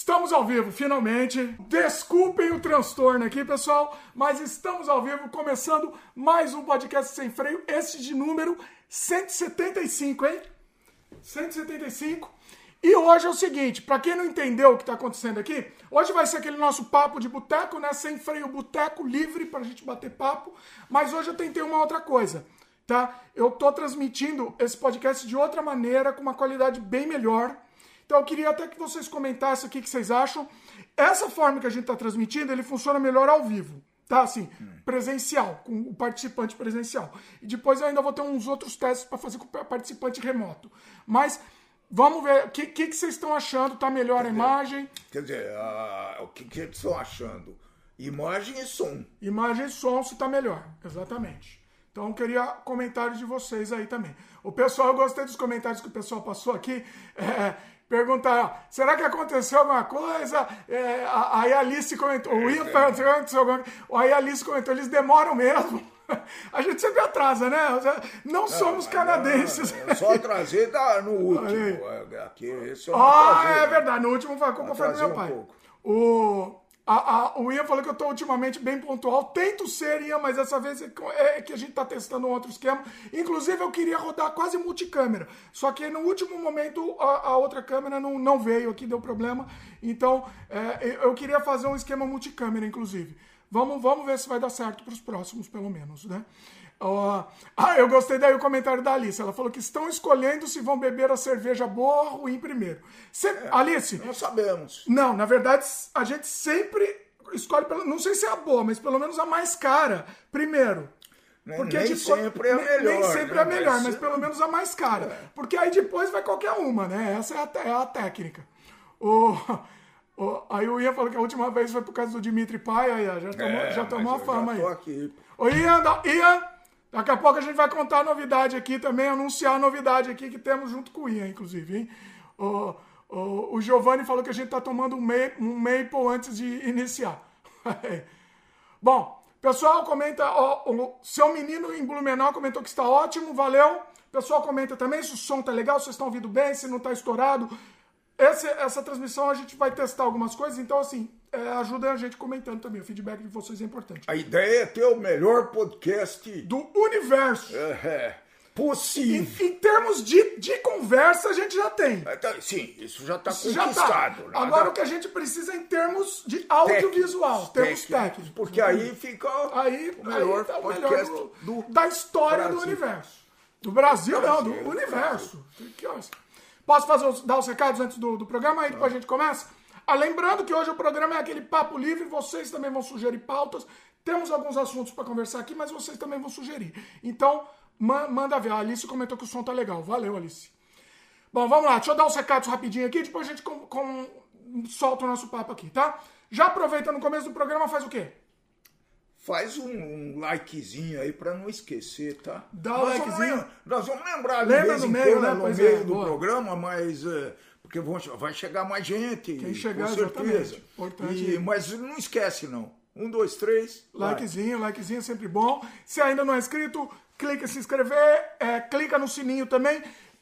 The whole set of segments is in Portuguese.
Estamos ao vivo, finalmente. Desculpem o transtorno aqui, pessoal, mas estamos ao vivo, começando mais um podcast sem freio, esse de número 175, hein? 175. E hoje é o seguinte, para quem não entendeu o que está acontecendo aqui, hoje vai ser aquele nosso papo de boteco, né? Sem freio boteco, livre para a gente bater papo. Mas hoje eu tentei uma outra coisa, tá? Eu tô transmitindo esse podcast de outra maneira, com uma qualidade bem melhor. Então eu queria até que vocês comentassem o que, que vocês acham. Essa forma que a gente está transmitindo, ele funciona melhor ao vivo. Tá, assim, presencial, com o participante presencial. E depois eu ainda vou ter uns outros testes para fazer com o participante remoto. Mas vamos ver, o que, que, que, vocês estão achando? Tá melhor a imagem? Quer dizer, uh, o que, que eles estão achando? Imagem e som. Imagem e som se tá melhor, exatamente. Então eu queria comentários de vocês aí também. O pessoal, eu gostei dos comentários que o pessoal passou aqui. É, perguntar, será que aconteceu alguma coisa? É, aí a Alice comentou, o Ian aconteceu alguma coisa. Aí a Alice comentou, eles demoram mesmo. A gente sempre atrasa, né? Não, somos canadenses. Não, só atrasei no último. Aqui, esse é ah, é verdade. No último foi a culpa foi do meu pai. Um o, a, a, o Ian falou que eu estou ultimamente bem pontual. Tento ser, Ian, mas dessa vez é, é que a gente está testando um outro esquema. Inclusive, eu queria rodar quase multicâmera. Só que no último momento a, a outra câmera não, não veio aqui, deu problema. Então, é, eu queria fazer um esquema multicâmera, inclusive. Vamos, vamos ver se vai dar certo para os próximos, pelo menos, né? Uh, ah, eu gostei daí o comentário da Alice. Ela falou que estão escolhendo se vão beber a cerveja boa ou ruim primeiro. Cê, é, Alice? Não sabemos. Não, na verdade, a gente sempre escolhe, pela, não sei se é a boa, mas pelo menos a mais cara primeiro. Porque nem depois, sempre é a melhor. Nem sempre né? é a melhor, mas, mas pelo menos a mais cara. É. Porque aí depois vai qualquer uma, né? Essa é a, é a técnica. O, o, aí o Ian falou que a última vez foi por causa do Dimitri Pai, aí já tomou, é, já tomou a fama aí. Aqui. Ô Ian, Ian, Daqui a pouco a gente vai contar a novidade aqui também, anunciar a novidade aqui que temos junto com o Ian, inclusive, hein? O, o, o Giovanni falou que a gente está tomando um, maple, um maple antes de iniciar. Bom, pessoal, comenta. Ó, o seu menino em Blumenau comentou que está ótimo, valeu. Pessoal, comenta também se o som tá legal, se vocês estão ouvindo bem, se não está estourado. Essa, essa transmissão a gente vai testar algumas coisas, então assim, é, ajuda a gente comentando também. O feedback de vocês é importante. A ideia é ter o melhor podcast do universo. É, possível. Em, em, termos de, de conversa, a gente já tem. É, tá, sim, isso já está conquistado. Já tá. Agora, o que a gente precisa em termos de audiovisual, termos técnicos. Porque aí fica aí, o melhor aí tá podcast melhor do, do, da história Brasil. do universo. Do Brasil, Brasil não, do universo. Brasil. Posso fazer, dar os recados antes do, do programa? Aí depois a gente começa? Ah, lembrando que hoje o programa é aquele papo livre, vocês também vão sugerir pautas. Temos alguns assuntos para conversar aqui, mas vocês também vão sugerir. Então, ma manda ver. A Alice comentou que o som tá legal. Valeu, Alice. Bom, vamos lá. Deixa eu dar os recados rapidinho aqui, depois a gente com, com, solta o nosso papo aqui, tá? Já aproveita no começo do programa, faz o quê? faz um, um likezinho aí para não esquecer, tá? Dá o likezinho. Vamos, nós vamos lembrar de Lembra vez no meio, quando, né? no meio é, do boa. programa, mas é, porque vão, vai chegar mais gente, Quem chegar, com certeza. E, mas não esquece não. Um, dois, três. Likezinho, like. likezinho é sempre bom. Se ainda não é inscrito, clica em se inscrever, é, clica no sininho também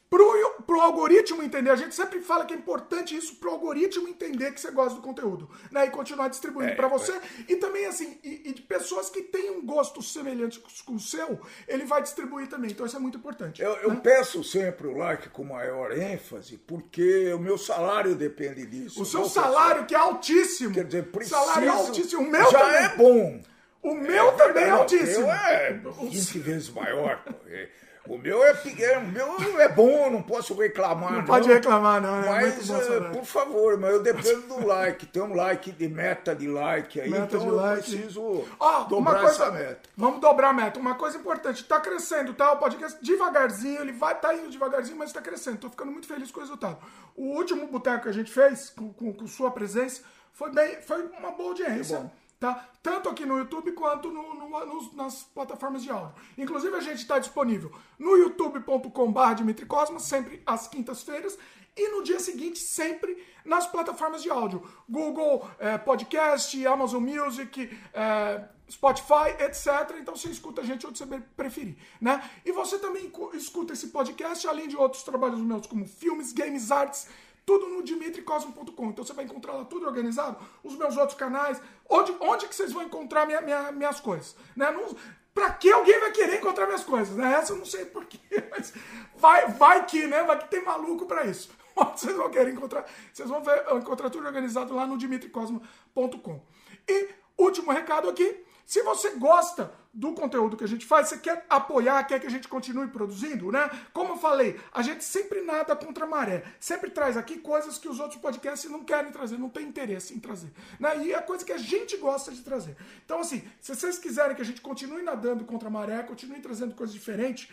pro, pro algoritmo entender. A gente sempre fala que é importante isso pro algoritmo entender que você gosta do conteúdo, né? E continuar distribuindo é, para você. É. E também, assim, e, e, de pessoas que têm um gosto semelhante com o seu, ele vai distribuir também. Então isso é muito importante. Eu, eu né? peço sempre o like com maior ênfase, porque o meu salário depende disso. O seu salário, que é altíssimo. Quer dizer, preciso, salário é altíssimo. O meu já também. é bom. O meu é, também é altíssimo. É 20 vezes maior. O meu é pequeno, o meu é bom, não posso reclamar. Não, não. pode reclamar, não. É mas, bom, por favor, mas eu dependo do like. Tem um like de meta de like aí, meta então de like. eu preciso oh, dobrar coisa, essa meta. Vamos dobrar a meta. Uma coisa importante, tá crescendo, tá? O podcast devagarzinho, ele vai tá indo devagarzinho, mas tá crescendo. Tô ficando muito feliz com o resultado. O último boteco que a gente fez, com, com, com sua presença, foi, bem, foi uma boa audiência tá? Tanto aqui no YouTube quanto no, no, nas plataformas de áudio. Inclusive a gente está disponível no youtube.com.br Dimitri Cosma, sempre às quintas-feiras, e no dia seguinte sempre nas plataformas de áudio. Google é, Podcast, Amazon Music, é, Spotify, etc. Então você escuta a gente onde você preferir, né? E você também escuta esse podcast, além de outros trabalhos meus, como filmes, games, artes, tudo no dimitricosmo.com. Então você vai encontrar lá tudo organizado, os meus outros canais, onde, onde que vocês vão encontrar minha, minha, minhas coisas. Né? Não, pra que alguém vai querer encontrar minhas coisas? Né? Essa eu não sei porquê, mas vai, vai que, né? Vai que tem maluco para isso. Vocês vão querer encontrar, vocês vão ver, encontrar tudo organizado lá no dimitricosmo.com. E último recado aqui, se você gosta do conteúdo que a gente faz, você quer apoiar, quer que a gente continue produzindo, né? Como eu falei, a gente sempre nada contra a maré. Sempre traz aqui coisas que os outros podcasts não querem trazer, não tem interesse em trazer. Né? E é coisa que a gente gosta de trazer. Então, assim, se vocês quiserem que a gente continue nadando contra a maré, continue trazendo coisas diferentes,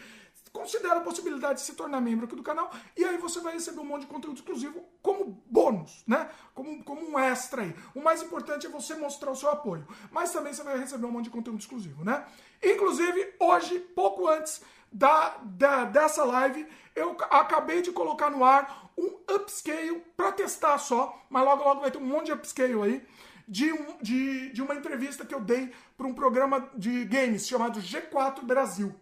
considera a possibilidade de se tornar membro aqui do canal e aí você vai receber um monte de conteúdo exclusivo como bônus, né? Como, como um extra aí. O mais importante é você mostrar o seu apoio, mas também você vai receber um monte de conteúdo exclusivo, né? Inclusive, hoje, pouco antes da, da dessa live, eu acabei de colocar no ar um upscale para testar só, mas logo logo vai ter um monte de upscale aí. De, um, de, de uma entrevista que eu dei para um programa de games chamado G4 Brasil.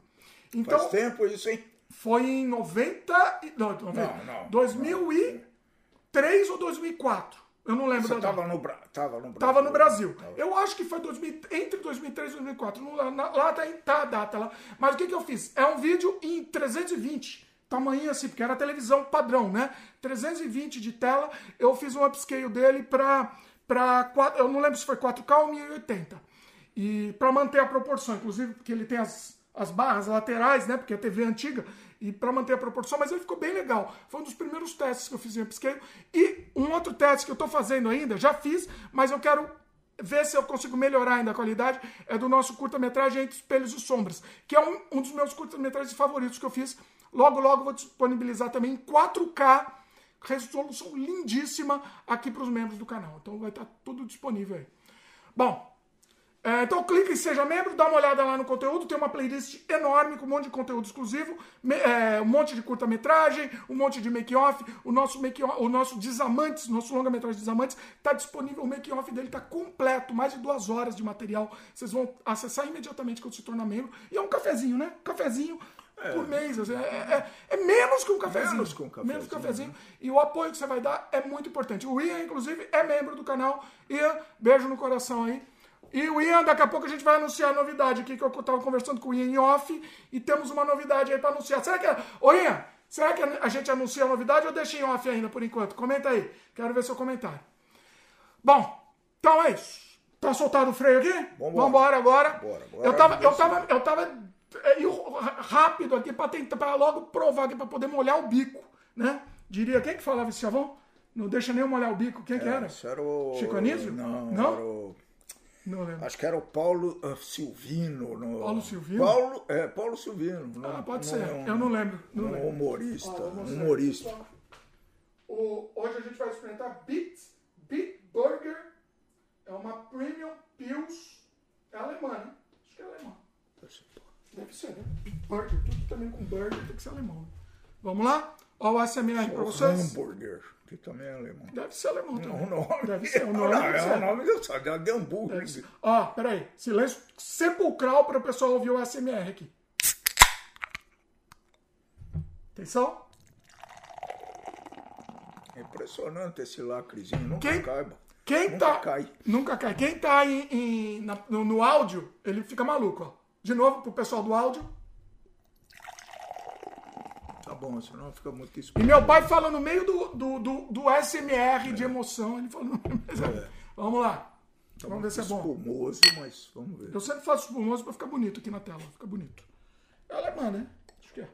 Então, Faz tempo isso, hein? Foi em 90. Não, 90, não, não 2003 não. ou 2004. Eu não lembro Você estava no, Bra tava no Brasil. Tava no Brasil. Tava. Eu acho que foi 2000, entre 2003 e 2004. Lá, lá tá, tá a data lá. Mas o que, que eu fiz? É um vídeo em 320. Tamanho assim, porque era televisão padrão, né? 320 de tela. Eu fiz um upscale dele para. Pra, eu não lembro se foi 4K ou 1080. E para manter a proporção, inclusive, porque ele tem as, as barras laterais, né? Porque a TV é antiga, e para manter a proporção, mas ele ficou bem legal. Foi um dos primeiros testes que eu fiz em upscale. E um outro teste que eu estou fazendo ainda, já fiz, mas eu quero ver se eu consigo melhorar ainda a qualidade, é do nosso curta-metragem Entre Espelhos e Sombras, que é um, um dos meus curta-metragens favoritos que eu fiz. Logo, logo vou disponibilizar também em 4K, resolução lindíssima aqui para os membros do canal. Então vai estar tá tudo disponível aí. Bom, é, então clique em Seja Membro, dá uma olhada lá no conteúdo, tem uma playlist enorme com um monte de conteúdo exclusivo, me, é, um monte de curta-metragem, um monte de make-off, o nosso make o nosso Desamantes, nosso longa-metragem Desamantes, está disponível, o make-off dele está completo, mais de duas horas de material, vocês vão acessar imediatamente quando se tornar membro, e é um cafezinho, né? cafezinho é. por mês, assim, é, é, é, menos que um cafezinho. Menos que um cafezinho. Menos que um cafezinho. Né? E o apoio que você vai dar é muito importante. O Ian, inclusive, é membro do canal. Ian, beijo no coração aí. E o Ian, daqui a pouco a gente vai anunciar a novidade aqui, que eu estava conversando com o Ian em off, e temos uma novidade aí para anunciar. Será que. Ô Ian, será que a gente anuncia a novidade ou deixa em off ainda por enquanto? Comenta aí, quero ver seu comentário. Bom, então é isso. Tá soltado o freio aqui? Vambora, Vambora agora. Bora, bora, eu tava, eu tava, eu tava é, rápido aqui para tentar para logo provar aqui para poder molhar o bico, né? Diria quem que falava esse chavão? Não deixa nem molhar o bico. Quem é, que era? era o... Chico Anísio? Não, não. Era o... Não lembro. Acho que era o Paulo uh, Silvino. No... Paulo Silvino? Paulo, é, Paulo Silvino. ah, pode ser. Um, eu não lembro. Não um lembro. humorista. humorista. O, hoje a gente vai experimentar Beat, Beat Burger. É uma Premium Pills. É alemã, né? Acho que é alemã. Deve ser, né? Beat Burger. Tudo também com burger tem que ser alemão. Vamos lá? Olha o ASMR para vocês. Hambúrguer que também é alemão. Deve ser alemão também. Não, não. Deve ser. O nome, não, é o nome do só de hambúrguer. Ó, peraí. Silêncio sepulcral para o pessoal ouvir o ASMR aqui. Atenção. É impressionante esse lacrezinho. Nunca quem, cai. Quem nunca tá, cai. Nunca cai. Quem tá em, em na, no, no áudio, ele fica maluco, ó. De novo, pro pessoal do áudio. Tá bom, senão fica muito E meu pai fala no meio do, do, do, do SMR é. de emoção. Ele falou, é. vamos lá. Tá vamos ver se é bom. Espumoso, mas vamos ver. Eu sempre faço espumoso pra ficar bonito aqui na tela. Fica bonito. É alemã, né? Acho que é.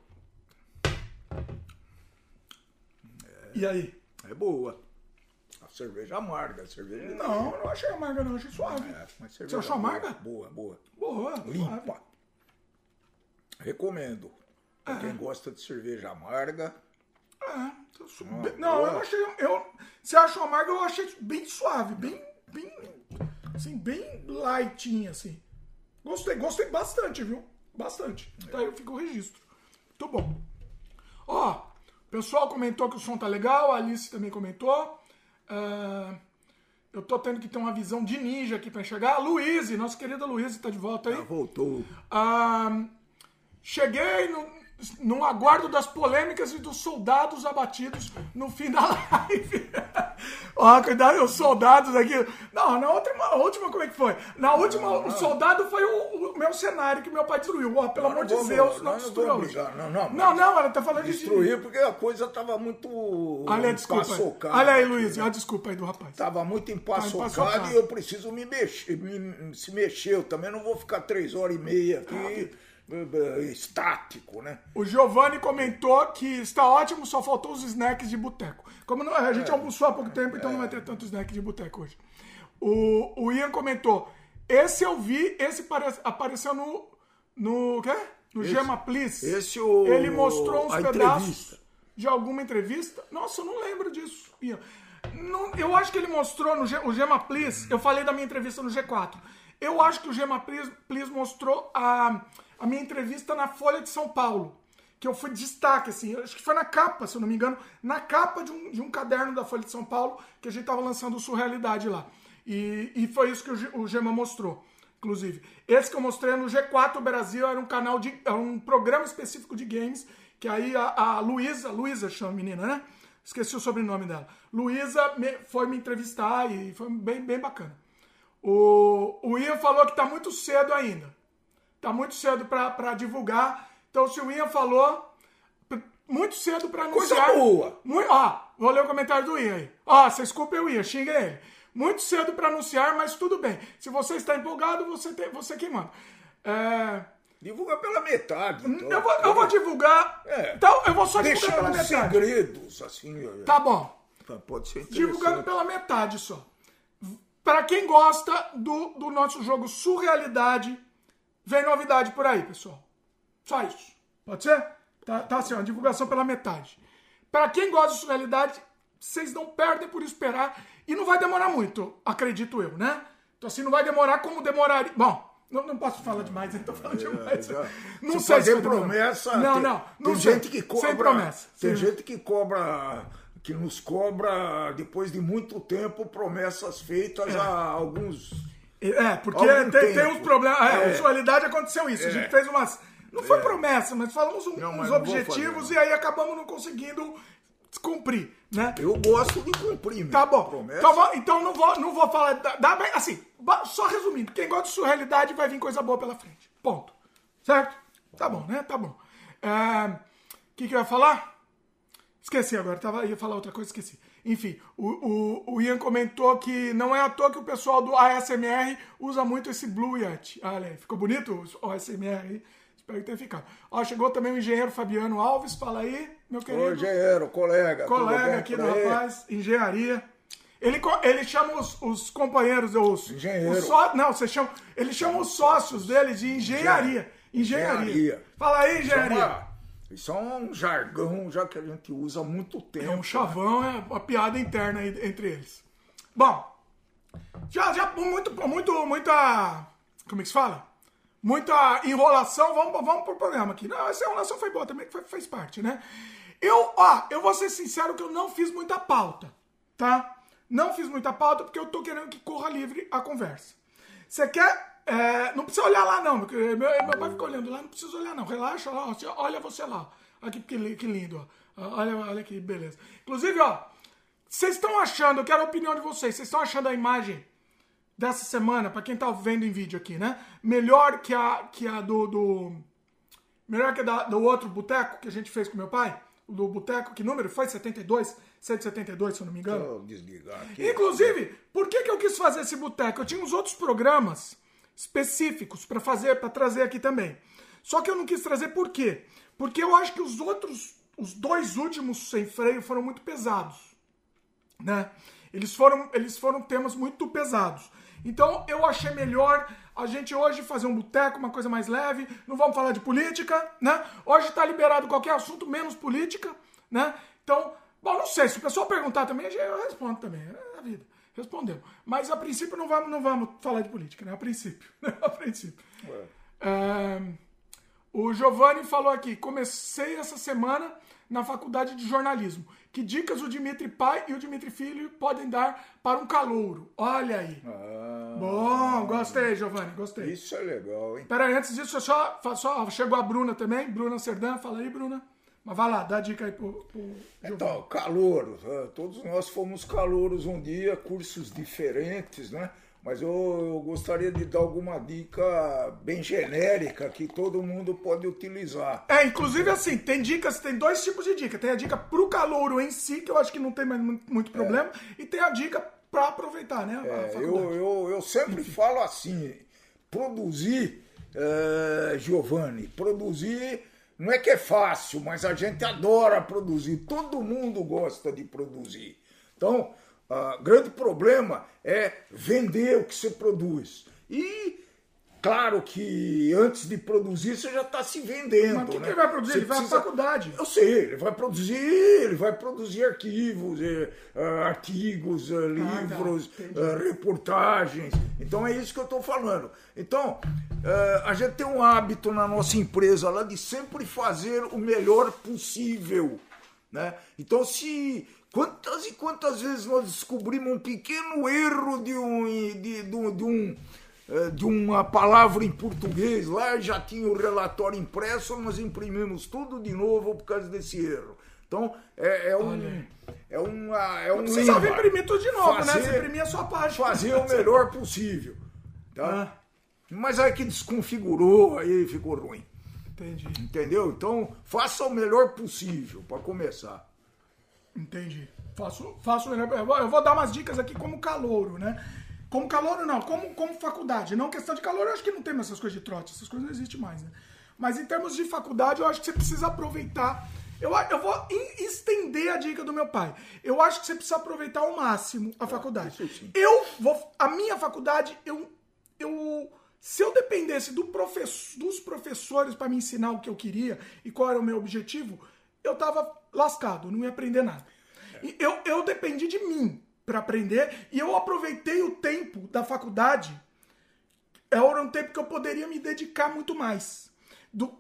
é. E aí? É boa. A cerveja amarga. A cerveja... Não, não achei amarga, não. Achei suave. É, Você achou amarga? Boa, boa. Boa. Limpa. Suave. Recomendo. Pra quem gosta de cerveja amarga. É, não, eu achei. Eu, você achou amarga, eu achei bem suave, bem. bem assim, bem lightinha, assim. Gostei, gostei bastante, viu? Bastante. É. Tá aí, fica o registro. Muito bom. Ó, o pessoal comentou que o som tá legal, a Alice também comentou. Uh, eu tô tendo que ter uma visão de ninja aqui para enxergar. A Luíse, nossa querida Luíse, tá de volta aí. Já voltou. Uh, cheguei no, no aguardo das polêmicas e dos soldados abatidos no fim da live. Ó, cuidado, os soldados aqui. Não, na última, última, como é que foi? Na última, não, não. o soldado foi o, o, meu cenário que meu pai destruiu. Ó, pelo não, amor de Deus, não, destruiu. Não, não, não, não, ela tá falando destruir de. Destruir porque a coisa tava muito. Olha, desculpa. Olha aí, Luiz, a desculpa aí do rapaz. Tava muito empaçocado tá e eu preciso me mexer, me, se mexer. Eu também não vou ficar três horas e meia aqui. Ah, estático, né? O Giovanni comentou que está ótimo, só faltou os snacks de boteco. Como não, a gente é, almoçou há pouco tempo, então é. não vai ter tanto snack de boteco hoje. O, o Ian comentou: esse eu vi, esse apareceu no. No quê? No esse, Gema Please. Esse o. Ele mostrou uns pedaços entrevista. de alguma entrevista. Nossa, eu não lembro disso, Ian. Não, eu acho que ele mostrou no G, o Gema Please. Eu falei da minha entrevista no G4. Eu acho que o Gema Please, Please mostrou a a minha entrevista na Folha de São Paulo, que eu fui destaque, assim, acho que foi na capa, se eu não me engano, na capa de um, de um caderno da Folha de São Paulo, que a gente estava lançando o Surrealidade lá. E, e foi isso que o, o Gema mostrou, inclusive. Esse que eu mostrei no G4 Brasil era um canal de. Era um programa específico de games, que aí a, a Luísa, Luísa chama a menina, né? Esqueci o sobrenome dela. Luísa foi me entrevistar e foi bem, bem bacana. O, o Ian falou que tá muito cedo ainda. Tá muito cedo para divulgar. Então, se o Ian falou, muito cedo para anunciar. Coisa boa! Muito, ó, vou ler o comentário do Ian aí. Ó, vocês culpem o Ian, xinga ele. Muito cedo para anunciar, mas tudo bem. Se você está empolgado, você, tem, você que manda. É... Divulga pela metade. Então. Eu, vou, eu vou divulgar. É. Então, eu vou só divulgar pela metade. segredos, assim. Tá bom. Tá, pode ser Divulgando pela metade só. Para quem gosta do, do nosso jogo Surrealidade, Vem novidade por aí, pessoal. Só isso. Pode ser? Tá, tá assim, ó, divulgação pela metade. Para quem gosta de realidade, vocês não perdem por esperar. E não vai demorar muito, acredito eu, né? Então assim, não vai demorar como demoraria. Bom, não, não posso falar demais, então falando é, demais. É, não se sei fazer se promessa. Não, tem, não. não tem sei. gente que cobra. Sem promessa. Tem Sim. gente que cobra. Que nos cobra, depois de muito tempo, promessas feitas é. há alguns é, porque tem, tem, uns problemas. É, é. realidade aconteceu isso. É. A gente fez umas. Não foi é. promessa, mas falamos um, não, uns objetivos fazer, e aí acabamos não conseguindo cumprir, né? Eu gosto de cumprir, Tá bom. Promessa. Então, então não, vou, não vou falar. Dá, bem, assim, só resumindo, quem gosta de surrealidade vai vir coisa boa pela frente. Ponto. Certo? Tá bom, né? Tá bom. O é, que, que eu ia falar? Esqueci agora, tava, ia falar outra coisa, esqueci. Enfim, o, o, o, Ian comentou que não é à toa que o pessoal do ASMR usa muito esse Blue Yeti. Olha ficou bonito o ASMR aí? Espero que tenha ficado. Ó, chegou também o engenheiro Fabiano Alves, fala aí, meu querido. Ô, engenheiro, colega. Colega aqui do rapaz, engenharia. Ele, ele chama os, os companheiros, os. Engenheiro. Os só, não, você chama. Ele chama os sócios dele de engenharia. Engenharia. engenharia. Fala aí, engenharia. Chama isso é um jargão já que a gente usa há muito tempo. É um chavão, né? é uma piada interna entre eles. Bom, já, já muito, muito, muita. Como é que se fala? Muita enrolação. Vamos, vamos pro programa aqui. Não, essa enrolação foi boa também, que fez parte, né? Eu, ó, eu vou ser sincero que eu não fiz muita pauta, tá? Não fiz muita pauta porque eu tô querendo que corra livre a conversa. Você quer é, não precisa olhar lá, não. Meu, meu pai fica olhando lá, não precisa olhar, não. Relaxa lá, olha você lá. Olha que, que, lindo, ó. Olha, olha que beleza. Inclusive, ó, vocês estão achando, eu quero a opinião de vocês, vocês estão achando a imagem dessa semana, para quem tá vendo em vídeo aqui, né? Melhor que a, que a do, do. Melhor que a da, do outro boteco que a gente fez com meu pai? Do boteco, que número foi? 72? 172, se eu não me engano. Vou desligar aqui. Inclusive, por que, que eu quis fazer esse boteco? Eu tinha uns outros programas específicos para fazer, para trazer aqui também. Só que eu não quis trazer por quê? Porque eu acho que os outros, os dois últimos sem freio foram muito pesados, né? Eles foram, eles foram temas muito pesados. Então eu achei melhor a gente hoje fazer um boteco, uma coisa mais leve. Não vamos falar de política, né? Hoje está liberado qualquer assunto menos política, né? Então, bom, não sei. Se o pessoal perguntar também, eu respondo também. É a vida. Respondeu. Mas a princípio não vamos, não vamos falar de política, né? A princípio. a princípio. O Giovanni falou aqui: comecei essa semana na faculdade de jornalismo. Que dicas o Dimitri pai e o Dimitri filho podem dar para um calouro? Olha aí. Ah, Bom, gostei, Giovanni, gostei. Isso é legal, hein? Peraí, antes disso, só, só chegou a Bruna também, Bruna Serdã, fala aí, Bruna. Mas vai lá, dá a dica aí pro, pro Então, calouros, é, todos nós fomos calouros um dia, cursos diferentes, né? Mas eu, eu, gostaria de dar alguma dica bem genérica que todo mundo pode utilizar. É, inclusive assim, tem dicas, tem dois tipos de dica. Tem a dica pro calouro em si, que eu acho que não tem mais muito problema, é. e tem a dica para aproveitar, né? É, eu, eu, eu sempre Enfim. falo assim, produzir, uh, Giovanni, produzir não é que é fácil, mas a gente adora produzir. Todo mundo gosta de produzir. Então, o grande problema é vender o que você produz. E Claro que antes de produzir você já está se vendendo. Mas o que, né? que, ele vai produzir? Você ele vai precisa... à faculdade. Eu sei, ele vai produzir, ele vai produzir arquivos, eh, uh, artigos, livros, ah, tá. uh, reportagens. Então é isso que eu estou falando. Então, a gente tem um hábito na nossa empresa lá de sempre fazer o melhor possível. Né? Então, se quantas e quantas vezes nós descobrimos um pequeno erro de um, de, de, de um de uma palavra em português lá, já tinha o relatório impresso, nós imprimimos tudo de novo por causa desse erro. Então, é, é um. É, uma, é um. Você precisava imprimir tudo de novo, fazer, né? Você imprimia a sua página. Fazer o melhor possível. Tá? Ah. Mas aí que desconfigurou, aí ficou ruim. Entendi. Entendeu? Então, faça o melhor possível para começar. Entendi. Faço, faço o melhor. Eu vou dar umas dicas aqui como calouro, né? Como calor, não, como, como faculdade. Não questão de calor, eu acho que não tem mais essas coisas de trote, essas coisas não existem mais, né? Mas em termos de faculdade, eu acho que você precisa aproveitar. Eu, eu vou estender a dica do meu pai. Eu acho que você precisa aproveitar ao máximo a faculdade. Eu vou. A minha faculdade, eu. eu se eu dependesse do professor, dos professores para me ensinar o que eu queria e qual era o meu objetivo, eu tava lascado, não ia aprender nada. É. Eu, eu dependi de mim para aprender e eu aproveitei o tempo da faculdade. Era um tempo que eu poderia me dedicar muito mais. Do,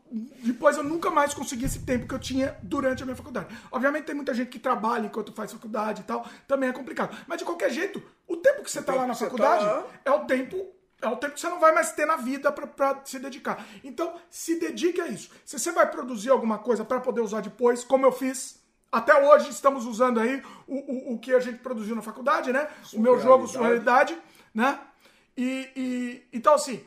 depois eu nunca mais consegui esse tempo que eu tinha durante a minha faculdade. Obviamente tem muita gente que trabalha enquanto faz faculdade e tal, também é complicado. Mas de qualquer jeito, o tempo que você está lá na faculdade tá... é o tempo é o tempo que você não vai mais ter na vida para se dedicar. Então, se dedique a isso. Se você vai produzir alguma coisa para poder usar depois, como eu fiz, até hoje estamos usando aí o, o, o que a gente produziu na faculdade, né? O meu jogo Surrealidade, né? E, e, então, assim,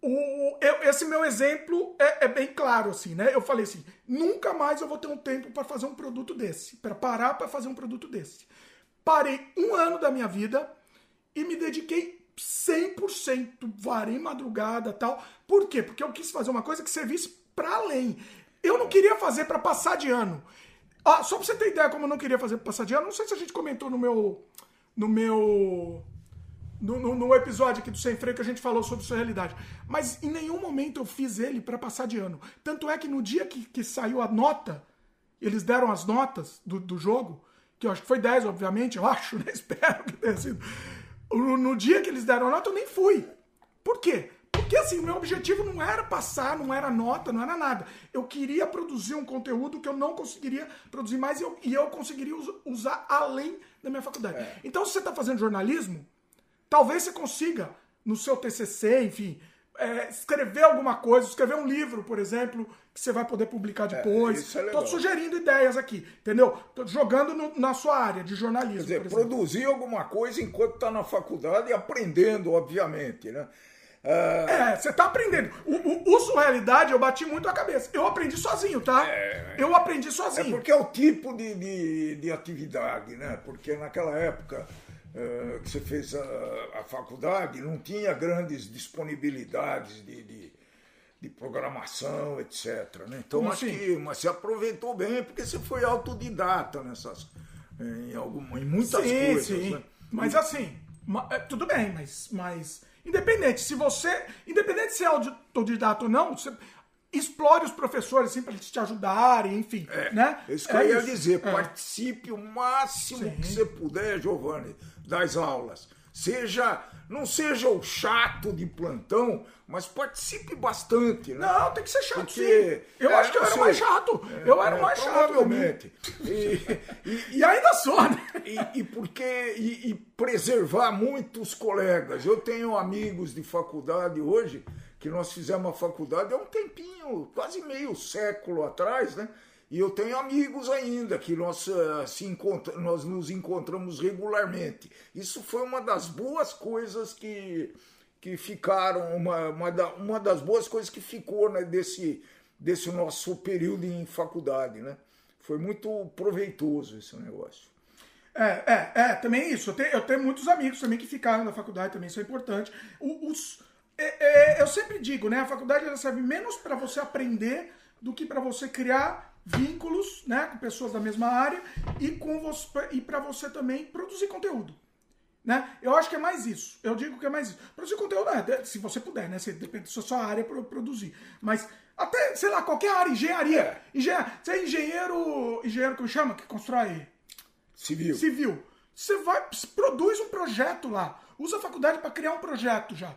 o, eu, esse meu exemplo é, é, bem claro, assim, né? Eu falei assim, nunca mais eu vou ter um tempo para fazer um produto desse, para parar para fazer um produto desse. Parei um ano da minha vida e me dediquei 100%, varei madrugada tal. Por quê? Porque eu quis fazer uma coisa que servisse para além. Eu não queria fazer para passar de ano. Ah, só pra você ter ideia como eu não queria fazer ano, não sei se a gente comentou no meu. No meu. No, no, no, episódio aqui do Sem Freio que a gente falou sobre sua realidade. Mas em nenhum momento eu fiz ele para passar de ano. Tanto é que no dia que, que saiu a nota, eles deram as notas do, do jogo, que eu acho que foi 10, obviamente, eu acho, né? Espero que tenha sido. No, no dia que eles deram a nota, eu nem fui. Por quê? Porque assim, o meu objetivo não era passar, não era nota, não era nada. Eu queria produzir um conteúdo que eu não conseguiria produzir mais e eu, e eu conseguiria usar além da minha faculdade. É. Então, se você está fazendo jornalismo, talvez você consiga, no seu TCC, enfim, é, escrever alguma coisa, escrever um livro, por exemplo, que você vai poder publicar é, depois. É, Tô sugerindo ideias aqui, entendeu? Tô jogando no, na sua área de jornalismo. Quer dizer, produzir alguma coisa enquanto está na faculdade e aprendendo, obviamente, né? Uh... É, você tá aprendendo. O, o, o, surrealidade eu bati muito a cabeça. Eu aprendi sozinho, tá? É, eu aprendi sozinho. É porque é o tipo de, de, de atividade, né? Porque naquela época uh, que você fez a, a, faculdade, não tinha grandes disponibilidades de, de, de programação, etc. Né? Então Como acho assim? que mas você aproveitou bem porque você foi autodidata nessas. Em, alguma, em muitas sim, coisas. Sim. Né? Mas assim, é, tudo bem, mas. mas Independente, se você. Independente se é autodidata ou não, você explore os professores assim para eles te ajudarem, enfim. É, né? Isso que é eu ia isso. dizer, é. participe o máximo Sim. que você puder, Giovanni, das aulas. Seja, não seja o chato de plantão, mas participe bastante, né? Não, tem que ser chato, Porque, sim. Eu é, acho que eu era mais chato. É, eu era é, mais chato. Provavelmente. E, e, e, ainda sou, né? E, e porque. E, e preservar muitos colegas. Eu tenho amigos de faculdade hoje, que nós fizemos a faculdade há um tempinho, quase meio século atrás, né? E eu tenho amigos ainda que nós, uh, se encontra, nós nos encontramos regularmente. Isso foi uma das boas coisas que, que ficaram, uma, uma, da, uma das boas coisas que ficou né, desse, desse nosso período em faculdade. Né? Foi muito proveitoso esse negócio. É, é, é, também isso. Eu tenho, eu tenho muitos amigos também que ficaram na faculdade, também isso é importante. Os, é, é, eu sempre digo, né? A faculdade ela serve menos para você aprender do que para você criar vínculos né, com pessoas da mesma área e, com você, e para você também produzir conteúdo. Né? Eu acho que é mais isso. Eu digo que é mais isso. Produzir conteúdo, é, se você puder, né? Você, depende da sua área para produzir. Mas até, sei lá, qualquer área, engenharia. É. Engenharia você é engenheiro. Engenheiro que chama? Que constrói. Civil. Civil. Você vai, produz um projeto lá. Usa a faculdade para criar um projeto já.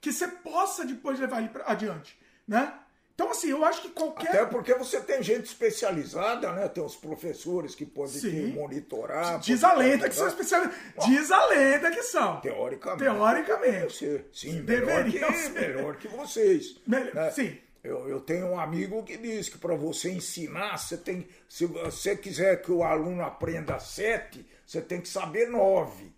Que você possa depois levar ele adiante. Né? Então, assim, eu acho que qualquer. Até porque você tem gente especializada, né? Tem os professores que podem Sim. monitorar. Diz a lenda que são especializados. Diz a lenda que são. Teoricamente. Teoricamente. Sim, Deveriam melhor que, ser. melhor que vocês. Melhor, né? Sim. Eu, eu, tenho um amigo que diz que para você ensinar, você tem. Se você quiser que o aluno aprenda sete, você tem que saber nove.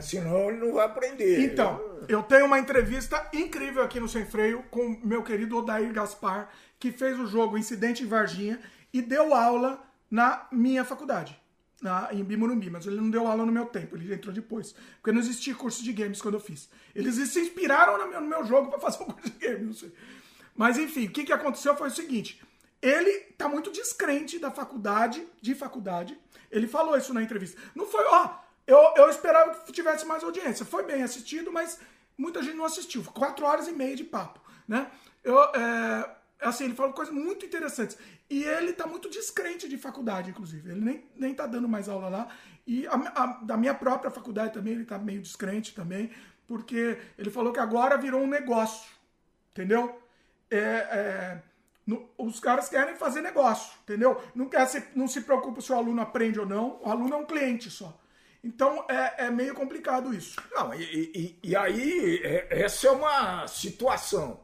Senão ele não vai aprender. Então, eu tenho uma entrevista incrível aqui no Sem Freio com meu querido Odair Gaspar, que fez o jogo Incidente em Varginha e deu aula na minha faculdade. Na, em Bimurumbi, mas ele não deu aula no meu tempo, ele entrou depois. Porque não existia curso de games quando eu fiz. Eles se inspiraram no meu, no meu jogo para fazer um curso de games, não sei. Mas enfim, o que, que aconteceu foi o seguinte: ele tá muito descrente da faculdade, de faculdade. Ele falou isso na entrevista. Não foi, ó, eu, eu esperava que tivesse mais audiência. Foi bem assistido, mas muita gente não assistiu. Quatro horas e meia de papo, né? Eu, é, assim, ele falou coisas muito interessantes. E ele tá muito descrente de faculdade, inclusive. Ele nem, nem tá dando mais aula lá. E a, a, da minha própria faculdade também, ele tá meio descrente também, porque ele falou que agora virou um negócio, entendeu? É, é, no, os caras querem fazer negócio, entendeu? Não, quer se, não se preocupa se o aluno aprende ou não, o aluno é um cliente só. Então é, é meio complicado isso. Não, e, e, e aí é, essa é uma situação.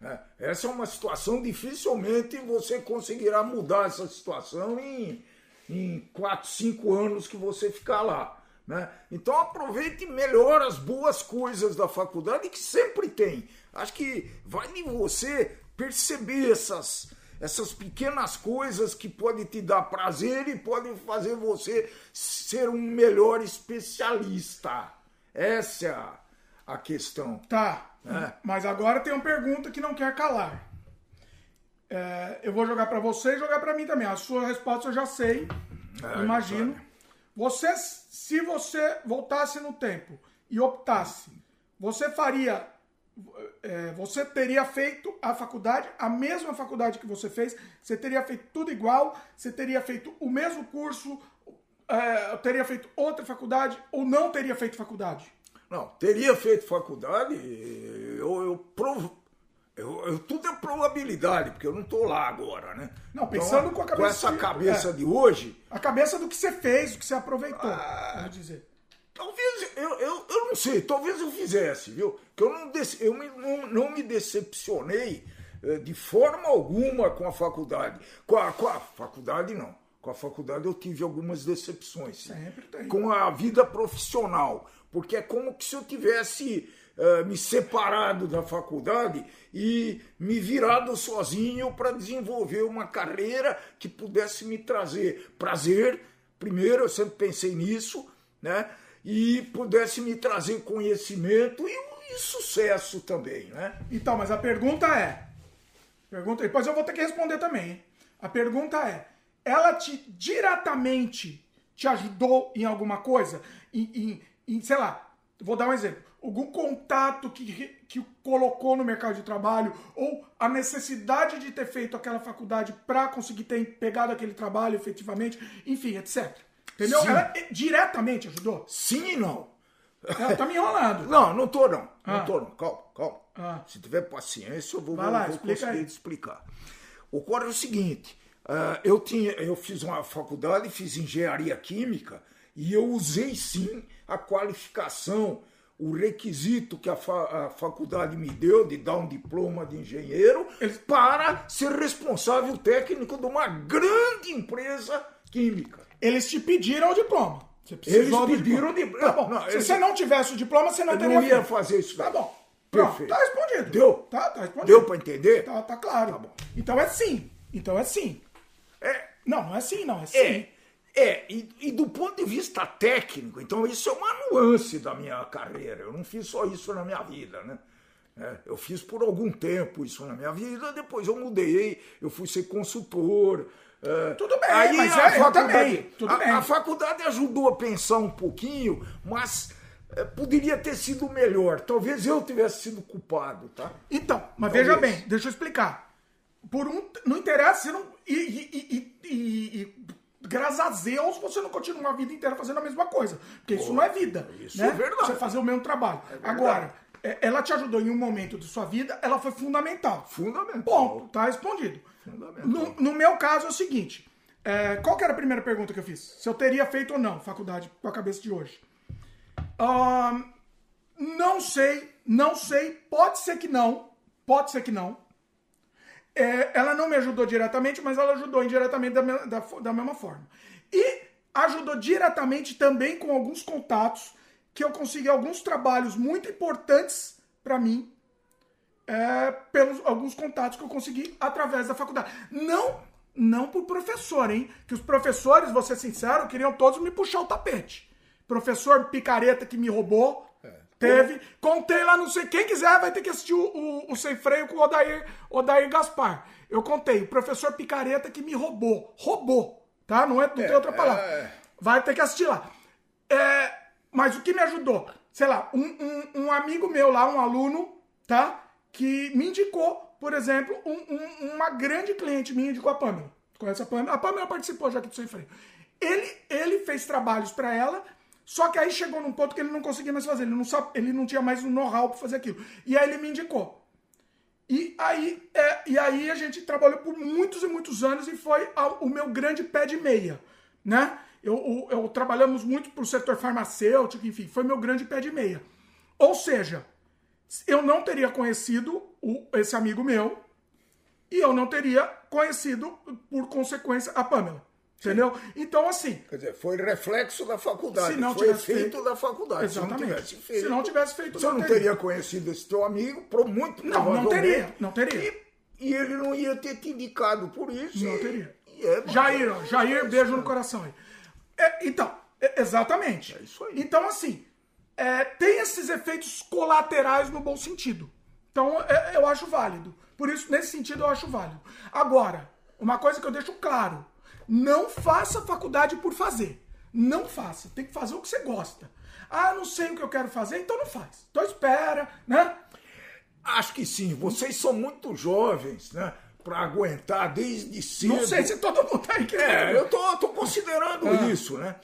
Né? Essa é uma situação, dificilmente você conseguirá mudar essa situação em, em 4, 5 anos que você ficar lá. Né? Então aproveite melhor as boas coisas da faculdade que sempre tem. Acho que vai de você perceber essas, essas pequenas coisas que podem te dar prazer e podem fazer você ser um melhor especialista. Essa é a questão. Tá. É. Mas agora tem uma pergunta que não quer calar. É, eu vou jogar para você e jogar para mim também. A sua resposta eu já sei. É, imagino. Você, se você voltasse no tempo e optasse, você faria é, você teria feito a faculdade, a mesma faculdade que você fez, você teria feito tudo igual, você teria feito o mesmo curso, é, teria feito outra faculdade ou não teria feito faculdade? Não, teria feito faculdade, eu, eu provo. Eu, eu, tudo é probabilidade, porque eu não estou lá agora, né? Não, pensando então, com a cabeça. Com essa de, cabeça é, de hoje. A cabeça do que você fez, do que você aproveitou, ah, vamos dizer. Talvez, eu, eu, eu não sei, talvez eu fizesse, viu? Que eu não, eu não, não me decepcionei eh, de forma alguma com a faculdade. Com a, com a faculdade, não. Com a faculdade eu tive algumas decepções. Sempre tem. Com a vida profissional. Porque é como que se eu tivesse uh, me separado da faculdade e me virado sozinho para desenvolver uma carreira que pudesse me trazer prazer. Primeiro, eu sempre pensei nisso, né? E pudesse me trazer conhecimento e, e sucesso também, né? Então, mas a pergunta é, pergunta, depois eu vou ter que responder também. Hein? A pergunta é, ela te diretamente te ajudou em alguma coisa? Em, em, em sei lá, vou dar um exemplo. Algum contato que, que colocou no mercado de trabalho ou a necessidade de ter feito aquela faculdade para conseguir ter pegado aquele trabalho efetivamente, enfim, etc. Entendeu? Sim. Ela diretamente ajudou? Sim e não. Tá, tá me enrolando. Não, não tô não. Ah. Não tô não. Calma, calma. Ah. Se tiver paciência, eu vou, Vai lá, vou explica conseguir aí. te explicar. Ocorre o seguinte, ah, eu, tinha, eu fiz uma faculdade, fiz engenharia química, e eu usei sim a qualificação, o requisito que a, fa- a faculdade me deu de dar um diploma de engenheiro para ser responsável técnico de uma grande empresa química. Eles te pediram o diploma. Você Eles pediram o diploma. diploma. Tá bom. Não, Se eles- você não tivesse o diploma, você não Eu teria não ia feito. fazer isso. Tá bom. Pronto, Perfeito. tá respondido. Deu? Tá, tá respondido. Deu para entender? Tá, tá claro. Tá bom. Então é sim. Então é sim. É, Não, não é sim, não. É sim. É, é e, e do ponto de vista técnico, então isso é uma nuance da minha carreira. Eu não fiz só isso na minha vida, né? É, eu fiz por algum tempo isso na minha vida, depois eu mudei, eu fui ser consultor. É, Tudo bem, aí mas a é, faculdade, a, a faculdade ajudou a pensar um pouquinho, mas é, poderia ter sido melhor. Talvez eu tivesse sido culpado, tá? Então, mas Talvez. veja bem, deixa eu explicar. Por um, não interessa, você não. E, e- e- e- graças a Deus você não continua a vida inteira fazendo a mesma coisa. Porque isso não é vida. isso né? é verdade. Você fazer o mesmo trabalho. Agora, é, ela te ajudou em um momento de sua vida, ela foi fundamental. Fundamental. Ponto, tá respondido. No, no meu caso é o seguinte: é, qual era a primeira pergunta que eu fiz? Se eu teria feito ou não faculdade com a cabeça de hoje? Ahn, não sei, não sei, pode ser que não, pode ser que não. É, ela não me ajudou diretamente, mas ela ajudou indiretamente da, da da mesma forma. E ajudou diretamente também com alguns contatos que eu consegui alguns trabalhos muito importantes para mim é, pelos alguns contatos que eu consegui através da faculdade. Não, não por professor, hein? Que os professores, vou ser sincero, queriam todos me puxar o tapete. Professor picareta que me roubou, teve. Contei lá, não sei. Quem quiser vai ter que assistir o, o, o Sem Freio com o Odair, Odair Gaspar. Eu contei. O professor picareta que me roubou. Roubou, tá? Não, é, não tem outra palavra. é. Vai ter que assistir lá. É, mas o que me ajudou? Sei lá, um, um, um amigo meu lá, um aluno, tá? Que me indicou, por exemplo, um- um- uma grande cliente minha indicou a Pamela. Conhece a Pamela? A Pamela participou já aqui do Sem Freio. Ele, ele fez trabalhos pra ela, só que aí chegou num ponto que ele não conseguia mais fazer. Ele não, sabe, ele não tinha mais o know-how pra fazer aquilo. E aí ele me indicou. E aí, é, e aí a gente trabalhou por muitos e muitos anos e foi a- o meu grande pé de meia, né? Eu, eu, eu trabalhamos muito pro setor farmacêutico, enfim, foi meu grande pé de meia. Ou seja, eu não teria conhecido o- esse amigo meu e eu não teria conhecido, por consequência, a Pamela. Entendeu? Então, assim, Quer dizer, foi reflexo da faculdade. Se não foi tivesse efeito feito- da faculdade. Exatamente. Se não tivesse feito. Se não tivesse feito, Você não teria. teria conhecido esse teu amigo, por muito Não, não teria, não teria. E, e ele não ia ter te indicado por isso. Não e- teria. e é, Jair, Jair, beijo no coração aí. É, então, é, exatamente. É isso aí. Então, assim, é, tem esses efeitos colaterais no bom sentido. Então, é, eu acho válido. Por isso, nesse sentido, eu acho válido. Agora, uma coisa que eu deixo claro: não faça faculdade por fazer. Não faça. Tem que fazer o que você gosta. Ah, não sei o que eu quero fazer, então não faz. Então espera, né? Acho que sim. Vocês são muito jovens, né? Para aguentar desde cedo. Não sei se todo mundo tá aí querendo. É, eu tô, tô considerando Ah. isso, né?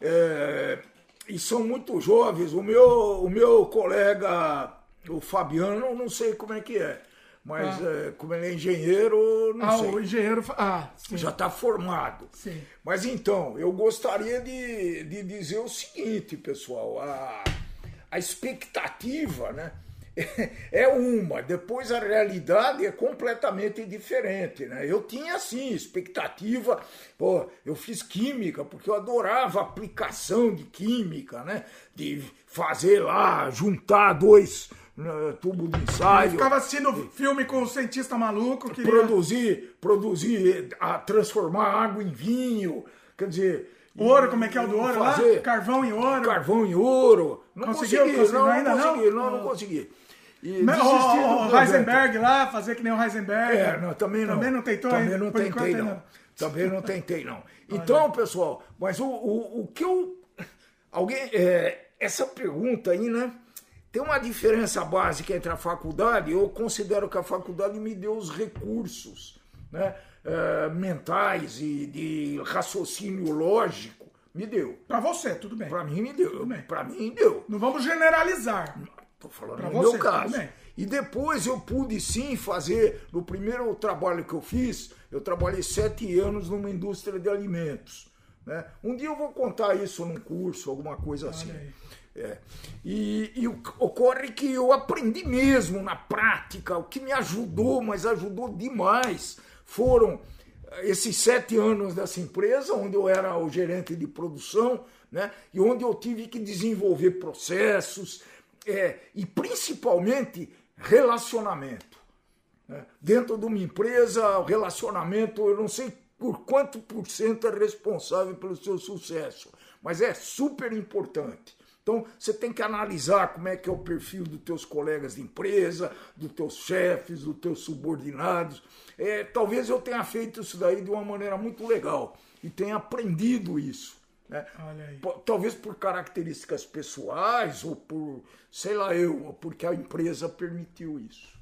É, e são muito jovens. O meu, o meu colega, o Fabiano, não sei como é que é. Mas é, como ele é engenheiro, não Ah, sei. o engenheiro. Ah, sim. já está formado. Sim. Mas então, eu gostaria de, de dizer o seguinte, pessoal: a, a expectativa né, é uma, depois a realidade é completamente diferente. Né? Eu tinha, assim, expectativa. Pô, eu fiz química porque eu adorava aplicação de química, né? de fazer lá, juntar dois né, tubos de ensaio Ficava assistindo filme com o cientista maluco. Queria... produzir, produzir, a transformar água em vinho, quer dizer. Ouro, como é que é o do ouro lá? fazer Carvão em ouro. Carvão em ouro. Não Conseguiu? consegui, não, ainda não não? consegui, não, não Oh. consegui. E Mas, o projeto. Heisenberg lá, fazer que nem o Heisenberg. É, não, também não. Também não tentou Também ainda? não tentei, não. ainda Também não tentei, não. Então, pessoal, mas o, o, o que eu. Alguém. é, essa pergunta aí, né? Tem uma diferença básica entre a faculdade. Eu considero que a faculdade me deu os recursos né, é, mentais e de raciocínio lógico, Me deu. Para você, tudo bem. Para mim me deu. Para mim deu. Não vamos generalizar. Tô falando pra no meu caso. E depois eu pude sim fazer, no primeiro trabalho que eu fiz, eu trabalhei sete anos numa indústria de alimentos. Né? Um dia eu vou contar isso num curso, alguma coisa assim. É. E, e, ocorre que eu aprendi mesmo na prática, o que me ajudou, mas ajudou demais, foram esses sete anos dessa empresa, onde eu era o gerente de produção, né? e onde eu tive que desenvolver processos é, e principalmente relacionamento. Né? Dentro de uma empresa, o relacionamento, eu não sei por quanto por cento é responsável pelo seu sucesso, mas é super importante. Então, você tem que analisar como é que é o perfil dos teus colegas de empresa, dos teus chefes, dos teus subordinados. É, talvez eu tenha feito isso daí de uma maneira muito legal e tenha aprendido isso. Né? Talvez por características pessoais ou por, sei lá eu, porque a empresa permitiu isso.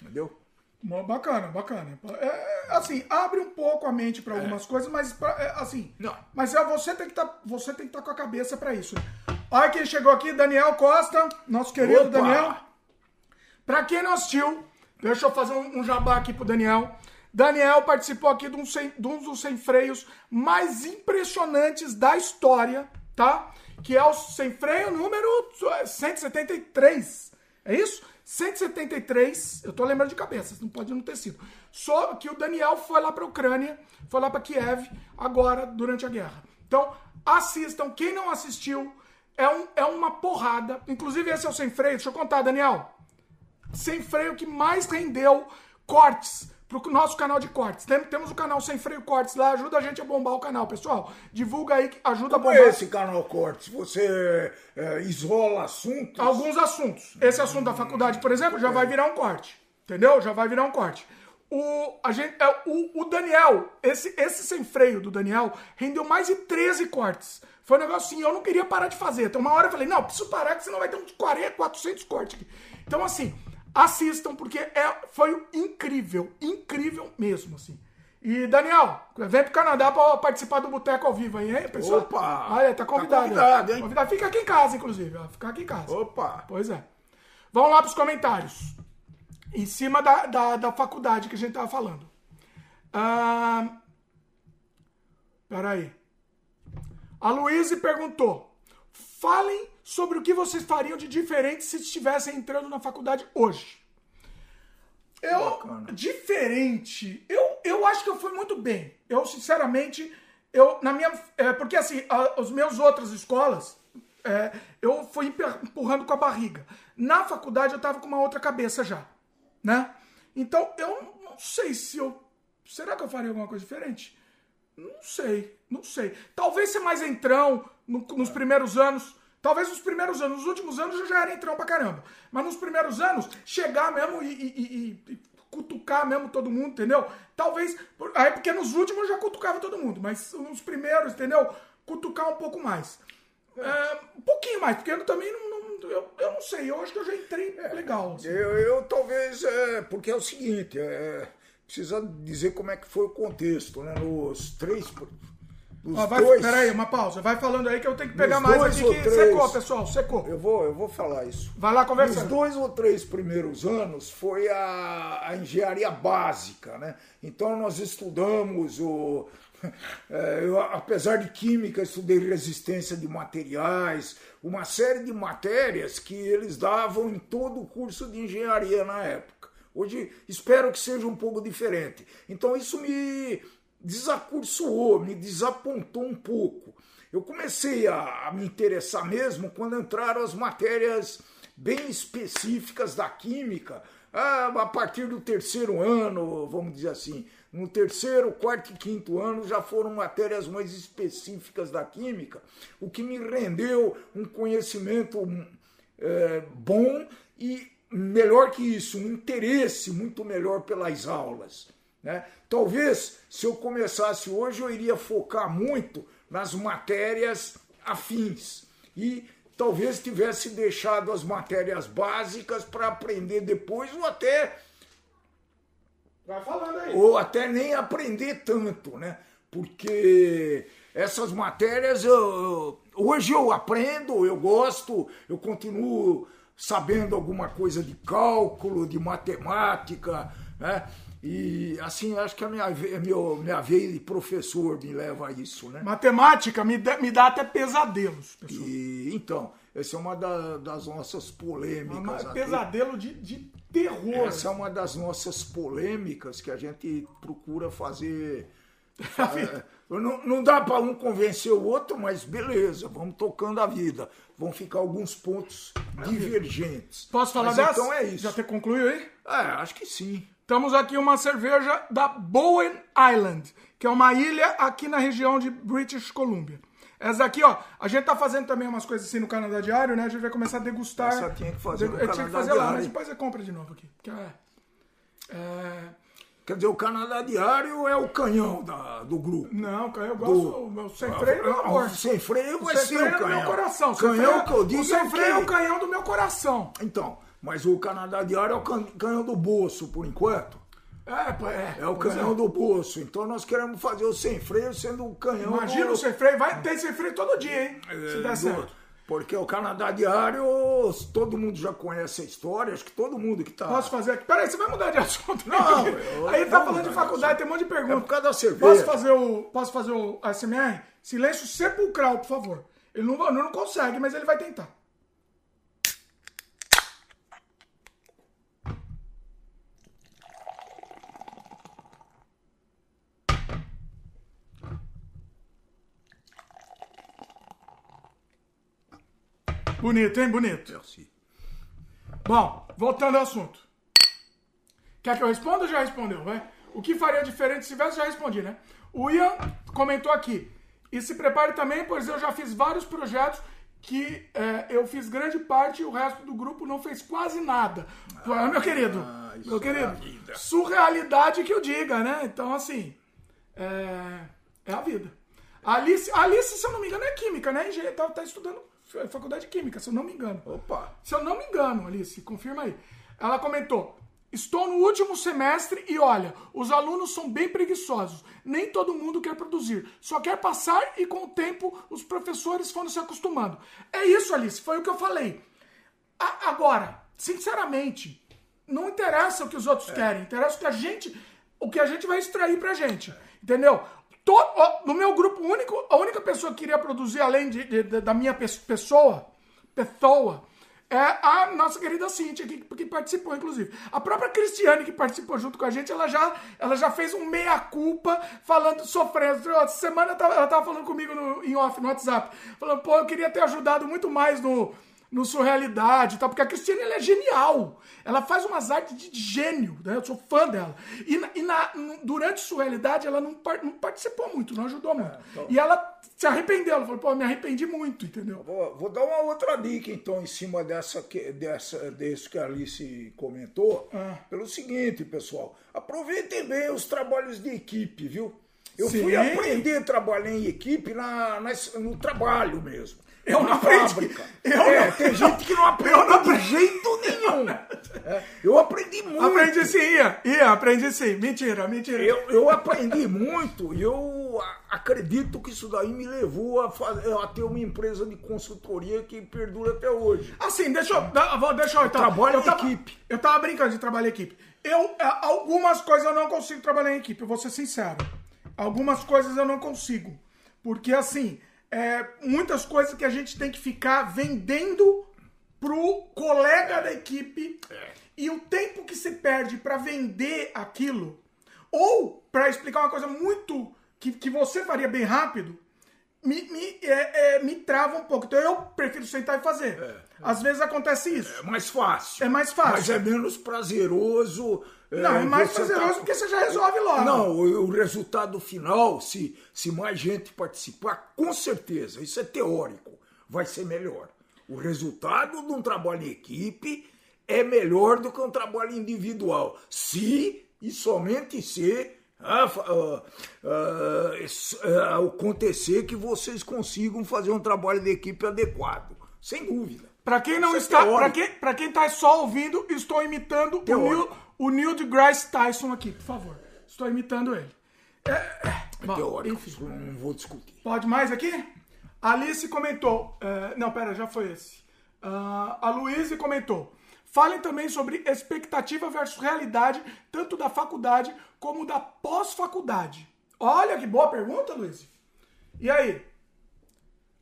Entendeu? Bacana, bacana. É, é, assim, abre um pouco a mente para algumas é. coisas, mas pra, é, assim, não. mas é, você tem que tá, você tem que estar tá com a cabeça para isso. Olha quem chegou aqui, Daniel Costa, nosso querido Opa. Daniel. Para quem não assistiu, deixa eu fazer um, um jabá aqui pro Daniel. Daniel participou aqui de um, sem, de um dos sem freios mais impressionantes da história, tá? Que é o sem freio número 173. É isso? 173, eu tô lembrando de cabeça, não pode não ter sido. Só que o Daniel foi lá para Ucrânia, foi lá para Kiev, agora, durante a guerra. Então, assistam. Quem não assistiu, é, um, é uma porrada. Inclusive, esse é o sem freio. Deixa eu contar, Daniel. Sem freio que mais rendeu cortes pro nosso canal de cortes. Tem, temos o canal Sem Freio Cortes lá, ajuda a gente a bombar o canal, pessoal. Divulga aí, ajuda Como a bombar. é esse canal Cortes? Você é, isola assuntos? Alguns assuntos. Esse assunto da faculdade, por exemplo, já vai virar um corte. Entendeu? Já vai virar um corte. O, a gente, é, o, o Daniel, esse, esse sem freio do Daniel, rendeu mais de 13 cortes. Foi um negócio assim, eu não queria parar de fazer. Então uma hora eu falei, não, preciso parar, que senão vai ter uns 40, 400 cortes aqui. Então assim, Assistam, porque é, foi incrível, incrível mesmo, assim. E, Daniel, vem pro Canadá pra participar do Boteco ao vivo aí, hein, pessoal? Opa! Aí, tá convidado. Tá convidado, hein? Convidado. Fica aqui em casa, inclusive, ó. Fica aqui em casa. Opa! Pois é. Vamos lá pros comentários. Em cima da, da, da faculdade que a gente tava falando. Ah, peraí. A Luíse perguntou. Falem sobre o que vocês fariam de diferente se estivessem entrando na faculdade hoje. Eu, Bacana. diferente, eu, eu acho que eu fui muito bem. Eu, sinceramente, eu, na minha, é, porque assim, a, os meus outras escolas, é, eu fui empurrando com a barriga. Na faculdade eu tava com uma outra cabeça já, né? Então, eu não sei se eu, será que eu faria alguma coisa diferente? Não sei, não sei. Talvez ser mais entrão no, nos primeiros anos, Talvez nos primeiros anos, nos últimos anos eu já era entrão pra caramba. Mas nos primeiros anos, chegar mesmo e, e, e, e cutucar mesmo todo mundo, entendeu? Talvez. Aí porque nos últimos eu já cutucava todo mundo, mas nos primeiros, entendeu? Cutucar um pouco mais. É, um pouquinho mais, porque eu também não. não eu, eu não sei, eu acho que eu já entrei é, legal. Assim. Eu, eu talvez. É, porque é o seguinte, é, precisa dizer como é que foi o contexto, né? Nos três Ó, vai, dois... Peraí, uma pausa. Vai falando aí que eu tenho que pegar mais aqui que três, secou, pessoal, secou. Eu vou, eu vou falar isso. Vai lá conversando. Nos dois ou três primeiros anos foi a, a engenharia básica, né? Então nós estudamos o... É, eu, apesar de química, estudei resistência de materiais, uma série de matérias que eles davam em todo o curso de engenharia na época. Hoje espero que seja um pouco diferente. Então isso me, desacursoou, me desapontou um pouco. Eu comecei a, a me interessar mesmo quando entraram as matérias bem específicas da química, a, a partir do terceiro ano, vamos dizer assim. No terceiro, quarto e quinto ano já foram matérias mais específicas da química, o que me rendeu um conhecimento é, bom e, melhor que isso, um interesse muito melhor pelas aulas. Né? Talvez, se eu começasse hoje, eu iria focar muito nas matérias afins e talvez tivesse deixado as matérias básicas para aprender depois ou até Vai falando aí. ou até nem aprender tanto, né? Porque essas matérias, eu, hoje eu aprendo, eu gosto, eu continuo sabendo alguma coisa de cálculo, de matemática, né? E assim, acho que a minha, minha, minha veia de professor me leva a isso, né? Matemática me dá, me dá até pesadelos, pessoal. E, então, essa é uma da, das nossas polêmicas. Um pesadelo de, de terror. Essa é uma das nossas polêmicas que a gente procura fazer. é, não, não dá para um convencer o outro, mas beleza, vamos tocando a vida. Vão ficar alguns pontos divergentes. Posso falar mas dessa? Então é isso. Já até concluiu aí? É, acho que sim. Temos aqui uma cerveja da Bowen Island, que é uma ilha aqui na região de British Columbia. Essa aqui, ó, a gente tá fazendo também umas coisas assim no Canadá Diário, né? A gente vai começar a degustar. Essa tinha que fazer Eu tinha que fazer lá, mas depois você compra de novo aqui. é- é... Quer dizer, o Canadá Diário é o canhão da, do grupo. Não, cara, eu gosto. O meu sem freio, meu Ah, amor. sem freio O vai sem ser freio o é do canhão. meu coração. Canhão freio- que eu digo O sem é o freio é o canhão do meu coração. Então, mas o Canadá Diário é o can- canhão do bolso, por enquanto. É, é. É o Pois canhão do bolso. Então nós queremos fazer o sem freio sendo o canhão Imagina do... o sem freio. Vai ter sem freio todo dia, hein? é, Se der certo. Porque o Canadá Diário, todo mundo já conhece a história, acho que todo mundo que tá... Posso fazer aqui? Peraí, você vai mudar de assunto? né? Não, eu- Aí tá falando de faculdade, assunto. tem um monte de É perguntas. por causa da cerveja. Posso fazer o, posso fazer o ASMR? Silêncio sepulcral, por favor. Ele não, não consegue, mas ele vai tentar. Bonito, hein? Bonito. Merci. Bom, voltando ao assunto. Quer que eu responda ou já respondeu, vai? O que faria diferente se tivesse, já respondi, né? O Ian comentou aqui. E se prepare também, pois eu já fiz vários projetos que é, eu fiz grande parte e o resto do grupo não fez quase nada. Pô, meu querido, isso meu é querido, vida. surrealidade que eu diga, né? Então, assim, é, é a vida. Alice, Alice, se eu não me engano, é química, né? Engenharia, tá, tá estudando faculdade de química, se eu não me engano. Opa. Se eu não me engano, Alice, confirma aí. Ela comentou: Estou no último semestre e olha, os alunos são bem preguiçosos. Nem todo mundo quer produzir. Só quer passar e com o tempo os professores foram se acostumando. É isso, Alice, foi o que eu falei. A- agora, sinceramente, não interessa o que os outros querem, interessa o que a gente, o que a gente vai extrair pra gente. Entendeu? No meu grupo único, a única pessoa que queria produzir além de- de- de- da minha pes- pessoa, pessoa, é a nossa querida Cintia, que, que participou, inclusive. A própria Cristiane, que participou junto com a gente, ela já, ela já fez um meia-culpa, falando, sofrendo. Essa semana ela tava, ela tava falando comigo no, em off, no WhatsApp, falando, pô, eu queria ter ajudado muito mais no, no Surrealidade e tal, porque a Cristiane ela é genial. Ela faz umas artes de gênio, né? Eu sou fã dela. E, na- e na, durante Surrealidade ela não, não participou muito, não ajudou muito. E ela se arrependeu, ela falou, pô, me arrependi muito, entendeu? Vou, vou dar uma outra dica, então, em cima dessa, que- dessa, desse que a Alice comentou. Ah. Pelo seguinte, pessoal. Aproveitem bem os trabalhos de equipe, viu? Eu Sim. fui aprender a trabalhar em equipe na, nas- no trabalho mesmo. Eu não aprendi. fábrica. Eu é, não- tem gente que não aprende Eu não de jeito nenhum. É, eu aprendi muito. Aprendi sim, ia, ia, aprendi sim. Mentira, mentira. Eu, eu aprendi muito e eu acredito que isso daí me levou a, fazer, a ter uma empresa de consultoria que perdura até hoje. Assim, deixa eu. Deixa eu então. Trabalho eu em tava, equipe. Eu tava brincando de trabalhar em equipe. Eu, é, algumas coisas eu não consigo trabalhar em equipe, eu vou ser sincero. Algumas coisas eu não consigo. Porque, assim, é, muitas coisas que a gente tem que ficar vendendo pro colega da equipe. E o tempo que se perde pra vender aquilo, ou pra explicar uma coisa muito. que, que você faria bem rápido, me, me, é, é, me trava um pouco. Então eu prefiro sentar e fazer. Às vezes acontece isso. É mais fácil. É mais fácil. Mas é menos prazeroso. Não, é mais você prazeroso porque você já resolve logo. Não, o, o resultado final, se, se mais gente participar, com certeza, isso é teórico, vai ser melhor. O resultado de um trabalho em equipe é melhor do que um trabalho individual. Se e somente se ah, ah, ah, ah, acontecer que vocês consigam fazer um trabalho de equipe adequado. Sem dúvida. Pra quem não Isso é está. teórico. Pra quem, pra quem tá só ouvindo, estou imitando o Neil, Teórico. O Neil deGrasse Tyson aqui, por favor. Estou imitando ele. Bom, teórico, enfim. não vou discutir. Pode mais aqui? Alice comentou. é, não, pera, já foi esse. Ah, a Luíse comentou. Falem também sobre expectativa versus realidade, tanto da faculdade como da pós-faculdade. Olha que boa pergunta, Luíse. E aí?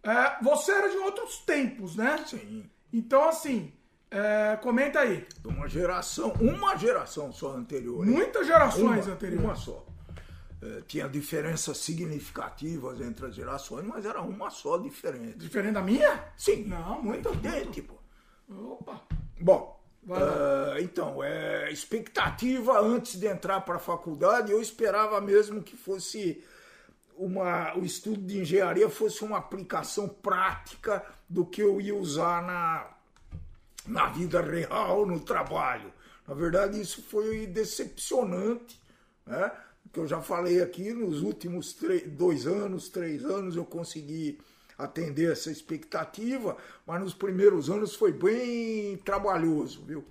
É, você era de outros tempos, né? Sim. Então, assim, é, comenta aí. De uma geração, uma geração só anterior. hein? Muitas gerações uma, anteriores. Uma só. Eh, tinha diferenças significativas entre as gerações, mas era uma só diferente. Diferente da minha? Sim. Não, muito, pô. Opa. Bom, eh, então, é, expectativa antes de entrar para a faculdade, eu esperava mesmo que fosse uma, o estudo de engenharia fosse uma aplicação prática do que eu ia usar na, na vida real, no trabalho. Na verdade, isso foi decepcionante, né? Que eu já falei aqui, nos últimos dois anos, três anos, eu consegui atender essa expectativa, mas nos primeiros anos foi bem trabalhoso, viu?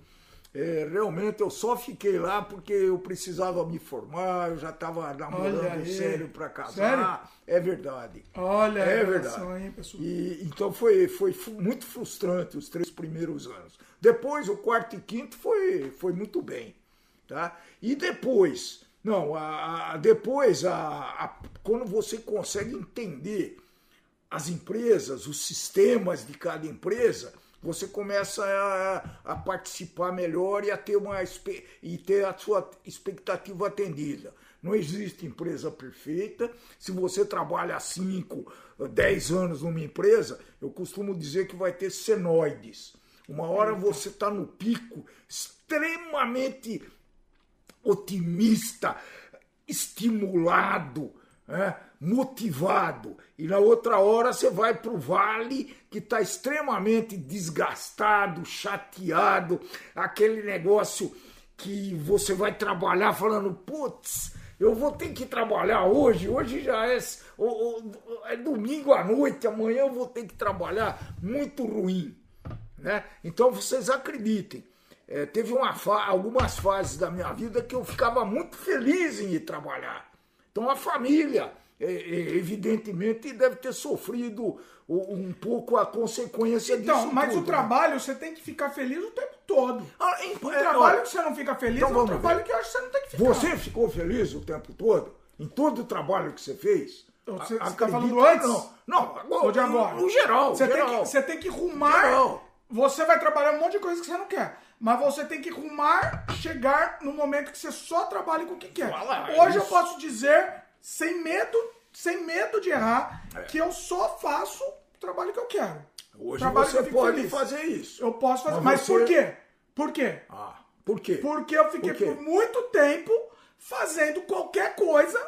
É, realmente eu só fiquei lá porque eu precisava me formar, eu já estava namorando aí. sério para casar. Sério? É verdade. Olha É a verdade. pessoal? E, então foi, foi muito frustrante os três primeiros anos. Depois, o quarto e quinto foi, foi muito bem. Tá? E depois, não, a, a- depois, a, a- quando você consegue entender as empresas, os sistemas de cada empresa, você começa a, a participar melhor e a ter uma e ter a sua expectativa atendida. Não existe empresa perfeita. Se você trabalha 5, 10 anos numa empresa, eu costumo dizer que vai ter senoides. Uma hora você está no pico extremamente otimista, estimulado, né, motivado. E na outra hora você vai para o vale que está extremamente desgastado, chateado, aquele negócio que você vai trabalhar falando, putz, eu vou ter que trabalhar hoje, hoje já é, é domingo à noite, amanhã eu vou ter que trabalhar, muito ruim. Né? Então vocês acreditem, é, teve fa- algumas fases da minha vida que eu ficava muito feliz em ir trabalhar. Então a família, evidentemente, deve ter sofrido um pouco a consequência Então, disso. mas tudo, o trabalho você tem que ficar feliz o tempo todo. Né? Ah, em- O é, trabalho olha, que você não fica feliz então é um trabalho ver. que eu acho que você não tem que ficar. Você ficou feliz o tempo todo? Em todo o trabalho que você fez? Você- tá acredita falando antes? Não, não agora, Ou de agora? No, geral. Você, geral. Tem que, você tem que rumar. Geral. Você vai trabalhar um monte de coisa que você não quer. Mas você tem que rumar, chegar no momento que você só trabalhe com o que quer. Fala, Hoje eu isso. posso dizer, sem medo, sem medo de errar, É. que eu só faço o trabalho que eu quero. Hoje Trabalho que você eu fico pode feliz. fazer isso. Eu posso fazer. Mas Mas, você- por quê? Por quê? Ah, por quê? Porque eu fiquei Por por muito tempo fazendo qualquer coisa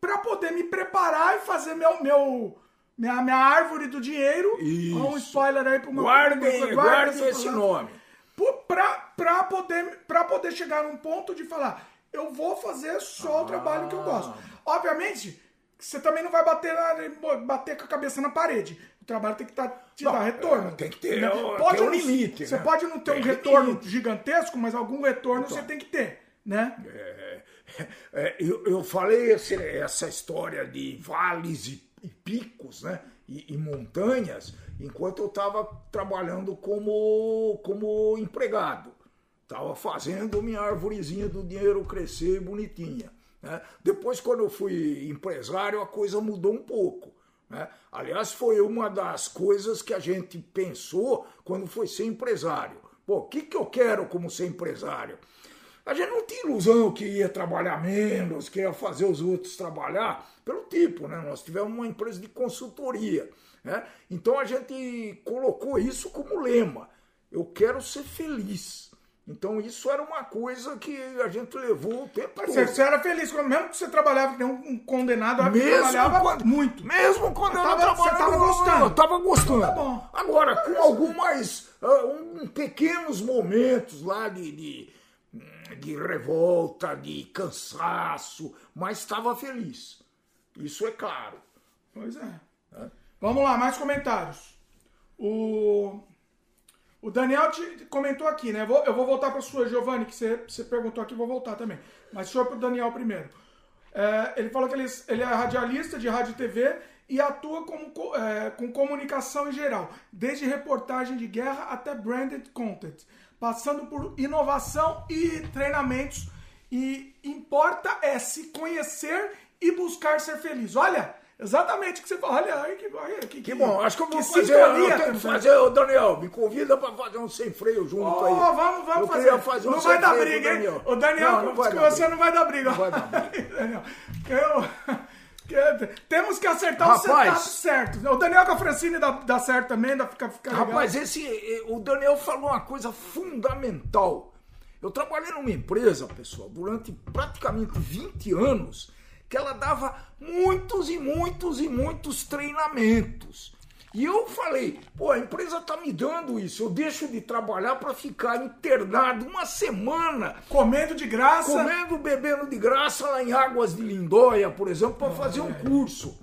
pra poder me preparar e fazer meu, meu minha, minha árvore do dinheiro. Isso. Um spoiler aí pra uma Guardem, guarda guardem essa esse nome. Pra, poder, pra poder chegar num ponto de falar, eu vou fazer só o trabalho que eu gosto. Obviamente, você também não vai bater, na- bater com a cabeça na parede. O trabalho tem que tá, te Não, dar retorno. é, tem que ter- Né? tem um limite, Você né? pode não ter Tem um retorno limite. gigantesco, mas algum retorno Então. você tem que ter, né? É, eu, eu falei esse- essa história de vales e, e picos, né? E, e montanhas, enquanto eu estava trabalhando como, como empregado. Estava fazendo minha arvorezinha do dinheiro crescer bonitinha. Né? Depois, quando eu fui empresário, a coisa mudou um pouco. Né? Aliás, foi uma das coisas que a gente pensou quando foi ser empresário. Pô, o que, que eu quero como ser empresário? A gente não tinha ilusão que ia trabalhar menos, que ia fazer os outros trabalhar, pelo tipo, né? Nós tivemos uma empresa de consultoria, né? Então a gente colocou isso como lema. Eu quero ser feliz. Então isso era uma coisa que a gente levou o tempo todo. Você, era feliz, mesmo que você trabalhava que nem um, condenado, eu Mesmo trabalhava quando, muito. Mesmo quando eu Tava- não você trabalhava, tava gostando. Eu tava gostando. Tá bom. Agora, com algumas. ah, um, pequenos momentos lá de, de, de revolta, de cansaço, mas estava feliz. Isso é claro. Pois é. Vamos lá, mais comentários. O, o Daniel te comentou aqui, né? Eu vou voltar para sua, Giovanni, que você, você perguntou aqui, vou voltar também. Mas eu para o Daniel primeiro. É, ele falou que ele, ele é radialista de rádio e TV e atua é, com comunicação em geral, desde reportagem de guerra até branded content, passando por inovação e treinamentos. E importa é se conhecer e buscar ser feliz. Olha, Exatamente o que você falou. Olha, aí, que, que, que bom. Acho que eu vou que fazer. Eu tenho que fazer, ô Daniel, me convida para fazer um sem freio junto oh, aí. Vamos, vamos eu fazer. fazer um não vai dar briga, hein? O Daniel, não, não vai você dar não vai dar briga. Não vai dar briga. Daniel, eu, temos que acertar Rapaz, o setup certo. O Daniel com a Francine dá, dá certo também, dá, fica, fica legal. Rapaz, esse, o Daniel falou uma coisa fundamental. Eu trabalhei numa empresa, pessoal, durante praticamente 20 anos que ela dava muitos e muitos e muitos treinamentos. E eu falei, pô, a empresa tá me dando isso, eu deixo de trabalhar para ficar internado uma semana. Comendo de graça? Comendo, bebendo de graça lá em Águas de Lindóia, por exemplo, para fazer um curso.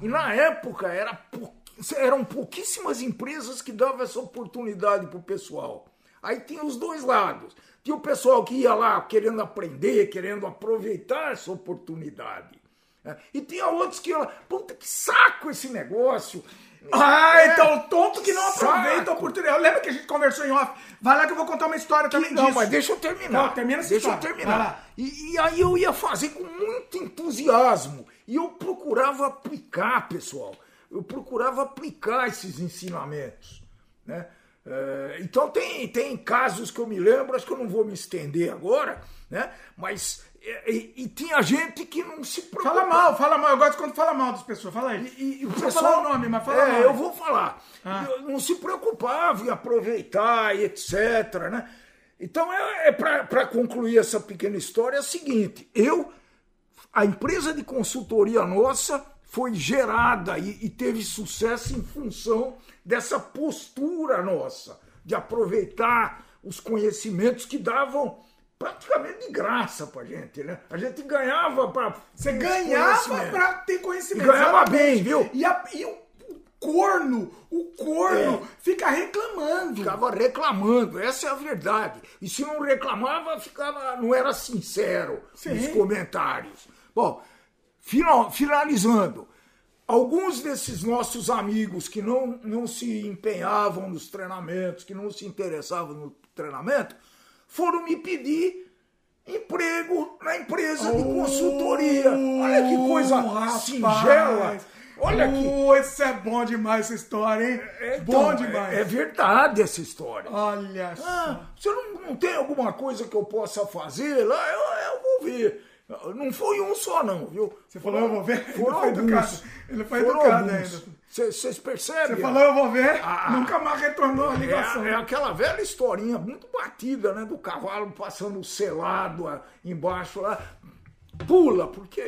E na época era pou... eram pouquíssimas empresas que davam essa oportunidade pro pessoal. Aí tinha os dois lados. Tinha o pessoal que ia lá querendo aprender, querendo aproveitar essa oportunidade. Né? E tinha outros que iam lá, puta que saco esse negócio. Ah, é, então tonto que não aproveita saco. a oportunidade. Lembra que a gente conversou em off? Vai lá que eu vou contar uma história que, também não, disso. mas deixa eu terminar. Não, termina deixa história. eu terminar. E, e, aí eu ia fazer com muito entusiasmo. E eu procurava aplicar, pessoal. Eu procurava aplicar esses ensinamentos. Né? É, então tem, tem casos que eu me lembro, acho que eu não vou me estender agora, né? Mas é, e, e, tinha gente que não se preocupa. Fala mal, fala mal. Eu gosto quando fala mal das pessoas. Fala aí. E, e o pessoal, falar o nome, mas fala é, mal. Eu vou falar. Ah. Não se preocupava em aproveitar e etc. Né? Então, é, é para concluir essa pequena história, é o seguinte: eu, a empresa de consultoria nossa foi gerada e, e teve sucesso em função dessa postura nossa, de aproveitar os conhecimentos que davam praticamente de graça pra gente, né? A gente ganhava para Você ganhava para ter conhecimento. E ganhava bem, viu? E, a, e o corno, o corno é. fica reclamando. Ficava reclamando, essa é a verdade. E se não reclamava, ficava, não era sincero Sim. nos comentários. Bom, final, finalizando. Alguns desses nossos amigos que não, não se empenhavam nos treinamentos, que não se interessavam no treinamento, foram me pedir emprego na empresa de consultoria. Olha que coisa rapaz. singela. Olha aqui. Uh, esse é bom demais essa história, hein? É, então, bom demais. É, é, verdade essa história. Olha ah, Você não, não tem alguma coisa que eu possa fazer lá? Eu, eu vou ver. Não foi um só, não, viu? Você falou, eu vou ver? Foram ele foi educado. Ele foi Foram educado alguns. ainda. Vocês percebem? Você falou, eu vou ver, ah, nunca mais retornou a ligação. É, é, aquela velha historinha muito batida, né? Do cavalo passando selado embaixo lá. Pula, porque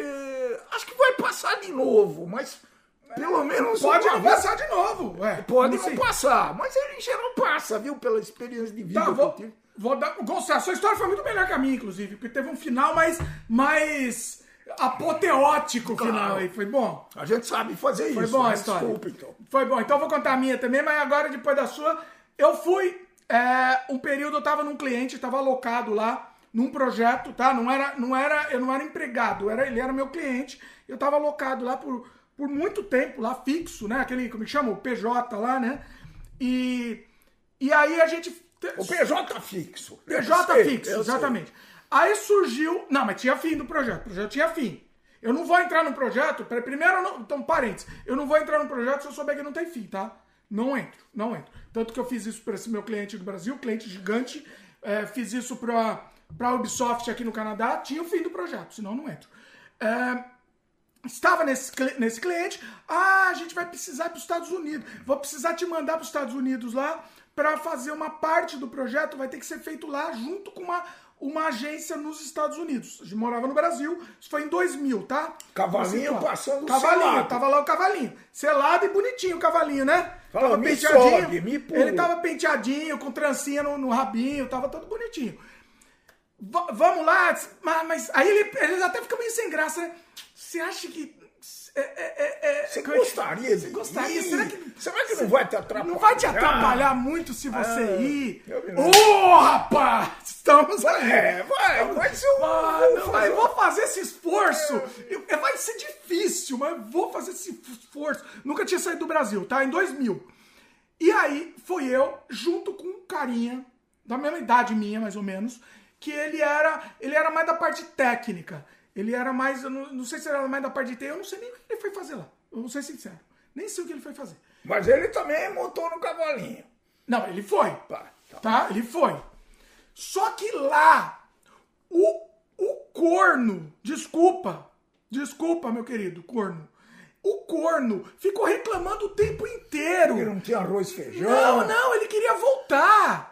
acho que vai passar de novo, mas pelo menos. Pode não vez... passar de novo. Ué, pode não assim? passar, mas ele em geral passa, viu? Pela experiência de vida tá, que eu tive. Vou dar. Gostei, a sua história foi muito melhor que a minha, inclusive, porque teve um final mais. mais apoteótico claro. final aí. Foi bom? A gente sabe fazer foi isso. Foi bom a né? história. Desculpa, então. Foi bom. Então eu vou contar a minha também, mas agora, depois da sua, eu fui. É, um período eu tava num cliente, tava alocado lá num projeto, tá? Não era, não era, eu não era empregado, era, ele era meu cliente. Eu tava alocado lá por, por muito tempo, lá fixo, né? Aquele, como que chama? O PJ lá, né? E, e aí a gente o PJ fixo. PJ fixo, exatamente. Sei. Aí surgiu. Não, mas tinha fim do projeto. O projeto tinha fim. Eu não vou entrar no projeto. Primeiro, não, então, parênteses. Eu não vou entrar no projeto se eu souber que não tem fim, tá? Não entro, não entro. Tanto que eu fiz isso para esse meu cliente do Brasil, cliente gigante. É, fiz isso para a Ubisoft aqui no Canadá. Tinha o fim do projeto, senão não entro. É, estava nesse, nesse cliente. Ah, a gente vai precisar para os Estados Unidos. Vou precisar te mandar para os Estados Unidos lá para fazer uma parte do projeto, vai ter que ser feito lá junto com uma, uma agência nos Estados Unidos. A gente morava no Brasil, isso foi em 2000, tá? Cavalinho assim, passando Cavalinho, selado. tava lá o cavalinho. Selado e bonitinho o cavalinho, né? Fala, tava me penteadinho. Sobe, me ele tava penteadinho, com trancinha no, no rabinho, tava todo bonitinho. V vamos lá, mas, mas aí ele, ele até fica meio sem graça, né? Você acha que É, é, é, você gostaria Você gostaria? Ir? Será que, será que não vai te atrapalhar? Não vai te atrapalhar muito se você ah, ir? Ô, oh, rapaz! Estamos aí. É, vai, vai ser um. Não, fazer... vou fazer esse esforço. É. Vai ser difícil, mas vou fazer esse esforço. Nunca tinha saído do Brasil, tá? Em 2000. E aí, foi eu, junto com um carinha, da mesma idade minha, mais ou menos, que ele era, ele era mais da parte técnica. Ele era mais, eu não, não sei se era mais da parte de TI, eu não sei nem o que ele foi fazer lá. Eu vou ser sincero. Nem sei o que ele foi fazer. Mas ele também montou no cavalinho. Não, ele foi. Tá, tá. tá? Ele foi. Só que lá, o, o corno, desculpa, desculpa, meu querido, corno. O corno ficou reclamando o tempo inteiro. Ele não tinha arroz e feijão. Não, não, ele queria voltar.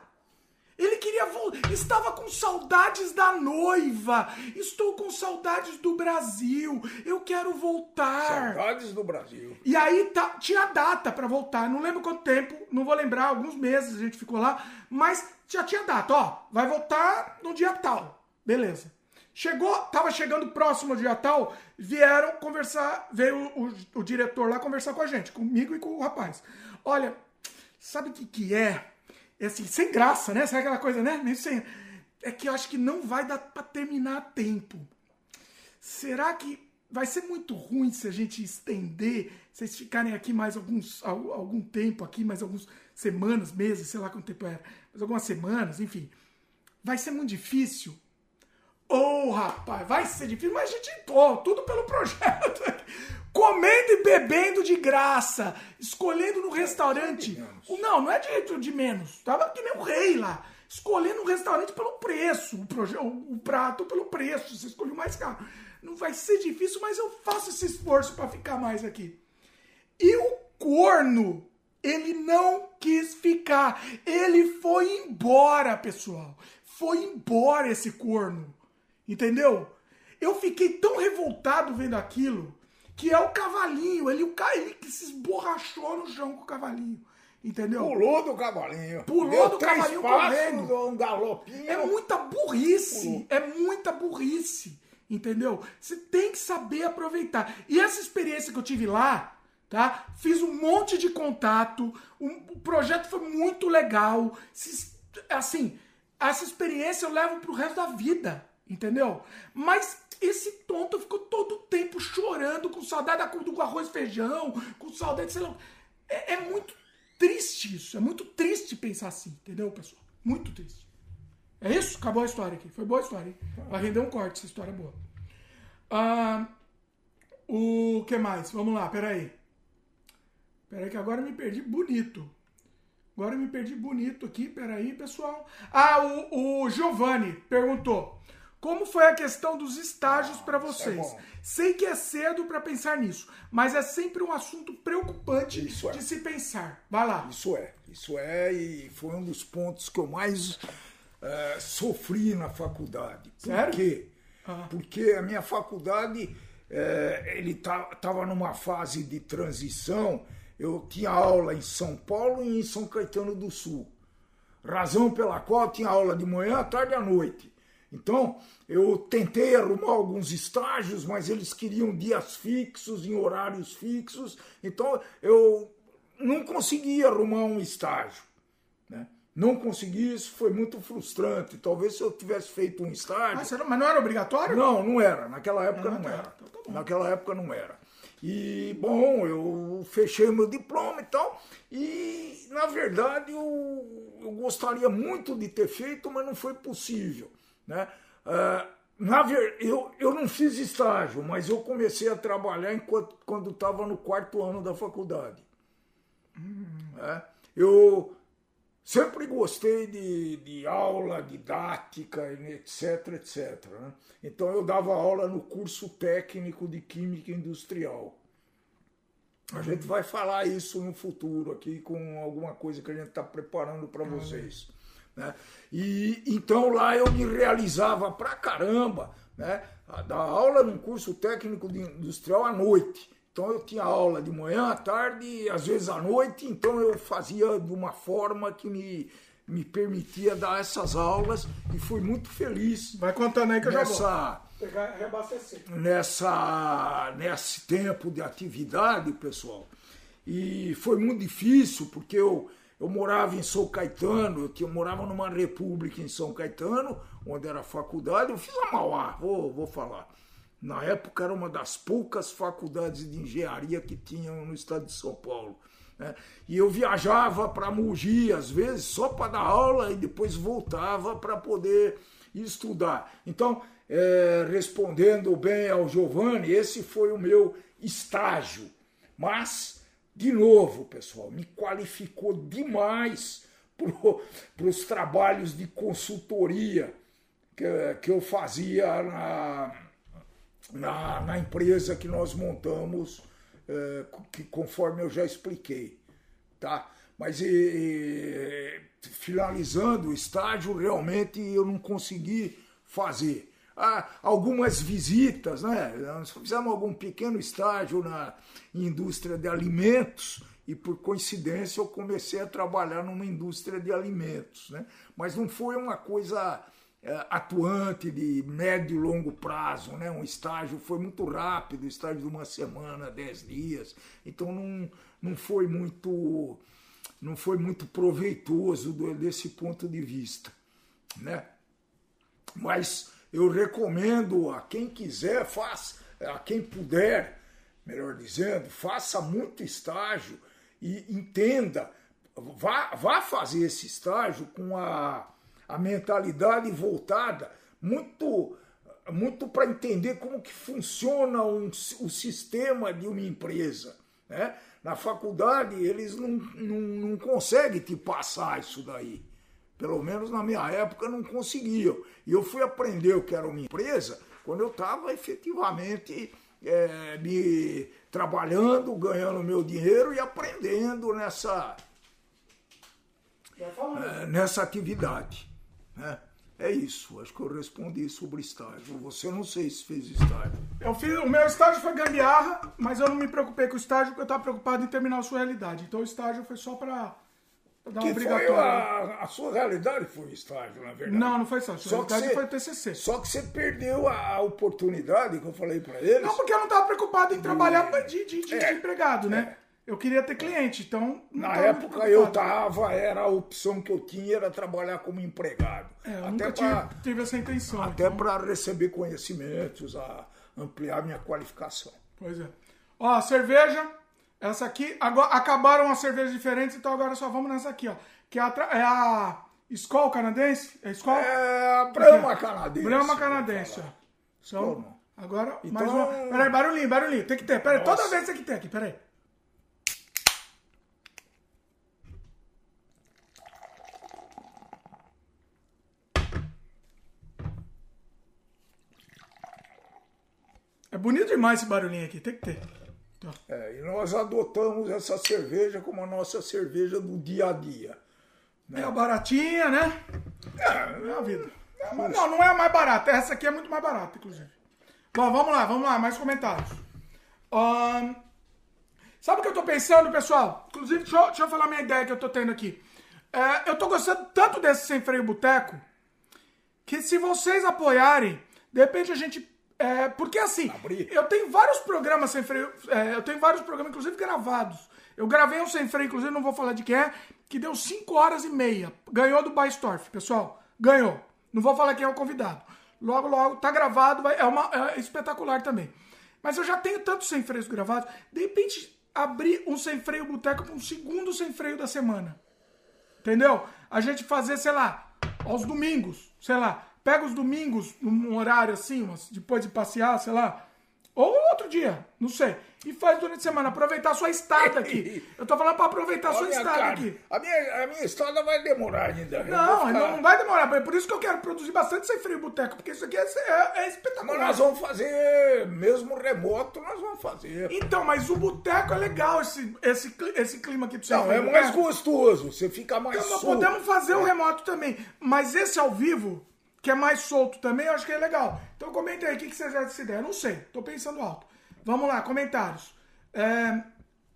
Ele queria voltar. Estava com saudades da noiva. Estou com saudades do Brasil. Eu quero voltar. Saudades do Brasil. E aí tá, tinha data para voltar. Não lembro quanto tempo. Não vou lembrar. Alguns meses a gente ficou lá. Mas já tinha data. Ó, vai voltar no dia tal. Beleza. Chegou, tava chegando próximo ao dia tal, vieram conversar, veio o, o, o, diretor lá conversar com a gente, comigo e com o rapaz. Olha, sabe o que, que é? É assim, sem graça, né? Sabe aquela coisa, né? Meio sem... É que eu acho que não vai dar para terminar a tempo. Será que vai ser muito ruim se a gente estender, vocês ficarem aqui mais alguns, algum tempo aqui, mais algumas semanas, meses, sei lá quanto tempo era, mais algumas semanas, enfim. Vai ser muito difícil. Ô, oh, rapaz, vai ser difícil, mas a gente entrou, tudo pelo projeto. Comendo e bebendo de graça, escolhendo no restaurante. Não, não é direito de menos. Tava que nem o rei lá. Escolhendo um restaurante pelo preço, o, proje... o prato pelo preço. Você escolheu mais caro. Não vai ser difícil, mas eu faço esse esforço para ficar mais aqui. E o corno, ele não quis ficar. Ele foi embora, pessoal. Foi embora esse corno. Entendeu? Eu fiquei tão revoltado vendo aquilo que é o cavalinho. Ele, o ele que se esborrachou no chão com o cavalinho. Entendeu? Pulou do cavalinho. Pulou Deu do cavalinho correndo. Um galopinho. É muita burrice. Pulou. É muita burrice. Entendeu? Você tem que saber aproveitar. E essa experiência que eu tive lá, tá? Fiz um monte de contato. Um, o projeto foi muito legal. Assim, essa experiência eu levo pro resto da vida. Entendeu? Mas esse tonto ficou todo o tempo chorando, com saudade do arroz e feijão, com saudade, sei lá. É, é, muito triste isso. É muito triste pensar assim, entendeu, pessoal? Muito triste. É isso? Acabou a história aqui. Foi boa a história, hein? Vai render um corte essa história boa. Ah, o que mais? Vamos lá, peraí. Peraí que agora eu me perdi bonito. Agora eu me perdi bonito aqui, peraí, pessoal. Ah, o, o Giovanni perguntou. Como foi a questão dos estágios para é vocês? É Sei que é cedo para pensar nisso, mas é sempre um assunto preocupante é. de se pensar. Vai lá. Isso é, isso é, e foi um dos pontos que eu mais uh, sofri na faculdade. Por Sério? quê? Ah. Porque a minha faculdade uh, ele estava numa fase de transição. Eu tinha aula em São Paulo e em São Caetano do Sul. Razão pela qual eu tinha aula de manhã, à tarde e à noite. Então, eu tentei arrumar alguns estágios, mas eles queriam dias fixos, em horários fixos. Então, eu não consegui arrumar um estágio. Né? Não consegui, isso foi muito frustrante. Talvez se eu tivesse feito um estágio. Ah, mas não era obrigatório? Não, não era. Naquela época ah, não tá. era. Então, tá Naquela época não era. E, bom, eu fechei o meu diploma e tal. E, na verdade, eu, eu gostaria muito de ter feito, mas não foi possível. Né? Uh, na ver, eu, eu não fiz estágio, mas eu comecei a trabalhar enquanto, quando estava no quarto ano da faculdade. Hum. É, eu sempre gostei de, de aula didática, etc, etc. Né? Então eu dava aula no curso técnico de Química Industrial. A gente vai falar isso no futuro aqui com alguma coisa que a gente está preparando para vocês. Né? E então lá eu me realizava pra caramba, né? Da aula num curso técnico de industrial à noite. Então eu tinha aula de manhã, à tarde, às vezes à noite, então eu fazia de uma forma que me, me permitia dar essas aulas e fui muito feliz. Vai contando aí que eu nessa, Pegar, reabastecer. Nessa, nesse tempo de atividade, pessoal. E foi muito difícil, porque eu, eu morava em São Caetano, tinha, eu morava numa república em São Caetano, onde era faculdade, eu fiz a Mauá, vou, vou falar. Na época era uma das poucas faculdades de engenharia que tinham no estado de São Paulo. Né? E eu viajava para Mogi, às vezes, só para dar aula e depois voltava para poder estudar. Então, é, respondendo bem ao Giovanni, esse foi o meu estágio. Mas, de novo, pessoal, me qualificou demais para os trabalhos de consultoria que, que eu fazia na na, na empresa que nós montamos, é, que conforme eu já expliquei, tá? Mas e, e, finalizando o estágio, realmente eu não consegui fazer. Algumas visitas, né? Nós fizemos algum pequeno estágio na indústria de alimentos e por coincidência eu comecei a trabalhar numa indústria de alimentos, né? Mas não foi uma coisa é, atuante de médio e longo prazo, né? Um estágio foi muito rápido, estágio de uma semana, dez dias, então não, não foi muito não foi muito proveitoso desse ponto de vista, né? Mas eu recomendo a quem quiser, faça, a quem puder, melhor dizendo, faça muito estágio e entenda, vá, vá fazer esse estágio com a a mentalidade voltada muito muito para entender como que funciona um, o sistema de uma empresa. Né? Na faculdade, eles não, não, não conseguem te passar isso daí. Pelo menos na minha época não conseguiam. E eu fui aprender o que era uma empresa quando eu estava efetivamente é, me trabalhando, ganhando meu dinheiro e aprendendo nessa, é, nessa atividade. Né? É isso, acho que eu respondi sobre estágio. Você não sei se fez estágio. Eu fiz, o meu estágio foi gambiarra, mas eu não me preocupei com o estágio porque eu estava preocupado em terminar a sua realidade. Então o estágio foi só para obrigatória. A, a, sua realidade foi estágio, na verdade. Não, não foi estágio. Só que você, foi TCC. Só que você perdeu a oportunidade que eu falei para eles. Não, porque eu não estava preocupado em trabalhar de, de, de, é, de empregado, né? É. Eu queria ter cliente, então. Na época eu tava, era a opção que eu tinha era trabalhar como empregado. É, eu até nunca pra, tive, tive essa intenção. Até então. para receber conhecimentos, a ampliar minha qualificação. Pois é. Ó, cerveja, essa aqui, agora acabaram as cervejas diferentes, então agora só vamos nessa aqui, ó. Que é a, é a Skol canadense? É Skol? É a Brahma canadense. Brahma canadense, ó. Então, agora, então... mais uma. Peraí, barulhinho, barulhinho. Tem que ter. Peraí, toda vez tem que ter aqui, peraí. É bonito demais esse barulhinho aqui, tem que ter. Tá. É, e nós adotamos essa cerveja como a nossa cerveja do dia a dia. Né? É baratinha, né? É, é a vida. É. Não, não é a mais barata. Essa aqui é muito mais barata, inclusive. Bom, vamos lá, vamos lá, mais comentários. Um, sabe o que eu tô pensando, pessoal? Inclusive, deixa eu, deixa eu falar minha ideia que eu tô tendo aqui. É, eu tô gostando tanto desse Sem Freio Boteco que se vocês apoiarem, de repente a gente é, porque assim, eu tenho vários programas sem freio, é, eu tenho vários programas, inclusive gravados. Eu gravei um sem freio, inclusive não vou falar de quem é, que deu 5 horas e meia. Ganhou do Baistorf, pessoal. Ganhou. Não vou falar quem é o convidado. Logo, logo, tá gravado, é, uma, é espetacular também. Mas eu já tenho tantos sem freios gravados, de repente abrir um sem freio boteco para um segundo sem freio da semana. Entendeu? A gente fazer, sei lá, aos domingos, sei lá, pega os domingos, num horário assim, depois de passear, sei lá, ou outro dia, não sei. E faz durante a semana, aproveitar a sua estada aqui. Eu tô falando pra aproveitar a sua estada cara, aqui. A minha, a minha estada vai demorar ainda. Não, ficar... não vai demorar. É por isso que eu quero produzir bastante sem frio boteco, porque isso aqui é, é, é espetacular. Mas nós vamos fazer, mesmo remoto, nós vamos fazer. Então, mas o boteco é legal, esse, esse, esse clima aqui do sem Não, é mais gostoso, você fica mais então, podemos fazer o remoto também, mas esse ao vivo que é mais solto também, eu acho que é legal. Então comenta aí o que, que vocês acham dessa ideia. Eu não sei, tô pensando alto. Vamos lá, comentários. É,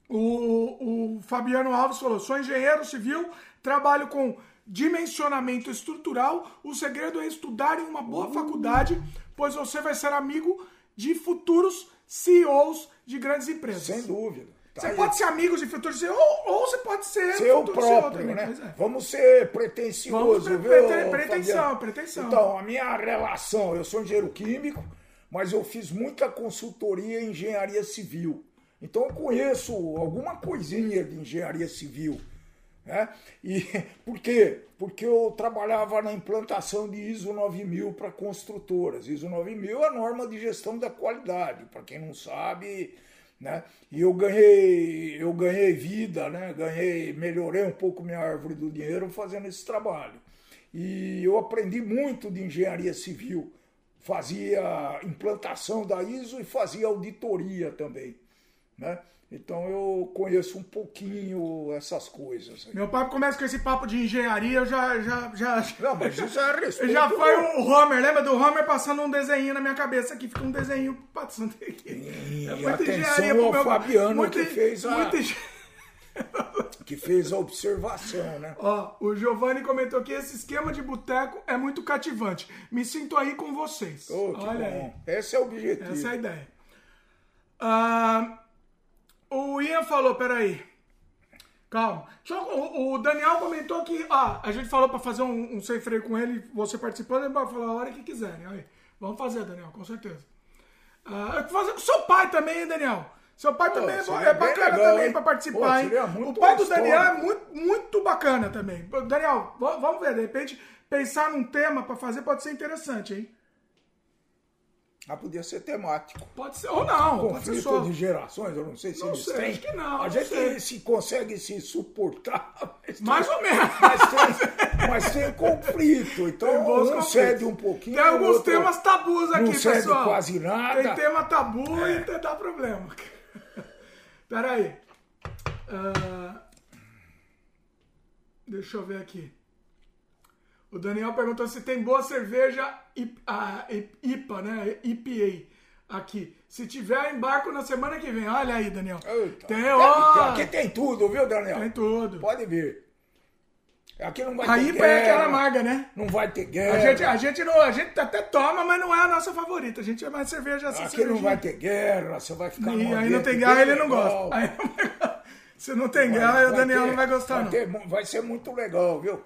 o, o Fabiano Alves falou: sou engenheiro civil, trabalho com dimensionamento estrutural. O segredo é estudar em uma boa faculdade pois você vai ser amigo de futuros CEOs de grandes empresas. Sem dúvida. Você aí. pode ser amigo de futuros ou, ou você pode ser. O próprio, né? É. Vamos ser pretencioso, Vamos pre viu? Pretensão, pretensão. Então, a minha relação, eu sou engenheiro químico, mas eu fiz muita consultoria em engenharia civil. Então eu conheço alguma coisinha de engenharia civil. Né? E por quê? Porque eu trabalhava na implantação de ISO 9000 para construtoras. ISO 9000 é a norma de gestão da qualidade, para quem não sabe, né? E eu ganhei, eu ganhei vida, né? Ganhei, melhorei um pouco minha árvore do dinheiro fazendo esse trabalho. E eu aprendi muito de engenharia civil. Fazia implantação da ISO e fazia auditoria também né? Então eu conheço um pouquinho essas coisas. Aí. Meu pai começa com esse papo de engenharia, eu já. já, já Não, mas isso é respeito. Já foi o Homer, lembra do Homer passando um desenho na minha cabeça aqui, fica um desenho passando aqui. É muita atenção ao meu... Fabiano muita, que fez a. Muita... que fez a observação, né? Ó, o Giovanni comentou que esse esquema de boteco é muito cativante. Me sinto aí com vocês. Oh, Olha bom. aí. Esse é o objetivo. Essa é a ideia. Ah. O Ian falou, peraí. Calma. O Daniel comentou que ah, a gente falou para fazer um, um sem freio com ele, você participando, ele vai falar a hora que quiserem. Aí, vamos fazer, Daniel, com certeza. Uh, fazer com seu pai também, hein, Daniel? Seu pai Pô, também é, é bacana legal, também para participar, Pô, hein? O pai do Daniel é muito, muito bacana também. Daniel, vamos ver, de repente, pensar num tema para fazer pode ser interessante, hein? Ah, podia ser temático. Pode ser, ou não. Conflito só... de gerações, eu não sei se não eles sei, têm. Acho que não. A gente sei. se consegue se suportar. Mais ou menos. Mas tem, mas tem conflito. Então tem um conflitos. cede um pouquinho. Tem alguns temas tabus aqui, não pessoal. cede quase nada. Tem tema tabu é. e dá problema. Peraí. Uh... Deixa eu ver aqui. O Daniel perguntou se tem boa cerveja IPA, né? IPA aqui. Se tiver, embarco na semana que vem. Olha aí, Daniel. Eita. Tem, ó. Aqui tem tudo, viu, Daniel? Tem tudo. Pode vir. Aqui não vai a ter IPA é aquela amarga, né? Não vai ter guerra. A gente, a gente, não, a gente até toma, mas não é a nossa favorita. A gente é mais cerveja assim. Aqui não vai ter guerra, você vai ficar E aí não tem guerra, ele não gosta. Aí, se não tem vai, guerra, o Daniel ter, não vai gostar, vai não. Ter, vai ser muito legal, viu?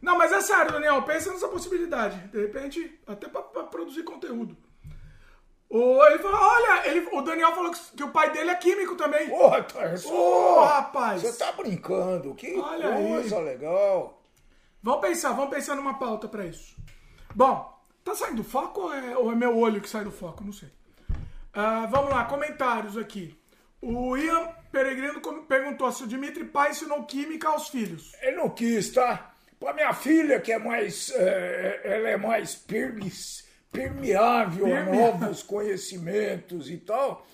Não, mas é sério, Daniel, pensa nessa possibilidade. De repente, até para produzir conteúdo. Ou ele falou, olha, ele, o Daniel falou que, que, o pai dele é químico também. Porra, tá, Ô, rapaz. Você tá brincando, que olha coisa aí. legal. Vamos pensar, vamos pensar numa pauta para isso. Bom, tá saindo do foco ou é, ou é, meu olho que sai do foco? Não sei. Uh, vamos lá, comentários aqui. O Ian Peregrino perguntou se o Dimitri pai ensinou química aos filhos. Ele não quis, tá? Para minha filha, que é mais. É, ela é mais permis, permeável a novos conhecimentos e tal.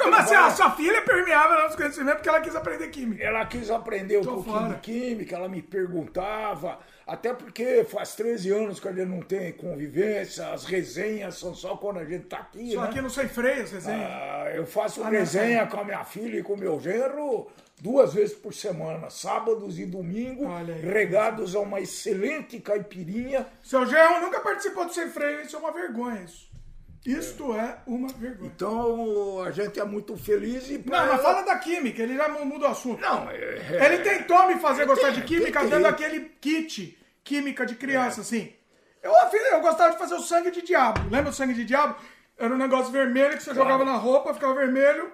Como assim? A sua filha é permeável a novos conhecimentos porque ela quis aprender química. Ela quis aprender um Tô pouquinho fora. de química, ela me perguntava. Até porque faz 13 anos que a gente não tem convivência, as resenhas são só quando a gente tá aqui. Só né? aqui não sei freio as resenhas. Ah, eu faço ah, resenha com a minha filha e com o meu genro duas vezes por semana, sábados e domingo, regados a uma excelente caipirinha. Seu Gerro nunca participou do Sem Freio, isso é uma vergonha isso. Isto é. é uma vergonha. Então a gente é muito feliz e. Não, ela... mas fala da química, ele já muda o assunto. Não, é... Ele tentou me fazer gostar de química dando aquele kit química de criança, é. assim. Eu, eu gostava de fazer o sangue de diabo. Lembra o sangue de diabo? Era um negócio vermelho que você claro. jogava na roupa, ficava vermelho.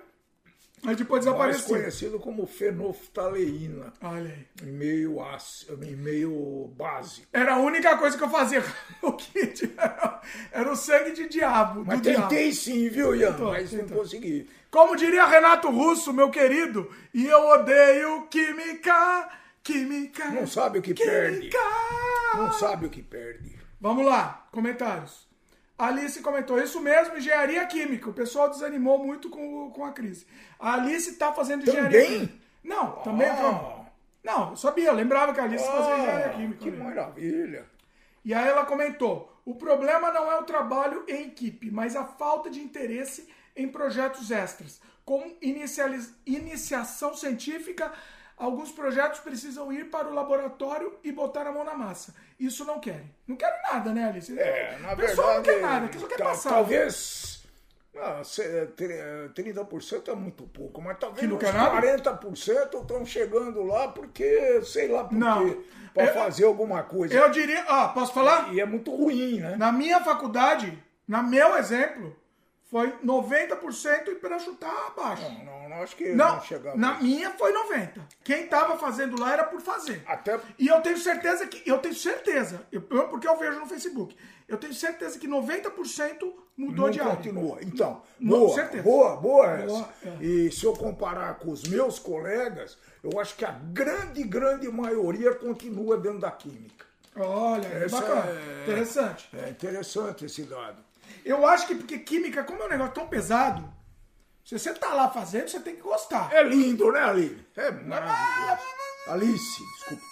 Aí depois desapareceu. Mais conhecido como fenoftaleína. Olha aí. Em meio, ácido, em meio básico. Era a única coisa que eu fazia o kit. Era o sangue de diabo. Mas tentei diabo. sim, viu, Ian? Tentou, mas tentou. não consegui. Como diria Renato Russo, meu querido, e eu odeio química, química. Não sabe o que química. perde. Não sabe o que perde. Vamos lá, comentários. Alice comentou, isso mesmo, engenharia química. O pessoal desanimou muito com, com a crise. A Alice está fazendo também? engenharia química. Não, também. Ah. Não, eu sabia, eu lembrava que a Alice ah, fazia engenharia química. Que maravilha. E aí ela comentou: o problema não é o trabalho em equipe, mas a falta de interesse em projetos extras, com iniciação científica Alguns projetos precisam ir para o laboratório e botar a mão na massa. Isso não querem. Não querem nada, né, Alice? É, na o pessoal verdade. não quer nada, que só quer tá- passar. Talvez. Ah, se- tre- 30% é muito pouco, mas talvez uns quer nada? 40% estão chegando lá porque, sei lá por quê, para fazer alguma coisa. Eu diria, ó, posso falar? E é muito ruim, né? Na minha faculdade, na meu exemplo, foi 90% e para chutar abaixo. Não, não, não acho que não, Não, chegava. na minha foi 90. Quem tava fazendo lá era por fazer. Até E eu tenho certeza que, eu tenho certeza, eu- porque eu vejo no Facebook, eu tenho certeza que 90% mudou não de área. continua. Então, Não, boa, certeza. boa, boa essa. Boa, é. E se eu comparar com os meus colegas, eu acho que a grande, grande maioria continua dentro da química. Olha, Essa bacana, é- interessante. É interessante esse dado. Eu acho que porque química, como é um negócio tão pesado, se você tá lá fazendo, você tem que gostar. É lindo, né, Aline? É maravilhoso. Alice, desculpa.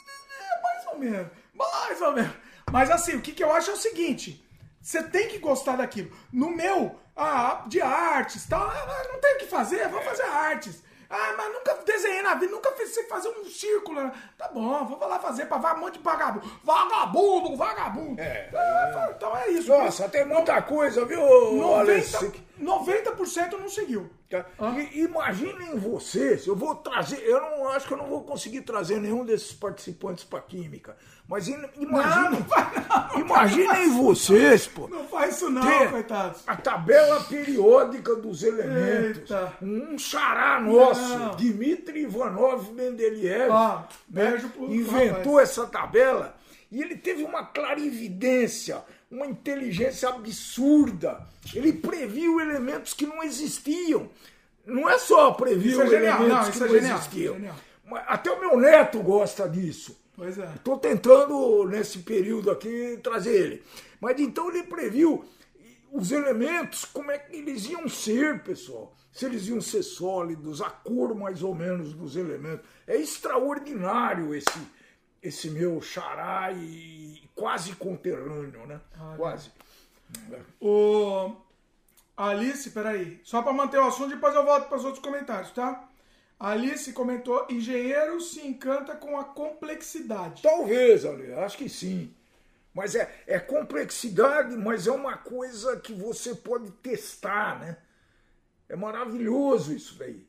É, mais ou menos. Mais ou menos. Mas assim, o que, que eu acho é o seguinte: você tem que gostar daquilo. No meu, ah, de artes tal, ah, não tem o que fazer, vou fazer artes. Ah, mas nunca desenhei na vida, nunca fiz sei fazer um círculo. Tá bom, vou lá fazer pra vai um monte de vagabundo. Vagabundo, vagabundo. É. Ah, então é isso. Nossa, tem muita coisa, viu, Alice? 90%, 90 não seguiu. Tá? I- Imaginem vocês, eu vou trazer, eu não acho que eu não vou conseguir trazer nenhum desses participantes para química, mas imaginem, não vai não. imaginem vocês, pô, Não faz isso não, a tabela periódica dos elementos, Eita. um xará nosso. Dmitry Ivanov Mendeleev, Ó, né, beijo pro inventou rapaz. essa tabela e ele teve uma clarividência, uma inteligência absurda. Ele previu elementos que não existiam. Não é só previu é genial, elementos não, que é não genial, existiam. genial. Até o meu neto gosta disso. Pois é. Estou tentando, nesse período aqui, trazer ele. Mas então ele previu os elementos, como é que eles iam ser, pessoal. Se eles iam ser sólidos, a cor mais ou menos dos elementos. É extraordinário esse, esse meu xará e quase conterrâneo, né? Quase. O Alice, peraí, só para manter o assunto, depois eu volto para os outros comentários, tá? Alice comentou: engenheiro se encanta com a complexidade. Talvez, Ale, acho que sim. Mas é, é complexidade, mas é uma coisa que você pode testar, né? É maravilhoso isso daí.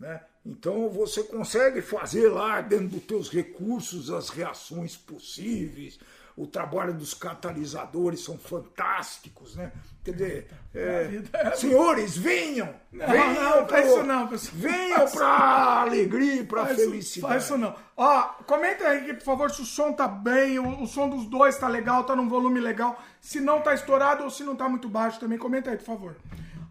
Né? Então você consegue fazer lá dentro dos teus recursos as reações possíveis. O trabalho dos catalisadores são fantásticos, né? Quer dizer, é, é- senhores, venham! Não, venham não, pro- faz isso não, pessoal. Venham para alegria e para felicidade. Faz isso não. Ó, comenta aí, que, por favor, se o som tá bem, o, o som dos dois tá legal, tá num volume legal. Se não tá estourado ou se não tá muito baixo também, comenta aí, por favor.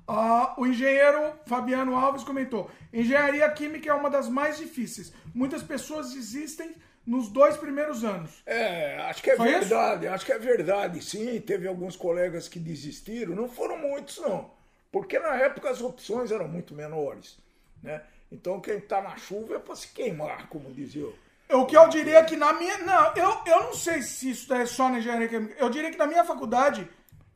Ó, o engenheiro Fabiano Alves comentou: engenharia química é uma das mais difíceis. Muitas pessoas desistem nos dois primeiros anos. É, acho que é Foi isso? verdade, acho que é verdade, sim. Teve alguns colegas que desistiram, não foram muitos, não. Porque na época as opções eram muito menores. Né? Então quem está na chuva é para se queimar, como dizia eu. O que eu diria é que na minha. Não, eu, eu não sei se isso é só na engenharia química. Eu diria que na minha faculdade,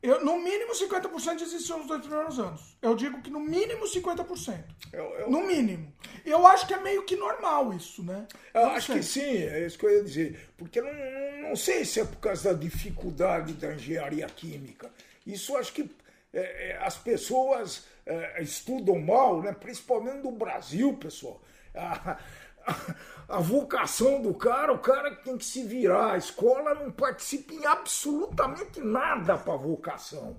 eu, no mínimo 50% desistiu nos dois primeiros anos. Eu digo que no mínimo 50%. Eu, eu- No mínimo. Eu acho que é meio que normal isso, né? eu Não acho sei. que sim, é isso que eu ia dizer. Porque não, não- sei se é por causa da dificuldade da engenharia química. Isso acho que é, é, as pessoas é, estudam mal, né? principalmente no Brasil, pessoal. A, vocação do cara, o cara que tem que se virar. A escola não participa em absolutamente nada para vocação.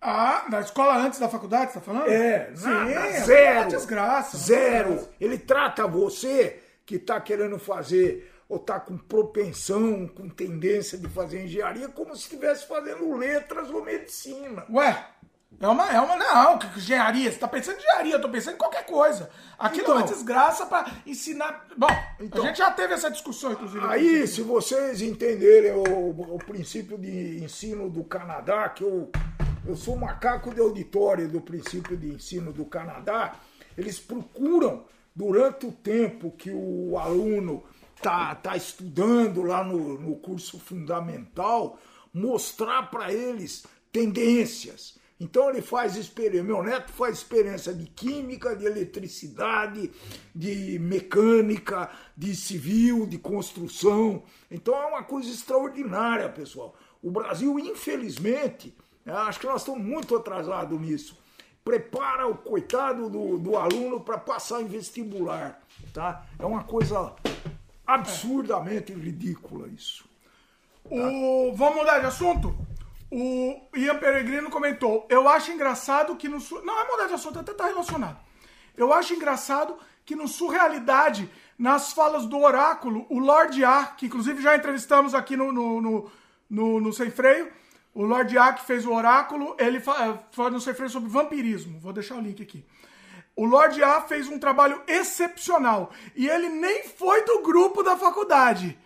Ah, da escola antes da faculdade, você tá falando? É, Sim, nada, é zero. desgraça. Zero. Ele trata você que está querendo fazer ou está com propensão, com tendência de fazer engenharia, como se estivesse fazendo letras ou medicina. Ué, é uma, é uma. Não, que engenharia. Você tá pensando em engenharia, eu tô pensando em qualquer coisa. Aquilo é uma Então. desgraça pra ensinar. Bom, Então. a gente já teve essa discussão, inclusive. Aí, se vocês entenderem o, o princípio de ensino do Canadá, que eu, eu sou macaco de auditório do princípio de ensino do Canadá, eles procuram, durante o tempo que o aluno está tá estudando lá no, no curso fundamental, mostrar para eles tendências, Então ele faz experiência, meu neto faz experiência de química, de eletricidade, de mecânica, de civil, de construção. Então é uma coisa extraordinária, pessoal. O Brasil, infelizmente, acho que nós estamos muito atrasados nisso. Prepara o coitado do, do aluno para passar em vestibular. Tá? É uma coisa absurdamente ridícula isso. O... Vamos mudar de assunto? O Ian Peregrino comentou: Eu acho engraçado que no. Não é mudar de assunto, até tá relacionado. Eu acho engraçado que no Surrealidade, nas falas do Oráculo, o Lord A, que inclusive já entrevistamos aqui no, no, no, no, no Sem Freio, o Lord A que fez o Oráculo, ele fala no Sem Freio sobre vampirismo. Vou deixar o link aqui. O Lord A fez um trabalho excepcional e ele nem foi do grupo da faculdade.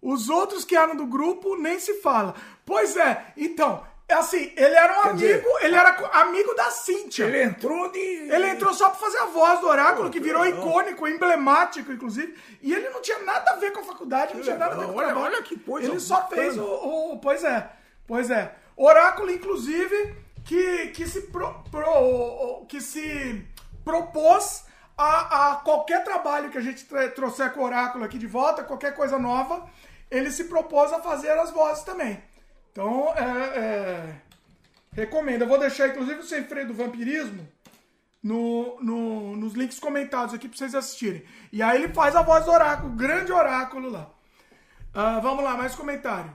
Os outros que eram do grupo nem se fala. Pois é, então, é assim, ele era um Quer amigo, dizer, ele era amigo da Cíntia. Ele entrou de. Ele entrou só pra fazer a voz do oráculo, que virou icônico, emblemático, inclusive. E ele não tinha nada a ver com a faculdade, não tinha nada a ver com o trabalho. Olha que coisa. Ele só fez o, o, Pois é, pois é. Oráculo, inclusive, que, que se pro, pro, que se propôs a, a qualquer trabalho que a gente trouxer com o oráculo aqui de volta, qualquer coisa nova ele se propôs a fazer as vozes também. Então, é, é, recomendo. Eu vou deixar, inclusive, o Sem Freio do Vampirismo no, no, nos links comentados aqui para vocês assistirem. E aí ele faz a voz do oráculo, grande oráculo lá. Uh, vamos lá, mais comentário.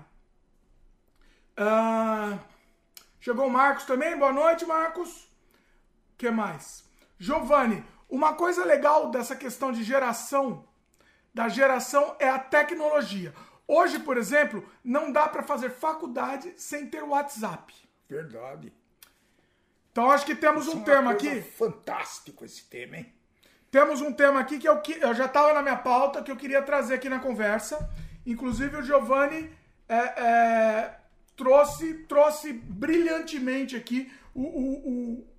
Uh, chegou o Marcos também. Boa noite, Marcos. O que mais? Giovanni, uma coisa legal dessa questão de geração, da geração, é a tecnologia. Hoje, por exemplo, não dá para fazer faculdade sem ter WhatsApp. Verdade. Então acho que temos Isso um é tema aqui. Fantástico esse tema, hein? Temos um tema aqui que eu, eu já estava na minha pauta, que eu queria trazer aqui na conversa. Inclusive o Giovanni é, é, trouxe, trouxe brilhantemente aqui o, o, o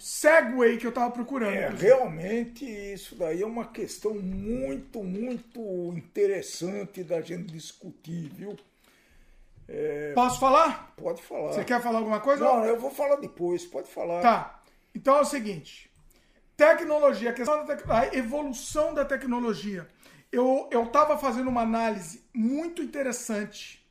segue que eu estava procurando. É, realmente isso daí é uma questão muito, muito interessante da gente discutir, viu? É... Posso falar? Pode falar. Você quer falar alguma coisa? Não, eu vou falar depois, pode falar. Tá. Então é o seguinte: tecnologia, a questão da tec... a evolução da tecnologia. Eu, eu tava fazendo uma análise muito interessante.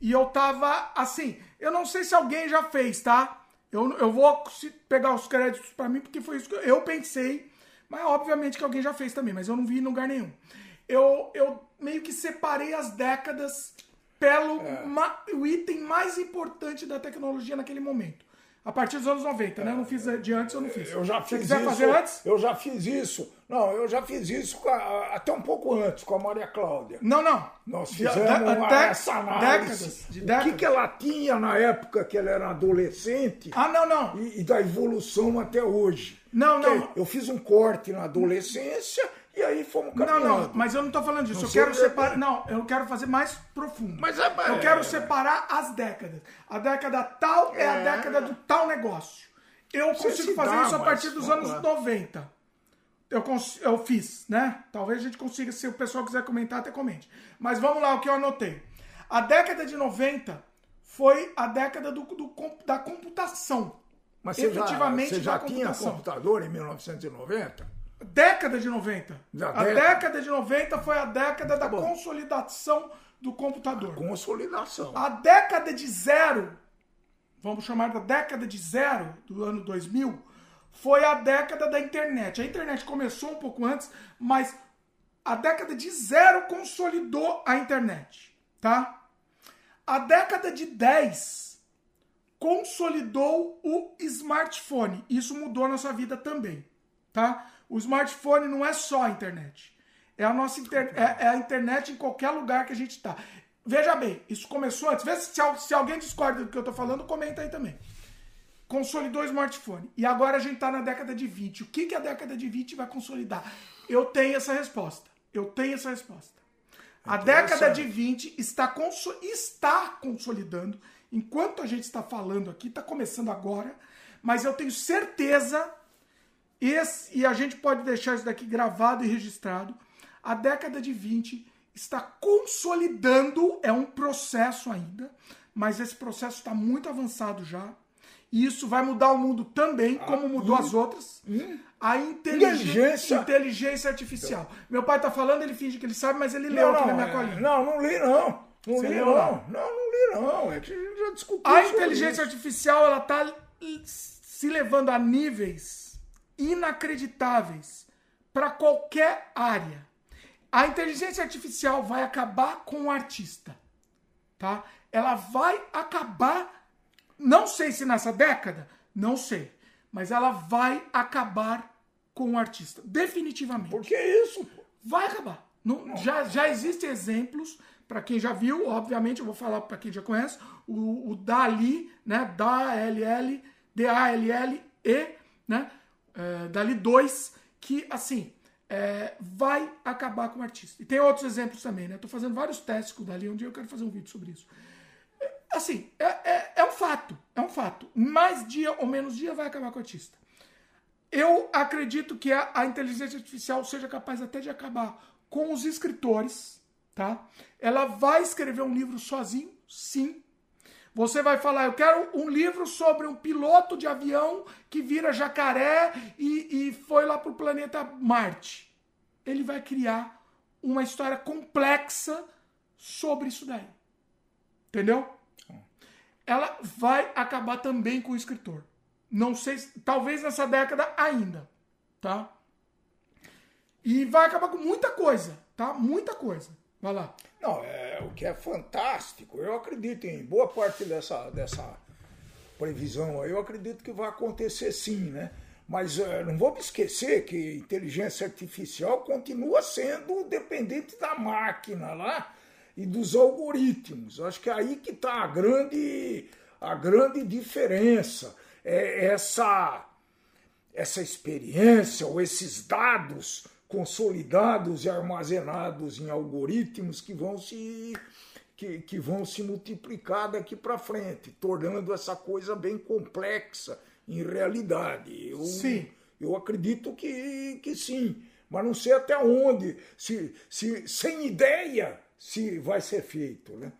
E eu tava assim, eu não sei se alguém já fez, tá? Eu, eu vou pegar os créditos para mim, porque foi isso que eu pensei. Mas obviamente que alguém já fez também, mas eu não vi em lugar nenhum. Eu, eu meio que separei as décadas pelo é. ma, o item mais importante da tecnologia naquele momento. A partir dos anos 90, né? Eu não fiz de antes, eu não fiz. Eu já fiz Se quiser isso, fazer antes? Eu já fiz isso. Não, eu já fiz isso a, até um pouco antes, com a Maria Cláudia. Não, não. Nós fizemos de, uma, essa análise. Décadas, de décadas. O que, que ela tinha na época que ela era adolescente. Ah, não, não. E, e da evolução até hoje. Não, não. Eu fiz um corte na adolescência e aí fomos caminhando. Não, não, mas eu não estou falando disso. Não eu quero separar. Não, eu quero fazer mais profundo. Mas é, Eu quero separar as décadas. A década tal é, é a década do tal negócio. Eu Você consigo fazer dá, isso a partir dos anos lá. 90. Eu, eu fiz, né? Talvez a gente consiga, se o pessoal quiser comentar, até comente. Mas vamos lá, o que eu anotei. A década de 90 foi a década do, do da computação. Mas você já, você já tinha computador em 1990? Década de 90. a década. década de 90 foi a década da bom. consolidação do computador. A consolidação. A década de zero, vamos chamar da década de zero do ano 2000, foi a década da internet. A internet começou um pouco antes, mas a década de zero consolidou a internet, tá? A década de 10 consolidou o smartphone. Isso mudou a nossa vida também, tá? O smartphone não é só a internet. É a nossa inter... é, é, a internet em qualquer lugar que a gente está. Veja bem, isso começou antes. Vê se, se alguém discorda do que eu estou falando, comenta aí também. Consolidou o smartphone. E agora a gente está na década de 20. O que, que a década de 20 vai consolidar? Eu tenho essa resposta. Eu tenho essa resposta. A década de 20 está, conso... está consolidando. Enquanto a gente está falando aqui, está começando agora. Mas eu tenho certeza esse, e a gente pode deixar isso daqui gravado e registrado. A década de 20 está consolidando, é um processo ainda, mas esse processo está muito avançado já. E isso vai mudar o mundo também, como mudou as outras. A inteligência, Inteligência. artificial. Meu pai tá falando, ele finge que ele sabe, mas ele leu aqui na minha é, colinha. não, não li não. Não Você li leu não. lá? Não, não li não. É que a gente já discutiu A inteligência isso. artificial, ela tá se levando a níveis inacreditáveis para qualquer área. A inteligência artificial vai acabar com o artista, tá? Ela vai acabar, não sei se nessa década, não sei, mas ela vai acabar com o artista, definitivamente. Por que isso? Vai acabar. Não- já, já existem exemplos, para quem já viu, obviamente, eu vou falar para quem já conhece, o, o Dali, né? D-A-L-L, D-A-L-L-E, né? É, Dali 2, que, assim, é, vai acabar com o artista. E tem outros exemplos também, né? Tô fazendo vários testes com o Dali, um dia eu quero fazer um vídeo sobre isso. É, Assim, é, é, é um fato, é um fato. Mais dia ou menos dia vai acabar com o artista. Eu acredito que a, a inteligência artificial seja capaz até de acabar com os escritores, tá? Ela vai escrever um livro sozinho, sim. Você vai falar, eu quero um livro sobre um piloto de avião que vira jacaré e, e foi lá pro planeta Marte. Ele vai criar uma história complexa sobre isso daí. Entendeu? Ela vai acabar também com o escritor. Não sei, se- talvez nessa década ainda, tá? E vai acabar com muita coisa, tá? Muita coisa. Vai lá. Não, é o que é fantástico. Eu acredito em boa parte dessa, dessa previsão aí, eu acredito que vai acontecer sim, né? Mas eh, não vamos esquecer que inteligência artificial continua sendo dependente da máquina lá e dos algoritmos. Acho que é aí que está a grande, a grande diferença. É essa essa experiência ou esses dados consolidados e armazenados em algoritmos que vão se que, que vão se multiplicar daqui para frente, tornando essa coisa bem complexa em realidade. Eu, Sim. eu acredito que, que sim, mas não sei até onde, se, se sem ideia se vai ser feito, né?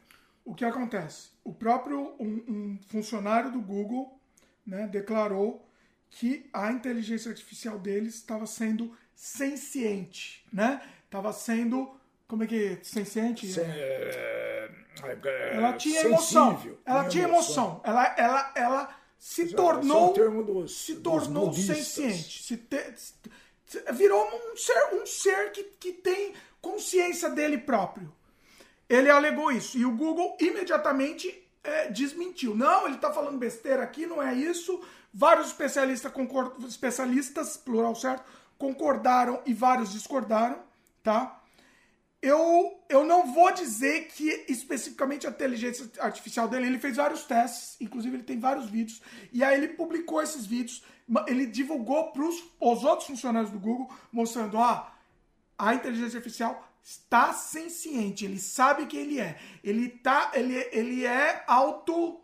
O que acontece? O próprio um, um funcionário do Google né, declarou que a inteligência artificial deles estava sendo senciente, né? Estava sendo como é que é? senciente? É, é, Ela tinha emoção. sensível, Ela tinha emoção. Ela, ela, ela se é tornou dos- se tornou senciente. Se te- virou um ser, um ser que, que tem consciência dele próprio. Ele alegou isso. E o Google imediatamente é, desmentiu. Não, ele está falando besteira aqui, não é isso. Vários especialistas, concor- especialistas, plural certo, concordaram e vários discordaram, tá? Eu, eu não vou dizer que especificamente a inteligência artificial dele, ele fez vários testes, inclusive ele tem vários vídeos, e aí ele publicou esses vídeos, ele divulgou para os outros funcionários do Google, mostrando, ó, a inteligência artificial está senciente, ele sabe quem ele é, ele tá, ele, ele é auto,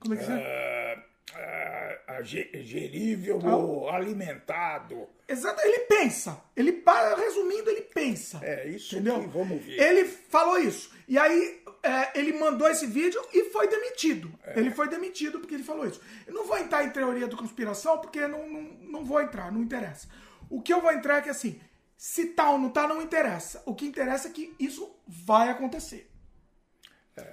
como é que é? é, é, ge- gerível Ah. ou alimentado. Exato, ele pensa. Ele, resumindo, ele pensa. É isso entendeu? que vamos ver. Ele falou isso. E aí, é, ele mandou esse vídeo e foi demitido. É. Ele foi demitido porque ele falou isso. Eu não vou entrar em teoria da conspiração, porque não, não, não vou entrar, não interessa. O que eu vou entrar é que, assim, se tá ou não tá, não interessa. O que interessa é que isso vai acontecer.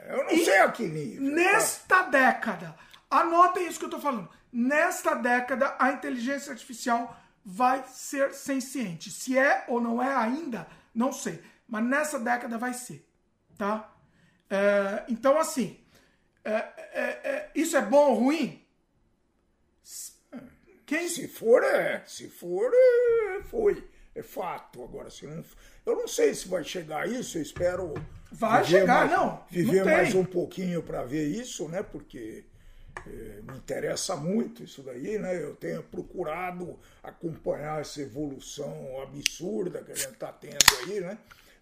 Eu não sei a que nível. tá? Nesta década, anotem isso que eu tô falando. Nesta década, a inteligência artificial vai ser senciente. Se é ou não é ainda, não sei. Mas nessa década vai ser, tá? É, então, assim, é, é, é, isso é bom ou ruim? Quem Se for, é. Se for, é, foi. É fato. Agora, se não. Eu não sei se vai chegar a isso, eu espero. Vai chegar, mais- não, Viver não mais um pouquinho para ver isso, né? Porque me interessa muito isso daí, né? Eu tenho procurado acompanhar essa evolução absurda que a gente está tendo aí, né?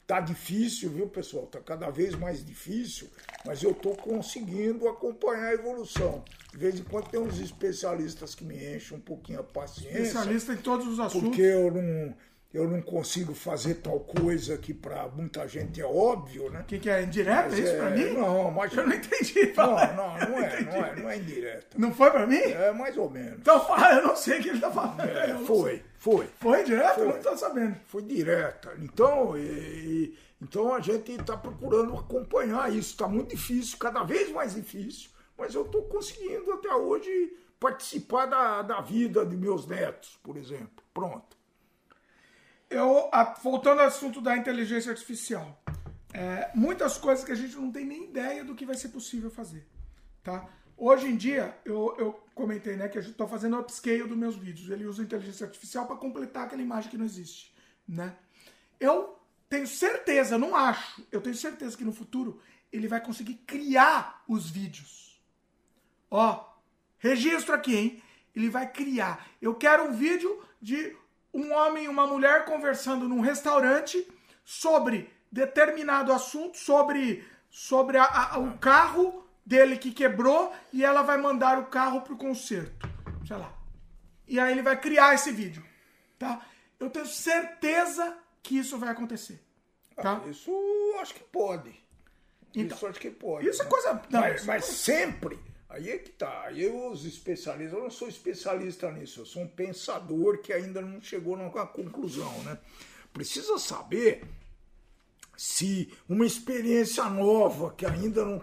Tá difícil, viu, pessoal? Tá cada vez mais difícil, mas eu tô conseguindo acompanhar a evolução. De vez em quando tem uns especialistas que me enchem um pouquinho a paciência. especialista em todos os assuntos. Porque eu não, eu não consigo fazer tal coisa que para muita gente é óbvio, né? O que, que é indireta? Mas isso é- pra mim? Não, mas Eu não entendi. Não, fala. não, não é, não é, não é indireta. Não foi pra mim? É mais ou menos. Então fala, eu não sei o que ele tá falando. É, não foi, foi. Foi direto? Foi. Eu não tô sabendo. Foi direta. Então, e- então a gente está procurando acompanhar isso. Está muito difícil, cada vez mais difícil, mas eu estou conseguindo até hoje participar da, da vida de meus netos, por exemplo. Pronto. Eu, a- voltando ao assunto da inteligência artificial, é, muitas coisas que a gente não tem nem ideia do que vai ser possível fazer, tá? Hoje em dia, eu, eu comentei, né, que eu estou fazendo upscale dos meus vídeos. Ele usa inteligência artificial para completar aquela imagem que não existe, né? Eu tenho certeza, não acho, eu tenho certeza que no futuro ele vai conseguir criar os vídeos. Ó, registro aqui, hein? Ele vai criar. Eu quero um vídeo de um homem e uma mulher conversando num restaurante sobre determinado assunto, sobre, sobre a- a- o carro dele que quebrou e ela vai mandar o carro pro conserto. Sei lá. E aí ele vai criar esse vídeo, tá? Eu tenho certeza que isso vai acontecer. Tá? Isso acho que pode. Então, isso acho que pode. Isso é né? coisa. Não, mas, é mas sempre, aí é que tá. Aí os especialistas, eu não sou especialista nisso, eu sou um pensador que ainda não chegou numa conclusão, né? Precisa saber se uma experiência nova que ainda não,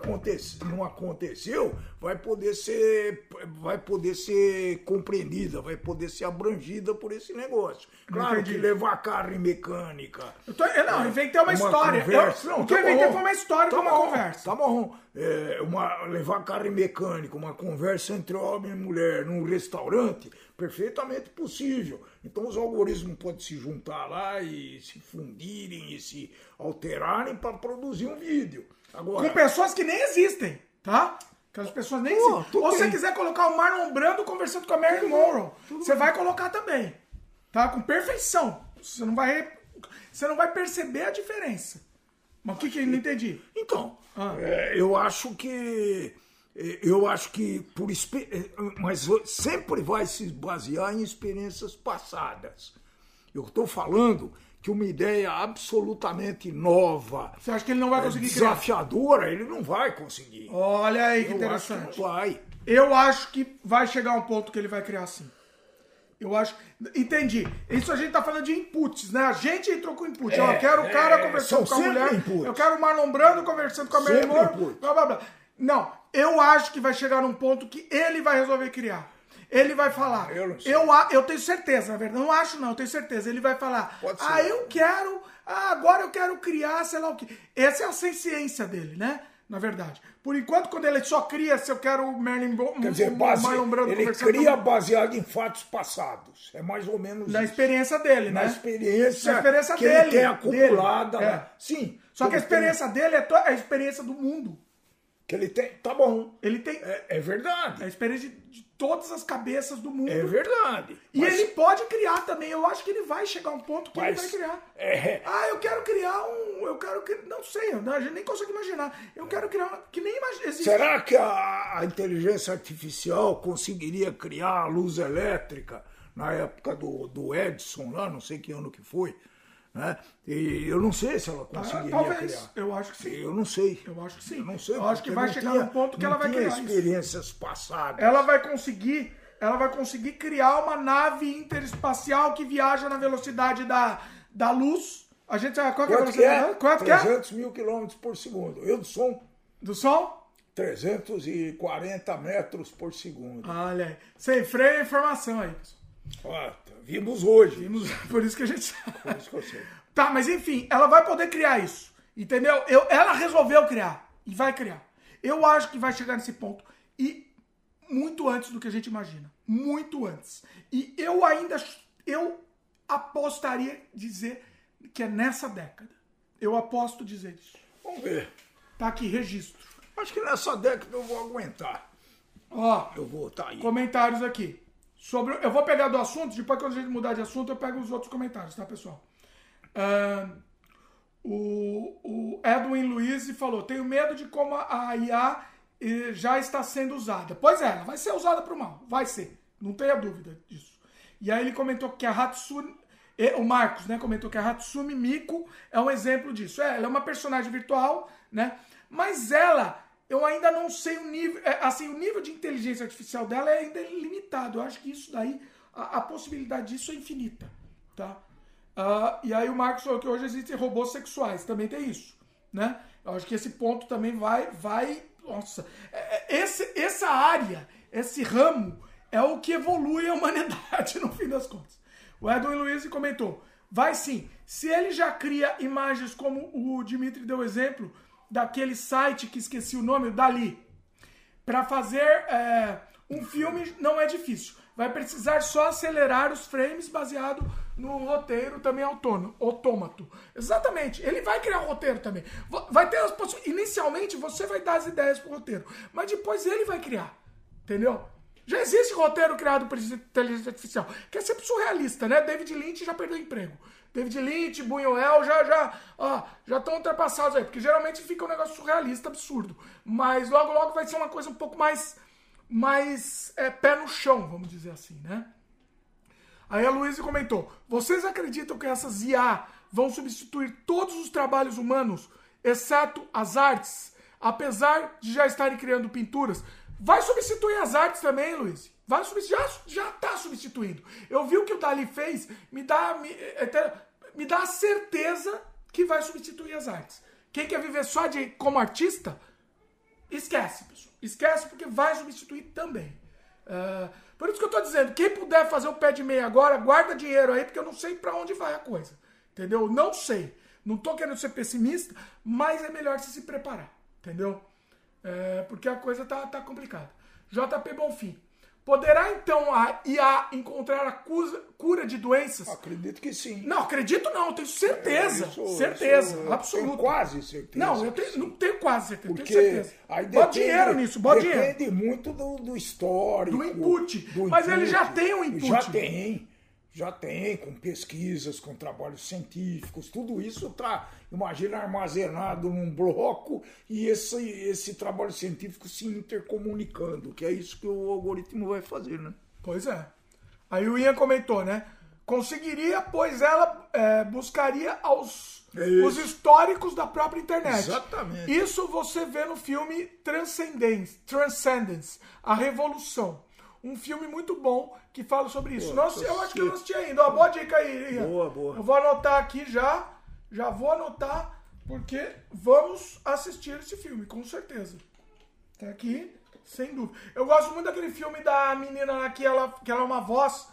não aconteceu vai poder ser vai poder ser compreendida, vai poder ser abrangida por esse negócio. Claro entendi. que levar carne mecânica, Eu, tô, eu não, eu inventei uma, história. conversa. Eu, Não, o que eu tá inventei foi uma história Tá com uma bom, conversa. Tá bom. É, uma, levar carne mecânica, uma conversa entre homem e mulher num restaurante, perfeitamente possível. Então os algoritmos podem se juntar lá e se fundirem e se alterarem para produzir um vídeo. Agora, Com pessoas que nem existem, tá? Aquelas pessoas nem existem. Ou se você quiser colocar o Marlon Brando conversando com a Marilyn Monroe, você vai colocar também. Tá? Com perfeição. Você não vai, você não vai perceber a diferença. Mas o que que eu não entendi? Então, Ah. é, eu acho que. É, Eu acho que por é, mas sempre vai se basear em experiências passadas. Eu estou falando que uma ideia absolutamente nova, Você acha que ele não vai conseguir criar? desafiadora, ele não vai conseguir. Olha aí que eu que interessante. não vai. Eu acho que vai chegar um ponto que ele vai criar assim. Eu acho. Entendi. Isso a gente tá falando de inputs, né? A gente entrou com input. É, eu quero o cara é, conversando com a mulher. inputs. Eu quero o Marlon Brando conversando com a Monroe. inputs. Blá, blá, blá. Não, eu acho que vai chegar num ponto que ele vai resolver criar. Ele vai falar. Eu não sei. Eu, eu tenho certeza, na verdade. Não acho, não, eu tenho certeza. Ele vai falar. Pode ser. Ah, eu quero. Ah, agora eu quero criar, sei lá o quê. Essa é a ciência dele, né? Na verdade. Por enquanto, quando ele só cria, se eu quero o Merlin Bo- Quer dizer, base- Brando ele cria com- baseado em fatos passados. É mais ou menos na isso. experiência dele, Na né? experiência, Na experiência que dele, ele tem acumulada. dele. lá. É. Sim. Só que a ele tem- experiência dele é é a experiência do mundo. Que ele tem. Tá bom. Ele tem É, é verdade. a experiência de, de todas as cabeças do mundo. É verdade. E Mas- ele pode criar também. Eu acho que ele vai chegar a um ponto que Mas- ele vai criar. é. Ah, eu quero criar um. Eu quero. Não sei, a gente nem consegue imaginar. Eu quero criar uma. Que nem imagina. Existe. Será que a, a inteligência artificial conseguiria criar a luz elétrica na época do, do Edison, lá, não sei que ano que foi? Né? E eu não sei se ela Ah, conseguiria talvez. criar. Eu acho que sim. Eu não sei. Eu acho que sim. Eu não sei. Eu acho que vai chegar tinha- num ponto que ela vai criar isso. experiências passadas. Ela vai conseguir. Ela vai conseguir criar uma nave interespacial que viaja na velocidade da, da luz. A gente sabe qual que é a que é? velocidade? Quanto que é? 300 mil quilômetros por segundo. Eu do som, Do som? 340 metros por segundo. Olha aí. Sem freio é informação aí, pessoal. Tá, vimos hoje. Vimos- Por isso que a gente sabe. Por isso que eu sei. Tá, mas enfim, ela vai poder criar isso. Entendeu? Eu, ela resolveu criar. E vai criar. Eu acho que vai chegar nesse ponto. E muito antes do que a gente imagina. Muito antes. E eu ainda. Eu apostaria dizer que é nessa década. Eu aposto dizer isso. Vamos ver. Tá aqui, registro. Acho que nessa década eu vou aguentar. Ó, Eu vou estar aí. comentários aqui. Sobre, eu vou pegar do assunto, depois quando a gente mudar de assunto, eu pego os outros comentários, tá, pessoal? Ahn, o, o Edwin Luiz falou: tenho medo de como a IA eh, já está sendo usada. Pois é, ela vai ser usada para o mal, vai ser, não tenha dúvida disso. E aí ele comentou que a Hatsune o Marcos, né, comentou que a Hatsumi Miku é um exemplo disso. É, ela é uma personagem virtual, né? Mas ela, eu ainda não sei o nível, é, assim, o nível de inteligência artificial dela é ainda limitado. Eu acho que isso daí, a, a possibilidade disso é infinita, tá? Uh, e aí o Marcos falou que hoje existem robôs sexuais, também tem isso, né? Eu acho que esse ponto também vai, vai, nossa, é, é, esse, essa área, esse ramo é o que evolui a humanidade no fim das contas. O Edwin Luiz comentou: vai sim. Se ele já cria imagens como o Dimitri deu exemplo, daquele site que esqueci o nome, o Dali, para fazer é, um filme não é difícil. Vai precisar só acelerar os frames baseado no roteiro também autônomo, autômato. Exatamente. Ele vai criar o roteiro também. Vai ter as Inicialmente você vai dar as ideias pro roteiro, mas depois ele vai criar. Entendeu? Já existe roteiro criado por inteligência artificial, que é sempre surrealista, né? David Lynch já perdeu emprego. David Lynch, Buñuel já já ó, já estão ultrapassados aí, porque geralmente fica um negócio surrealista, absurdo. Mas logo logo vai ser uma coisa um pouco mais mais é, pé no chão, vamos dizer assim, né? Aí a Luísa comentou: "Vocês acreditam que essas IA vão substituir todos os trabalhos humanos, exceto as artes, apesar de já estarem criando pinturas?" Vai substituir as artes também, Luiz. Vai substituir, já, já tá substituindo. Eu vi o que o Dali fez, me dá, me, é, me dá a certeza que vai substituir as artes. Quem quer viver só de como artista, esquece, pessoal. Esquece porque vai substituir também. Uh, por isso que eu tô dizendo, quem puder fazer o pé de meia agora, guarda dinheiro aí, porque eu não sei para onde vai a coisa. Entendeu? Não sei. Não tô querendo ser pessimista, mas é melhor se se preparar. Entendeu? É, porque a coisa tá, tá complicada. JP Bonfim. Poderá então a IA encontrar a cura de doenças? Acredito que sim. Não, acredito não, tenho certeza. É, isso, certeza, isso, absoluta. Tenho quase certeza. Não, eu tenho, não tenho quase certeza, Porque tenho certeza. Aí depende, bota dinheiro nisso, bota depende dinheiro. Depende muito do, do histórico. Do input. Do Mas input. ele já tem um input. Já tem já tem, com pesquisas, com trabalhos científicos, tudo isso está, imagina, armazenado num bloco e esse, esse trabalho científico se intercomunicando, que é isso que o algoritmo vai fazer, né? Pois é. Aí o Ian comentou, né? Conseguiria, pois ela é, buscaria aos, é os históricos da própria internet. Exatamente. Isso você vê no filme Transcendence, Transcendence A Revolução um filme muito bom que fala sobre isso. Pô, Nossa, eu acho que eu não assisti ainda. Ó, boa dica aí, Ian. Boa, boa. Eu vou anotar aqui já. Já vou anotar, porque vamos assistir esse filme, com certeza. Tá aqui, sem dúvida. Eu gosto muito daquele filme da menina lá que ela, que ela é uma voz,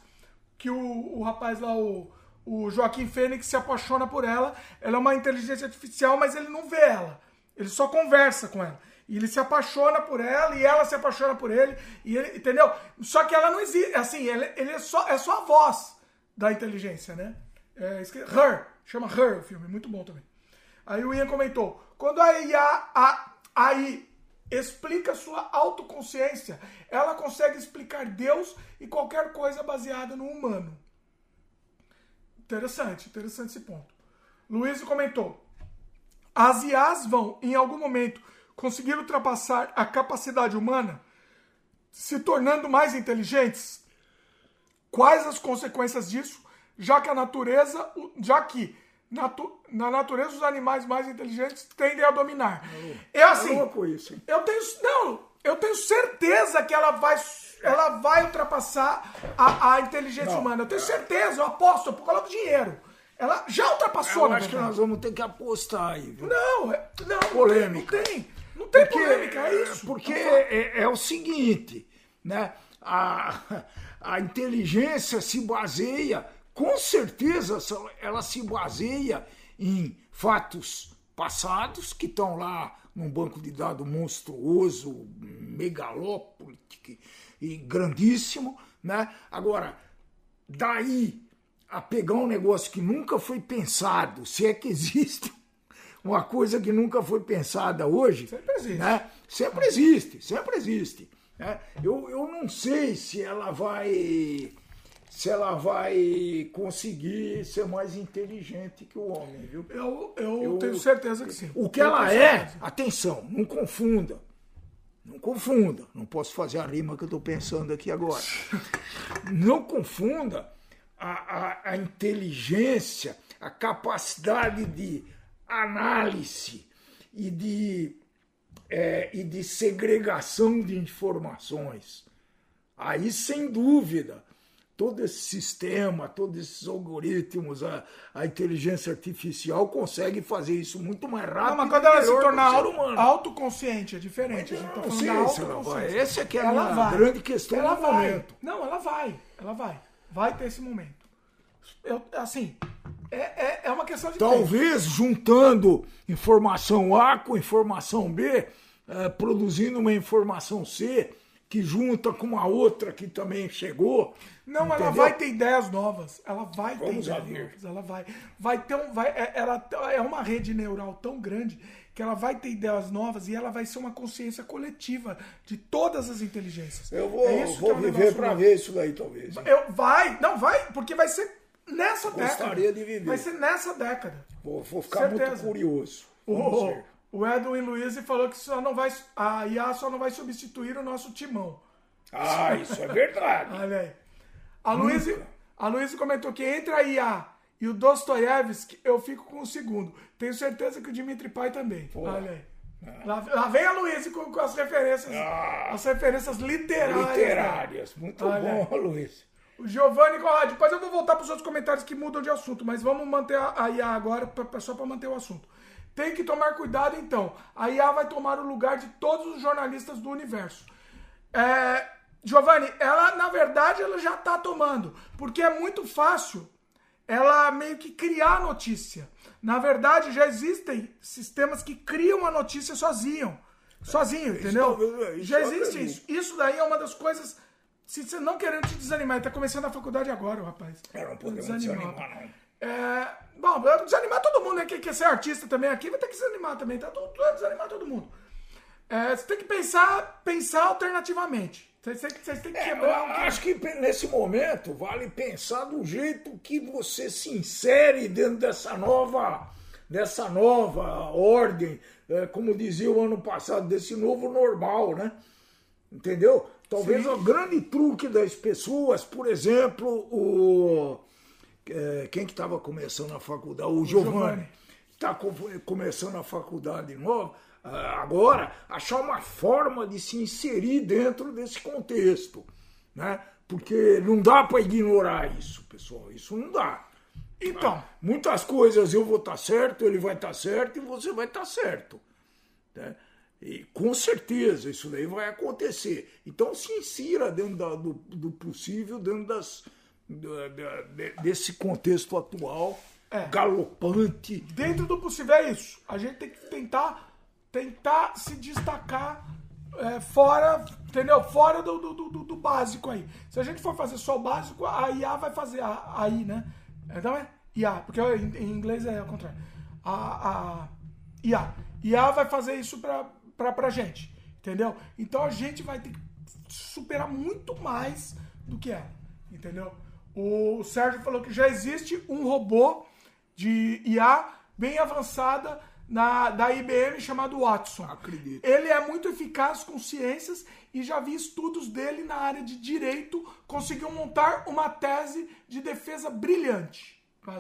que o, o rapaz lá, o, o Joaquim Fênix, se apaixona por ela. Ela é uma inteligência artificial, mas ele não vê ela. Ele só conversa com ela. E ele se apaixona por ela e ela se apaixona por ele, e ele, entendeu? Só que ela não existe, assim, ele, ele é, só, é só a voz da inteligência, né? É, Her, chama Her o filme, muito bom também. Aí o Ian comentou: quando a IA a, explica sua autoconsciência, ela consegue explicar Deus e qualquer coisa baseada no humano. Interessante, interessante esse ponto. Luiz comentou: as IAs vão, em algum momento, conseguir ultrapassar a capacidade humana, se tornando mais inteligentes? Quais as consequências disso, já que a natureza, já que natu, na natureza os animais mais inteligentes tendem a dominar? É assim. É isso. Eu tenho não, eu tenho certeza que ela vai ela vai ultrapassar a, a inteligência não. humana. Eu tenho certeza, eu aposto, eu coloco dinheiro. Ela já ultrapassou, eu acho que nós vamos ter que apostar aí. Viu? Não, é, não, polêmica. Não tem. Não tem porque, polêmica, é isso. Porque é, é, o seguinte, né? A, a inteligência se baseia, com certeza, ela se baseia em fatos passados que estão lá num banco de dados monstruoso, megalópolo e grandíssimo, né? Agora, daí a pegar um negócio que nunca foi pensado, se é que existe uma coisa que nunca foi pensada hoje. Sempre existe. Né? Sempre existe, sempre existe. Né? Eu, eu não sei se ela vai se ela vai conseguir ser mais inteligente que o homem, viu? Eu, eu, eu tenho certeza que sim. O que ela é, atenção, não confunda. Não confunda. Não posso fazer a rima que eu estou pensando aqui agora. não confunda a, a, a inteligência, a capacidade de análise e de, é, e de segregação de informações. Aí, sem dúvida, todo esse sistema, todos esses algoritmos, a, a inteligência artificial consegue fazer isso muito mais rápido. Não, mas quando ela se tornar auto, autoconsciente, é diferente. Mas, a gente tá falando da autoconsciência. Essa é que é a ela vai. grande questão ela do vai. momento. Não, ela vai. Ela vai. Vai ter esse momento. Eu, assim, é, é, é uma questão de Talvez tempo. juntando informação A com informação B, é, produzindo uma informação C, que junta com uma outra que também chegou. Não, entendeu? ela vai ter ideias novas. Ela vai Vamos ter ideias ver. novas. Ela vai, vai ter um, vai, é, ela é uma rede neural tão grande que ela vai ter ideias novas e ela vai ser uma consciência coletiva de todas as inteligências. Eu vou, é vou viver para ver isso daí, talvez. Eu, vai, não vai, porque vai ser nessa Gostaria década. de viver. Vai ser nessa década. Vou, vou ficar Certeza. muito curioso. O, o Edwin Luiz falou que só não vai, a IA só não vai substituir o nosso timão. Ah, isso é verdade. Olha aí. A Luiz, a Luiz comentou que entre a IA e o Dostoiévski, eu fico com o segundo. Tenho certeza que o Dimitri Pai também. Pô. Olha aí. Ah. Lá, lá, vem a Luiz com, com, as referências, ah, as referências literárias. Literárias, né? muito Olha bom, Luiz. O Giovanni Conrad, depois eu vou voltar para os outros comentários que mudam de assunto, mas vamos manter a, IA agora, pra, só para manter o assunto. Tem que tomar cuidado então. A IA vai tomar o lugar de todos os jornalistas do universo. É, Giovanni, ela na verdade ela já está tomando, porque é muito fácil ela meio que criar a notícia. Na verdade, já existem sistemas que criam a notícia sozinho. Sozinho, entendeu? já existe isso. Isso daí é uma das coisas. Se você não querendo te desanimar, ele tá começando a faculdade agora, rapaz. É, não podemos desanimar, não. É, bom, desanimar todo mundo, né? Quem quer ser artista também aqui vai ter que desanimar também, tá? Tudo, desanimar todo mundo. É, você tem que pensar, pensar alternativamente. Vocês, têm que é, quebrar. É, acho que nesse momento vale pensar do jeito que você se insere dentro dessa nova, dessa nova ordem, é, como dizia o ano passado, desse novo normal, né? Entendeu? Talvez Sim. o grande truque das pessoas, por exemplo, o é, quem que estava começando a faculdade? O, o Giovanni. Está começando a faculdade nova ah, agora achar uma forma de se inserir dentro desse contexto, né? Porque não dá para ignorar isso, pessoal. Isso não dá. Então, ah, muitas coisas eu vou estar tá certo, ele vai estar tá certo e você vai estar tá certo. Né? E com certeza isso daí vai acontecer. Então se insira dentro da, do, do, possível, dentro das, da, da, desse contexto atual, é. galopante. Dentro do possível é isso. A gente tem que tentar tentar se destacar é, fora, entendeu? Fora do, do, do, do, básico aí. Se a gente for fazer só o básico, a IA vai fazer a, aí, né? Então é IA, porque em, inglês é ao contrário. A, a IA. IA vai fazer isso pra, pra, pra gente, entendeu? Então a gente vai ter que superar muito mais do que ela, entendeu? O Sérgio falou que já existe um robô de IA bem avançada na, da IBM chamado Watson. Acredito. Ele é muito eficaz com ciências e já vi estudos dele na área de direito. Conseguiu montar uma tese de defesa brilhante.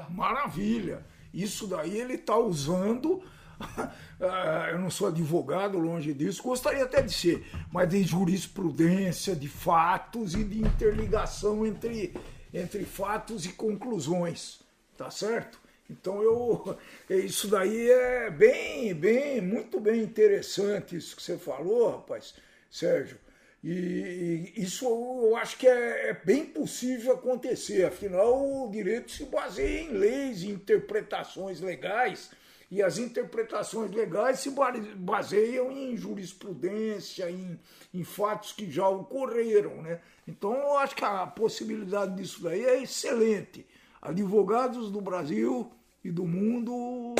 Maravilha! Isso daí ele está usando. Ah, eu não sou advogado, longe disso, gostaria até de ser, mas de jurisprudência, de fatos e de interligação entre, entre fatos e conclusões. Tá certo? Então eu isso daí é bem, bem, muito bem interessante isso que você falou, rapaz, Sérgio. E, e isso eu acho que é, é, bem possível acontecer. Afinal, o direito se baseia em leis e interpretações legais. E as interpretações legais se baseiam em jurisprudência, em, em fatos que já ocorreram. Né? Então, eu acho que a possibilidade disso daí é excelente advogados do Brasil e do mundo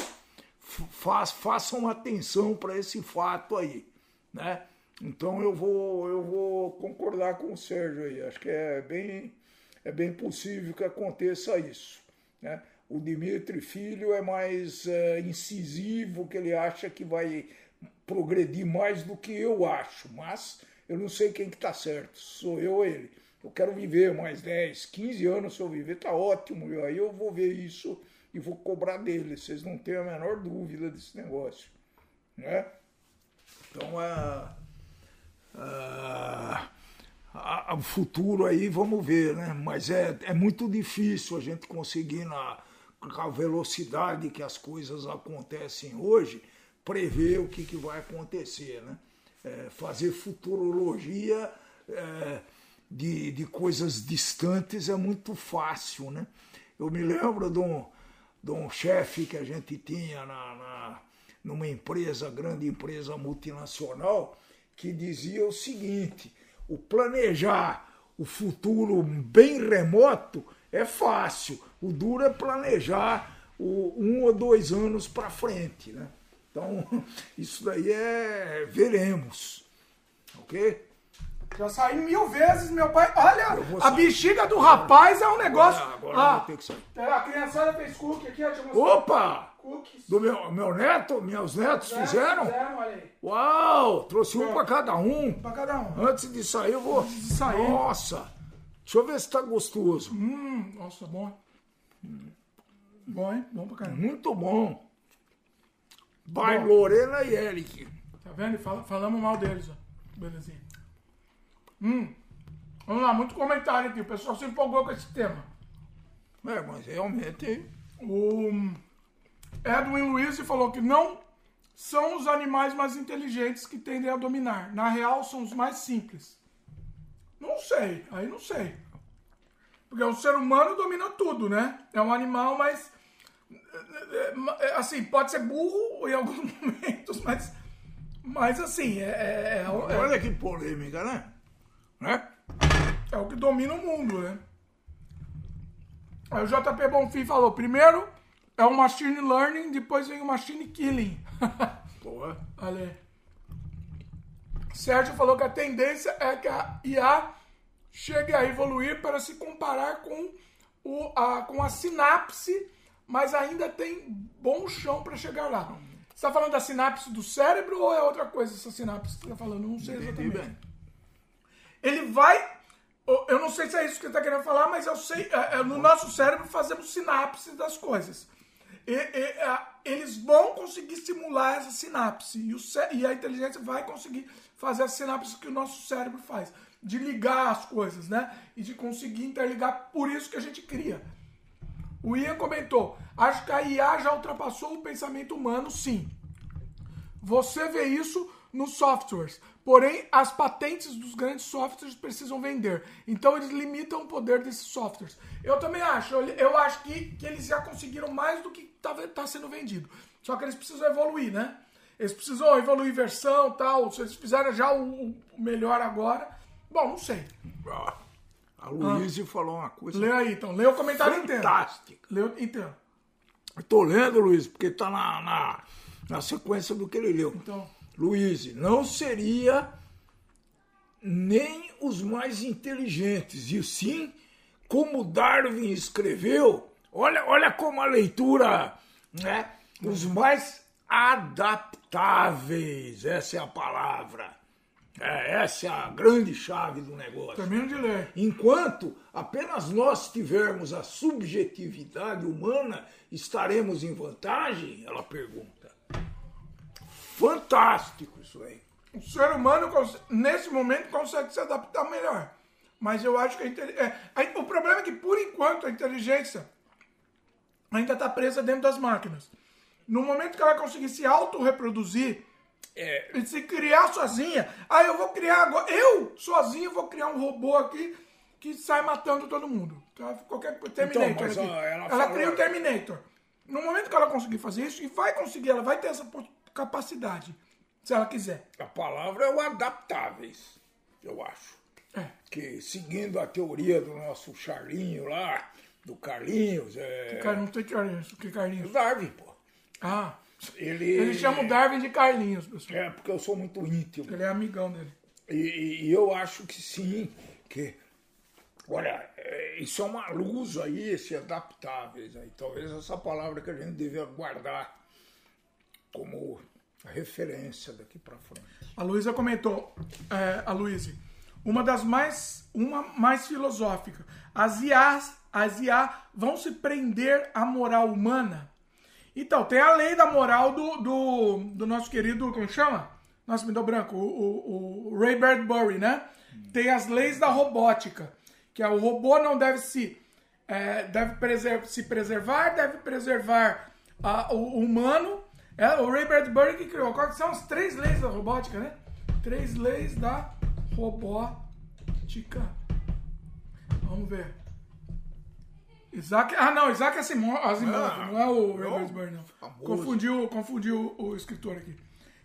faz, façam atenção para esse fato aí, né? Então eu vou eu vou concordar com o Sérgio aí. Acho que é bem é bem possível que aconteça isso, né? O Dimitri Filho é mais é, incisivo, que ele acha que vai progredir mais do que eu acho, mas eu não sei quem que está certo, sou eu ou ele. eu quero viver mais 10, 15 anos, se eu viver, tá ótimo. E aí eu vou ver isso e vou cobrar dele. Vocês não têm a menor dúvida desse negócio. Né? Então, é, é, o futuro aí, vamos ver, né? Mas é, é muito difícil a gente conseguir, na, a velocidade que as coisas acontecem hoje, prever o que, que vai acontecer, né? É, fazer futurologia é, de, de coisas distantes é muito fácil, né? Eu me lembro de um, de um chefe que a gente tinha na, na, numa empresa, grande empresa multinacional, que dizia o seguinte: o planejar o futuro bem remoto é fácil, o duro é planejar o, um ou dois anos para frente, né? Então, isso daí é. veremos. Ok? Já saí mil vezes, meu pai. Olha, a bexiga do rapaz é um negócio. Agora, agora ah, ter que sair. A criançada fez cookie aqui, Opa! Cookies. Do meu, meu neto, meus netos é, fizeram? Fizeram, olha aí. Uau! Trouxe um é. para cada um. Para cada um. Antes de sair, eu vou. Antes de sair. Nossa! Deixa eu ver se tá gostoso. Hum, nossa, bom. Bom, hein? Bom pra caramba. Muito bom. Vai, Lorena e Eric. Tá vendo? Fala, falamos mal deles, ó. Belezinha. Hum. Vamos lá, muito comentário aqui. O pessoal se empolgou com esse tema. É, mas realmente. O Edwin Luiz falou que não são os animais mais inteligentes que tendem a dominar. Na real, são os mais simples. Não sei, aí não sei. Porque o ser humano domina tudo, né? É um animal, mas. Assim, pode ser burro em alguns momentos, mas. Mas assim, é. é, é Olha que polêmica, né? né? É o que domina o mundo, né? Aí o JP Bonfim falou: primeiro é o machine learning, depois vem o machine killing. Boa. Olha Sérgio falou que a tendência é que a IA chegue a evoluir para se comparar com, o, a, com a sinapse, mas ainda tem bom chão para chegar lá. Você está falando da sinapse do cérebro ou é outra coisa essa sinapse que você está falando? Não sei exatamente. Ele vai. Eu não sei se é isso que ele está querendo falar, mas eu sei. É, é, no nosso cérebro fazemos sinapse das coisas. E, e, eles vão conseguir simular essa sinapse. E, o, e a inteligência vai conseguir fazer a sinapse que o nosso cérebro faz. De ligar as coisas, né? E de conseguir interligar. Por isso que a gente cria. O Ian comentou: acho que a IA já ultrapassou o pensamento humano, sim. Você vê isso nos softwares. Porém, as patentes dos grandes softwares precisam vender. Então, eles limitam o poder desses softwares. Eu também acho. Eu acho que, que eles já conseguiram mais do que está tá sendo vendido. Só que eles precisam evoluir, né? Eles precisam evoluir versão tal. Se eles fizeram já o, o melhor agora. Bom, não sei. A Luísa ah. falou uma coisa. Lê aí, então. Lê o comentário inteiro. Fantástica. Lê inteiro. Estou lendo, Luiz, porque está na, na, na sequência do que ele leu. Então. Luiz, não seria nem os mais inteligentes, e sim, como Darwin escreveu, olha, olha como a leitura, né? Os mais adaptáveis, essa é a palavra. É, essa é a grande chave do negócio. Termino de ler. Enquanto apenas nós tivermos a subjetividade humana, estaremos em vantagem? Ela pergunta. Fantástico isso aí. O ser humano, nesse momento, consegue se adaptar melhor. Mas eu acho que a é, o problema é que, por enquanto, a inteligência ainda está presa dentro das máquinas. No momento que ela conseguir se autorreproduzir é, e se criar sozinha, aí eu vou criar agora. Eu, sozinho, vou criar um robô aqui que sai matando todo mundo. Qualquer Terminator então, aqui. ela, ela cria um Terminator. No momento que ela conseguir fazer isso, e vai conseguir, ela vai ter essa capacidade, se ela quiser. A palavra é o adaptáveis, eu acho. É. Que seguindo a teoria do nosso Charlinho lá, do Carlinhos. É... Que cara, não tem Carlinhos, que Carlinhos? O Darwin, pô. Ah. Ele... Ele chama o Darwin de Carlinhos, pessoal. É, porque eu sou muito íntimo. Ele é amigão dele. E, e eu acho que sim, que. Olha, é, isso é uma luz aí, esse adaptáveis. Aí. Talvez essa palavra que a gente devia guardar como referência daqui para frente. A Luísa comentou, é, a Luísa, uma das mais, uma mais filosófica. As IAs, as IA vão se prender à moral humana? Então, tem a lei da moral do, do, do nosso querido, como chama? Nossa, me deu branco, o, o, o Ray Bradbury, né? Tem as leis da robótica, que é o robô não deve se, é, deve preser se preservar, deve preservar o humano. É, o Ray Bradbury que criou. Quais são as três leis da robótica, né? Três leis da robótica. Vamos ver. Isaac. Ah, não, Isaac Asimov, Asimov ah, não é o Ray Bradbury, não. Confundiu, confundiu o escritor aqui.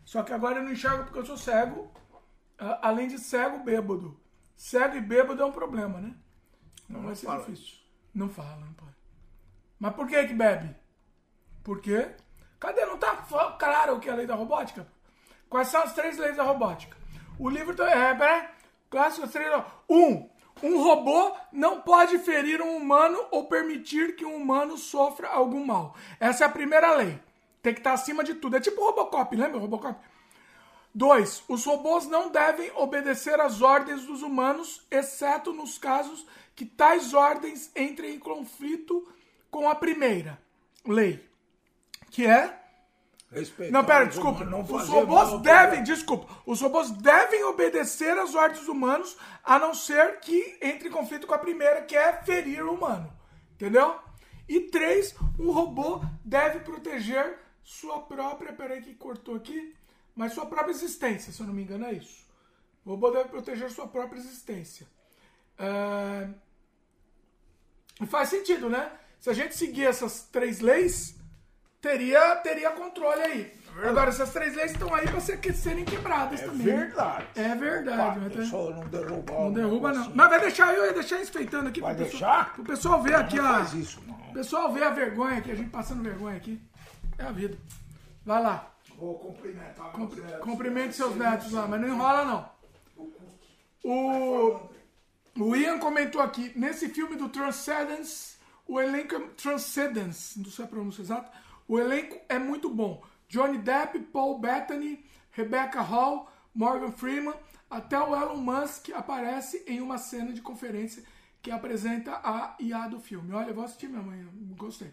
Só que agora eu não enxergo porque eu sou cego. Além de cego, bêbado. Cego e bêbado é um problema, né? Não, não vai ser fala. difícil. Não fala, não pode. Mas por que que bebe? Por quê? Cadê? Não tá claro o que é a lei da robótica? Quais são as três leis da robótica? O livro... Tá, é, pera, clássico, três... Um, um robô não pode ferir um humano ou permitir que um humano sofra algum mal. Essa é a primeira lei. Tem que estar acima de tudo. É tipo Robocop, lembra o Robocop? Dois, os robôs não devem obedecer às ordens dos humanos, exceto nos casos que tais ordens entrem em conflito com a primeira lei, que é Respeitar não, pera, desculpa. Não os robôs devem, desculpa, os robôs devem obedecer às ordens humanos, a não ser que entre em conflito com a primeira, que é ferir o humano. Entendeu? E três, um robô deve proteger sua própria. Peraí, que cortou aqui. Mas sua própria existência, se eu não me engano, é isso. O robô deve proteger sua própria existência. É... Faz sentido, né? Se a gente seguir essas três leis, teria, teria controle aí. É Agora, essas três leis estão aí para ser, serem quebradas é também. Verdade. É verdade. Mas pessoal não derrubar Não derruba, não. Assim. Mas vai deixar, eu ia deixar enfeitando aqui. Vai pro deixar? Pessoal, o pessoal ver aqui. Faz isso. O pessoal ver a vergonha aqui, a gente passando vergonha aqui. É a vida. Vai lá. Vou cumprimentar Cumpri, Cumprimente seus netos lá, mas não enrola não. O, o Ian comentou aqui, nesse filme do Transcendence, o elenco é Transcendence, não sei a pronúncia exata, o elenco é muito bom. Johnny Depp, Paul Bettany, Rebecca Hall, Morgan Freeman, até o Elon Musk aparece em uma cena de conferência que apresenta a IA do filme. Olha, vou assistir minha mãe, gostei.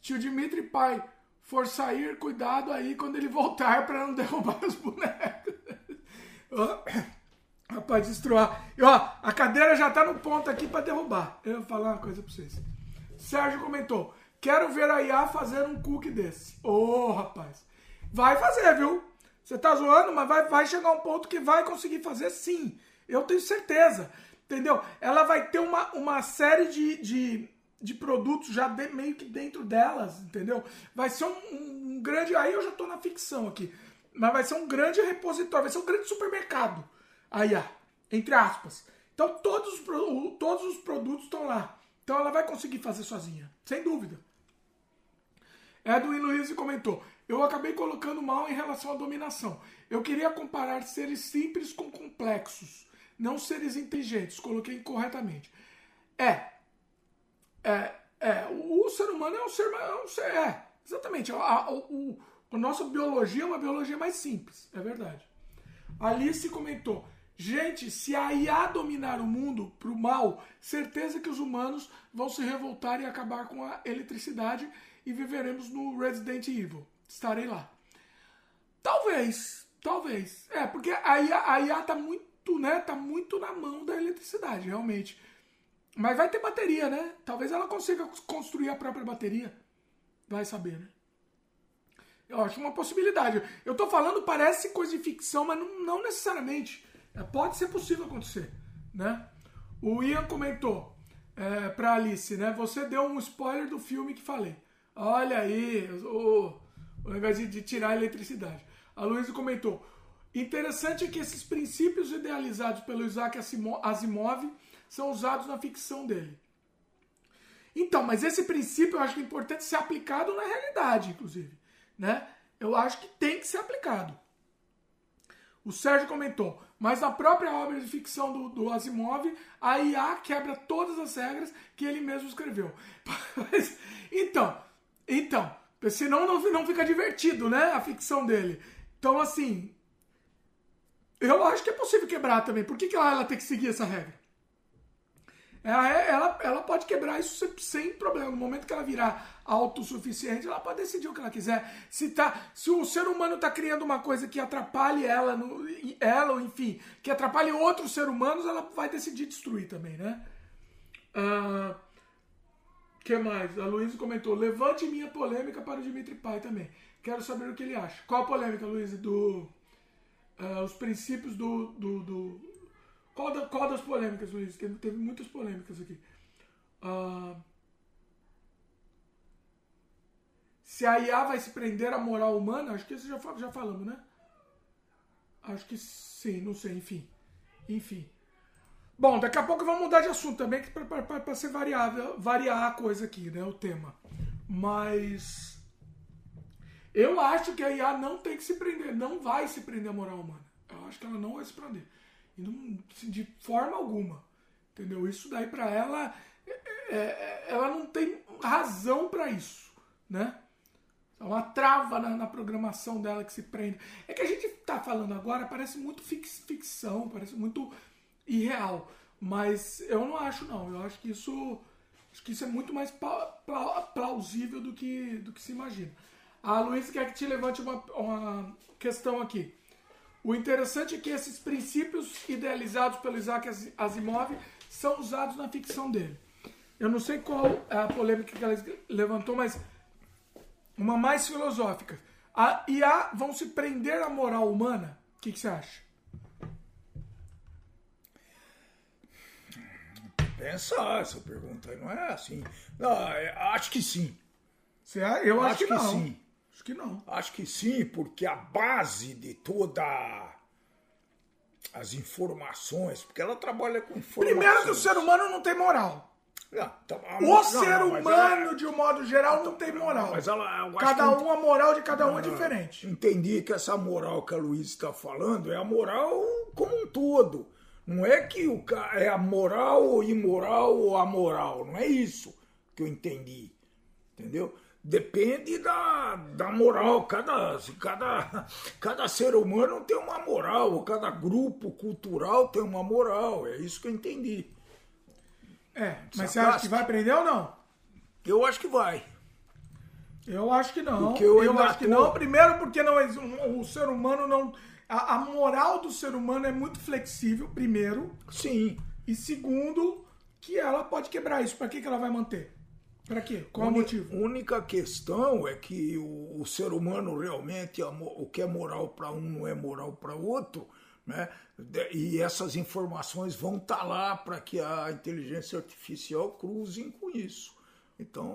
Tio Dimitri Pai, for sair, cuidado aí quando ele voltar para não derrubar os bonecos. Rapaz, destruir. E ó, a cadeira já tá no ponto aqui para derrubar. Eu vou falar uma coisa para vocês. Sérgio comentou: quero ver a IA fazer um cookie desse. Ô, oh, rapaz. Vai fazer, viu? Você tá zoando, mas vai, vai chegar um ponto que vai conseguir fazer sim. Eu tenho certeza. Entendeu? Ela vai ter uma, uma série de, de de produtos já de, meio que dentro delas, entendeu? Vai ser um, um, grande. Aí eu já estou na ficção aqui. Mas vai ser um grande repositório, vai ser um grande supermercado. Aí, ó, entre aspas. Então todos os, todos os produtos estão lá. Então ela vai conseguir fazer sozinha, sem dúvida. Edwin Luiz comentou: Eu acabei colocando mal em relação à dominação. Eu queria comparar seres simples com complexos, não seres inteligentes. Coloquei incorretamente. É, é, é, o ser humano é um ser. É, um ser, é exatamente. A, a, o, a nossa biologia é uma biologia mais simples, é verdade. Alice comentou: gente, se a IA dominar o mundo para o mal, certeza que os humanos vão se revoltar e acabar com a eletricidade e viveremos no Resident Evil. Estarei lá. Talvez, talvez. É, porque a IA, a IA tá muito, né? Tá muito na mão da eletricidade, realmente. Mas vai ter bateria, né? Talvez ela consiga construir a própria bateria. Vai saber, né? Eu acho uma possibilidade. Eu tô falando, parece coisa de ficção, mas não, não necessariamente. É, pode ser possível acontecer, né? O Ian comentou é, pra Alice, né? Você deu um spoiler do filme que falei. Olha aí, o, o negócio de, tirar a eletricidade. A Luísa comentou. Interessante é que esses princípios idealizados pelo Isaac Asimov são usados na ficção dele. Então, mas esse princípio eu acho que é importante ser aplicado na realidade, inclusive. Né? Eu acho que tem que ser aplicado. O Sérgio comentou, mas na própria obra de ficção do, do Asimov, a IA quebra todas as regras que ele mesmo escreveu. então, então, senão não, não fica divertido, né? A ficção dele. Então, assim, Eu acho que é possível quebrar também. Por que, que ela, ela tem que seguir essa regra? Ela, é, ela, ela pode quebrar isso sem, problema. No momento que ela virar autossuficiente, ela pode decidir o que ela quiser. Se, tá, se o ser humano está criando uma coisa que atrapalhe ela, no, ela, enfim, que atrapalhe outros seres humanos, ela vai decidir destruir também, né? Uh, que mais? A Luísa comentou: levante minha polêmica para o Dimitri Pai também. Quero saber o que ele acha. Qual a polêmica, Luísa? Do. Uh, os princípios do, do, do qual, da, qual das polêmicas, Luiz? Que teve muitas polêmicas aqui. Uh, se a IA vai se prender à moral humana, acho que isso já, já falamos, né? Acho que sim, não sei, enfim. Enfim. Bom, daqui a pouco vamos mudar de assunto também, para ser variável, variar a coisa aqui, né? O tema. Mas. Eu acho que a IA não tem que se prender, não vai se prender à moral humana. Eu acho que ela não vai se prender. De forma alguma. Entendeu? Isso daí para ela, é, é, é, ela não tem razão para isso, né? É uma trava na, na, programação dela que se prende. É que a gente tá falando agora, parece muito fix, ficção, parece muito irreal. Mas eu não acho, não. Eu acho que isso, acho que isso é muito mais plausível do que, do que se imagina. A Luísa quer que te levante uma, uma questão aqui. O interessante é que esses princípios idealizados pelo Isaac Asimov são usados na ficção dele. Eu não sei qual é a polêmica que ela levantou, mas uma mais filosófica. A IA vão se prender à moral humana? O que, que você acha? Pensar essa pergunta, não é assim. Não, é, acho que sim. Eu acho, acho que, que, não. sim. Acho que não. Acho que sim, porque a base de toda as informações, porque ela trabalha com informações. Primeiro que o ser humano não tem moral. Não, ah, então, a, o não, ser não, humano, ela, de um modo geral, não tem moral. Mas ela, cada um, a moral de cada um é diferente. Entendi que essa moral que a Luiz está falando é a moral como um todo. Não é que o é a moral ou imoral ou amoral. Não é isso que eu entendi. Entendeu? depende da, da moral. Cada, cada, cada ser humano tem uma moral, cada grupo cultural tem uma moral. É isso que eu entendi. É, mas você acha que vai aprender ou não? Eu acho que vai. Eu acho que não. Porque eu, eu acho que não. Primeiro, porque não, o ser humano não. A, a moral do ser humano é muito flexível, primeiro. Sim. E segundo, que ela pode quebrar isso. Para que, que ela vai manter? Para quê? Qual o motivo? A única questão é que o, o ser humano realmente, o que é moral para um não é moral para outro, né? E essas informações vão estar tá lá para que a inteligência artificial cruze com isso. Então.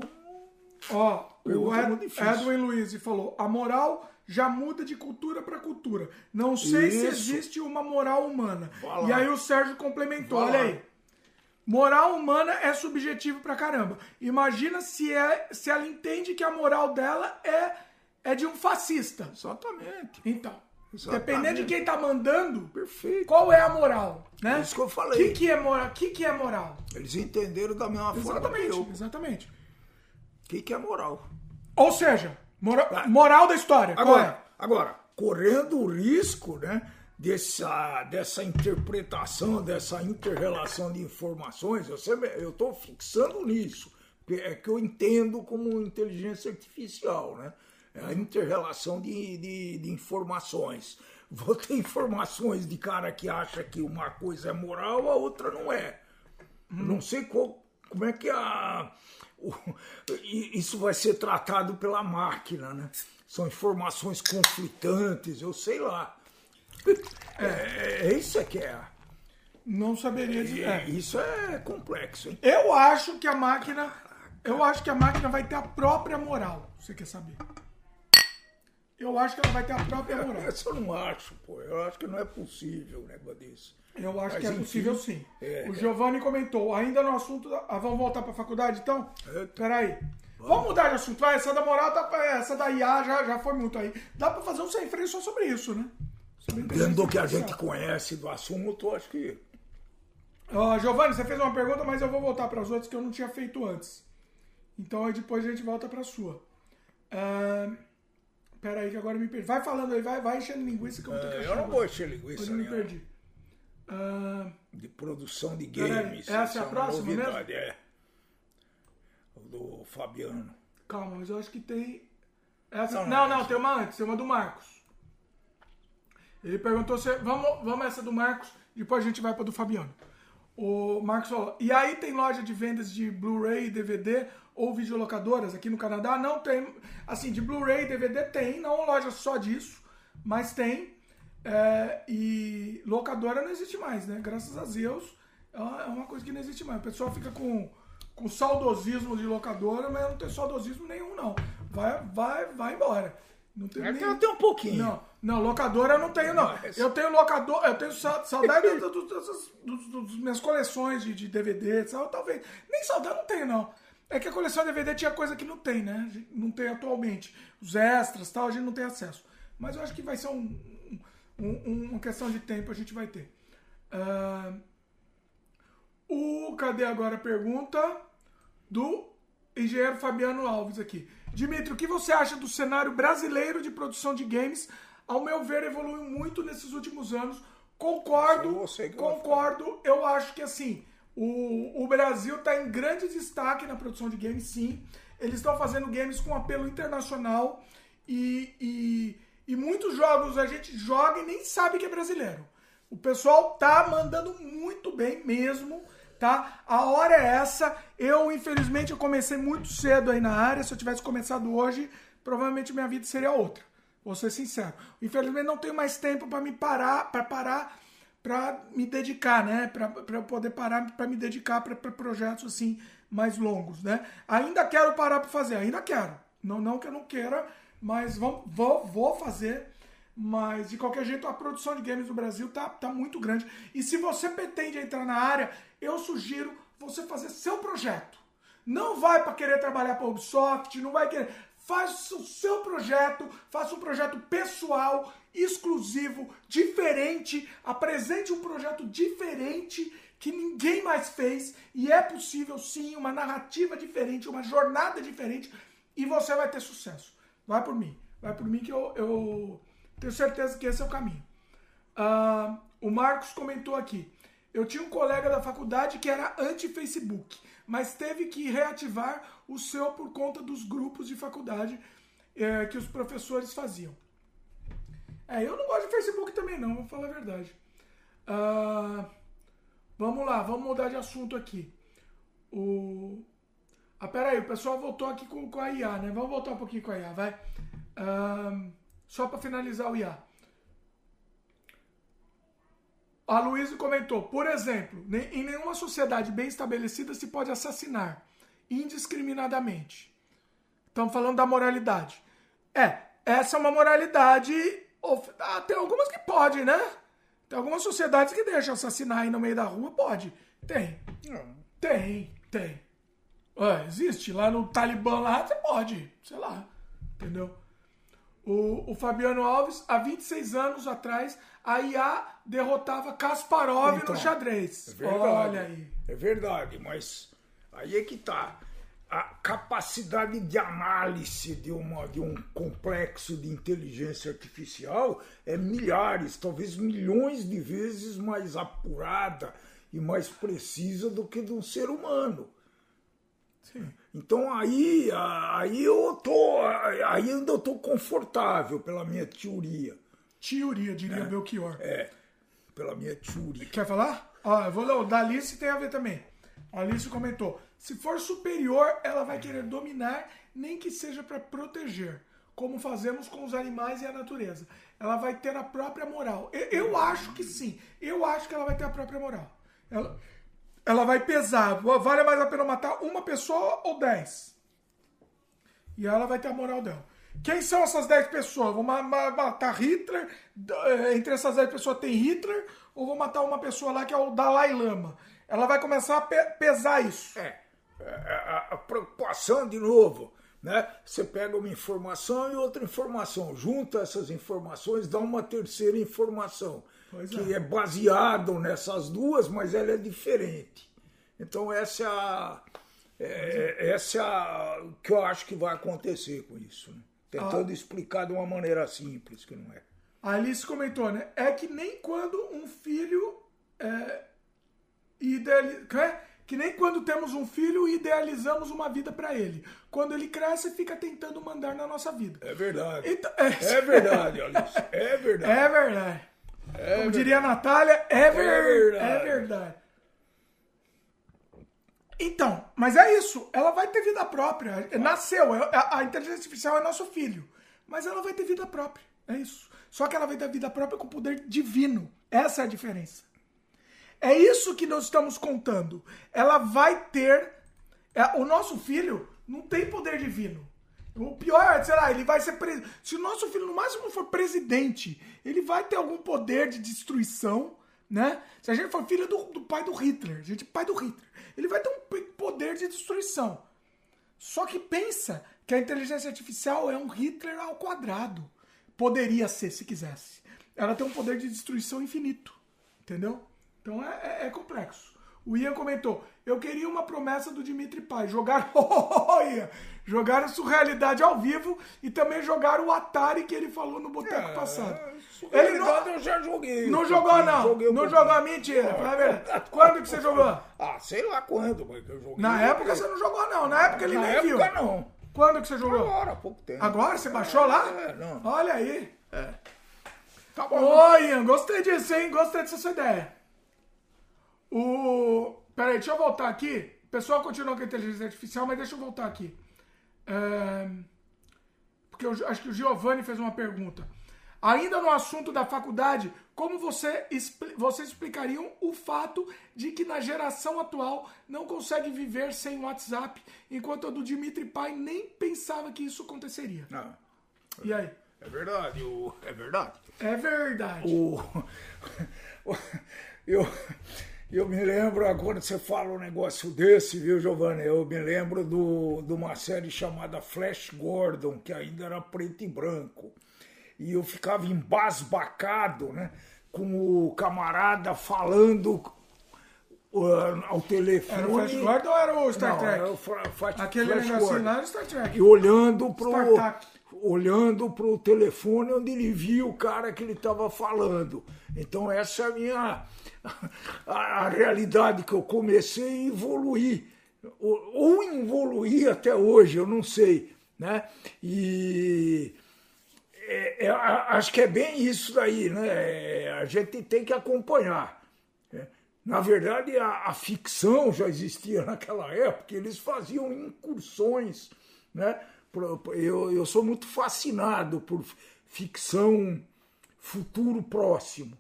Ó, o Ed, Edwin Luiz falou: a moral já muda de cultura para cultura. Não sei isso. se existe uma moral humana. E aí o Sérgio complementou: olha aí. Moral humana é subjetivo pra caramba. Imagina se, é, se ela entende que a moral dela é, é de um fascista. Exatamente. Então, Exatamente. dependendo de quem tá mandando, Perfeito. qual é a moral? Né? É isso que eu falei. O que, que, é moral? que, que é moral? Eles entenderam da mesma exatamente, forma que eu. Exatamente. O que, que é moral? Ou seja, mora, moral da história. Agora, é? agora, correndo o risco, né? dessa, dessa interpretação, dessa interrelação de informações, eu estou fixando nisso, é que eu entendo como inteligência artificial, né? É a interrelação de, de, de informações. Vou ter informações de cara que acha que uma coisa é moral, a outra não é. Hum. Não sei qual, como é que a, isso vai ser tratado pela máquina, né? São informações conflitantes, eu sei lá. É, é isso é que é. Não saberia dizer. É. Isso é complexo, hein? Eu acho que a máquina. Eu acho que a máquina vai ter a própria moral. Você quer saber? Eu acho que ela vai ter a própria moral. Isso eu não acho, pô. Eu acho que não é possível um negócio desse. Eu acho Mas, que é enfim, possível sim. É, o Giovanni é. comentou, ainda no assunto. Ah, vamos voltar para a faculdade então? É. Peraí. Vamos. vamos mudar de assunto. Ah, essa da moral, tá, essa da IA já, já foi muito aí. Dá para fazer um sem freio só sobre isso, né? Dentro do que a gente conhece do assunto, acho que. Uh, Giovanni, você fez uma pergunta, mas eu vou voltar para as outras que eu não tinha feito antes. Então aí depois a gente volta para a sua. Uh, Pera aí que agora eu me perdi. Vai falando aí, vai, vai enchendo linguiça que eu vou ter que É, achar. eu não agora. vou encher linguiça Eu me nenhuma. perdi. Ah, De produção de Peraí, games. essa é a uma próxima mesmo? novidade, É. O do Fabiano. calma, mas eu acho que tem. Essa... Não, Não, não, não, tem uma antes, tem uma do Marcos. Ele perguntou se. Vamos, vamos essa do Marcos, depois a gente vai pra do Fabiano. O Marcos falou. E aí tem loja de vendas de Blu-ray, DVD ou videolocadoras aqui no Canadá? Não tem. Assim, de Blu-ray e DVD tem, não loja só disso, mas tem. É, e locadora não existe mais, né? Graças a Deus é uma é uma coisa que não existe mais. O pessoal fica com, com saudosismo de locadora, mas não tem saudosismo nenhum, não. Vai, vai, vai embora. Não tem Até, nem... até um pouquinho. Não, não, locadora eu não tenho, não. Eu tenho locador, eu tenho sa- saudade das minhas coleções de, de DVD, tal, talvez. Nem saudade não tenho, não. É que a coleção de DVD tinha coisa que não tem, né? Não tem atualmente. Os extras tal, a gente não tem acesso. Mas eu acho que vai ser um, um- um- uma questão de tempo, a gente vai ter. Ah, o Cadê agora a pergunta? Do engenheiro Fabiano Alves aqui. Dimitri, o que você acha do cenário brasileiro de produção de games? Ao meu ver, evoluiu muito nesses últimos anos. Concordo, concordo. Eu acho que assim, o, o Brasil está em grande destaque na produção de games, sim. Eles estão fazendo games com apelo internacional e, e, e muitos jogos a gente joga e nem sabe que é brasileiro. O pessoal tá mandando muito bem mesmo, tá? A hora é essa. Eu, infelizmente, eu comecei muito cedo aí na área. Se eu tivesse começado hoje, provavelmente minha vida seria outra. Vou ser sincero. Infelizmente, não tenho mais tempo para me parar, para parar, para me dedicar, né? Para eu poder parar, para me dedicar para projetos assim mais longos, né? Ainda quero parar para fazer, ainda quero. Não, não que eu não queira, mas vamos, vou, vou fazer. Mas, de qualquer jeito, a produção de games no Brasil tá, tá muito grande. E se você pretende entrar na área, eu sugiro você fazer seu projeto. Não vai para querer trabalhar para Ubisoft, não vai querer. Faça o seu projeto, faça um projeto pessoal, exclusivo, diferente. Apresente um projeto diferente que ninguém mais fez. E é possível sim uma narrativa diferente, uma jornada diferente. E você vai ter sucesso. Vai por mim. Vai por mim que eu, eu tenho certeza que esse é o caminho. Ah, o Marcos comentou aqui. Eu tinha um colega da faculdade que era anti-Facebook, mas teve que reativar o seu por conta dos grupos de faculdade eh, que os professores faziam. É, eu não gosto de Facebook também não, vou falar a verdade. Ah, vamos lá, vamos mudar de assunto aqui. O... Ah, peraí, o pessoal voltou aqui com, com a IA, né? Vamos voltar um pouquinho com a IA, vai. Ah, só para finalizar o IA. A Luísa comentou, por exemplo, em nenhuma sociedade bem estabelecida se pode assassinar indiscriminadamente. Estamos falando da moralidade. É, essa é uma moralidade. ah, tem algumas que pode, né? Tem algumas sociedades que deixam assassinar aí no meio da rua, pode. Tem. Tem, tem. Existe. Lá no Talibã lá, você pode. Sei lá. Entendeu? O, o Fabiano Alves, há 26 anos atrás, a IA derrotava Kasparov Então, no xadrez. É verdade. Olha aí. É verdade, mas aí é que tá. A capacidade de análise de, uma, de um complexo de inteligência artificial é milhares, talvez milhões de vezes mais apurada e mais precisa do que de um ser humano. Sim. Então aí, aí eu tô, aí ainda eu tô confortável pela minha teoria, Teoria, diria Belchior. é, pela minha teoria. Quer falar? Ó, eu vou ler. O da Alice tem a ver também. A Alice comentou: se for superior, ela vai querer dominar, nem que seja para proteger, como fazemos com os animais e a natureza. Ela vai ter a própria moral. Eu, eu acho que sim. Eu acho que ela vai ter a própria moral. Ela, ela vai pesar. Vale mais a pena matar uma pessoa ou dez? E ela vai ter a moral dela. Quem são essas 10 pessoas? Vou ma- ma- matar Hitler? Eh, Entre essas 10 pessoas tem Hitler? Ou vou matar uma pessoa lá que é o Dalai Lama? Ela vai começar a pe- pesar isso. É, a, a- a preocupação de novo, né? Você pega uma informação e outra informação, junta essas informações, dá uma terceira informação Pois que é. é, baseado nessas duas, mas ela é diferente. Então essa é a, é, essa é a, o que eu acho que vai acontecer com isso. né? Tentando ah. explicar de uma maneira simples, que não é. A Alice comentou, né? É que nem quando um filho é, idealiza. É? Que nem quando temos um filho e idealizamos uma vida para ele. Quando ele cresce, fica tentando mandar na nossa vida. É verdade. Então, é... é verdade, Alice. É verdade. É verdade. É Como diria a Natália, é, ver... é verdade. É verdade. Então, mas é isso. Ela vai ter vida própria. Nasceu. É, a inteligência artificial é nosso filho. Mas ela vai ter vida própria. É isso. Só que ela vai ter vida própria com poder divino. Essa é a diferença. É isso que nós estamos contando. Ela vai ter. É, o nosso filho não tem poder divino. O pior é, sei lá, ele vai ser. Pre... Se o nosso filho, no máximo, for presidente, ele vai ter algum poder de destruição, né? Se a gente for filho do, do pai do Hitler, gente pai do Hitler, ele vai ter um poder de destruição. Só que pensa que a inteligência artificial é um Hitler ao quadrado. Poderia ser, se quisesse. Ela tem um poder de destruição infinito. Entendeu? Então é, é, é complexo. O Ian comentou: eu queria uma promessa do Dimitri Pai. Jogar. Ian, jogar a surrealidade ao vivo e também jogar o Atari que ele falou no boteco é, passado. Ele não, eu já joguei. Não jogou, não. Joguei não jogou, mentira. Ah, quando que você jogou? Ah, sei lá quando, mas eu joguei. Na época você não jogou, não. Na época ele Na nem época, viu. não. Quando que você jogou? Agora, há pouco tempo. Agora? Você baixou lá? É, não. Olha aí. É. Tá bom. Ô, Ian, gostei disso, hein? Gostei dessa sua ideia. O. Peraí, deixa eu voltar aqui. O pessoal continua com a inteligência artificial, mas deixa eu voltar aqui. É... Porque eu acho que o Giovanni fez uma pergunta. Ainda no assunto da faculdade, como você, vocês explicariam o fato de que na geração atual não consegue viver sem WhatsApp, enquanto a do Dimitri Pai nem pensava que isso aconteceria? Não. Ah. E aí? É verdade, o... é verdade. É verdade. O... Eu, eu me lembro, quando você fala um negócio desse, viu, Giovanni? Eu me lembro do, de uma série chamada Flash Gordon, que ainda era preto e branco e eu ficava embasbacado, né? Com o camarada falando uh, ao telefone. Era o Flash Gordon ou era o Star Não, Trek? Era o Flash, Aquele Flash negocinho lá era o Star Trek. E olhando pro, olhando pro telefone onde ele via o cara que ele estava falando. Então essa é a minha a, a, realidade que eu comecei evoluir. Ou, ou evoluir até hoje, eu não sei. Né? E é, é, acho que é bem isso daí, né? É, a gente tem que acompanhar. Né? Na verdade, a, a, ficção já existia naquela época, eles faziam incursões. Né? Eu, eu sou muito fascinado por ficção futuro próximo,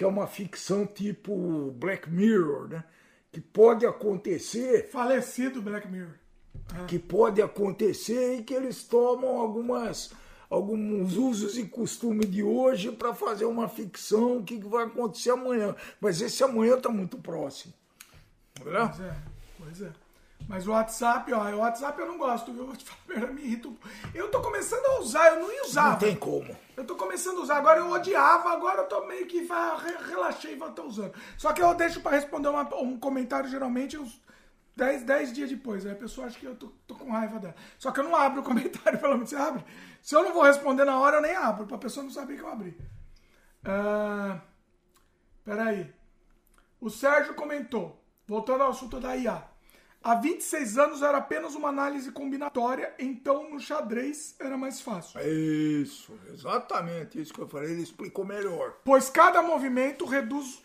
que é uma ficção tipo Black Mirror, né? que pode acontecer. Falecido Black Mirror. Que pode acontecer e que eles tomam algumas alguns usos e costumes de hoje para fazer uma ficção, o que vai acontecer amanhã. Mas esse amanhã está muito próximo. Entendeu? Pois é, pois é. Mas o WhatsApp, ó, o WhatsApp eu não gosto, viu? Vou te falar, me irrita. Eu tô começando a usar, eu não ia usar. Não tem como. Eu tô começando a usar, agora eu odiava, agora eu tô meio que relaxei e vou estar usando. Só que eu deixo para responder uma, um comentário geralmente uns 10, 10 dias depois. Aí a pessoa acha que eu tô, tô, com raiva dela. Só que eu não abro o comentário, pelo menos você abre. Se eu não vou responder na hora, eu nem abro, pra pessoa não saber que eu abri. Uh, peraí. O Sérgio comentou, voltando ao assunto da IA. Há 26 anos era apenas uma análise combinatória, então no xadrez era mais fácil. Isso, exatamente isso que eu falei, ele explicou melhor. Pois cada movimento reduz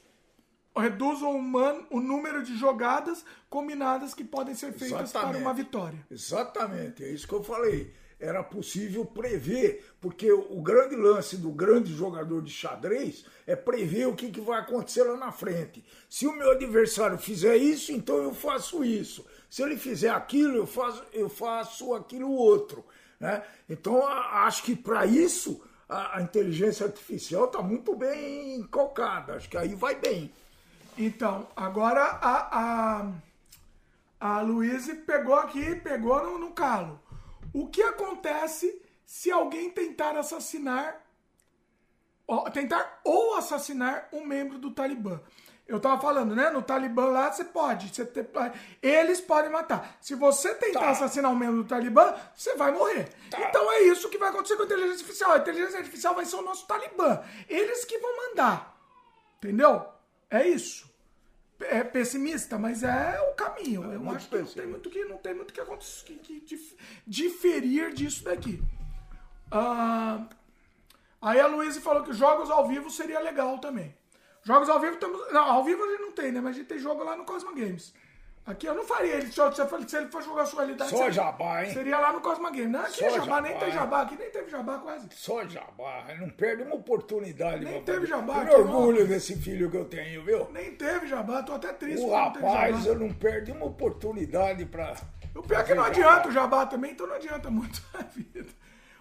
reduz o, humano, o número de jogadas combinadas que podem ser feitas Exatamente. para uma vitória. Exatamente, é isso que eu falei. Era possível prever, porque o grande lance do grande jogador de xadrez é prever o que, que vai acontecer lá na frente. Se o meu adversário fizer isso, então eu faço isso. Se ele fizer aquilo, eu faço, eu faço aquilo outro. Né? Então, acho que para isso a, a inteligência artificial está muito bem colocada. Acho que aí vai bem. Então, agora a, a, a pegou aqui, pegou no, no calo. O que acontece se alguém tentar assassinar tentar ou assassinar um membro do Talibã. Eu tava falando, né? No Talibã lá você pode. Você te, eles podem matar. Se você tentar tá. assassinar um membro do Talibã, você vai morrer. Tá. Então é isso que vai acontecer com a inteligência artificial. A inteligência artificial vai ser o nosso Talibã. Eles que vão mandar. Entendeu? É isso. É pessimista, mas é o caminho. É, Eu acho que não tem muito que não tem muito que acontecer que, que diferir disso daqui. Ah, aí a Luísa falou que jogos ao vivo seria legal também. Jogos ao vivo, temos, não, ao vivo a gente não tem, né? Mas a gente tem jogo lá no Cosma Games. Aqui eu não faria ele, se, se ele for jogar sua realidade. Só seria, jabá, hein? Seria lá no Cosma Games. Não, aqui Só é jabá, jabá, nem tem jabá, aqui nem teve jabá quase. Só jabá, não perde uma oportunidade. Nem teve jabá. Eu orgulho não. desse filho que eu tenho, viu? Nem teve jabá, tô até triste. O rapaz, eu não perdi uma oportunidade pra. O pior é que não adianta o jabá também, então não adianta muito a vida.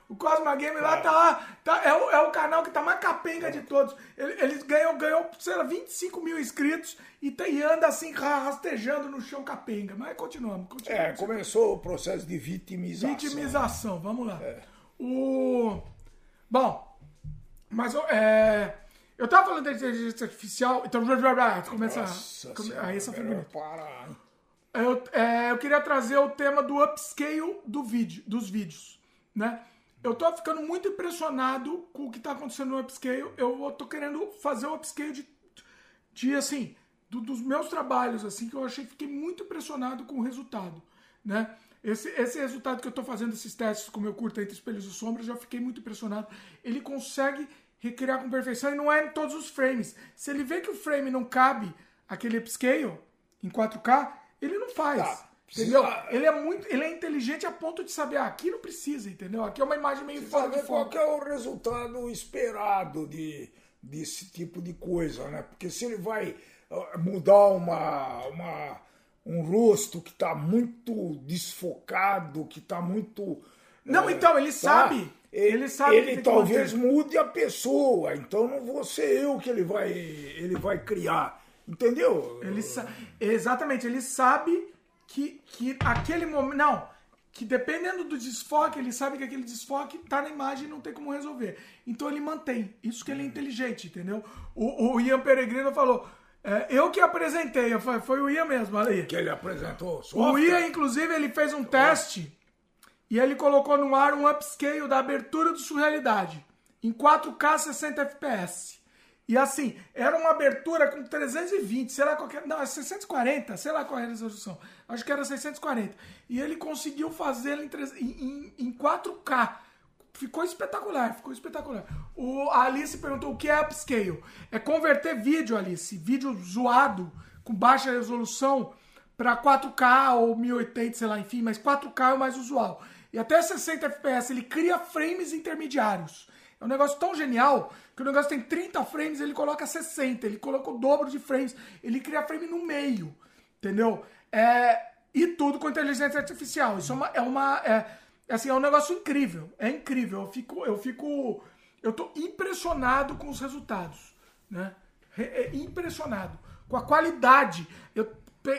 O Cosma Game lá tá lá, tá, é, o, é o canal que tá mais capenga de todos. Ele, eles ganhou, ganhou, sei lá, 25 mil inscritos e, tá, e anda assim rastejando no chão capenga. Mas continuamos. continuamos é, começou o processo de vitimização. Vitimização, vamos lá. É. O... Bom, mas é, eu tava falando da inteligência artificial, então começa. Nossa come, aí essa foi bonita. Eu, é, eu queria trazer o tema do upscale do vídeo, dos vídeos, né? Eu tô ficando muito impressionado com o que tá acontecendo no upscale. Eu tô querendo fazer o upscale de, de assim, do, dos meus trabalhos, assim, que eu achei, fiquei muito impressionado com o resultado, né? Esse, esse resultado que eu estou fazendo, esses testes com o meu curta entre espelhos e sombras, já fiquei muito impressionado. Ele consegue recriar com perfeição e não é em todos os frames. Se ele vê que o frame não cabe aquele upscale em 4K, ele não faz. Tá. Entendeu? Ele é muito, ele é inteligente a ponto de saber, ah, aqui não precisa, entendeu? Aqui é uma imagem meio fora de Qual é o resultado esperado de, desse tipo de coisa, né? Porque se ele vai mudar uma, uma um rosto que está muito desfocado, que está muito não, é, então ele tá? sabe. Ele sabe. Ele talvez mude a pessoa. Então não vou ser eu que ele vai ele vai criar, entendeu? Ele exatamente. Ele sabe que, que aquele momento. Não, que dependendo do desfoque, ele sabe que aquele desfoque tá na imagem e não tem como resolver. Então ele mantém. Isso que ele é inteligente, entendeu? O, o Ian Peregrino falou. É, eu que apresentei, foi, foi o Ian mesmo, olha aí. Que ele apresentou. Software. O Ian, inclusive, ele fez um teste e ele colocou no ar um upscale da abertura do Surrealidade em 4K 60 FPS. E assim, era uma abertura com 320, sei lá qual que Não, é 640, sei lá qual é a resolução. Acho que era 640. E ele conseguiu fazê-lo em, em, em 4K. Ficou espetacular, ficou espetacular. O, a Alice perguntou o que é upscale. É converter vídeo, Alice, vídeo zoado, com baixa resolução, para 4K ou 1080, sei lá, enfim, mas 4K é o mais usual. E até 60 FPS, ele cria frames intermediários. É um negócio tão genial que o negócio tem 30 frames, ele coloca 60, ele coloca o dobro de frames, ele cria frame no meio, entendeu? É, e tudo com inteligência artificial. Isso é uma. É, uma é, assim, é um negócio incrível. É incrível. Eu fico. Eu fico. Eu tô impressionado com os resultados. Né? É impressionado. Com a qualidade. Eu,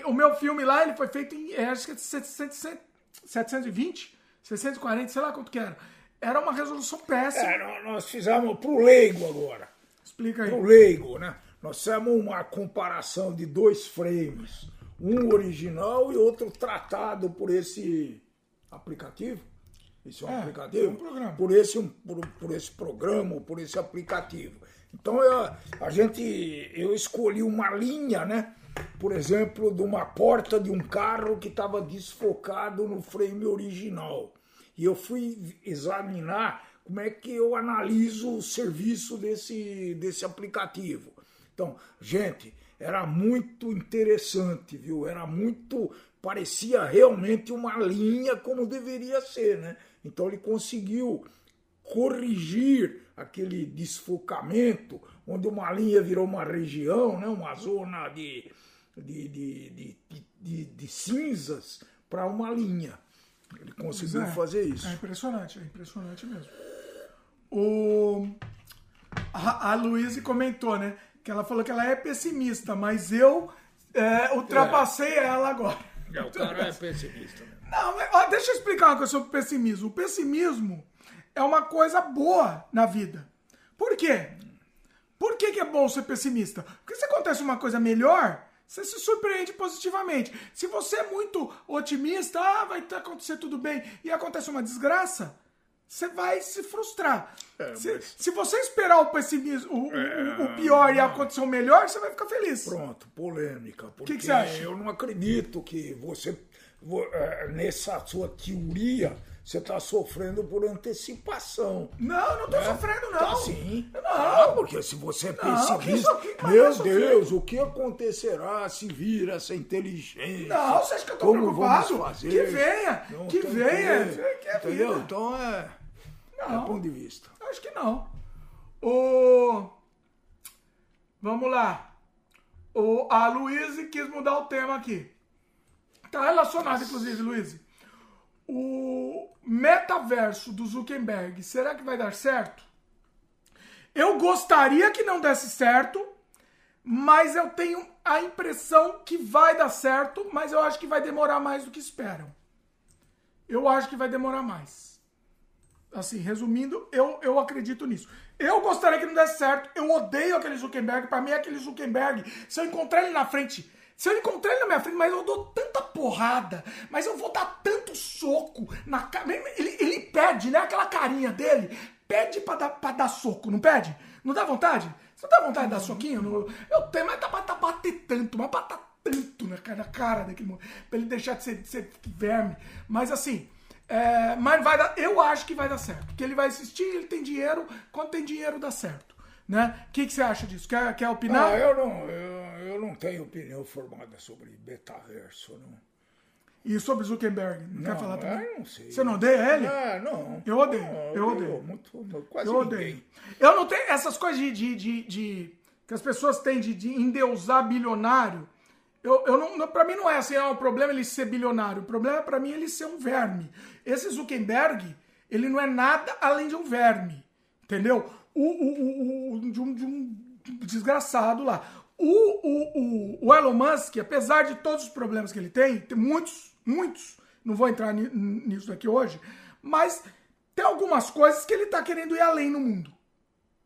o meu filme lá, ele foi feito em. É, acho que é 720, 640, sei lá quanto que era era uma resolução péssima. É, nós fizemos para o leigo agora. Explica aí. Para o leigo, né? Nós fizemos uma comparação de dois frames. Um original e outro tratado por esse aplicativo. Esse é um é, aplicativo? É um programa. Por esse, por, por esse programa, por esse aplicativo. Então eu, a gente, eu escolhi uma linha, né? Por exemplo, de uma porta de um carro que estava desfocado no frame original. E eu fui examinar como é que eu analiso o serviço desse, desse aplicativo. Então, gente, era muito interessante, viu? Era muito. parecia realmente uma linha como deveria ser, né? Então ele conseguiu corrigir aquele desfocamento, onde uma linha virou uma região, né? uma zona de, de, de, de, de, de cinzas para uma linha. Ele conseguiu é, fazer isso. É impressionante, é impressionante mesmo. O... A, a Luísa comentou, né? Que ela falou que ela é pessimista, mas eu é, ultrapassei é. ela agora. É, o cara é pessimista. Mesmo. Não, mas, ó, deixa eu explicar uma coisa sobre o pessimismo. O pessimismo é uma coisa boa na vida. Por quê? Por que, que é bom ser pessimista? Porque se acontece uma coisa melhor, você se surpreende positivamente. Se você é muito otimista, ah, vai acontecer tudo bem, e acontece uma desgraça, você vai se frustrar. É, se, mas... se, você esperar o pessimismo, o, é, o pior e acontecer o melhor, você vai ficar feliz. Pronto, polêmica. O que, que, você acha? Eu não acredito que você, é, nessa sua teoria, você está sofrendo por antecipação. Não, não estou né? sofrendo, não. Tá sim. Não. Ah, porque se você é pessimista, não, meu Deus, o que acontecerá se vir essa inteligência? Não, você acha que eu estou preocupado? Vamos fazer? Que venha, não, que venha. Que, é Entendeu? Então é, não, é ponto de vista. Acho que não. O... Vamos lá. O... A Luísa quis mudar o tema aqui. Tá relacionado, Nossa. inclusive, Luísa. O metaverso do Zuckerberg, será que vai dar certo? Eu gostaria que não desse certo, mas eu tenho a impressão que vai dar certo, mas eu acho que vai demorar mais do que esperam. Eu acho que vai demorar mais. Assim, resumindo, eu, eu acredito nisso. Eu gostaria que não desse certo. Eu odeio aquele Zuckerberg. Para mim, aquele Zuckerberg, se eu encontrar ele na frente se eu encontrar ele na minha frente, mas eu dou tanta porrada, mas eu vou dar tanto soco na cara. Ele, ele pede, né? Aquela carinha dele, pede pra dar, pra dar soco, não pede? Não dá vontade? Você não dá vontade de dar soquinho? No... Eu tenho, mas dá pra, tá bater tanto, mas bater tanto na cara, na cara daquele mundo, pra ele deixar de ser, de ser verme. Mas assim, é, mas vai dar, eu acho que vai dar certo. Que ele vai assistir, ele tem dinheiro, quando tem dinheiro dá certo. Né? O que, que você acha disso? Quer, quer opinar? Ah, eu, não, eu, eu não tenho opinião formada sobre metaverso. Não. E sobre Zuckerberg? Não, não quer falar também? Eu não sei. Você não odeia ele? Ah, não. Eu odeio. Não, eu, eu odeio. Muito, quase eu odeio. Ninguém. Eu não tenho essas coisas de, de, de, de, que as pessoas têm de, de endeusar bilionário. Eu, eu não, pra mim não é assim, ah, o problema é ele ser bilionário. O problema é pra mim ele ser um verme. Esse Zuckerberg, ele não é nada além de um verme. Entendeu? o, o, o, de, um, de um desgraçado lá. O, o, o, Elon Musk, apesar de todos os problemas que ele tem, tem muitos, muitos, não vou entrar nisso daqui hoje, mas tem algumas coisas que ele está querendo ir além no mundo.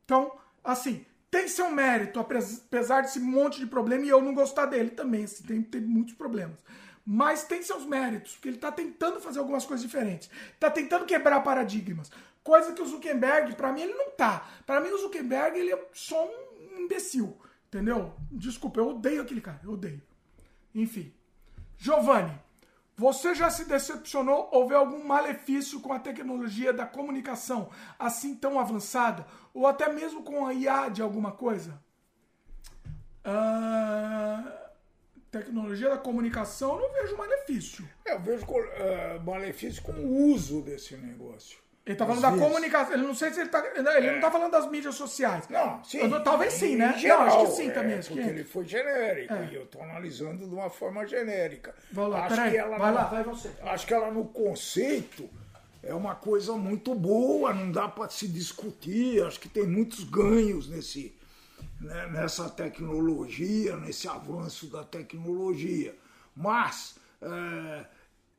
Então, assim, tem seu mérito, apesar desse monte de problema, e eu não gostar dele também, assim, tem, tem muitos problemas. Mas tem seus méritos, porque ele está tentando fazer algumas coisas diferentes. Está tentando quebrar paradigmas. Coisa que o Zuckerberg, para mim, ele não tá. Para mim, o Zuckerberg, ele é só um imbecil. Entendeu? Desculpa, eu odeio aquele cara. Eu odeio. Enfim. Giovanni, você já se decepcionou ou vê algum malefício com a tecnologia da comunicação assim tão avançada? Ou até mesmo com a IA de alguma coisa? Uh, tecnologia da comunicação, eu não vejo malefício. Eu vejo uh, malefício com o uso desse negócio. Ele tá falando Às da vezes. comunicação. Ele não sei se ele tá. Ele é. não tá falando das mídias sociais. Não, sim. Eu, talvez sim, né? Geral, não, acho que sim é, também. Porque que... ele foi genérico. É. E eu tô analisando de uma forma genérica. Vai lá, acho que ela vai lá, vai você. Acho que ela no conceito é uma coisa muito boa, não dá para se discutir. Acho que tem muitos ganhos nesse, né, nessa tecnologia, nesse avanço da tecnologia. Mas é,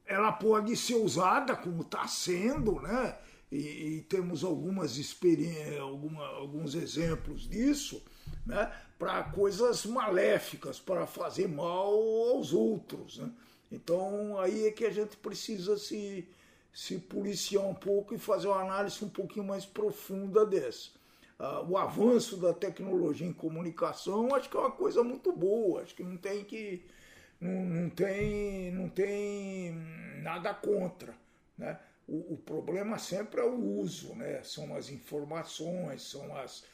ela pode ser usada como está sendo, né? E, e temos algumas experiências, alguma, alguns exemplos disso, né, para coisas maléficas, para fazer mal aos outros. Né? Então aí é que a gente precisa se, se policiar um pouco e fazer uma análise um pouquinho mais profunda dessa. Uh, o avanço da tecnologia em comunicação acho que é uma coisa muito boa, acho que não tem que. não, não, tem, não tem nada contra. Né? O, o, problema sempre é o uso, né? são as informações, são as,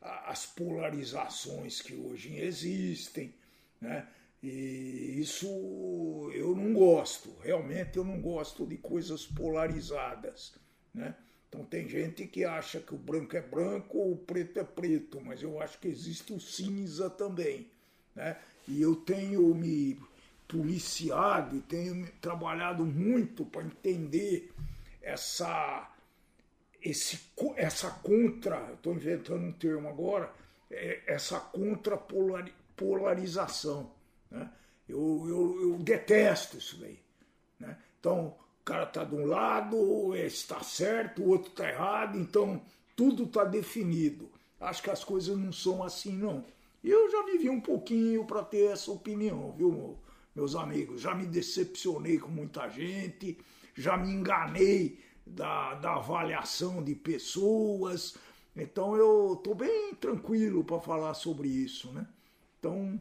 as polarizações que hoje existem. Né? E isso eu não gosto, realmente eu não gosto de coisas polarizadas. Né? Então tem gente que acha que o branco é branco ou o preto é preto, mas eu acho que existe o cinza também. Né? E eu tenho me policiado e tenho trabalhado muito para entender essa, esse, essa contra, estou inventando um termo agora, é, essa contrapolarização. Né? Eu, eu, eu detesto isso daí. Né? Então, o cara está de um lado, está certo, o outro está errado, então tudo está definido. acho que as coisas não são assim, não. Eu já vivi um pouquinho para ter essa opinião, viu, meus amigos? Já me decepcionei com muita gente, já me enganei da, da avaliação de pessoas. Então eu estou bem tranquilo para falar sobre isso, né? Então,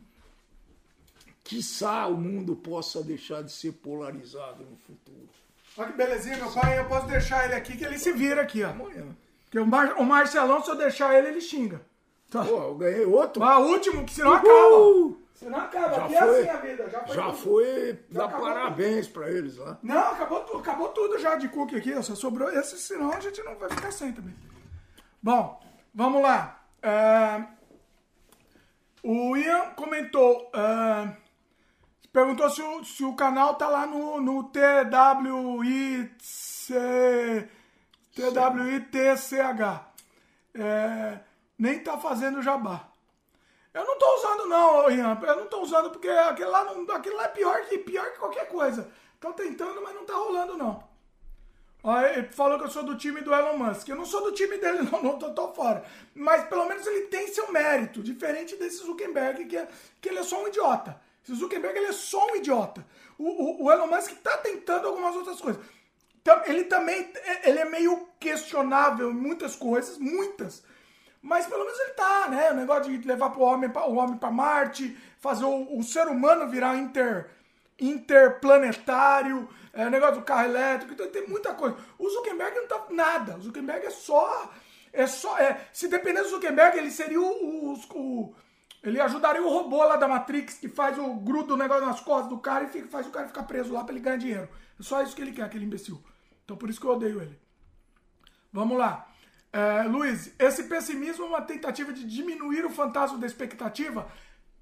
quiçá o mundo possa deixar de ser polarizado no futuro. Olha que belezinha, meu pai. Eu posso deixar ele aqui, que ele se vira aqui, ó. Amanhã. Porque o, Mar o Marcelão, se eu deixar ele, ele xinga. Tá. Pô, eu ganhei outro. Ah, último, que senão Uhul. acaba. Senão acaba. Já aqui foi, é assim a vida. Já foi, já foi já dar parabéns para eles lá. Não, acabou, acabou tudo já de cookie aqui. Só sobrou esse, senão a gente não vai ficar sem também. Bom, vamos lá. É... O Ian comentou. É... Perguntou se o, se o canal tá lá no, no TWIC. TWITCH. É, nem tá fazendo jabá. Eu não tô usando não, Ian. Eu não tô usando porque aquele lá, não, aquele lá é pior que, pior que qualquer coisa. Tô tentando, mas não tá rolando não. Ó, ele falou que eu sou do time do Elon Musk. Eu não sou do time dele, não, não tô, tô fora. Mas pelo menos ele tem seu mérito, diferente desse Zuckerberg, que, é, que ele é só um idiota. Esse Zuckerberg ele é só um idiota. O, o, o Elon Musk está tentando algumas outras coisas. Ele também ele é meio questionável em muitas coisas, muitas. Mas pelo menos ele tá, né? O negócio de levar pro homem, o homem para Marte, fazer o, o, ser humano virar inter, interplanetário, é, o negócio do carro elétrico, então tem muita coisa. O Zuckerberg não tá nada. O Zuckerberg é só. É só. É, se dependesse do Zuckerberg, ele seria o, o, o ele ajudaria o robô lá da Matrix, que faz o grudo o negócio nas costas do cara e fica, faz o cara ficar preso lá pra ele ganhar dinheiro. É só isso que ele quer, aquele imbecil. Então por isso que eu odeio ele. Vamos lá. É, Luiz, esse pessimismo é uma tentativa de diminuir o fantasma da expectativa?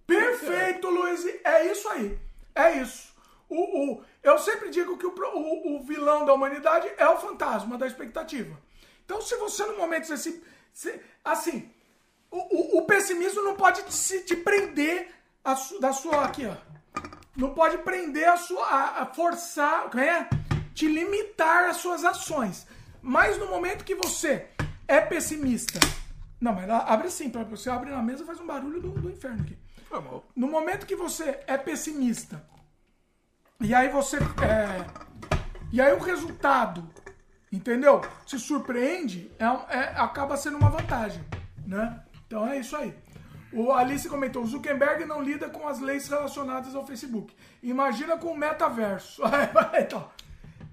Perfeito, Luiz. É isso aí. É isso. O, o, eu sempre digo que o, o, o vilão da humanidade é o fantasma da expectativa. Então, se você no momento. Se, se, assim, o, o, pessimismo não pode se, te prender a da sua. Aqui, ó. Não pode prender a sua. A, a forçar. É? Te limitar as suas ações. Mas no momento que você é pessimista. Não, mas abre assim, você abrir na mesa faz um barulho do, do inferno aqui. No momento que você é pessimista, e aí você. É, e aí o resultado, entendeu? Se surpreende, é, é, acaba sendo uma vantagem, né? Então é isso aí. O Alice comentou: Zuckerberg não lida com as leis relacionadas ao Facebook. Imagina com o metaverso. então,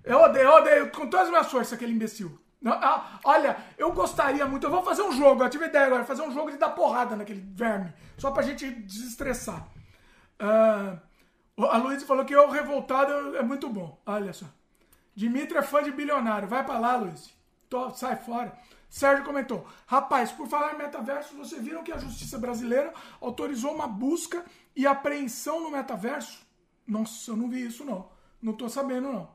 eu odeio, eu odeio com todas as minhas forças aquele imbecil. Ah, olha, eu gostaria muito. Eu vou fazer um jogo. Eu tive ideia agora, fazer um jogo de dar porrada naquele verme, só pra gente desestressar. Uh, a Luísa falou que eu revoltado é muito bom. Olha só. Dimitri é fã de bilionário. Vai pra lá, Luiz. Sai fora. Sérgio comentou: Rapaz, por falar em metaverso, vocês viram que a justiça brasileira autorizou uma busca e apreensão no metaverso? Nossa, eu não vi isso não. Não tô sabendo não.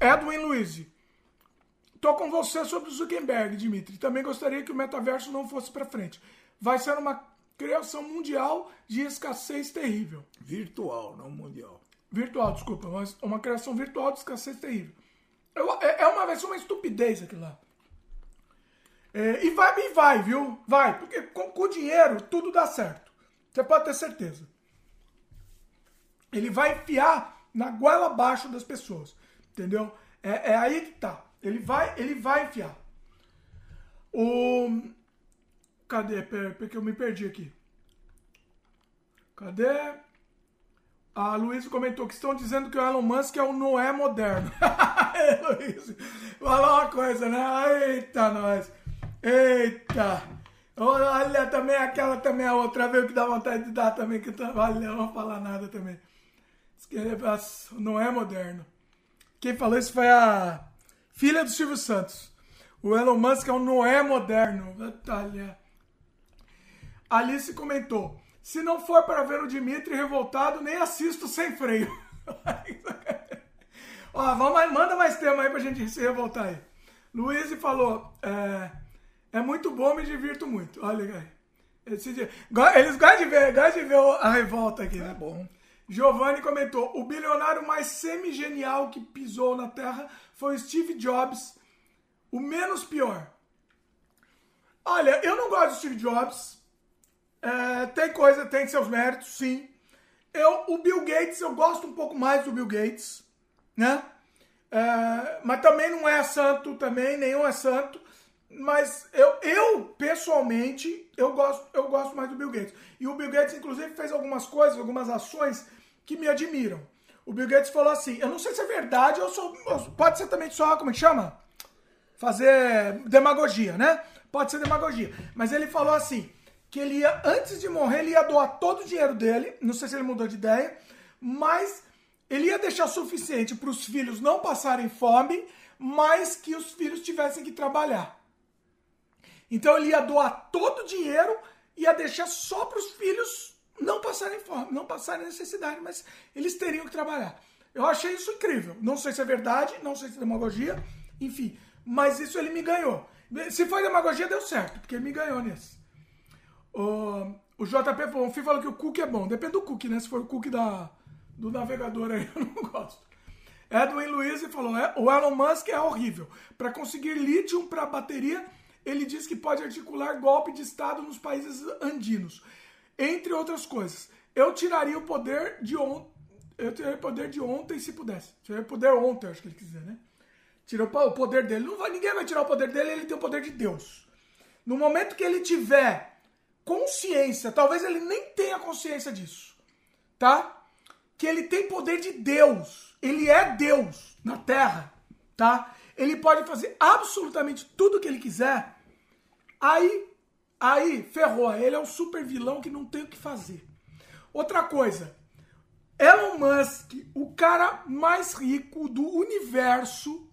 Edwin Luiz. Tô com você sobre o Zuckerberg, Dimitri. Também gostaria que o metaverso não fosse para frente. Vai ser uma criação mundial de escassez terrível. Virtual, não mundial. Virtual, desculpa, mas uma criação virtual de escassez terrível. É, é uma, ser uma estupidez aquilo lá. É, e vai, e vai, viu? Vai, porque com, com o dinheiro tudo dá certo. Você pode ter certeza. Ele vai enfiar na goela abaixo das pessoas. Entendeu? É, é aí que tá. Ele vai, ele vai enfiar. O. Cadê? Pera, porque eu me perdi aqui. Cadê? A Luiz comentou que estão dizendo que o Elon Musk é o Noé moderno. Luiz, fala uma coisa, né? Eita, nós. Eita. Olha, também aquela também a outra vez que dá vontade de dar também, que tá, olha, não vou falar nada também. Não é moderno. Quem falou isso foi a filha do Silvio Santos. O Elon Musk é um Noé moderno. Batalha. Alice comentou: se não for para ver o Dimitri revoltado, nem assisto sem freio. Ó, vamos, manda mais tema aí pra gente se revoltar aí. Luiz falou: é, é muito bom, me divirto muito. Olha eles gostam de ver, gostam de ver a revolta aqui, né? É bom. Giovanni comentou: o bilionário mais semi-genial que pisou na Terra foi Steve Jobs, o menos pior. Olha, eu não gosto de Steve Jobs. É, tem coisa, tem seus méritos, sim. Eu, o Bill Gates, eu gosto um pouco mais do Bill Gates, né? É, mas também não é santo, também, nenhum é santo. Mas eu, eu, pessoalmente, eu gosto, eu gosto mais do Bill Gates. E o Bill Gates, inclusive, fez algumas coisas, algumas ações que me admiram. O Bill Gates falou assim: eu não sei se é verdade, ou sou, pode ser também só, como é que chama? Fazer demagogia, né? Pode ser demagogia. Mas ele falou assim: que ele ia, antes de morrer, ele ia doar todo o dinheiro dele. Não sei se ele mudou de ideia, mas ele ia deixar suficiente para os filhos não passarem fome, mas que os filhos tivessem que trabalhar. Então ele ia doar todo o dinheiro e ia deixar só para os filhos não passarem fome, não passarem necessidade, mas eles teriam que trabalhar. Eu achei isso incrível. Não sei se é verdade, não sei se é demagogia, enfim, mas isso ele me ganhou. Se foi demagogia, deu certo, porque ele me ganhou nesse. O, o JP Bonfim falou que o cookie é bom. Depende do cookie, né? Se for o cookie da, do navegador aí, eu não gosto. Edwin Luiz falou: é, o Elon Musk é horrível. Para conseguir lítio para bateria, ele diz que pode articular golpe de Estado nos países andinos, entre outras coisas. Eu tiraria o poder de ontem. Eu tiraria o poder de ontem se pudesse. Tiraria o poder ontem, acho que ele quis dizer, né? Tirou o poder dele. Não vai, ninguém vai tirar o poder dele, ele tem o poder de Deus. No momento que ele tiver consciência, talvez ele nem tenha consciência disso, tá? Que ele tem poder de Deus. Ele é Deus na Terra, tá? Ele pode fazer absolutamente tudo o que ele quiser. Aí, aí, ferrou. Ele é um super vilão que não tem o que fazer. Outra coisa, Elon Musk, o cara mais rico do universo.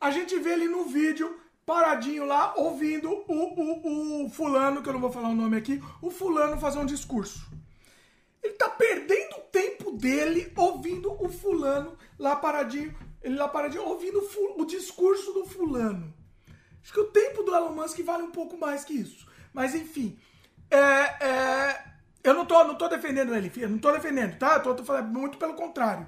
A gente vê ele no vídeo paradinho lá, ouvindo o, o, o fulano, que eu não vou falar o nome aqui, o fulano fazer um discurso. Ele tá perdendo o tempo dele ouvindo o fulano lá paradinho ele lá paradinho ouvindo o, o discurso do fulano. Acho que o tempo do Elon Musk vale um pouco mais que isso. Mas enfim, é, é, eu não tô, não tô defendendo ele, filho, não tô defendendo, tá? Tô, tô falando muito pelo contrário.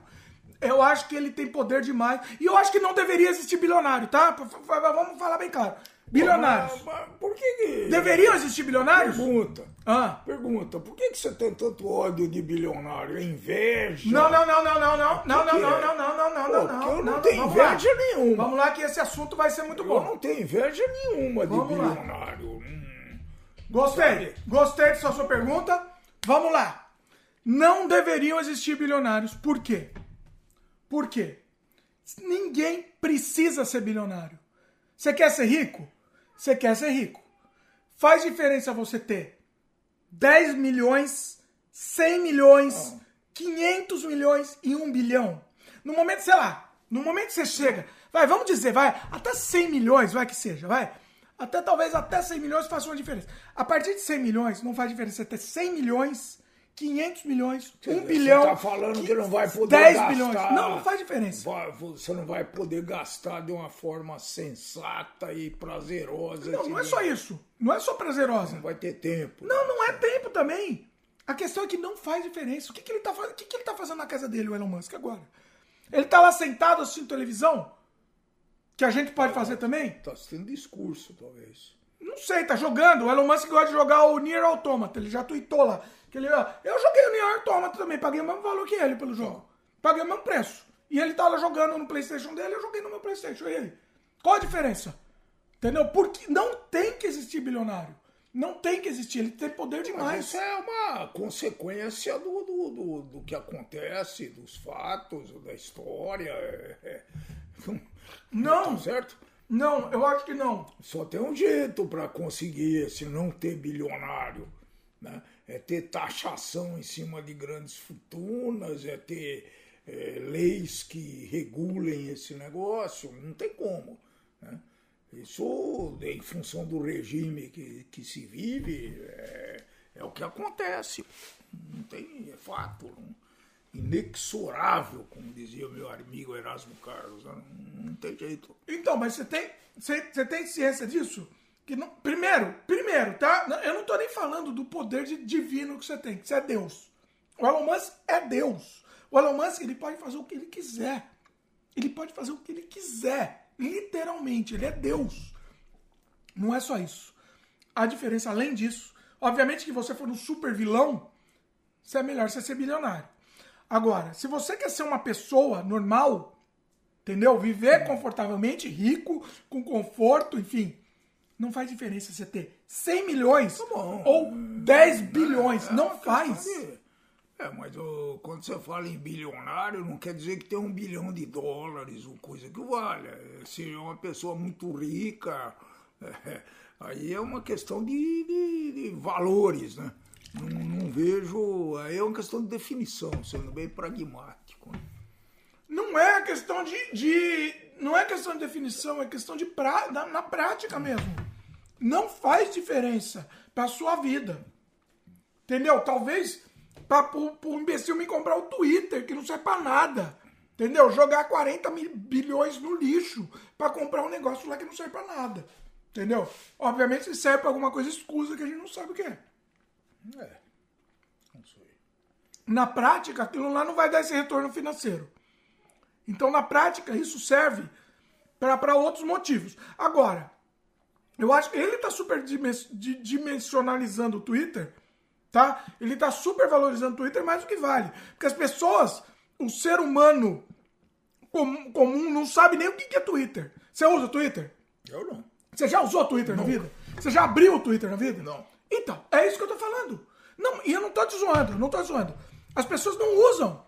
Eu acho que ele tem poder demais. E eu acho que não deveria existir bilionário, tá? Vamos falar bem claro. Bilionários. Mas, mas por que, que. Deveriam existir bilionários? Pergunta. Ah. Pergunta. Por que, que você tem tanto ódio de bilionário? É inveja? Não, não, não, não, não, não. Não, não, não, não, não, não, não, não, não. Eu não tenho inveja nenhuma. Vamos lá que esse assunto vai ser muito bom. Eu não tenho inveja nenhuma de bilionário. Hum. Gostei. Gostei de sua pergunta. Vamos lá. Não deveriam existir bilionários. Por quê? Por quê? Ninguém precisa ser bilionário. Você quer ser rico? Você quer ser rico. Faz diferença você ter 10 milhões, 100 milhões, 500 milhões e 1 bilhão. No momento, sei lá, no momento que você chega, vai, vamos dizer, vai, até 100 milhões, vai que seja, vai. Até talvez até 100 milhões faça uma diferença. A partir de 100 milhões, não faz diferença você ter 100 milhões 500 milhões, 1 um bilhão. Você tá falando que não vai poder 10 gastar. bilhões. Não, não faz diferença. Você não vai poder gastar de uma forma sensata e prazerosa. Não, não é só isso. Não é só prazerosa. Não vai ter tempo. Não, não é tempo também. A questão é que não faz diferença. O que, que ele tá fazendo? O que, que tá fazendo na casa dele, o Elon Musk, agora? Ele tá lá sentado assistindo televisão? Que a gente pode fazer também? Tá assistindo discurso, talvez. Não sei, tá jogando. O Elon Musk gosta de jogar o Nier Automata. Ele já tweetou lá. Que ele, eu joguei o Nier Automata também, paguei o mesmo valor que ele pelo jogo. Paguei o mesmo preço. E ele tava jogando no Playstation dele, eu joguei no meu Playstation. E ele? Qual a diferença? Entendeu? Porque não tem que existir bilionário. Não tem que existir, ele tem poder demais. Mas isso é uma consequência do, do, do, do que acontece, dos fatos, da história. É, é. Não, tá certo? Não, eu acho que não. Só tem um jeito para conseguir esse não ter bilionário. Né? É ter taxação em cima de grandes fortunas, é ter é, leis que regulem esse negócio. Não tem como. Né? Isso, em função do regime que, que se vive, é, é o que acontece. Não tem, é fato. Não inexorável, como dizia o meu amigo Erasmo Carlos. Não, não tem jeito. Então, mas você tem, você, você tem ciência disso? Que não, primeiro, primeiro, tá? Eu não tô nem falando do poder de divino que você tem, que você é Deus. O Elon Musk é Deus. O Elon Musk, ele pode fazer o que ele quiser. Ele pode fazer o que ele quiser. Literalmente, ele é Deus. Não é só isso. A diferença, além disso, obviamente que você for um super vilão, você é melhor você ser bilionário. Agora, se você quer ser uma pessoa normal, entendeu? Viver confortavelmente, rico, com conforto, enfim, não faz diferença você ter 100 milhões ou 10 bilhões. Não faz. É, mas quando você fala em bilionário, não quer dizer que tem um bilhão de dólares ou coisa que valha. Se é uma pessoa muito rica, é, aí é uma questão de, de, de valores, né? Não, não, vejo. Aí é uma questão de definição, sendo bem pragmático. Né? Não é questão de, de, Não é questão de definição, é questão de pra, na prática mesmo. Não faz diferença pra sua vida. Entendeu? Talvez para o imbecil me comprar o Twitter, que não serve para nada. Entendeu? Jogar 40 mil bilhões no lixo para comprar um negócio lá que não serve para nada. Entendeu? Obviamente se serve para alguma coisa escusa que a gente não sabe o que é. É. Não sei. Na prática, aquilo lá não vai dar esse retorno financeiro. Então, na prática, isso serve para outros motivos. Agora, eu acho que ele está super dimensionalizando o Twitter tá? Ele está super valorizando o Twitter mais do que vale. Porque as pessoas, o ser humano comum, comum não sabe nem o que é Twitter. Você usa o Twitter? Eu não. Você já usou o Twitter na vida? Você já abriu o Twitter na vida? Não. Então, é isso que eu tô falando. Não, e eu não tô te zoando, não tô te zoando. As pessoas não usam.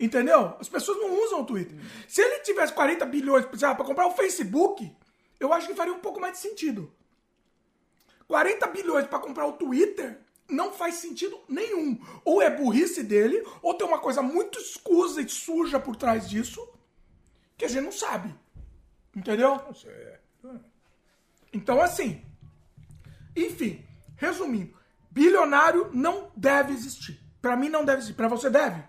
Entendeu? As pessoas não usam o Twitter. Se ele tivesse 40 bilhões para comprar o Facebook, eu acho que faria um pouco mais de sentido. 40 bilhões para comprar o Twitter, não faz sentido nenhum. Ou é burrice dele, ou tem uma coisa muito escusa e suja por trás disso, que a gente não sabe. Entendeu? É. Então, assim. Enfim, resumindo, bilionário não deve existir. Para mim não deve existir. Para você deve?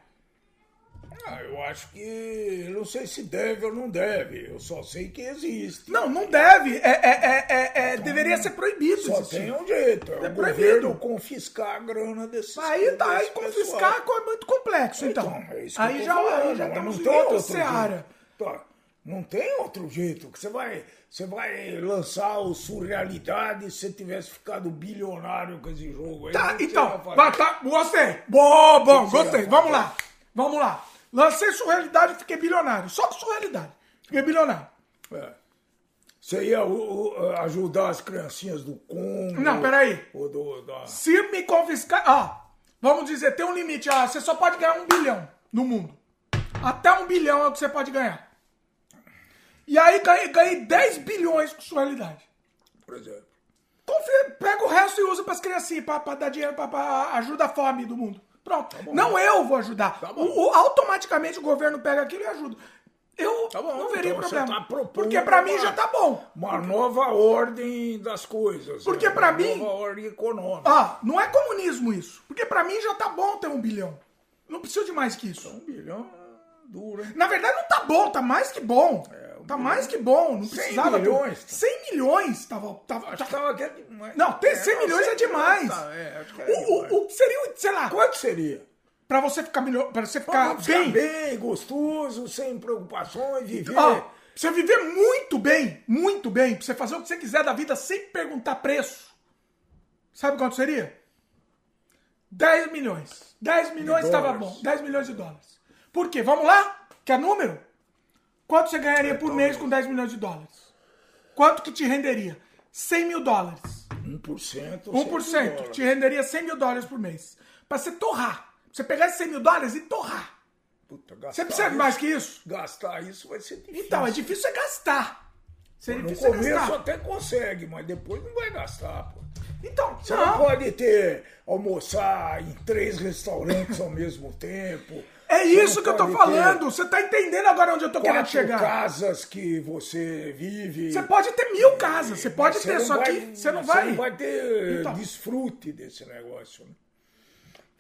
Ah, eu acho que. Eu não sei se deve ou não deve. Eu só sei que existe. Não, não deve. É, é, é, é então, deveria ser proibido. Só existir. tem um jeito. É, é o governo confiscar a grana desses. Aí tá, aí confiscar é muito complexo, então. então é isso aí, já, falando, aí já estamos tem outra seara. Tá. Não tem outro jeito. Que você vai, você vai lançar o Surrealidade se você tivesse ficado bilionário com esse jogo aí. Tá, então. Vai, tá, gostei. Bom, bom, gostei. Vamos lá. Vamos lá. Lancei surrealidade e fiquei bilionário. Só com surrealidade. Fiquei bilionário. É. Você ia ajudar as criancinhas do Congo? Não, peraí. Do, da... Se me confiscar. Ah, vamos dizer, tem um limite. Ah, você só pode ganhar um bilhão no mundo. Até um bilhão é o que você pode ganhar. E aí ganhei, ganhei 10 bilhões com surrealidade. Por exemplo. Confia, pega o resto e usa para as criancinhas, para dar dinheiro, para ajudar a fome do mundo. Pronto. Tá não eu vou ajudar. Tá o, automaticamente o governo pega aquilo e ajuda. Eu tá não veria então problema. Tá porque para mim já tá bom. Uma nova ordem das coisas. Porque é, para mim. Nova ordem econômica. Ah, não é comunismo isso. Porque para mim já tá bom ter um bilhão. Não precisa de mais que isso. Um bilhão duro, hein? Na verdade não tá bom, tá mais que bom. É, tá bilhão. mais que bom. Não 100 precisava. milhões. Ter... 100 milhões tava. tava, que tava Não, ter 100 é, milhões é demais. Tá, é, acho que é o, demais. O, o seria, sei lá. Quanto seria? Pra você ficar melhor, para você ficar pra bem. bem, gostoso, sem preocupações, viver. Ó, você viver muito bem, muito bem, pra você fazer o que você quiser da vida sem perguntar preço. Sabe quanto seria? 10 milhões. 10 milhões estava bom. 10 milhões de dólares. Por quê? Vamos lá? Quer número? Quanto você ganharia por mês com 10 milhões de dólares? Quanto que te renderia? 100 mil dólares. 1%. 1% te renderia 100 mil dólares por mês. Pra você torrar. Você pegar esses 100 mil dólares e torrar. Puta, você precisa mais que isso? Gastar isso vai ser difícil. Então, é difícil é gastar. Seria no começo gastar. até consegue, mas depois não vai gastar, pô. Então, você não. não pode ter almoçar em três restaurantes ao mesmo tempo. É isso que eu tô falando. Você tá entendendo agora onde eu tô querendo chegar. casas que você vive. Você pode ter mil casas. Você pode ter, só vai, que você não vai. Você não vai ter então. desfrute desse negócio. Né?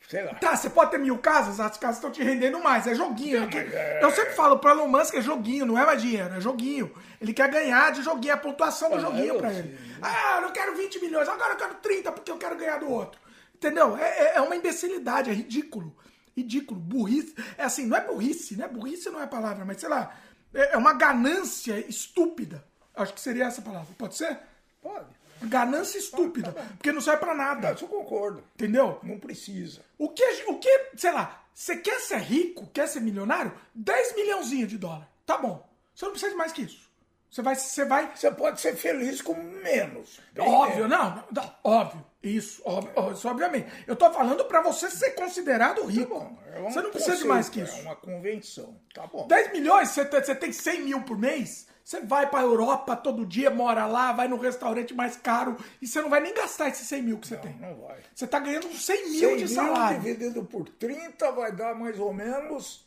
Sei lá. Tá, você pode ter mil casas, as casas estão te rendendo mais. É joguinho. Não, é... Eu sempre falo pro Elon Musk é joguinho, não é mais dinheiro, é joguinho. Ele quer ganhar de joguinho, é a pontuação do ah, joguinho pra ele. Ah, eu não quero 20 milhões, agora eu quero 30 porque eu quero ganhar do outro. Entendeu? É, é, é uma imbecilidade, é ridículo. Ridículo, burrice. É assim, não é burrice, né? Burrice não é a palavra, mas sei lá. É, é uma ganância estúpida. Acho que seria essa palavra. Pode ser? Pode. Ganância estúpida. Porque não serve pra nada. Isso eu concordo. Entendeu? Não precisa. O que, o que, sei lá, você quer ser rico, quer ser milionário? 10 milhãozinho de dólar. Tá bom. Você não precisa de mais que isso. Você vai, você vai. Você pode ser feliz com menos. Óbvio, não, não, óbvio. Isso, óbvio, isso obviamente. Eu tô falando pra você ser considerado rico. Bom, é você não precisa de mais que isso. É uma convenção. Tá bom. 10 milhões, você tem, você tem 100 mil por mês, você vai pra Europa todo dia, mora lá, vai no restaurante mais caro e você não vai nem gastar esses 100 mil que você tem. Não vai. Você tá ganhando uns 100 mil 100 de mil salário. dividido por 30 vai dar mais ou menos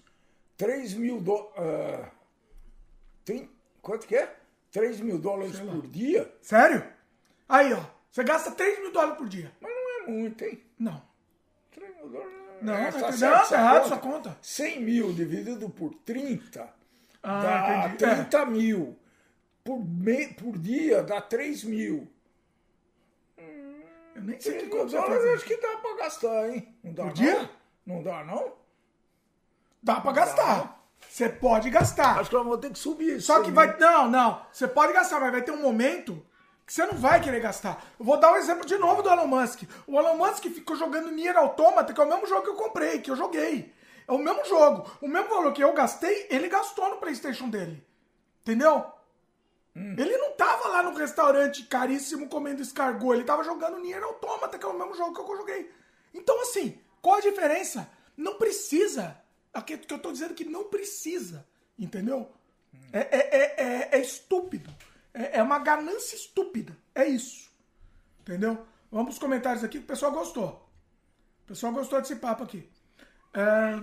3 mil dólares. Quanto que é? 3 mil dólares por dia? Sério? Aí, ó. Você gasta 3 mil dólares por dia. Mas não é muito, hein? Não. 3 mil dólares. Não, é, não, tá não, certo tá essa errado sua conta. 100 mil dividido por 30 Ah, dá entendi. É. 30 mil. Por, me, por dia dá 3 mil. Eu nem sei o 3 que mil você dólares fazer. acho que dá pra gastar, hein? Não dá Por não? dia? Não dá não? Dá pra gastar. Você pode gastar. Acho que nós vamos ter que subir isso. Só que vai. Não, não. Você pode gastar, mas vai ter um momento que você não vai querer gastar. Eu vou dar um exemplo de novo do Elon Musk. O Elon Musk ficou jogando Nier Automata, que é o mesmo jogo que eu comprei, que eu joguei. É o mesmo jogo. O mesmo valor que eu gastei, ele gastou no PlayStation dele. Entendeu? Ele não tava lá no restaurante caríssimo comendo escargot, ele tava jogando Nier Automata, que é o mesmo jogo que eu joguei. Então, assim, qual a diferença? Não precisa. Aqui que eu tô dizendo que não precisa. Entendeu? É, é, é, é, é estúpido. É, é uma ganância estúpida. É isso. Entendeu? Vamos pros comentários aqui, que o pessoal gostou. O pessoal gostou desse papo aqui. É,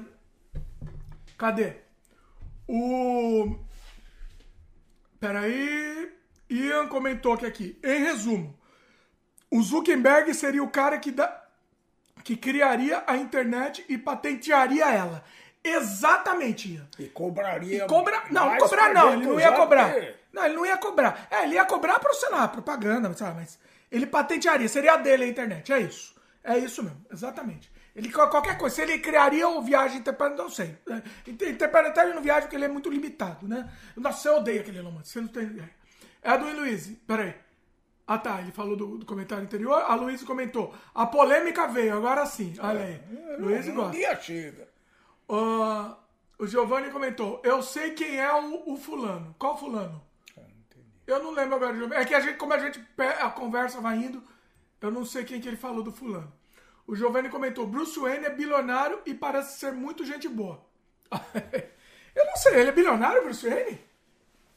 Cadê? O. Peraí. Ian comentou que aqui. Em resumo, o Zuckerberg seria o cara que, dá, que criaria a internet e patentearia ela. Exatamente, Ian. E cobraria. Cobra... Não, cobrar não, ele não ia cobrar. Não, ele não ia cobrar. É, ele ia cobrar pra, sei lá, propaganda, sabe? Mas ele patentearia, seria a dele a internet, é isso. É isso mesmo, exatamente. Ele, qualquer coisa, se ele criaria o viagem interplanetária, não sei. É, inter- Interplanetário não viaja porque ele é muito limitado, né? Nossa, eu odeio aquele Elon Musk, você não tem ideia. É a do Luiz, peraí. Ah tá, ele falou do, do comentário anterior. A Luiz comentou. A polêmica veio, agora sim. Olha aí. Luiz Um gosta. dia chega. Ah, o Giovanni comentou: Eu sei quem é o, o fulano. Qual fulano? Eu não lembro agora, Giovanni. É que a gente, como a gente a conversa vai indo, eu não sei quem que ele falou do fulano. O Giovanni comentou: Bruce Wayne é bilionário e parece ser muito gente boa. eu não sei, ele é bilionário, Bruce Wayne?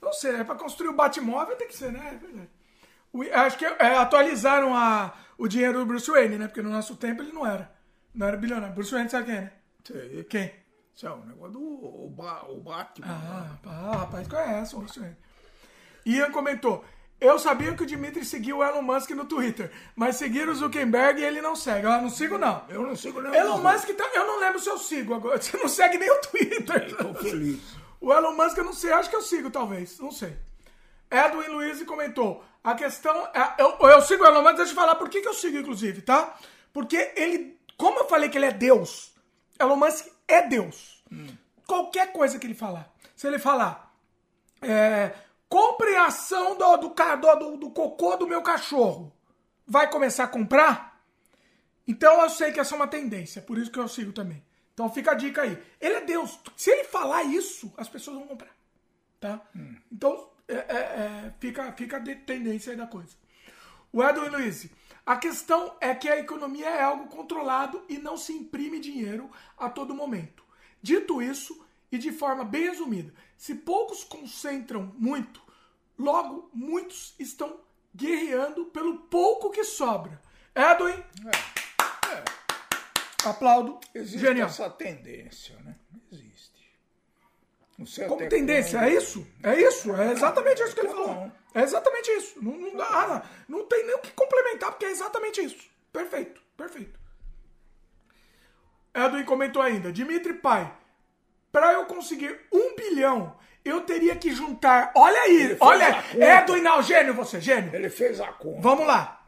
Não sei, é pra construir o Batmóvel tem que ser, né? É verdade. O- acho que é, atualizaram a, o dinheiro do Bruce Wayne, né? Porque no nosso tempo ele não era. Não era bilionário. Bruce Wayne sabe quem é, né? Sei. Quem? Isso é um negócio do o, Ba- o Batman. Ah, rapaz, rapaz, conhece o Wayne. Ian comentou. Eu sabia que o Dimitri seguia o Elon Musk no Twitter, mas seguir o Zuckerberg ele não segue. Eu não sigo, não. Eu não sigo nem Elon Musk, tá, eu não lembro se eu sigo agora. Você não segue nem o Twitter. Tô feliz. O Elon Musk eu não sei, acho que eu sigo, talvez. Não sei. Edwin Luiz comentou. A questão. é- Eu, eu sigo o Elon Musk, deixa eu falar por que, que eu sigo, inclusive, tá? Porque ele. Como eu falei que ele é Deus, Elon Musk é Deus. Qualquer coisa que ele falar. Se ele falar. É, compre a ação do, do, do, do, cocô do meu cachorro. Vai começar a comprar? Então eu sei que essa é uma tendência, por isso que eu sigo também. Então fica a dica aí. Ele é Deus. Se ele falar isso, as pessoas vão comprar. Tá? Então é, é, é, fica, fica a tendência aí da coisa. O Edwin Luiz, a questão é que a economia é algo controlado e não se imprime dinheiro a todo momento. Dito isso, e de forma bem resumida, se poucos concentram muito, logo muitos estão guerreando pelo pouco que sobra. Edwin, aplaudo. Existe Genial. essa tendência, né? Existe. Como tendência, é isso? É isso, é exatamente isso que ele falou. É exatamente isso. Não, não, dá, ah, não tem nem o que complementar, porque é exatamente isso. Perfeito, perfeito. Edwin comentou ainda, Dimitri Pai, para eu conseguir um bilhão, eu teria que juntar. Olha aí, olha. Edwin, não, gênio você, gênio. Ele fez a conta. Vamos lá.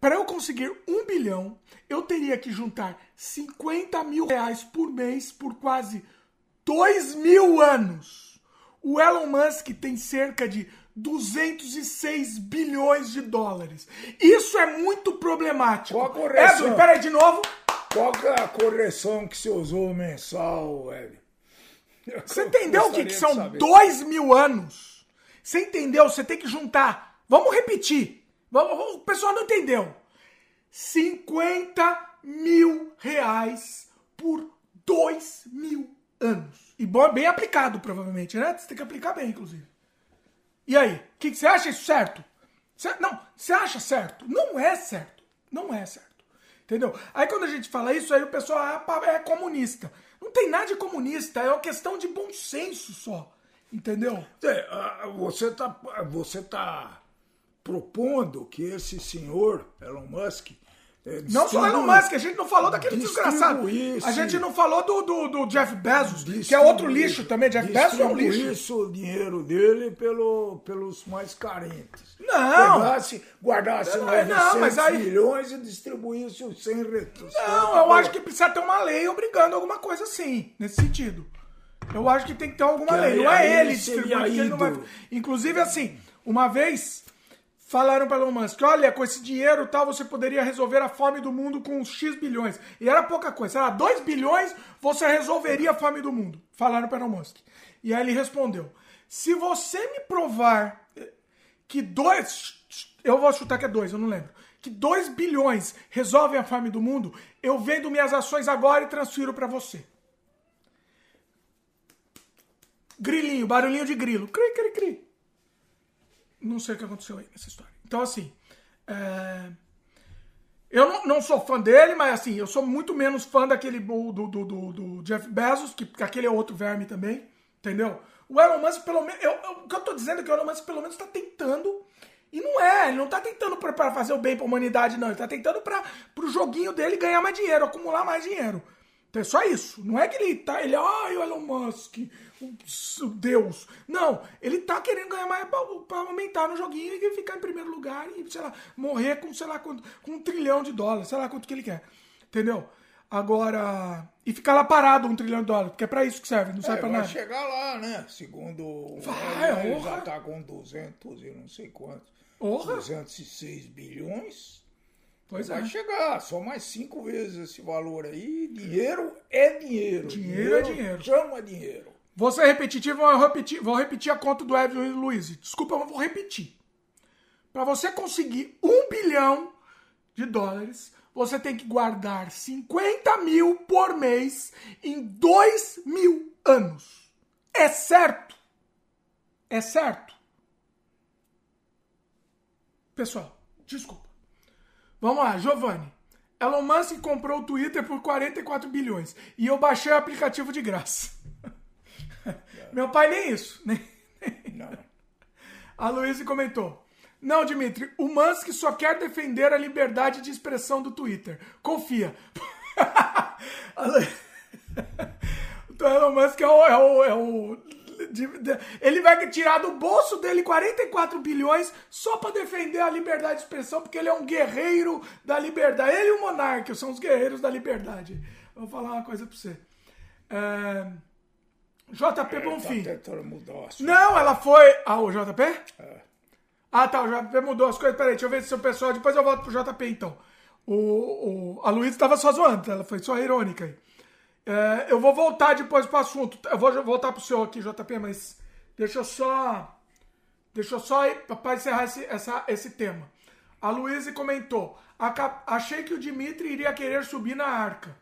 Para eu conseguir um bilhão, eu teria que juntar 50 mil reais por mês por quase dois mil anos. O Elon Musk tem cerca de 206 bilhões de dólares. Isso é muito problemático. Qual a correção? Edwin, peraí de novo. Qual é a correção que você usou mensal, Hélio? Você entendeu o que, que são dois mil anos? Você entendeu? Você tem que juntar. Vamos repetir. Vamos, o pessoal não entendeu. 50 mil reais por dois mil anos. E bem aplicado, provavelmente, né? Você tem que aplicar bem, inclusive. E aí? O que, você acha isso certo? Cê, não, você acha certo? Não é certo. Não é certo. Entendeu? Aí quando a gente fala isso, aí o pessoal ah, é comunista. Não tem nada de comunista, é uma questão de bom senso só. Entendeu? É, você está você tá propondo que esse senhor, Elon Musk, não só Elon Musk, a gente não falou daquele desgraçado. A gente não falou do, do, do Jeff Bezos, que é outro lixo também. Jeff Bezos é um lixo. isso o dinheiro dele pelo, pelos mais carentes. Não. Pegasse, guardasse não, 900 não, mas aí... milhões e distribuísse os 100 retos. Não, eu acho que precisa ter uma lei obrigando alguma coisa assim, nesse sentido. Eu acho que tem que ter alguma que lei. Não é ele distribuir. Vai... Inclusive, assim, uma vez falaram para Elon Musk, olha, com esse dinheiro tal, você poderia resolver a fome do mundo com X bilhões. E era pouca coisa, sei lá, 2 bilhões você resolveria a fome do mundo. Falaram para Elon Musk. E aí ele respondeu, se você me provar que dois, eu vou chutar que é dois, eu não lembro, que 2 bilhões resolvem a fome do mundo, eu vendo minhas ações agora e transfiro para você. Grilinho, barulhinho de grilo. Cri, cri, cri. Não sei o que aconteceu aí nessa história. Então, assim. É... Eu não, não, sou fã dele, mas assim, eu sou muito menos fã daquele do, do, do, do Jeff Bezos, que, que, aquele é outro verme também, entendeu? O Elon Musk, pelo menos. o que eu tô dizendo é que o Elon Musk, pelo menos, tá tentando. E não é, ele não tá tentando para fazer o bem pra humanidade, não. Ele tá tentando para pro joguinho dele ganhar mais dinheiro, acumular mais dinheiro. Então é só isso. Não é que ele tá. Ele, ai, o Elon Musk Deus. Não, ele tá querendo ganhar mais pra, aumentar no joguinho e ficar em primeiro lugar e, sei lá, morrer com, sei lá, com, com um trilhão de dólares, sei lá quanto que ele quer. Entendeu? Agora. E ficar lá parado um trilhão de dólares, porque é pra isso que serve, não é, serve pra vai nada. chegar lá, né? Segundo. Vai, ele já tá com 200 e não sei quantos. Orra. 206 bilhões. Pois vai é. chegar, só mais cinco vezes esse valor aí. Dinheiro é dinheiro. Dinheiro, dinheiro é dinheiro. Chama dinheiro. Vou ser repetitivo, vou repetir, vou repetir a conta do Evelyn Luiz. Desculpa, mas vou repetir. Para você conseguir um bilhão de dólares, você tem que guardar 50 mil por mês em dois mil anos. É certo? É certo? Pessoal, desculpa. Vamos lá, Giovanni. Elon Musk comprou o Twitter por 44 bilhões e eu baixei o aplicativo de graça. Meu pai nem isso. Nem... Não. A Luísa comentou. Não, Dimitri, o Musk só quer defender a liberdade de expressão do Twitter. Confia. então, Elon Musk é o, é o, é o ele vai tirar do bolso dele 44 bilhões só para defender a liberdade de expressão, porque ele é um guerreiro da liberdade. Ele e o Monarca são os guerreiros da liberdade. Vou falar uma coisa para você. É... JP é, Bonfim. Tá mudou Não, ela foi. Ah, o JP? É. Ah, tá, o JP mudou as coisas. Peraí, deixa eu ver se o pessoal. Depois eu volto pro JP então. O, o, a Luísa estava só zoando, ela foi só irônica aí. É, eu vou voltar depois pro assunto. Eu vou voltar pro seu aqui, JP, mas deixa eu só. Deixa eu só para encerrar esse, essa, esse tema. A Luísa comentou: Achei que o Dimitri iria querer subir na arca.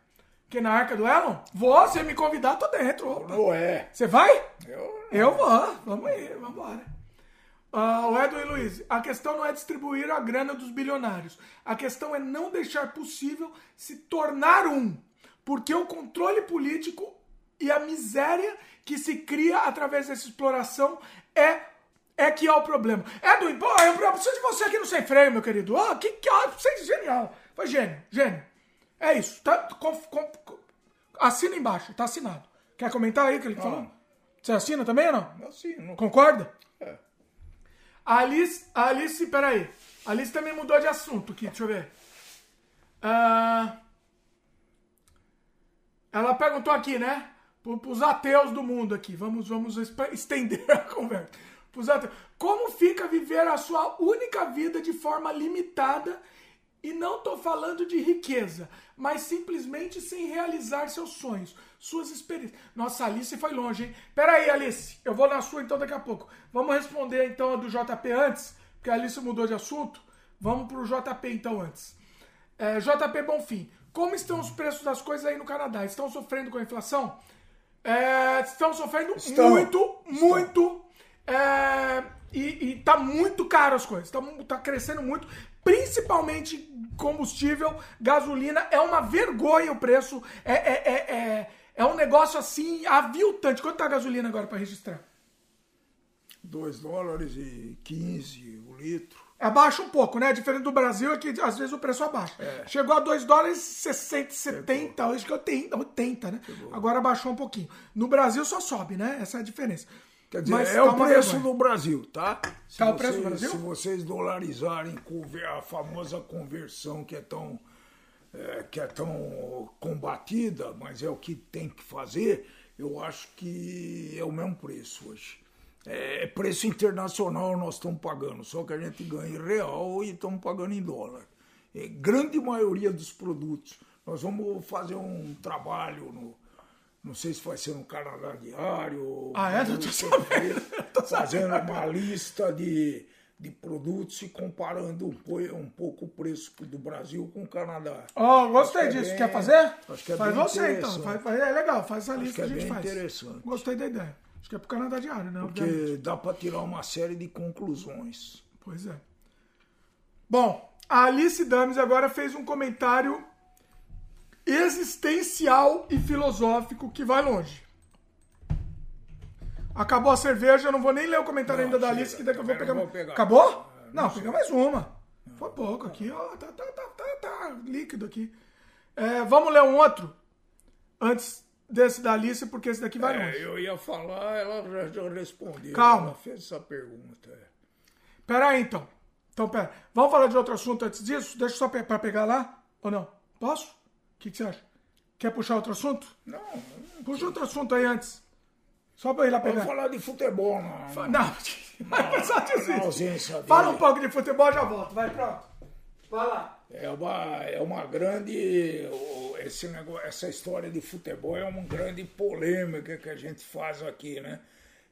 Que na arca do Elon? Vou, se me convidar, tô dentro. Não é. Você vai? Eu, eu vou. Vamos aí, vamos embora. Uh, o Edwin Luiz, a questão não é distribuir a grana dos bilionários. A questão é não deixar possível se tornar um. Porque o controle político e a miséria que se cria através dessa exploração é é que é o problema. Edwin, pô, eu preciso de você aqui no Sem Freio, meu querido. Oh, que, que você é genial. Foi gênio, gênio. É isso. Tá, com, com, assina embaixo, tá assinado. Quer comentar aí o que ele ah. falou? Você assina também ou não? Eu assino. Concorda? É. A Alice, a Alice, peraí. A Alice também mudou de assunto aqui, deixa eu ver. Uh, ela perguntou aqui, né? Para os ateus do mundo aqui. Vamos, vamos estender a conversa. Como fica viver a sua única vida de forma limitada? E não estou falando de riqueza, mas simplesmente sem realizar seus sonhos, suas experiências. Nossa, a Alice foi longe, hein? Pera aí, Alice, eu vou na sua então daqui a pouco. Vamos responder então a do JP antes, porque a Alice mudou de assunto. Vamos pro JP então antes. É, JP Bonfim, como estão os preços das coisas aí no Canadá? Estão sofrendo com a inflação? É, estão sofrendo estão. muito, estão. muito. É, e, e tá muito caro as coisas. Tá, tá crescendo muito. Principalmente combustível, gasolina. É uma vergonha o preço. É, é, é, é, é um negócio assim aviltante. Quanto tá a gasolina agora para registrar? 2 dólares e 15 o litro. Abaixa um pouco, né? Diferente do Brasil é que às vezes o preço abaixa. É. Chegou a 2 dólares 60, 70, Chegou. acho que eu tenho 80, né? Chegou. Agora abaixou um pouquinho. No Brasil só sobe, né? Essa é a diferença. Quer dizer, Mas é tá o preço do Brasil, tá? Se tá vocês, o preço do Brasil? Se vocês dolarizarem a famosa conversão que é tão é, que é tão combatida, mas é o que tem que fazer, eu acho que é o mesmo preço hoje. É, é preço internacional nós estamos pagando, só que a gente ganha em real e estamos pagando em dólar. É, grande maioria dos produtos. Nós vamos fazer um trabalho no. Não sei se vai ser no Canadá Diário. Ah, é? Não tô sabendo. Fazendo uma lista de, de produtos e comparando um, um pouco o preço do Brasil com o Canadá. Ó, oh, gostei é disso. Bem, Quer fazer? Acho que é faz você então. Faz, é legal, faz essa acho lista que, é a gente faz. interessante. Gostei da ideia. Acho que é pro Canadá Diário, né? Porque Obviamente. dá para tirar uma série de conclusões. Pois é. Bom, a Alice Dames agora fez um comentário existencial e filosófico que vai longe. Acabou a cerveja, eu não vou nem ler o comentário não, ainda da Alice, que daqui eu vou pegar. Vou pegar. Acabou? Ah, não, não pega mais uma. Foi pouco aqui, ó. Tá, tá, tá, tá, tá líquido aqui. É, vamos ler um outro? Antes desse da Alice, porque esse daqui vai é, longe. Eu ia falar, ela já respondeu. Calma. Ela fez essa pergunta. É. Pera aí, então. Então, pera. Vamos falar de outro assunto antes disso? Deixa só para pegar lá, ou não? Posso? O que, que, você acha? Quer puxar outro assunto? Não. não Puxa outro assunto aí antes. Só para ir lá pegar. Vamos falar de futebol, não. Não, não. não só ausência Fala um pouco de futebol, já volto. Vai, pronto. Vai lá. É uma, é uma grande. Esse negócio, essa história de futebol é uma grande polêmica que a gente faz aqui, né?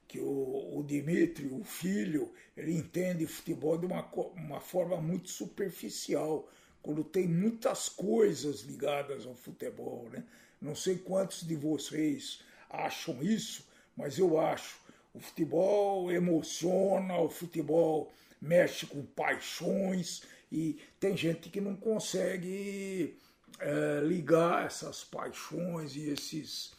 Que o, o Dimitri, o filho, ele entende futebol de uma, uma forma muito superficial, quando tem muitas coisas ligadas ao futebol, né? Não sei quantos de vocês acham isso, mas eu acho. O futebol emociona, o futebol mexe com paixões e tem gente que não consegue é, ligar essas paixões e esses,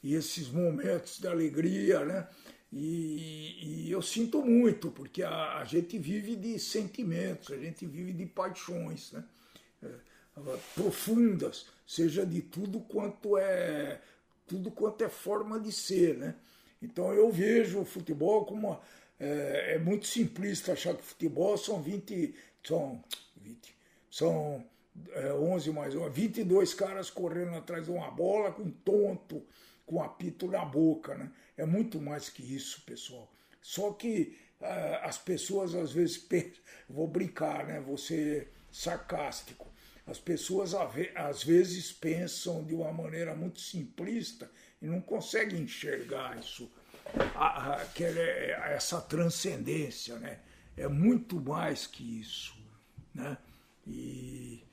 e esses momentos de alegria, né? E, e eu sinto muito, porque a, a, gente vive de sentimentos, a gente vive de paixões, né? É, profundas, seja de tudo quanto é tudo quanto é forma de ser, né? Então eu vejo o futebol como uma, é, é, muito simplista achar que futebol são 20 são 20, são é, 11 mais 1, 22 caras correndo atrás de uma bola com tonto, com apito na boca, né? É muito mais que isso, pessoal. Só que é, as pessoas às vezes pensam, vou brincar, né? Vou ser sarcástico. As pessoas às vezes pensam de uma maneira muito simplista e não conseguem enxergar isso, a, a, essa transcendência, né? é muito mais que isso. Né? E,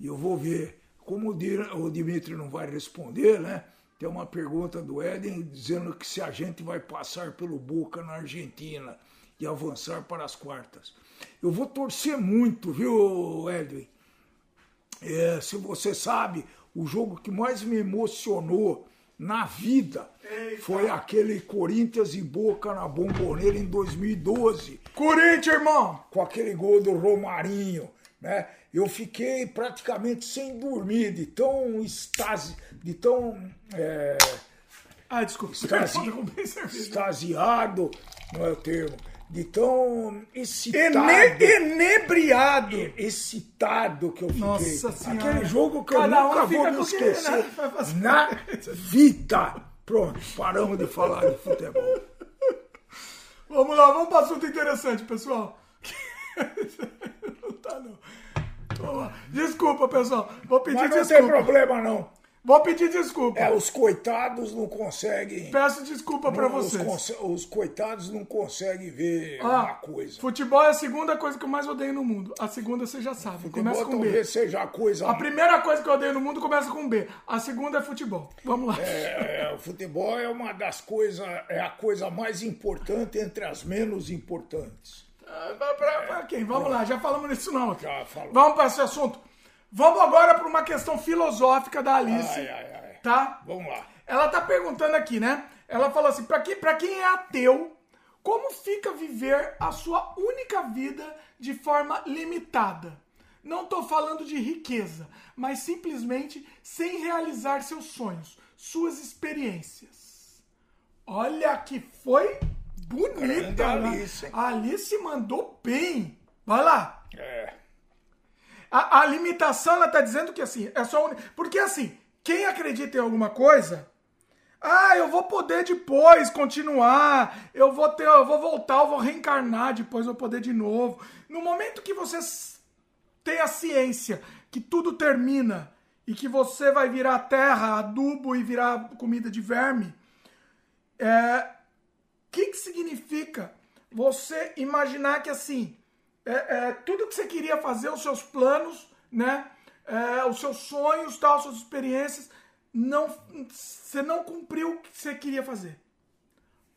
e eu vou ver, como o Dimitri não vai responder, né? tem uma pergunta do Éden dizendo que se a gente vai passar pelo Boca na Argentina e avançar para as quartas. Eu vou torcer muito, viu, Edwin? É, se você sabe, o jogo que mais me emocionou na vida Eita. foi aquele Corinthians e Boca na Bomboneira em 2012. Corinthians, irmão! Com aquele gol do Romarinho, né? Eu fiquei praticamente sem dormir, de tão estase, de tão. É, ah, desculpa, extasiado, não é o termo, de tão excitado. Ene, enebriado. Excitado que eu fiquei. Nossa senhora. Aquele jogo que Cada eu nunca um vou me esquecer. Na vida. Pronto, paramos de falar de futebol. Vamos lá, vamos para assunto interessante, pessoal. não tá, não. Desculpa, pessoal. Vou pedir Mas não desculpa. tem problema, não. Vou pedir desculpa. É, os coitados não conseguem. Peço desculpa para os, vocês. conse- os coitados não conseguem ver Ah, uma coisa. Futebol é a segunda coisa que eu mais odeio no mundo. A segunda você já sabe. Futebol começa com B. seja a coisa. A primeira coisa que eu odeio no mundo começa com B. A segunda é futebol. Vamos lá. É, o futebol é uma das coisas, é a coisa mais importante entre as menos importantes. Ah, Pra, pra- pra quem? Vamos lá, já falamos nisso não. Já falou. Vamos para esse assunto. Vamos agora para uma questão filosófica da Alice. Ai, ai, ai. Tá? Vamos lá. Ela tá perguntando aqui, né? Ela falou assim: pra, que, pra quem é ateu, como fica viver a sua única vida de forma limitada? Não tô falando de riqueza, mas simplesmente sem realizar seus sonhos, suas experiências. Olha que foi bonita, né? Alice? A Alice mandou bem. Vai lá. É. A, a limitação, ela tá dizendo que assim, é só. un- Porque assim, quem acredita em alguma coisa. Ah, eu vou poder depois continuar. Eu vou ter, eu vou voltar, eu vou reencarnar, depois eu vou poder de novo. No momento que você tem a ciência que tudo termina e que você vai virar terra, adubo e virar comida de verme, é, o que, que significa você imaginar que assim, é, é, tudo que você queria fazer, os seus planos, né, é, os seus sonhos, tal, suas experiências, não, você não cumpriu o que você queria fazer.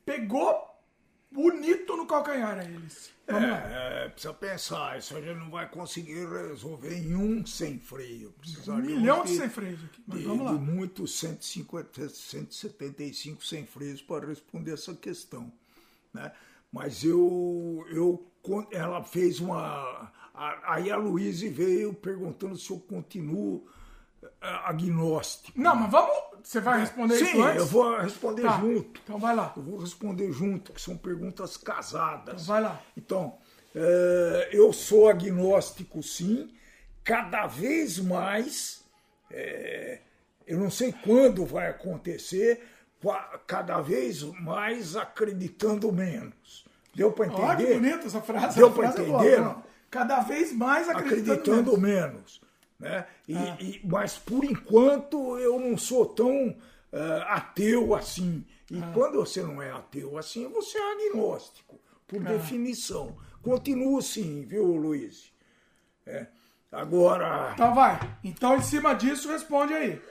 Pegou bonito no calcanhar a eles. Vamos lá. É, precisa pensar, isso a gente não vai conseguir resolver em um sem freio. Um Precisaríamos milhão de sem freios aqui. Mas de, vamos lá. de muitos 150, 175 sem freios para responder essa questão. Né? Mas eu, eu, ela fez uma. Aí a Luíse veio perguntando se eu continuo eh, agnóstico. Não, mas vamos. Você vai responder Sim, isso antes? eu vou responder Tá, junto. Então vai lá. Eu vou responder junto, que são perguntas casadas. Vai lá. Então, eh, eu sou agnóstico, sim. Cada vez mais, eh, eu não sei quando vai acontecer, cada vez mais acreditando menos. Deu para Olha que entender? bonita essa frase. Deu frase é entender, boa, não? Cada vez mais acreditando, acreditando menos. menos. né? E, Ah. e- mas por enquanto eu não sou tão eh, ateu assim. E Ah. quando você não é ateu assim, você é agnóstico, por Ah. definição. Continua sim, viu, Luiz? É. Agora. Então vai. Então, em cima disso, responde aí.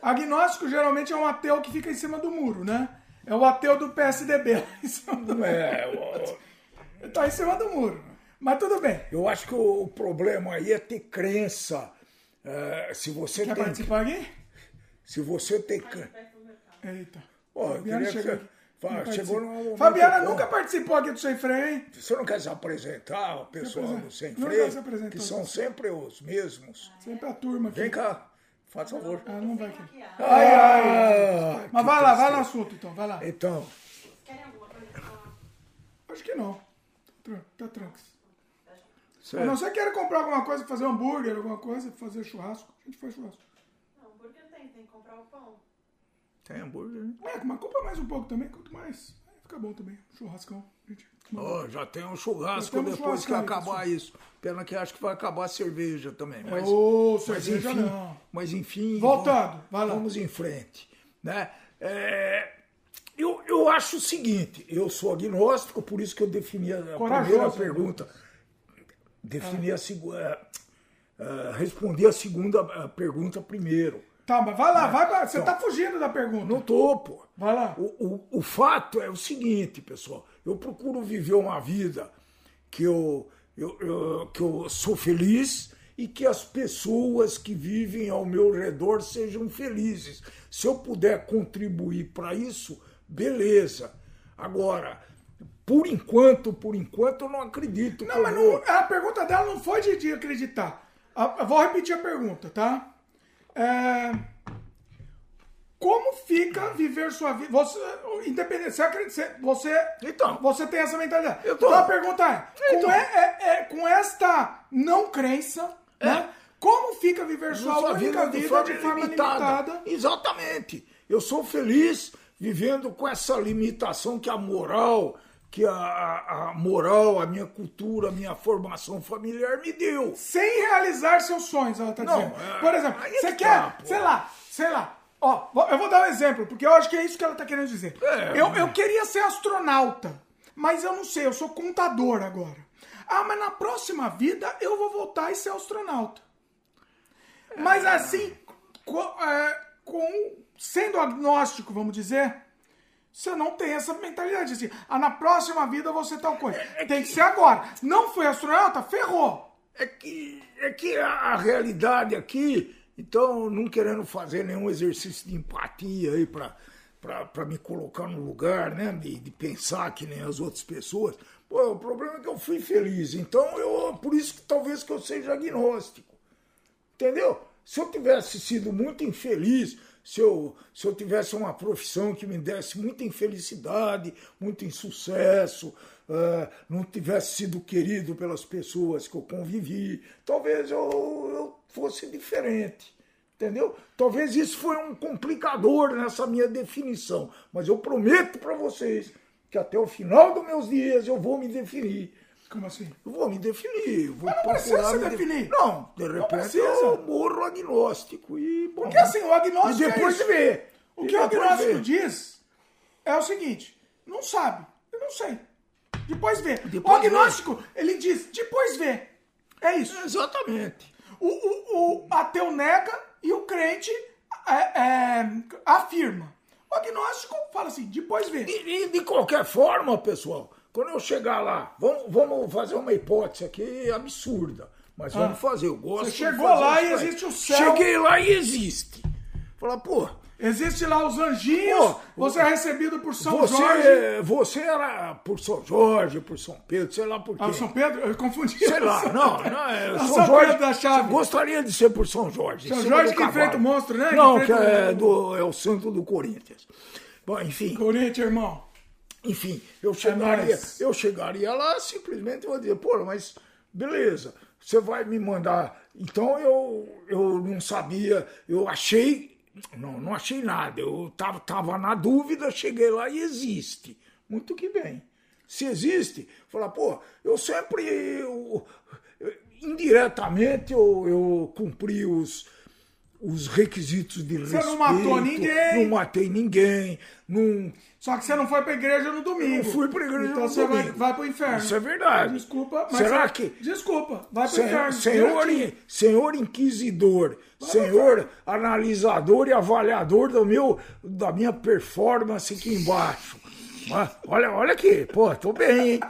Agnóstico geralmente é um ateu que fica em cima do muro, né? É o ateu do PSDB. lá em cima do- É, eu- Ele tá em cima do muro. Mas tudo bem. eu acho que o, o problema aí é ter crença. Eh, se você Quer tem, participar aqui? se você tem cre- Eita. Eu Fabiana aqui. Fala, chegou no Fabiana nunca participou aqui do Sem Freio, hein? Você não quer se apresentar, o pessoal do Sem Freio, se apresentou. que são sempre os mesmos. Sempre a turma aqui. Vem cá, faz favor. Ah, não vai aqui. Ai, ai, Mas vai lá, vai no assunto então, vai lá. Então, Querem alguma coisa pra falar? Acho que não. Tá Tá tranquilo. A não ser que queira comprar alguma coisa, fazer hambúrguer, alguma coisa, fazer churrasco. A gente faz churrasco. Não, hambúrguer tem, tem que comprar o pão. tem hambúrguer, né? É, mas compra mais um pouco também, quanto mais. Aí fica bom também. Churrascão. Ó, já tem um churrasco depois que churrasco aí, acabar isso. Pena que acho que vai acabar a cerveja também. Mas, mas cerveja enfim, não. mas enfim. Voltando, vamos. Vamos em frente. Né? É, eu, eu acho o seguinte, eu sou agnóstico, por isso que eu defini a Corajoso, primeira né? pergunta. Defini a segunda. respondi a segunda pergunta primeiro. Tá, mas vai É. lá, vai pra... Você Então. tá fugindo da pergunta. No topo. Vai lá. O, o, o fato é o seguinte, pessoal. Eu procuro viver uma vida que eu, eu, eu- que eu sou feliz e que as pessoas que vivem ao meu redor sejam felizes. Se eu puder contribuir para isso, beleza. Agora, por enquanto, por enquanto, eu não acredito. Não, mas não, a pergunta dela não foi de, de acreditar. A- vou repetir a pergunta, tá? É, como fica viver sua vida? Você, independente, você acredita, você, Então. você tem essa mentalidade. Eu tô. Então a pergunta é, Então. com, é- é- é- com esta não crença, né? Como fica viver sua Sua única vida, de forma limitada? Exatamente. Eu sou feliz vivendo com essa limitação que a moral, que a, a, moral, a minha cultura, a minha formação familiar me deu. Sem realizar seus sonhos, ela tá Não, dizendo. é- Por exemplo, é você que quer, tá, sei lá, sei lá. Ó, eu vou dar um exemplo, porque eu acho que é isso que ela tá querendo dizer. É. eu, eu queria ser astronauta, mas eu não sei, eu sou contador agora. Ah, mas na próxima vida eu vou voltar e ser astronauta. Mas assim, co- é, com, sendo agnóstico, vamos dizer, você não tem essa mentalidade assim. Ah, na próxima vida ser tal coisa. Tem que ser agora. Não foi astronauta? Ferrou. É que, é que a, a realidade aqui, então, não querendo fazer nenhum exercício de empatia aí pra, pra, pra me colocar no lugar, né? De, de pensar que nem as outras pessoas. Pô, o problema é que eu fui feliz. Então, eu, por isso que talvez que eu seja agnóstico. Entendeu? Se eu tivesse sido muito infeliz, se eu, se eu tivesse uma profissão que me desse muita infelicidade, muito insucesso, eh, não tivesse sido querido pelas pessoas que eu convivi, talvez eu, eu fosse diferente. Entendeu? Talvez isso foi um complicador nessa minha definição. Mas eu prometo para vocês que até o final dos meus dias eu vou me definir. Como assim? Eu vou me definir. Vou Mas não precisa se definir. Não, de repente precisa. eu morro agnóstico. E, bom, Porque assim, o agnóstico E depois é vê. O E que o agnóstico vê. diz é o seguinte: não sabe, eu não sei. Depois vê. o Depois vê. agnóstico, ele diz, depois vê. É isso. Exatamente. O, o, o ateu nega e o crente é, é, afirma. O agnóstico fala assim, depois vê. E, e de qualquer forma, pessoal, quando eu chegar lá, vamos, vamos fazer uma hipótese aqui absurda. Mas vamos fazer, eu gosto Ah. Você chegou lá e existe o céu. Cheguei lá e existe. Falar, pô, Existe lá os anjinhos, Pô, você é recebido por São você, Jorge. você era por São Jorge, por São Pedro, sei lá por quê. Ah, São Pedro? Eu confundi. Sei lá, não, não é. Ah, São, São Jorge. Pedro da Chave. Gostaria de ser por São Jorge. São Jorge que enfrenta o monstro, né? Que Não, que enfrenta é, do, é o santo do Corinthians. Bom, enfim, Corinthians, irmão. Enfim, eu chegaria, nóis. eu chegaria lá simplesmente vou dizer, pô, mas beleza, você vai me mandar. Então eu, eu não sabia, eu achei, não, não achei nada, eu tava, tava na dúvida, cheguei lá e existe. Muito que bem. Se existe, falar, pô, eu sempre, eu- indiretamente, eu, eu cumpri os, os requisitos de Você respeito. não matou ninguém. Não matei ninguém, não Só que você não foi pra igreja no domingo. Eu fui pra igreja então no você vai, domingo. vai pro inferno. Isso é verdade. Desculpa, mas. Será você- que- Desculpa, vai pro Senhor, inferno. senhor, direitinho. senhor inquisidor, senhor analisador e avaliador do meu, da minha performance aqui embaixo. Ah, Olha, olha aqui, pô, tô bem, hein?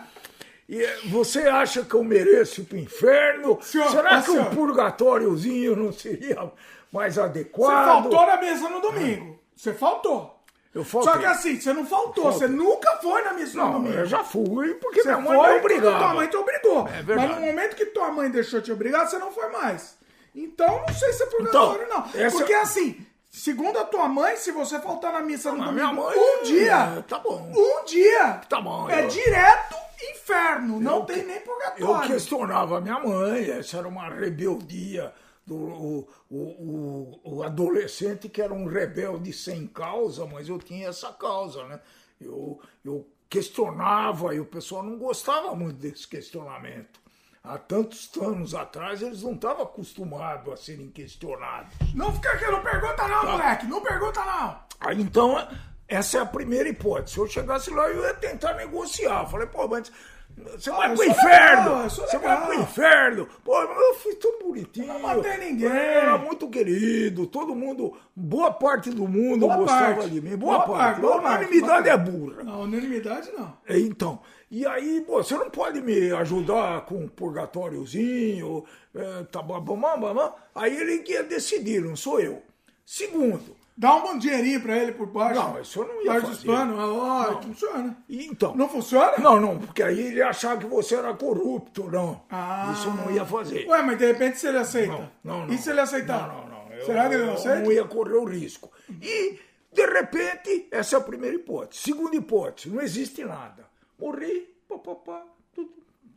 E eh, você acha que eu mereço ir pro inferno? Senhor, Será ó, que um senhor. purgatóriozinho não seria mais Você adequado? faltou na mesa no domingo. Você faltou. Eu faltei. Só que assim, você não faltou. Você nunca foi na missa no Não, domingo. eu já fui, porque Você minha mãe foi me obrigava. tua mãe te obrigou. É verdade. Mas no momento que tua mãe deixou te obrigar, você não foi mais. Então, não sei se é purgatório, Então, não. essa- Porque assim, segundo a tua mãe, se você faltar na missa no Mas domingo minha mãe- um dia, é, tá bom. um dia, Tá bom, é eu- direto inferno. Não Eu tem que- nem Eu purgatório. questionava a minha mãe, essa era uma rebeldia do o, o, o, adolescente que era um rebelde sem causa, mas eu tinha essa causa, né? Eu, eu questionava e o pessoal não gostava muito desse questionamento. Há tantos anos atrás eles não estavam acostumados a serem questionados. Não fica aqui, não pergunta Tá. não, moleque. Não pergunta não. Aí então, essa é a primeira hipótese. Se eu chegasse lá, eu ia tentar negociar. Falei, pô, mas você vai eu pro sou inferno! legal, eu sou você legal. vai pro inferno! Pô, eu fui tão bonitinho. Não matei ninguém. Eu era muito querido, todo mundo, boa parte do mundo Boa gostava parte. de mim. Boa, Boa parte. parte, a unanimidade é burra. Não, unanimidade não. É, Então, e aí, pô, você não pode me ajudar com um purgatóriozinho, é, tá bom, bom, bom. Aí ele ia decidir, não sou eu. Segundo, Dá um dinheirinho pra ele por baixo. Não, isso eu não ia fazer. panos, é lógico, funciona. e então... Não funciona? Não, não, porque aí ele ia achar que você era corrupto, não. Ah. Isso eu não ia fazer. Ué, mas de repente se ele aceita. Não, não, não. E se ele aceitar? Não, não, não. Eu, Será que ele não eu aceita? não ia correr o risco. E, de repente, essa é a primeira hipótese. Segunda hipótese, não existe nada. Morri, papapá, tudo,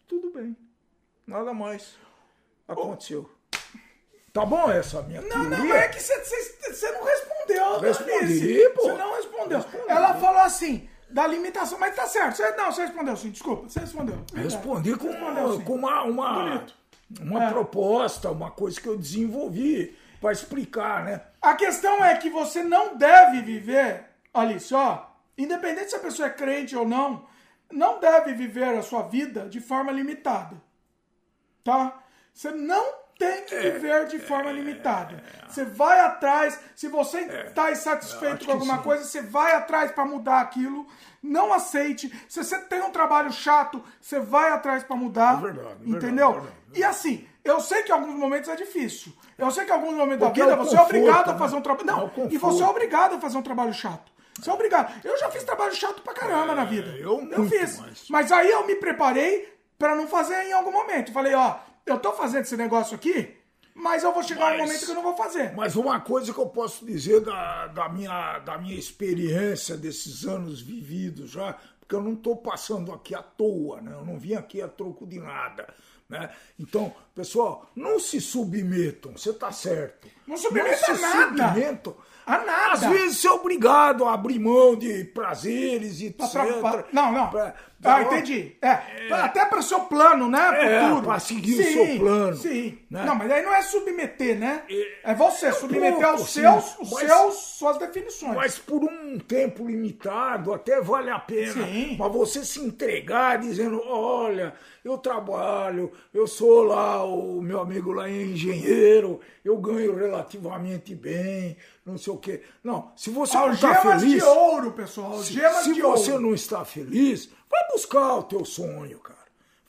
tudo bem. Nada mais aconteceu. Tá bom essa minha Não, teoria? não, é que você- não respondeu. Respondi, pô. Você não respondeu. Respondi. Ela falou assim: Da limitação, mas tá certo. Você, não, você respondeu sim, desculpa. Você respondeu. Respondi com, Respondeu, com uma, uma, Bonito. uma É. proposta, uma coisa que eu desenvolvi para explicar, né? A questão é que você não deve viver, Alice, ó, independente se a pessoa é crente ou não, não deve viver a sua vida de forma limitada. Tá? Você não tem que É, viver de forma limitada. Você vai atrás, se você está É. Eu insatisfeito com alguma coisa, você vai atrás para mudar aquilo. Não aceite. Se você tem um trabalho chato, você vai atrás para mudar. É verdade, é verdade, entendeu? é verdade. E assim, eu sei que em alguns momentos é difícil. Eu sei que em alguns momentos Porque da vida é você é conforto, obrigado a né? fazer um trabalho. É Não, e você é obrigado a fazer um trabalho chato. Você é obrigado. Eu já fiz trabalho chato pra caramba na vida. É, eu muito fiz. mais. Mas aí eu me preparei pra não fazer em algum momento. Falei, ó, eu tô fazendo esse negócio aqui, mas eu vou chegar um Mas- momento que eu não vou fazer. Mas uma coisa que eu posso dizer da, da, minha, da minha experiência desses anos vividos já, porque eu não estou passando aqui à toa, né? eu não vim aqui a troco de nada. Né? Então, pessoal, não se submetam, você está certo. Não submeta se a nada. submetam. A nada. Às vezes você é obrigado a abrir mão de prazeres e Pra etc. tra- pra- Não, não. Pra- ah, entendi. É, até para o seu plano, né? É, pra seguir o seu plano, Sim. né? Não, mas aí não é submeter, né? É você submeter pouco, aos sim. seus, os Mas- seus, suas definições. Mas por um tempo limitado até vale a pena. Sim. Mas você se entregar dizendo, olha, eu trabalho, eu sou lá, o meu amigo lá é engenheiro, eu ganho relativamente bem, não sei o quê. Não, se você não está Algemas feliz, de ouro, pessoal. Algemas se de você ouro. não está feliz, vai buscar o teu sonho, cara.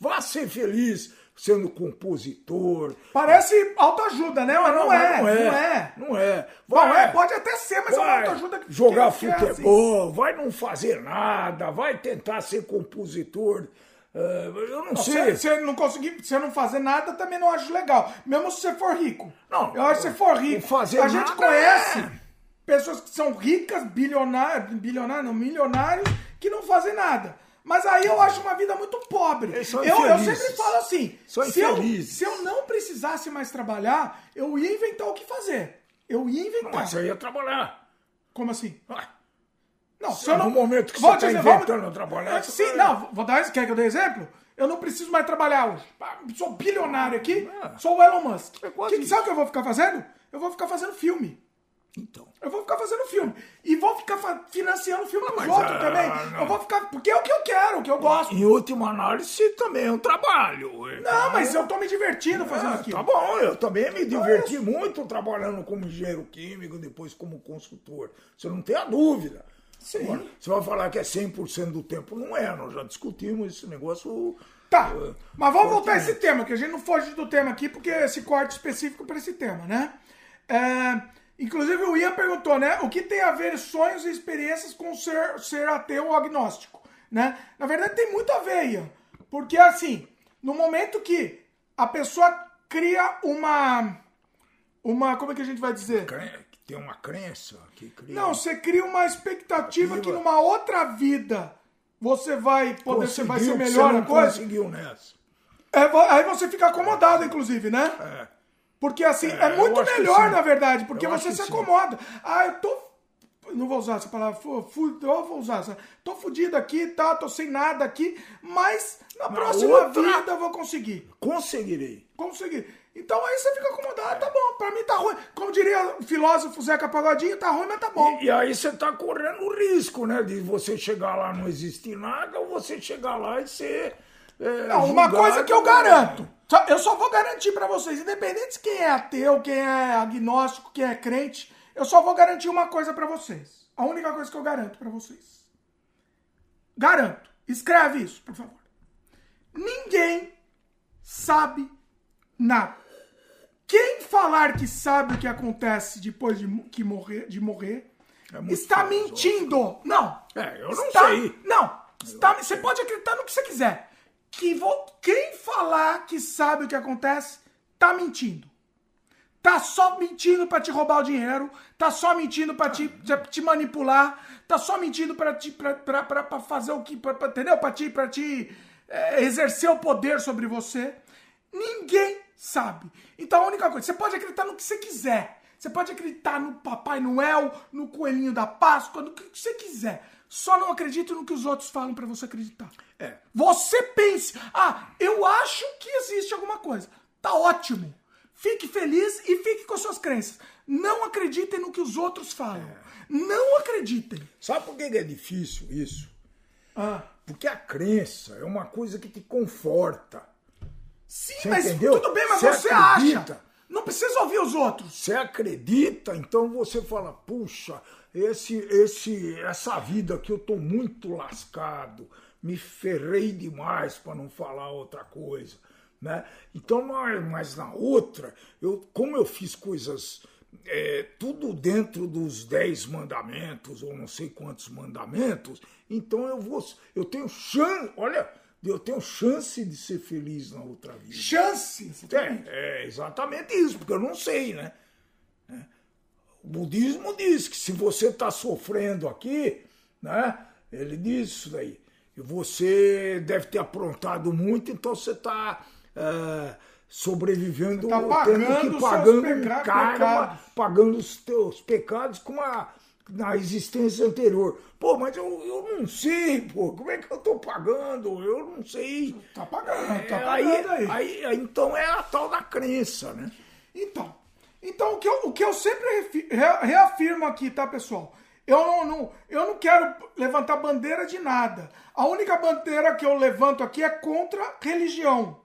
Vá ser feliz sendo compositor. Parece autoajuda, né? Mas não, mas é, não é. Não é. Bom, Vai- é, pode até ser, mas é uma autoajuda que jogar que- é assim. futebol, vai não fazer nada, vai tentar ser compositor. eh, eu não Se sei. você não conseguir, se você não fazer nada, também não acho legal. Mesmo se você for rico. Não, eu acho que se você for rico. não fazer a gente conhece é- pessoas que são ricas, bilionários, bilionários, não, milionários, que não fazem nada. Mas aí eu acho uma vida muito pobre. Eu, eu sempre falo assim: se eu, se eu não precisasse mais trabalhar, eu ia inventar o que fazer. Eu ia inventar. Mas você ia trabalhar. Como assim? Ah, Não, Se no momento que Vou você tá dizer, inventando vamos- trabalhar, É, Sim, vai- não, vou dar, quer que eu dê exemplo? Eu não preciso mais trabalhar hoje. Ah, Sou bilionário aqui, É. sou o Elon Musk. É Que- sabe o que eu vou ficar fazendo? Eu vou ficar fazendo filme. Então. Eu vou ficar fazendo filme. E vou ficar financiando filme pros mas, outros ah, também. não. Eu vou ficar. Porque é o que eu quero, o que eu gosto. Em última análise, também é um trabalho. Não, mas eu tô me divertindo fazendo Ah, aquilo. Tá bom, eu também me diverti muito trabalhando como engenheiro químico, depois como consultor. Você não tem a dúvida. Sim. Agora, você vai falar que é 100% do tempo. Não é, nós já discutimos esse negócio. Tá, eh, mas vamos voltar a esse tema, que a gente não foge do tema aqui, porque esse corte específico para esse tema, né? É, inclusive o Ian perguntou, né? O que tem a ver sonhos e experiências com ser, ser ateu ou agnóstico, né? Na verdade tem muito a ver, Ian. Porque assim, no momento que a pessoa cria uma... Uma, como é que a gente vai dizer? Que Tem uma crença que cria. Não, você cria uma expectativa que numa outra vida você vai poder, você vai ser melhor não coisa. conseguiu nessa. É, aí você fica acomodado, inclusive, né? É. Porque assim, é, É, muito melhor, na verdade, porque Eu você se que sim. acomoda. Ah, eu tô. Não vou usar essa palavra, fu, fu, eu vou usar essa. Tô fudido aqui, tá? Tô sem nada aqui, mas na, próxima outra- vida eu vou conseguir. Conseguirei. Conseguir. Então aí você fica acomodado, tá bom, pra mim tá ruim. Como diria o filósofo Zeca Pagodinho, tá ruim, mas tá bom. E aí você está correndo o risco, né? De você chegar lá e não existir nada, ou você chegar lá e ser. É, Não, uma coisa que eu garanto. Eu só vou garantir pra vocês, independente de quem é ateu, quem é agnóstico, quem é crente, eu só vou garantir uma coisa pra vocês. A única coisa que eu garanto pra vocês. Garanto. Escreve isso, por favor. Ninguém sabe nada. Quem falar que sabe o que acontece depois de, que morrer, de morrer É está mentindo. Não. É, eu não Está- sei. Não. Está- você pode acreditar no que você quiser. Que vo- quem falar que sabe o que acontece, tá mentindo. Tá só mentindo pra te roubar o dinheiro, tá só mentindo pra te, te, manipular, tá só mentindo pra te pra, pra, pra, pra fazer o que, pra, pra- entendeu? Pra te, pra te é, exercer o poder sobre você. Ninguém sabe. Então a única coisa, você pode acreditar no que você quiser. Você pode acreditar no Papai Noel, no Coelhinho da Páscoa, no que você quiser. Só não acredite no que os outros falam pra você acreditar. É. Você pense, ah, eu acho que existe alguma coisa. Tá ótimo. Fique feliz e fique com as suas crenças. Não acreditem no que os outros falam. Não acreditem. Sabe por que que é difícil isso? Ah. Porque a crença é uma coisa que te conforta. Sim, Você mas entendeu? tudo bem, mas Você você, acredita. acha. Não precisa ouvir os outros. Você acredita, então você fala, puxa, esse, esse, essa vida aqui eu tô muito lascado, me ferrei demais para não falar outra coisa, né? Então, mas, na outra, eu, como eu fiz coisas é, tudo dentro dos dez mandamentos ou não sei quantos mandamentos, então eu vou, eu tenho chance, olha, eu tenho chance de ser feliz na outra vida. Chance. exatamente. É, é exatamente isso, porque eu não sei, né? É. O budismo diz que se você está sofrendo aqui, né? Ele diz isso daí. E você deve ter aprontado muito, então você está sobrevivendo, Você tá tendo pagando que os pagando seus um peca- karma, pecados. pagando os teus pecados com a, na existência anterior. Pô, mas eu, eu não sei, pô, como é que eu tô pagando? Eu não sei. Tá pagando, tá É, pagando aí. aí, aí, então é a tal da crença, né? Então, então o, que eu, o que eu sempre reafirmo aqui, tá, pessoal? Eu não, não- eu não quero levantar bandeira de nada. A única bandeira que eu levanto aqui é contra religião.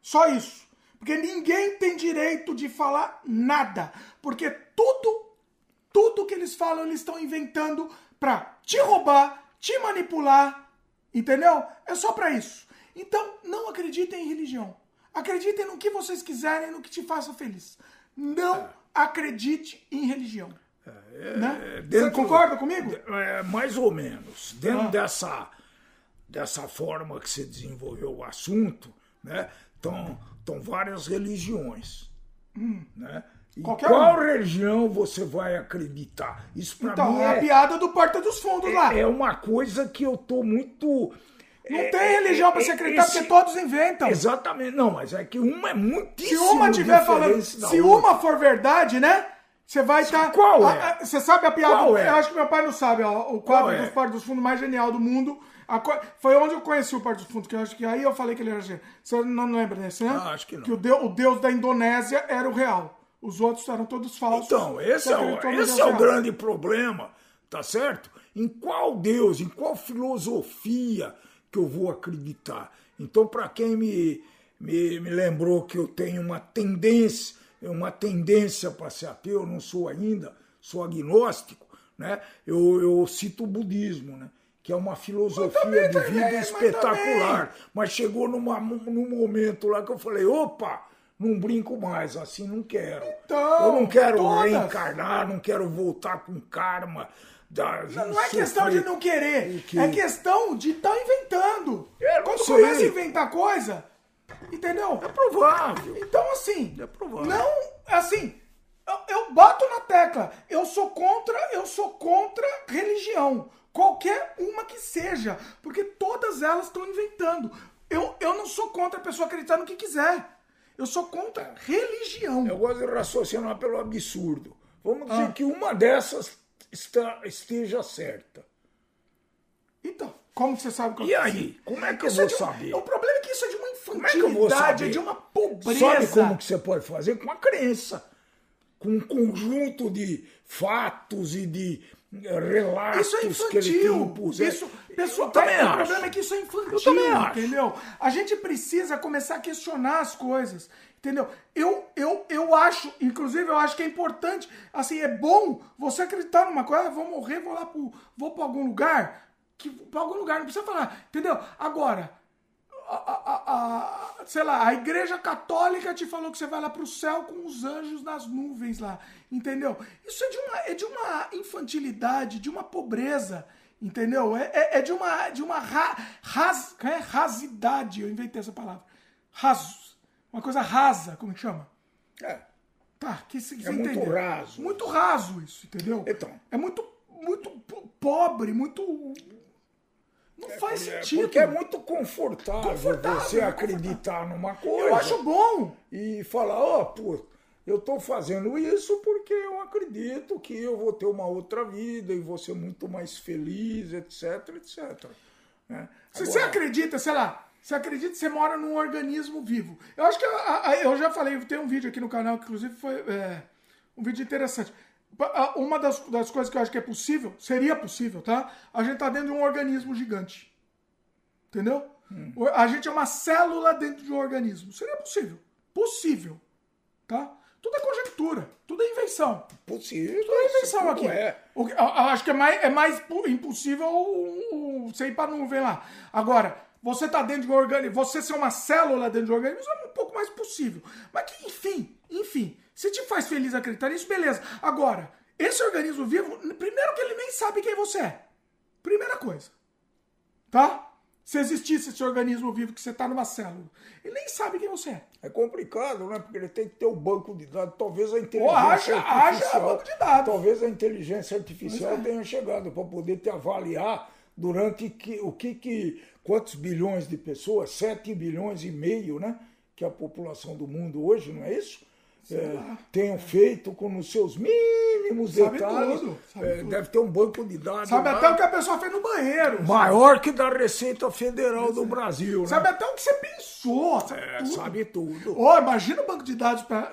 Só isso. Porque ninguém tem direito de falar nada. Porque tudo, tudo que eles falam, eles estão inventando pra te roubar, te manipular. Entendeu? É só pra isso. Então, não acreditem em religião. Acreditem no que vocês quiserem, no que te faça feliz. Não acredite em religião. Né? Você dentro- concorda comigo? É, mais ou menos. Dentro Ah. dessa, dessa forma que você desenvolveu o assunto, né? Estão várias religiões. Né? Hum. Qualquer qual religião você vai acreditar? Isso para Então, mim é a é, piada do Porta dos Fundos lá. é uma coisa que eu tô muito. Não é, tem é, religião pra é, você acreditar, esse- porque todos inventam. Exatamente. Não, mas é que uma é Se muitíssimo uma tiver falando, se outra. uma for verdade, né? Você vai estar. Qual é? Você sabe a piada? Qual é? Eu acho que meu pai não sabe, ó. O quadro Qual é? dos Porta dos Fundos mais genial do mundo. Co- Foi onde eu conheci o Porta dos Fundos, que eu acho que aí eu falei que ele era genial. Você não lembra desse, né? Ah, acho que não. Que o deus, o deus da Indonésia era o real. Os outros eram todos falsos. Então, esse Você é o, esse é o grande problema, tá certo? Em qual Deus, em qual filosofia que eu vou acreditar? Então, para quem me, me, me lembrou que eu tenho uma tendência, uma tendência para ser ateu, eu não sou ainda, sou agnóstico, né? Eu, eu cito o budismo, né? Que é uma filosofia de vida também, mas espetacular. Mas chegou numa, num momento lá que eu falei, opa, não brinco mais, assim não quero. Então, eu não quero todas. reencarnar, não quero voltar com karma. Da, Não, não é questão de não querer, O quê? é questão de estar inventando. Eu não Quando começa a inventar coisa, entendeu? É provável. Então, assim, É provável. não, assim, eu, eu bato na tecla. Eu sou contra, eu sou contra religião. Qualquer uma que seja. Porque todas elas estão inventando. Eu, eu não sou contra a pessoa acreditar no que quiser. Eu sou contra religião. Eu gosto de raciocinar pelo absurdo. Vamos dizer Ah. que uma dessas está, esteja certa. Então, como você sabe que eu E aí? Como é que eu Isso é vou de um- saber? O problema é que isso é de Como é que é de uma pobreza. Sabe como que você pode fazer? Com a crença. Com um conjunto de fatos e de eh, relatos Isso é que ele infantil. impuser. Isso, pessoal, também o acho. problema é que isso é infantil, Eu também acho. entendeu? A gente precisa começar a questionar as coisas, entendeu? Eu, eu, eu acho, inclusive, eu acho que é importante, assim, é bom você acreditar numa coisa, ah, vou morrer, vou lá pro, vou para algum lugar, que para algum lugar, não precisa falar, entendeu? Agora, a, a- sei lá, a igreja católica te falou que você vai lá pro céu com os anjos nas nuvens lá, entendeu? Isso é de uma, é de uma infantilidade, de uma pobreza, entendeu? É, é- é de uma, de uma ra, ras, é, rasidade, eu inventei essa palavra. Raso. Uma coisa rasa, como que chama? É. Tá, que se, É muito raso. Muito raso isso, entendeu? Então. É muito, muito po- pobre, muito... Não faz É, sentido. Porque é muito confortável, Confortável, você é acreditar numa coisa Eu acho bom. e falar, ó, pô, Eu estou fazendo isso porque eu acredito que eu vou ter uma outra vida e vou ser muito mais feliz, etc, etc. né? Se você acredita, sei lá, você acredita que você mora num organismo vivo. Eu acho que eu, eu já falei, tem um vídeo aqui no canal que inclusive foi é, um vídeo interessante. Pa- a- Uma das, das coisas que eu acho que é possível, seria possível, tá? A gente tá dentro de um organismo gigante. Entendeu? O- A gente é uma célula dentro de um organismo. Seria possível. Possível. Tá? Tudo é conjectura. Tudo é invenção. Possível. Tudo é invenção aqui. É. O acho que é mais, é mais impossível o- o- você ir para nuvem lá. Agora, você tá dentro de um organismo, você ser uma célula dentro de um organismo é um pouco mais possível. Mas que, enfim, enfim, se te faz feliz acreditar nisso, beleza. Agora, esse organismo vivo, primeiro que ele nem sabe quem você é. Primeira coisa. Tá? Se existisse esse organismo vivo que você tá numa célula, ele nem sabe quem você é. É complicado, né? Porque ele tem que ter um banco de dados. Talvez a Ou inteligência haja, haja artificial. banco de dados. Talvez a inteligência artificial é. tenha chegado para poder te avaliar durante que, o que, que. Quantos bilhões de pessoas? 7 bilhões e meio, né? Que é a população do mundo hoje, não é isso? É, tenham feito com os seus mínimos Sabe detalhes. tudo, sabe É, tudo. Deve ter um banco de dados. Sabe lá, até o que a pessoa fez no banheiro. maior que da Receita Federal do Brasil, né? Sabe até o que você pensou. Sabe É, tudo. sabe tudo. Ô, imagina o banco de dados para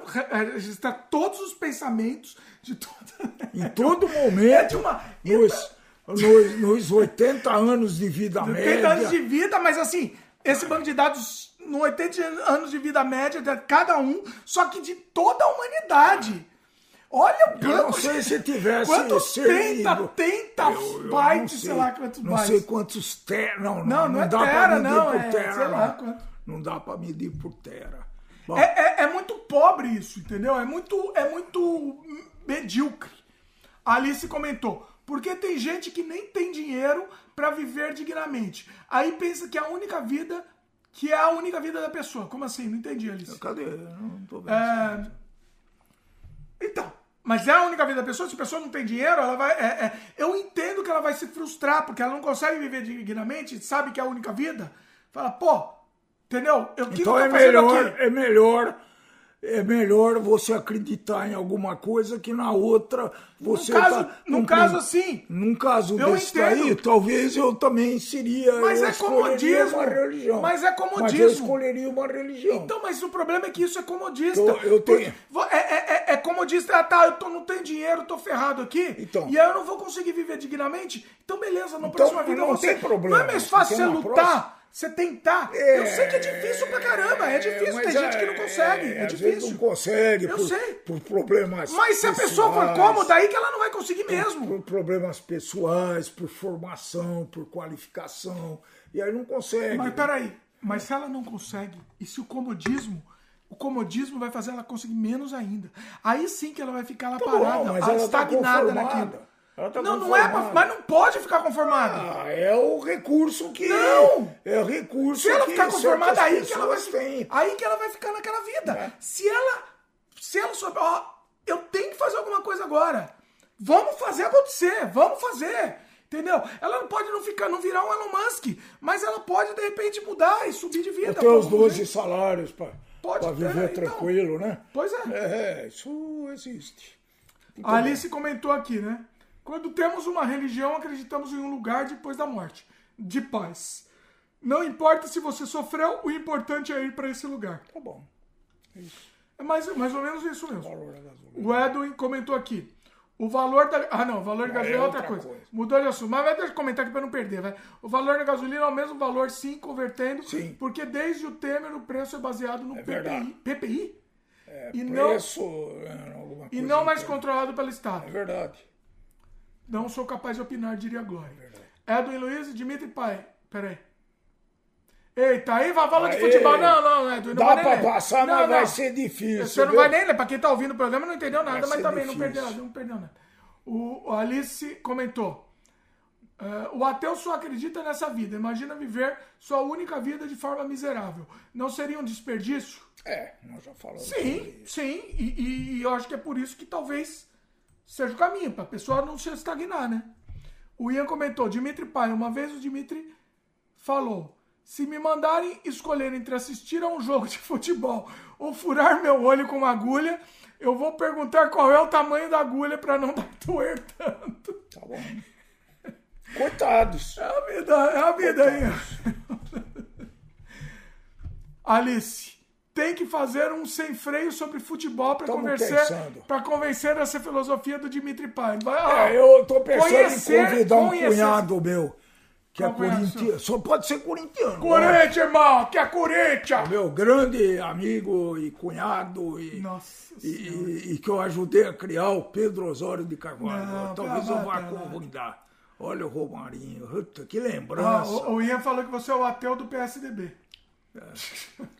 registrar todos os pensamentos de toda. Em todo É momento. uma. nos, nos, nos 80 anos de vida 80 média. anos de vida, mas assim, esse banco de dados, 80 anos de vida média de cada um, só que de toda a humanidade. Olha o Eu não sei se tivesse Quantos servido. 30, 30 Eu- eu não bytes, sei. sei. lá quantos Não bytes. sei quantos tera. Não, não, Não, não é dá tera, não, é, tera. sei lá não. quanto. Não dá pra medir por tera. Bom, É, é, é muito pobre isso, entendeu? É muito, é muito medíocre. A Alice comentou, porque tem gente que nem tem dinheiro pra viver dignamente. Aí pensa que a única vida, que é a única vida da pessoa. Como assim? Não entendi, Alice. cadê? Eu Não tô vendo. É... Então, mas é a única vida da pessoa. Se a pessoa não tem dinheiro, ela vai. é, é, eu entendo que ela vai se frustrar porque ela não consegue viver dignamente, sabe que é a única vida. Fala, pô, entendeu? Eu, que então que é melhor, aqui? é melhor. É melhor você acreditar em alguma coisa que na outra você No caso, tá num caso assim, Num caso Eu desse entendo. daí, talvez eu também seria. Mas é comodismo. Uma religião. Mas é Mas eu comodismo. escolheria uma religião. Então, mas o problema é que isso é comodista. Eu- eu tenho- É, é, é, é comodista. Ah, tá, eu tô, não tenho dinheiro, tô ferrado aqui. Então. e aí eu não vou conseguir viver dignamente. Então, beleza, na Então, próxima vida não você. tem problema. Não é mais fácil Você lutar, você tentar. eu sei que é difícil pra caramba. É difícil. Tem gente que não consegue. É, vezes difícil. não consegue Eu por, sei. por problemas Mas se a pessoa for pessoais, cômoda, aí que ela não vai conseguir mesmo. Por problemas pessoais, por formação, por qualificação. E aí não consegue. Mas peraí, mas se ela não consegue, e se o comodismo, o comodismo vai fazer ela conseguir menos ainda. Aí sim que ela vai ficar lá Tá bom, parada, mas ela tá estagnada conformada. naquilo. Ela tá não, não é, pra- mas não pode ficar conformada. Ah, é o recurso que. Não! É o recurso se ela que ficar conformada, aí que ela vai têm. aí que ela vai ficar naquela vida. É. Se ela se ela souber, ó, eu tenho que fazer alguma coisa agora. Vamos fazer acontecer, vamos fazer. Entendeu? Ela não pode não ficar, não virar um Elon Musk, mas ela pode de repente mudar e subir de vida. Tenho os Pô, 12 salários para Pode ter, viver então. tranquilo, né? Pois é. É, isso existe. Muito A Alice comentou aqui, né? Quando temos uma religião, acreditamos em um lugar depois da morte, de paz. Não importa se você sofreu, o importante é ir para esse lugar. Tá bom. É mais, mais ou menos isso mesmo. O Edwin comentou aqui. O valor da. Ah, não, o valor da gasolina é outra, outra coisa. coisa. Mudou de assunto. Mas vai deixa eu comentar aqui para não perder, vai. O valor da gasolina é o mesmo valor, sim, convertendo. Sim. Porque desde o Temer o preço é baseado no PPI. verdade. PPI? É, E não- preço, é, alguma E não mais controlado pelo Estado. É verdade. Não sou capaz de opinar, diria Glória. Edwin Luiz e Dimitri Pai. Peraí. Eita, aí vai falar de futebol. Não, não, Edwin, não Dá vai nem pra ler. passar, Não, mas vai não. ser difícil. Você não vai nem ler. Pra quem tá ouvindo o programa não entendeu nada, Vai mas também não perdeu, não perdeu nada. O, Alice comentou. "Ah, o ateu só acredita nessa vida. Imagina viver sua única vida de forma miserável. Não seria um desperdício? É, nós já falamos. Sim, sim. E, e- e eu acho que é por isso que talvez seja o caminho, para a pessoa não se estagnar, né? O Ian comentou, Dimitri Pai, uma vez o Dimitri falou, se me mandarem escolher entre assistir a um jogo de futebol ou furar meu olho com uma agulha, Eu vou perguntar qual é o tamanho da agulha para não dar doer tanto. Tá bom. Coitados. É a vida, é a vida aí. Alice, tem que fazer um sem freio sobre futebol para convencer, para convencer essa filosofia do Dimitri Pai. Vai, ó, É, eu tô pensando Conhecer- em convidar um conhecer- cunhado meu, que é Qual corintiano. Só pode ser corintiano. Corinthians, irmão, que é Corinthians! Meu grande amigo e cunhado e, Nossa e, e- que eu ajudei a criar o Pedro Osório de Carvalho. Não, Talvez eu vá convidar. Olha o Romarinho, que Ah, lembrança. o, o Ian falou que você é o ateu do PSDB. É.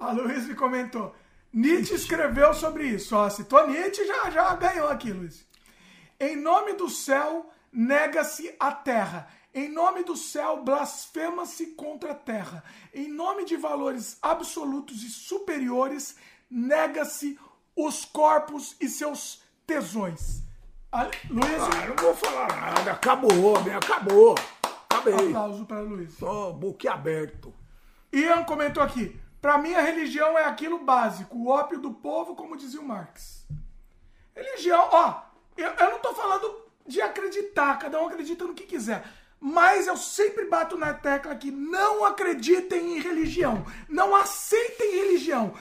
A Luiz comentou. Nietzsche escreveu sobre isso. Ó, citou Nietzsche já, já ganhou aqui, Luiz. Em nome do céu, nega-se a terra. Em nome do céu, blasfema-se contra a terra. Em nome de valores absolutos e superiores, nega-se os corpos e seus tesões. A, Luiz, Ah, não vou falar nada, acabou, bem, acabou. Acabei. aplauso para Luiz. Só boquiaberto. Ian comentou aqui. Para mim, a religião é aquilo básico, o ópio do povo, como dizia o Marx. Religião, ó, eu, eu não tô falando de acreditar, cada um acredita no que quiser. Mas eu sempre bato na tecla que não acreditem em religião. Não aceitem religião.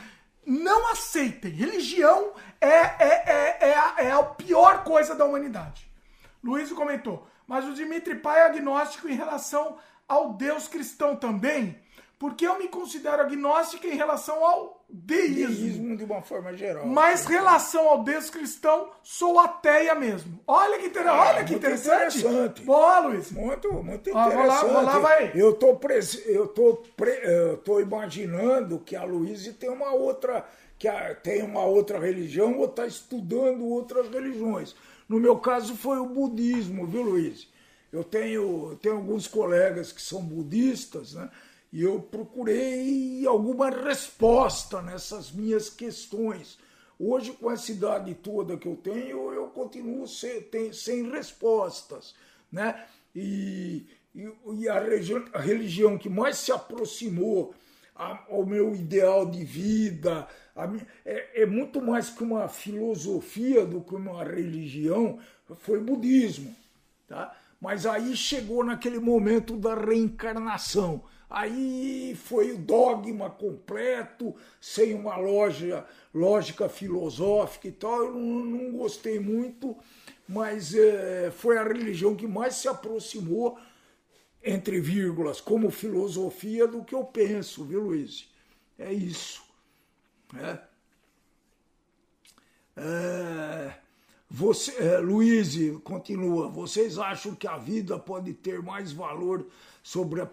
Não aceitem. Religião é, é, é, é, a, é a pior coisa da humanidade. Luiz comentou, mas o Dimitri Pai é agnóstico em relação ao Deus cristão também, porque eu me considero agnóstico em relação ao deísmo. Deísmo de uma forma geral. Mas relação ao Deus cristão, sou ateia mesmo. Olha que, inter... Ah, Olha que interessante. interessante. Boa, Luiz. Muito, muito Ó, interessante. vou lá- vou lá, vai. Eu tô, pres- eu tô, pre- eu tô imaginando que a Luísa tem uma outra, que tem uma outra religião ou está estudando outras religiões. No meu caso foi o budismo, viu, Luiz? Eu tenho, tenho alguns colegas que são budistas, né? E eu procurei alguma resposta nessas minhas questões. Hoje, com essa idade toda que eu tenho, eu continuo sem, tem- sem respostas. Né? E, e, e a, religião, a religião que mais se aproximou ao meu ideal de vida a mi- é, é muito mais que uma filosofia do que uma religião, foi budismo. Tá? Mas aí chegou naquele momento da reencarnação. Aí foi o dogma completo, sem uma loja, lógica filosófica e tal. Eu não, não gostei muito, mas eh, foi a religião que mais se aproximou, entre vírgulas, como filosofia do que eu penso, viu, Luiz? É isso. né? É, você, é, Luiz, continua. Vocês acham que a vida pode ter mais valor sobre a,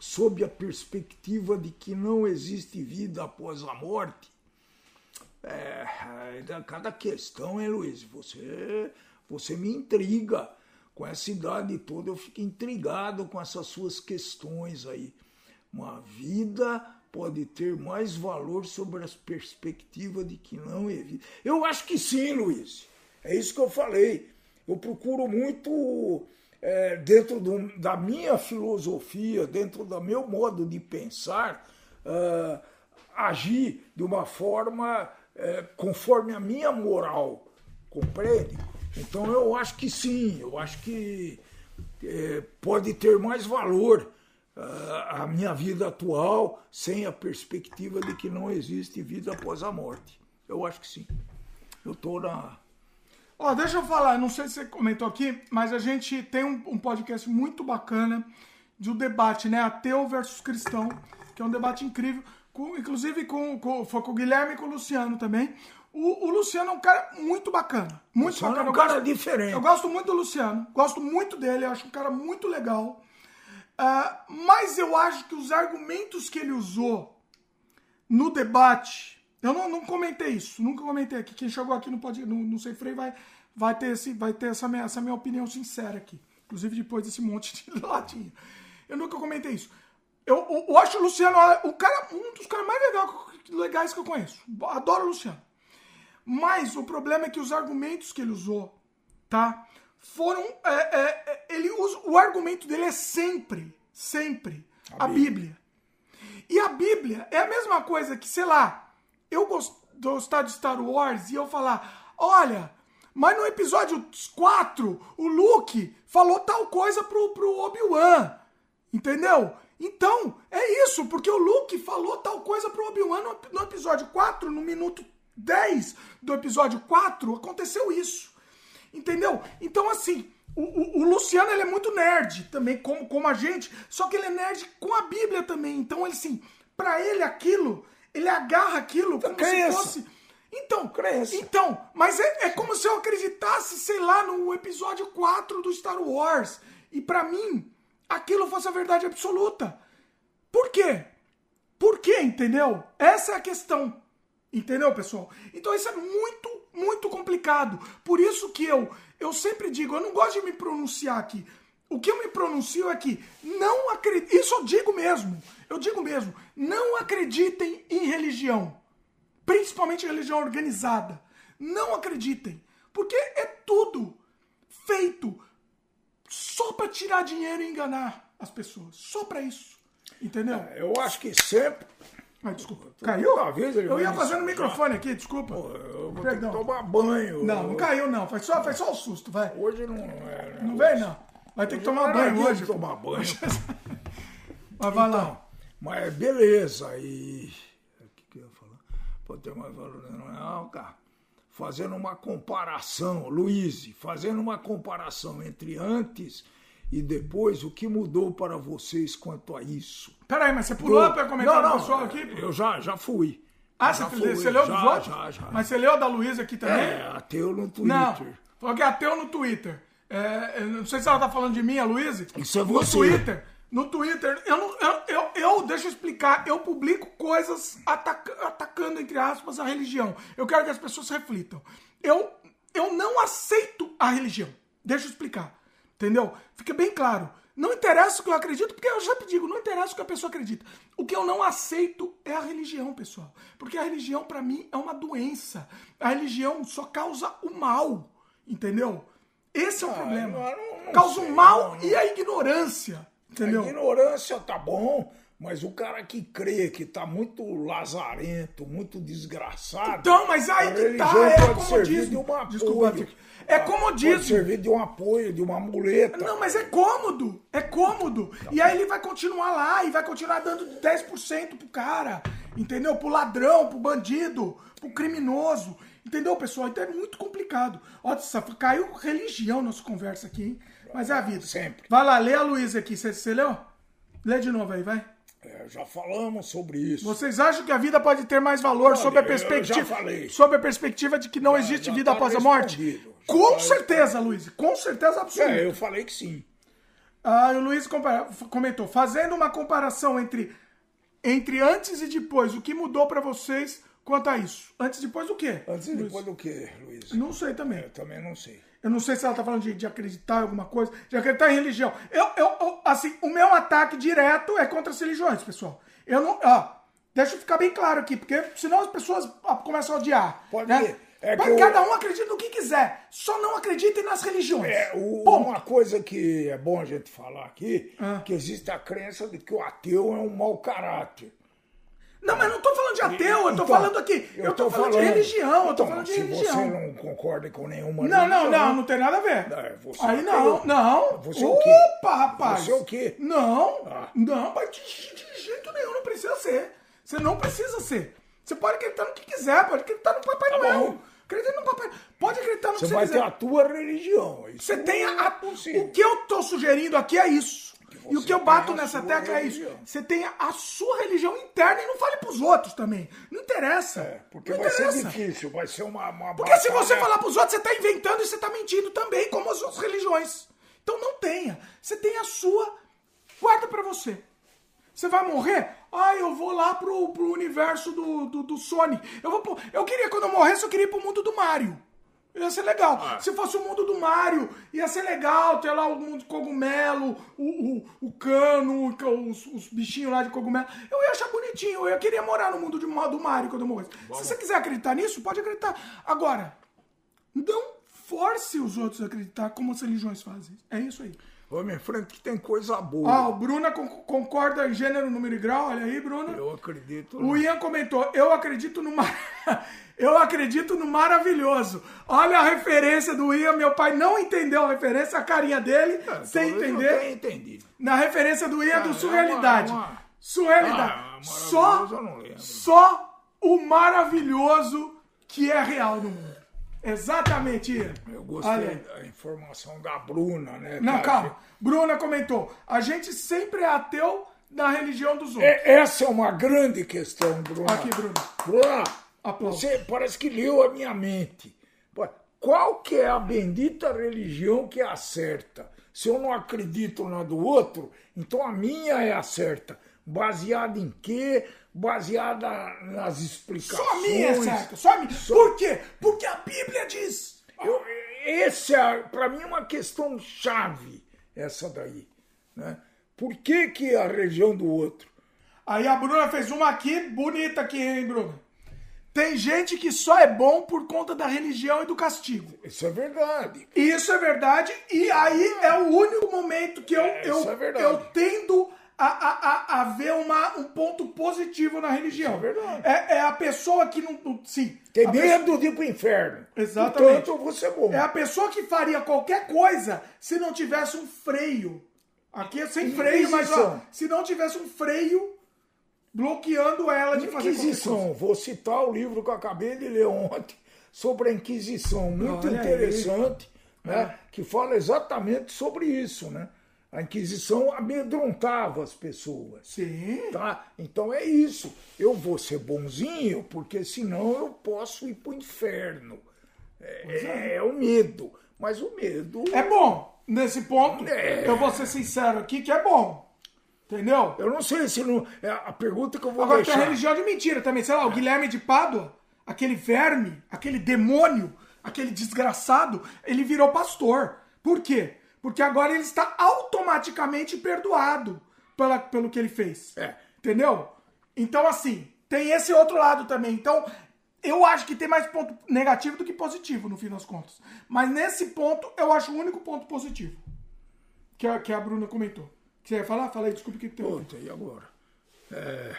sob a perspectiva de que não existe vida após a morte? É, é, cada questão, hein, Luiz? Você, você me intriga. Com essa idade toda, eu fico intrigado com essas suas questões aí. Uma vida pode ter mais valor sobre as perspectivas de que não existe. Eu acho que sim, Luiz. É isso que eu falei. Eu procuro muito, é, dentro do- da minha filosofia, dentro do meu modo de pensar, ah, agir de uma forma é, conforme a minha moral, compreende? Então eu acho que sim, eu acho que é, pode ter mais valor ah, a minha vida atual sem a perspectiva de que não existe vida após a morte. Eu acho que sim. Eu estou na. Ó, deixa eu falar, não sei se você comentou aqui, mas a gente tem um, um podcast muito bacana de um debate, né? Ateu versus cristão, que é um debate incrível, com- inclusive com, com, foi com o Guilherme e com o Luciano também. O, o Luciano é um cara muito bacana. Muito Luciano bacana. é um cara gosto- diferente. Eu gosto muito do Luciano, gosto muito dele, eu acho um cara muito legal. Ah, mas eu acho que os argumentos que ele usou no debate, eu não, não comentei isso, nunca comentei aqui. Quem chegou aqui no, pode, no, no Sem Freio vai, vai ter, esse, vai ter essa, minha, essa minha opinião sincera aqui. Inclusive depois desse monte de latinha. Eu nunca comentei isso. Eu, eu, eu acho o Luciano o cara, um dos caras mais legal- legais que eu conheço. Adoro o Luciano. Mas o problema é que os argumentos que ele usou, tá? Foram. é, é, é, ele usa, o argumento dele é sempre, sempre a, Bíblia. E a Bíblia é a mesma coisa que, sei lá, eu gostar de Star Wars e eu falar, olha, mas no episódio 4, o Luke falou tal coisa pro, pro Obi-Wan. Entendeu? Então, é isso, porque o Luke falou tal coisa pro Obi-Wan no, no episódio 4, no minuto 10 do episódio 4, aconteceu isso. Entendeu? Então, assim, o, o, o, Luciano ele é muito nerd também, como, como a gente, só que ele é nerd com a Bíblia também. Então, ele, assim, pra ele aquilo, ele agarra aquilo como se fosse. Então, Cresce. então, mas é, é como se eu acreditasse, sei lá, no episódio 4 do Star Wars. E para mim, aquilo fosse a verdade absoluta. Por quê? Por quê, entendeu? Essa é a questão. Entendeu, pessoal? Então isso é muito, muito complicado. Por isso que eu, eu sempre digo, eu não gosto de me pronunciar aqui. O que eu me pronuncio é que não acredito. Isso eu digo mesmo. Eu digo mesmo. Não acreditem em religião. Principalmente religião organizada. Não acreditem. Porque é tudo feito só para tirar dinheiro e enganar as pessoas. Só para isso. Entendeu? Eu acho que sempre. Ai, desculpa. Caiu? Talvez ele eu ia fazendo o microfone aqui, desculpa. Eu vou Perdão. tomar banho. Não, não caiu não. Foi só, foi só o susto, vai. Hoje não é. Não vem não. Vai ter que tomar banho Hoje tomar banho. Mas vai lá. Então, mas beleza. E. O que, que eu ia falar? Pode ter mais valor, não, cara. Fazendo uma comparação, Luiz, fazendo uma comparação entre antes e depois, o que mudou para vocês quanto a isso? Peraí, mas você pulou Do- pra comentar Não, não, pessoal aqui? Eu já, já fui. Ah, já você, fui, você leu dos já, outros? Já, já. Mas você leu da Luísa aqui também? É, ateu no Twitter. Não, falou que é ateu no Twitter. É, eu não sei se ela tá falando de mim, a Luísa. Isso é No você. Twitter, no Twitter, eu, não, eu, eu, eu- deixa eu explicar, eu publico coisas ataca- atacando, entre aspas, a religião. Eu quero que as pessoas reflitam. Eu, eu não aceito a religião. Deixa eu explicar. Entendeu? Fica bem claro. Não interessa o que eu acredito, porque eu já te digo, não interessa o que a pessoa acredita. O que eu não aceito é a religião, pessoal. Porque a religião, pra mim, é uma doença. A religião só causa o mal. Entendeu? Esse é o problema. eu não- não causa o mal e a ignorância. Entendeu? A ignorância tá bom, mas o cara que crê que tá muito lazarento, muito desgraçado. Então, mas aí que tá, é pode de comodismo. um apoio. Desculpa. É Pode comodismo. servir de um apoio, de uma muleta. Não, mas é cômodo. É cômodo. E aí ele vai continuar lá e vai continuar dando 10% pro cara. Entendeu? Pro ladrão, pro bandido, pro criminoso. Entendeu, pessoal? Então é muito complicado. Ó, só caiu religião nossa conversa aqui, hein? Mas é a vida. Sempre. Vai lá, lê a Luísa aqui. Você, leu? Lê de novo aí, vai. É, já falamos sobre isso. Vocês acham que a vida pode ter mais valor Pode, sob a eu perspectiva, já falei. sob a perspectiva de que não existe já vida tá após a morte? Já Com tá certeza, Luiz. Com certeza absoluta. É, eu falei que sim. Ah, o Luiz comentou, fazendo uma comparação entre, entre antes e depois, o que mudou pra vocês quanto a isso? Antes e depois do quê? Antes e depois do que, Luiz? Não sei também. Eu também não sei. Eu não sei se ela tá falando de, de acreditar em alguma coisa, de acreditar em religião. Eu, eu, eu, assim, o meu ataque direto é contra as religiões, pessoal. Eu não. Ó, deixa eu ficar bem claro aqui, porque senão as pessoas começam a odiar. Pode né? ir. É Mas que eu- cada um acredita no que quiser. Só não acreditem nas religiões. É, o- uma coisa que é bom a gente falar aqui, Ah. que existe a crença de que o ateu é um mau caráter. Não, mas eu não tô falando de ateu, eu tô Então, falando aqui. Eu, tô, falando, de religião, eu tô Então, falando de se religião. você não concorda com nenhuma Não, não, religião, não, não tem nada a ver. É, você Aí é não, ateu. não. Você é o quê? Opa, rapaz. Você é o quê? Não, Ah. não, mas de, de jeito nenhum, não precisa ser. Você não precisa ser. Você pode acreditar no que quiser, pode acreditar no Papai Tá Noel. bom. Acredita no Papai Pode acreditar no Você que vai você ter quiser. a tua religião. Isso Você tem a, a- possível. O que eu tô sugerindo aqui é isso. Você E o que eu bato nessa tecla é isso. Você tem a, sua religião interna e não fale pros outros também. Não interessa. É, porque não vai ser interessa. difícil, vai ser uma, uma Porque se você batalha- falar pros outros, você tá inventando e você tá mentindo também, como as outras religiões. Então não tenha. Você tem a sua. Guarda pra você. Você vai morrer? Ah, eu vou lá pro, pro universo do, do, do Sonic. Eu, vou pro- eu queria, quando eu morresse, eu queria ir pro mundo do Mario. Ia ser legal. Ah. Se fosse o mundo do Mario, ia ser legal ter lá o mundo de cogumelo, o, o, o cano, os, os bichinhos lá de cogumelo. Eu ia achar bonitinho. Eu queria morar no mundo de, do Mario quando eu morresse. Se você quiser acreditar nisso, pode acreditar. Agora, não force os outros a acreditar como as religiões fazem. É isso aí. Vamos em frente que tem coisa boa. Ah, o Bruna con- concorda em gênero, número e grau. Olha aí, Bruna. Eu acredito. O Ian comentou, eu acredito no mar... eu acredito no maravilhoso. Olha a referência do Ian, meu pai não entendeu a referência, a carinha dele, sem Talvez eu entender. tenha entendido. Na referência do Ian Ah, do é surrealidade. uma- uma- Surrealidade. Ah, só, eu só o maravilhoso que é real no mundo. Exatamente, Ian. Eu Olha gostei aí. da informação da Bruna, né? Não, cara? calma. Bruna comentou. A gente sempre é ateu na religião dos outros. É, essa é uma grande questão, Bruna. Aqui, Bruna. Bruna, Aplausos. você parece que leu a minha mente. Qual que é a bendita religião que é a certa? Se eu não acredito na do outro, então a minha é a certa. Baseada em quê? Baseada nas explicações. Só a minha é certa, só a minha. Por quê? Porque a Bíblia diz. Eu, esse é, para mim, uma questão chave, essa daí. Né? Por que, que a religião do outro? Aí a Bruna fez uma aqui, bonita aqui, hein, Bruna? Tem gente que só é bom por conta da religião e do castigo. Isso é verdade. Isso é verdade, e aí é o único momento que eu, É, eu, é eu tendo a, a, a, ver uma, um ponto positivo na religião. Isso é verdade. É, é a pessoa que não. não- sim. Tem medo de ir pro inferno. Exatamente. Portanto, eu vou ser bom. É a pessoa que faria qualquer coisa se não tivesse um freio. Aqui é sem freio, mas ó, se não tivesse um freio bloqueando ela de fazer. Inquisição. Vou citar o livro que eu acabei de ler ontem sobre a Inquisição. Muito Olha aí. interessante, né? Que fala exatamente sobre isso, né? A Inquisição amedrontava as pessoas. Sim. Tá? Então é isso. Eu vou ser bonzinho, porque senão eu posso ir pro inferno. É, é o medo. Mas o medo. É bom. Nesse ponto, É. eu vou ser sincero aqui que é bom. Entendeu? Eu não sei se não. É a pergunta que eu vou Agora tem deixar. a religião de mentira também. Sei lá, o Guilherme de Pádua, aquele verme, aquele demônio, aquele desgraçado, ele virou pastor. Por quê? Porque agora ele está automaticamente perdoado pela, pelo que ele fez. É. Entendeu? Então, assim, tem esse outro lado também. Então, eu acho que tem mais ponto negativo do que positivo, no fim das contas. Mas nesse ponto, eu acho o único ponto positivo. Que a, que a Bruna comentou. Você ia falar? Fala aí, desculpa o que que tem. Puta, e agora? É,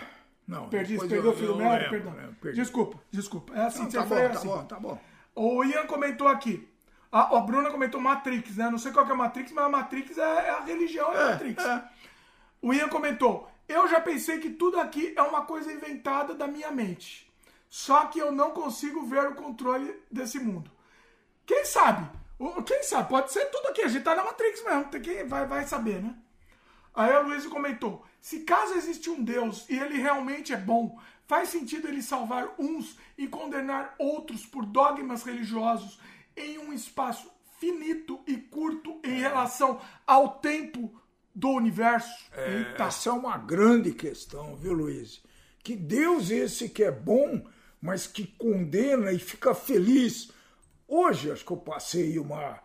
Não. Perdi, perdeu o eu- do eu lembro, Perdão. perdi. Desculpa, desculpa. É assim, Não, você tá, bom, tá assim. bom, tá bom. O Ian comentou aqui. A, a Bruna comentou Matrix, né? Não sei qual que é a Matrix, mas a Matrix é, é a religião, é a Matrix. é. O Ian comentou: Eu já pensei que tudo aqui é uma coisa inventada da minha mente. Só que eu não consigo ver o controle desse mundo. Quem sabe? O- Quem sabe? Pode ser tudo aqui. A gente tá na Matrix mesmo. Tem que, vai, vai saber, né? Aí a Luísa comentou: se caso existe um Deus e ele realmente é bom, faz sentido ele salvar uns e condenar outros por dogmas religiosos em um espaço finito e curto em relação ao tempo do universo? Eita. Essa é uma grande questão, viu, Luiz? Que Deus esse que é bom, mas que condena e fica feliz. Hoje, acho que eu passei uma,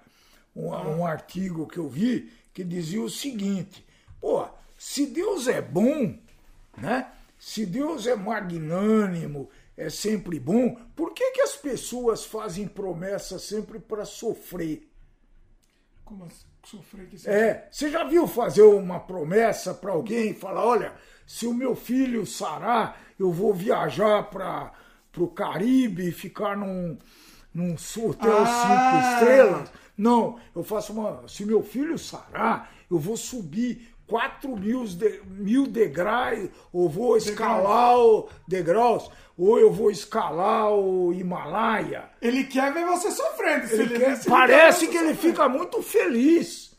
uma- um artigo que eu vi que dizia o seguinte: pô, se Deus é bom, né? Se Deus é magnânimo, é sempre bom, por que, que as pessoas fazem promessas sempre para sofrer? Como assim? Sofrer que É, você já viu fazer uma promessa para alguém e falar, olha, se o meu filho sarar, eu vou viajar para o Caribe e ficar num, num hotel Ah! cinco estrelas? Não, eu faço uma. Se meu filho sarar, eu vou subir 4 mil, de, mil degraus, ou vou escalar o degraus, ou eu vou escalar o Himalaia. Ele quer ver você sofrendo. Ele ele quer- se parece que ele fica muito feliz.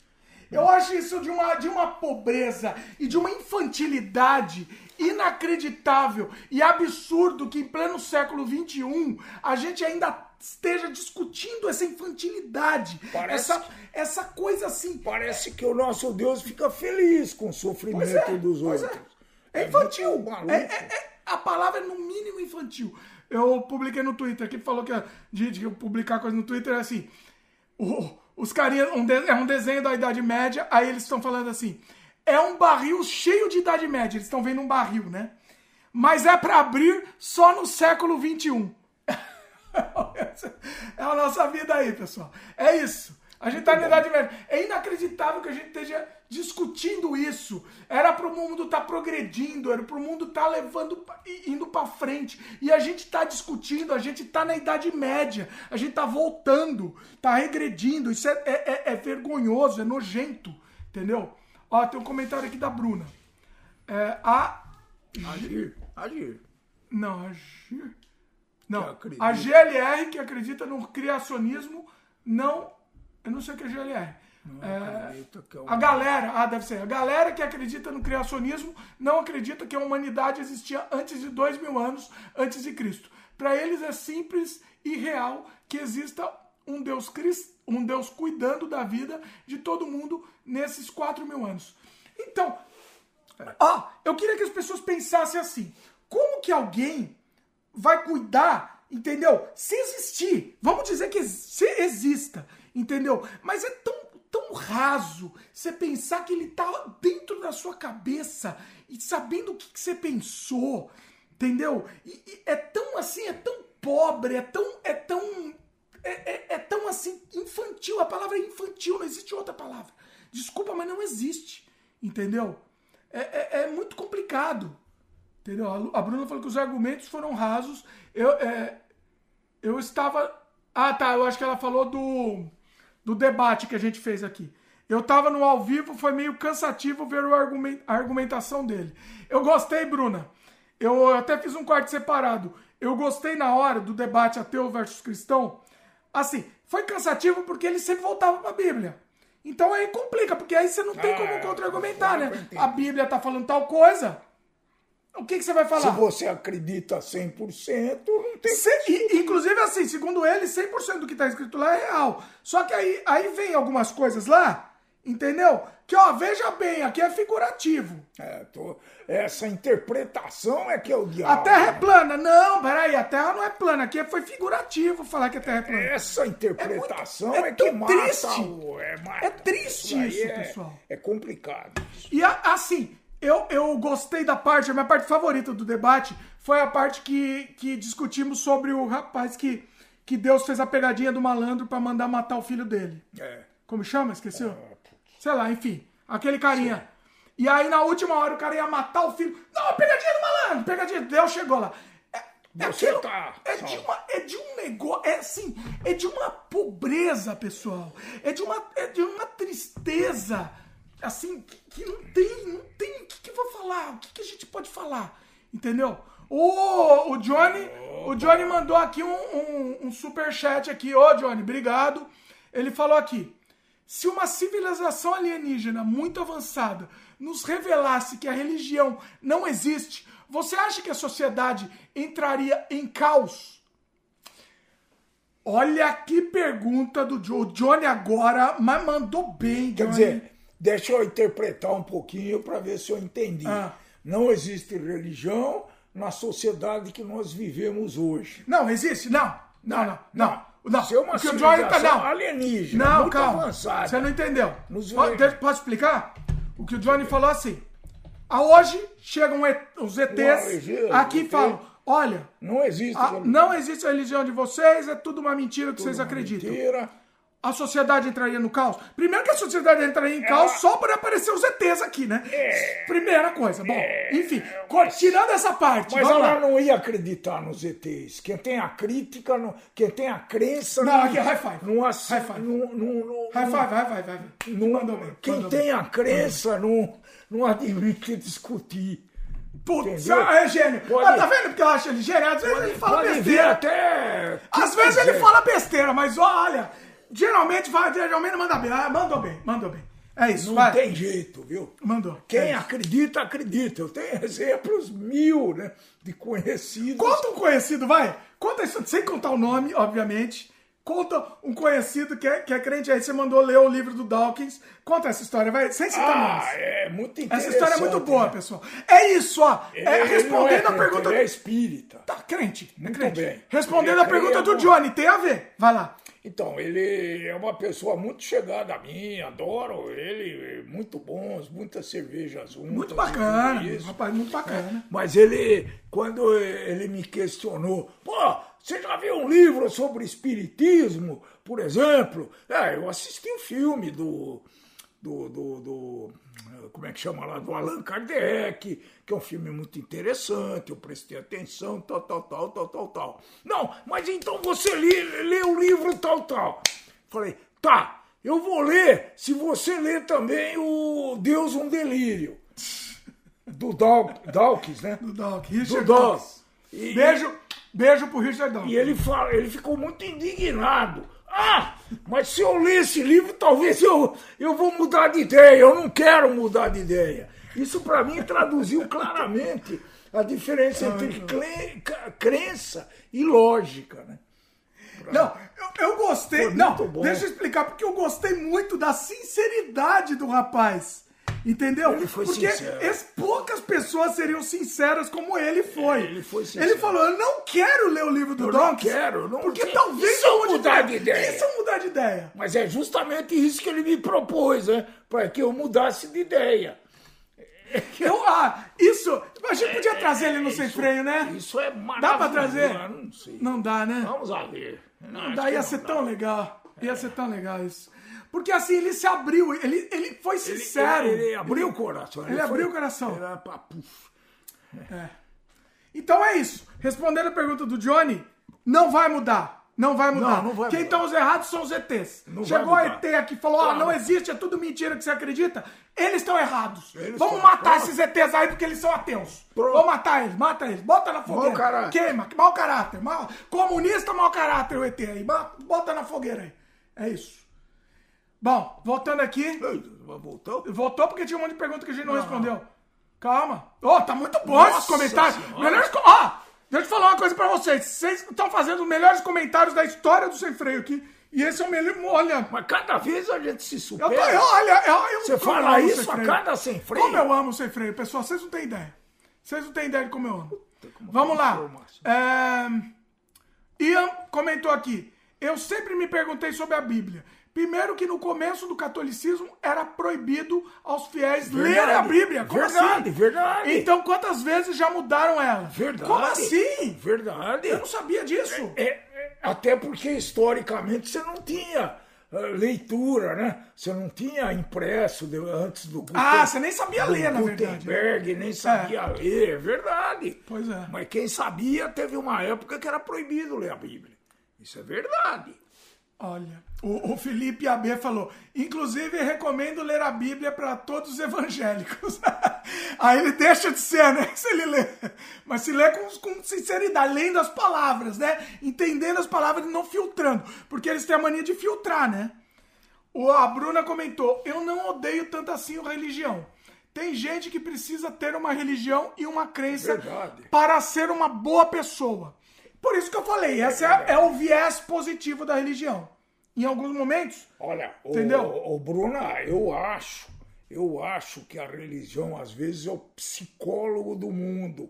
Eu acho isso de uma, de uma pobreza e de uma infantilidade inacreditável e absurdo que em pleno século XXI a gente ainda esteja discutindo essa infantilidade, Parece essa, essa coisa assim. Parece que o nosso Deus fica feliz com o sofrimento é, dos pois outros. É, é infantil. É, é- é- a palavra é no mínimo infantil. Eu publiquei no Twitter, que falou que de, de publicar coisa no Twitter é assim. o- os carinhas, um de- é um desenho da Idade Média, aí eles estão falando assim. É um barril cheio de Idade Média. Eles estão vendo um barril, né? Mas é pra abrir só no século XXI. É a nossa vida aí, pessoal. É isso. A gente tá na idade média. É inacreditável que a gente esteja discutindo isso. Era pro mundo estar tá progredindo, era pro mundo estar tá levando, indo para frente. E a gente tá discutindo, a gente tá na idade média, a gente tá voltando, tá regredindo. Isso é, é, é, é vergonhoso, é nojento, entendeu? Ó, tem um comentário aqui da Bruna. É, a. Agir, agir. Não, agir. Não, a GLR que acredita no criacionismo não eu não sei o que é GLR. É, é uma... A galera, ah, deve ser. A galera que acredita no criacionismo não acredita que a humanidade existia antes de dois mil anos antes de Cristo. Para eles é simples e real que exista um Deus, um Deus cuidando da vida de todo mundo nesses quatro mil anos. Então, ah, eu queria que as pessoas pensassem assim: como que alguém vai cuidar, entendeu? Se existir, vamos dizer que se exista entendeu? Mas é tão, tão raso você pensar que ele tá dentro da sua cabeça e sabendo o que, que você pensou, entendeu? E, e, é tão assim, é tão pobre, é tão, é tão, é, é, é tão assim infantil. A palavra é infantil, não existe outra palavra. Desculpa, mas não existe, entendeu? É, é, é muito complicado. Entendeu? A Bruna falou que os argumentos foram rasos. Eu, é, eu estava. Ah, tá. Eu acho que ela falou do do debate que a gente fez aqui. Eu tava no ao vivo, foi meio cansativo ver a argumentação dele. Eu gostei, Bruna. Eu até fiz um quarto separado. Eu gostei na hora do debate ateu versus cristão. Assim, foi cansativo porque ele sempre voltava para a Bíblia. Então aí complica, porque aí você não tem ah, como contra-argumentar, né? A Bíblia tá falando tal coisa, o que, que você vai falar? Se você acredita 100%, não tem. Se, inclusive, assim, segundo ele, 100% do que está escrito lá é real. Só que aí, aí vem algumas coisas lá, entendeu? Que, ó, veja bem, aqui é figurativo. É, tô... essa interpretação é que é o diabo. A Terra é plana. Não, peraí, a Terra não é plana. Aqui foi figurativo falar que a Terra é plana. Essa interpretação é, muito, é, é que mata triste. O... É, mata. é triste isso, isso é, pessoal. É complicado. E, assim eu, eu gostei da parte, a minha parte favorita do debate foi a parte que, que discutimos sobre o rapaz que, que Deus fez a pegadinha do malandro para mandar matar o filho dele. É. Como chama? Esqueceu? É. Sei lá, enfim. Aquele carinha. Sim. E aí, na última hora, o cara ia matar o filho. Não, pegadinha do malandro! Pegadinha. Deus chegou lá. É, é, aquilo, tá, é, de uma, é de um negócio. É assim, é de uma pobreza, pessoal. É de uma, é de uma tristeza assim, que, que não tem, não tem o que, que eu vou falar, o que, que a gente pode falar, entendeu? O, o Johnny, o Johnny mandou aqui um, um, um super chat aqui, ô Johnny, obrigado. Ele falou aqui: se uma civilização alienígena muito avançada nos revelasse que a religião não existe, você acha que a sociedade entraria em caos? Olha que pergunta do Johnny. O Johnny agora, mas mandou bem, Johnny. Quer dizer, Deixa eu interpretar um pouquinho para ver se eu entendi. Ah. Não existe religião na sociedade que nós vivemos hoje. Não, existe? Não. Não, não, não. não. Isso é uma civilização tá, não. alienígena, não, muito calma. avançada. Você não entendeu. Pode, posso explicar? O que o Johnny falou assim. A hoje chegam os ETs aqui e falam: olha, não existe, a, não existe a religião de vocês, é tudo uma mentira que tudo vocês acreditam. Mentira a sociedade entraria no caos? Primeiro que a sociedade entraria em caos só por aparecer os ETs aqui, né? É, Primeira coisa. Bom, é, enfim, mas, tirando essa parte. Mas ela lá. não ia acreditar nos ETs. Quem tem a crítica, não, quem tem a crença. Não, não aqui é high five. Não, high five. Não, não, high five, high five, high five. Não, mandou bem. Quem mandou tem bem. a crença não, não admite discutir. Putz, é gênio. Pode... Ah, tá vendo porque eu acho ele gênio? Às vezes pode, ele fala besteira. até. Às vezes ele fala besteira, mas olha. Geralmente vai, geralmente manda bem. Ah, mandou bem, mandou bem. É isso. Não vai. tem jeito, viu? Mandou. Quem é acredita, acredita. Eu tenho exemplos mil, né? De conhecidos. Conta um conhecido, vai. Conta isso, sem contar o nome, obviamente. Conta um conhecido que é, que é crente aí. Você mandou ler o livro do Dawkins. Conta essa história, vai. Sem citar ah, nomes. é muito interessante. Essa história é muito boa, né? pessoal. É isso, ó. é, respondendo é a pergunta. Ele é espírita. Tá, crente. Muito crente. bem. Respondendo a pergunta do Johnny, tem a ver. Vai lá. Então, ele é uma pessoa muito chegada a mim, adoro ele, muito bons, muitas cervejas juntas. Muito bacana, rapaz, muito bacana. É, mas ele, quando ele me questionou, pô, você já viu um livro sobre espiritismo, por exemplo? É, eu assisti um filme do, do, do, do como é que chama lá, do Allan Kardec, que é um filme muito interessante, eu prestei atenção, tal, tal, tal, tal, tal, tal. Não, mas então você lê, lê o livro tal, tal. Falei, tá, eu vou ler se você ler também o Deus um Delírio. Do Dawkins, né? Do Dawkins, Richard do Dawkins. E, beijo, beijo pro Richard Dawkins. E ele, fala, ele ficou muito indignado. Ah, mas se eu ler esse livro, talvez eu, eu vou mudar de ideia. Eu não quero mudar de ideia. Isso para mim traduziu claramente a diferença entre crença e lógica, né? Não, eu, eu gostei. Não, bom. deixa eu explicar, porque eu gostei muito da sinceridade do rapaz. Entendeu? Ele foi Porque sincero. poucas pessoas seriam sinceras como ele foi. É, ele foi sincero. Ele falou: Eu não quero ler o livro do eu Dawkins. Não quero, não Porque quero. talvez isso eu mudar de ideia. Isso é mudar de ideia. Mas é justamente isso que ele me propôs, né? Para que eu mudasse de ideia. Eu, ah, isso. A gente podia trazer ele no sem freio, né? Isso é maravilhoso. Dá pra trazer? Não sei. Não dá, né? Vamos lá ver. Não, daí ia ser dá. tão legal. Ia ser tão legal isso. Porque assim, ele se abriu, ele, ele foi sincero. Ele, ele, ele abriu o coração. Ele, ele abriu o coração. Era pra, puf. É. Então é isso. Respondendo a pergunta do Johnny, não vai mudar. Não vai mudar. Não, não vai Quem mudar. estão os errados são os ETs. Não Chegou a. ET aqui e falou: ah, Claro. não existe, é tudo mentira que você acredita. Eles estão errados. Eles Vamos estão- matar Pronto. esses ETs aí porque eles são ateus. Pronto. Vamos matar eles, mata eles, bota na fogueira. Queima, que mau caráter. Mau... Comunista, mau caráter o ET aí. Bota na fogueira aí. É isso. Bom, voltando aqui. Voltou? Voltou porque tinha um monte de pergunta que a gente não, respondeu. Calma. Ó, tá muito bom Nossa esses comentários. Senhora. Melhores. Ó, deixa eu falar uma coisa pra vocês. Vocês estão fazendo os melhores comentários da história do Sem Freio aqui. E esse é o melhor. Olha. Mas cada vez a gente se Eu supera. tô, eu, olha, eu, eu, Você fala isso a cada sem freio. Como eu amo o Sem Freio, pessoal. Vocês não têm ideia. Vocês não têm ideia de como eu amo. como Vamos lá. É... Ian comentou aqui. Eu sempre me perguntei sobre a Bíblia. Primeiro que no começo do catolicismo era proibido aos fiéis Verdade. lerem a Bíblia. Como Verdade, assim? verdade. Então quantas vezes já mudaram ela? Verdade. Como assim? Verdade. Eu não sabia disso. É, é, até porque historicamente você não tinha ah, leitura, né? Você não tinha impresso de- antes do Guten- Ah, você nem sabia ler, na verdade. né? Gutenberg, nem sabia ler, é verdade. Pois é. Mas quem sabia, teve uma época que era proibido ler a Bíblia. Isso é verdade. Olha, o, o Felipe AB falou, inclusive recomendo ler a Bíblia para todos os evangélicos. Aí ele deixa de ser, né? Se ele lê. Mas se lê com, com sinceridade, lendo as palavras, né? Entendendo as palavras e não filtrando. Porque eles têm a mania de filtrar, né? O, a Bruna comentou, eu não odeio tanto assim a religião. Tem gente que precisa ter uma religião e uma crença Verdade. para ser uma boa pessoa. Por isso que eu falei, esse é, é o viés positivo da religião. Em alguns momentos, Olha, o, Entendeu? o Bruna, eu acho, eu acho que a religião às vezes é o psicólogo do mundo.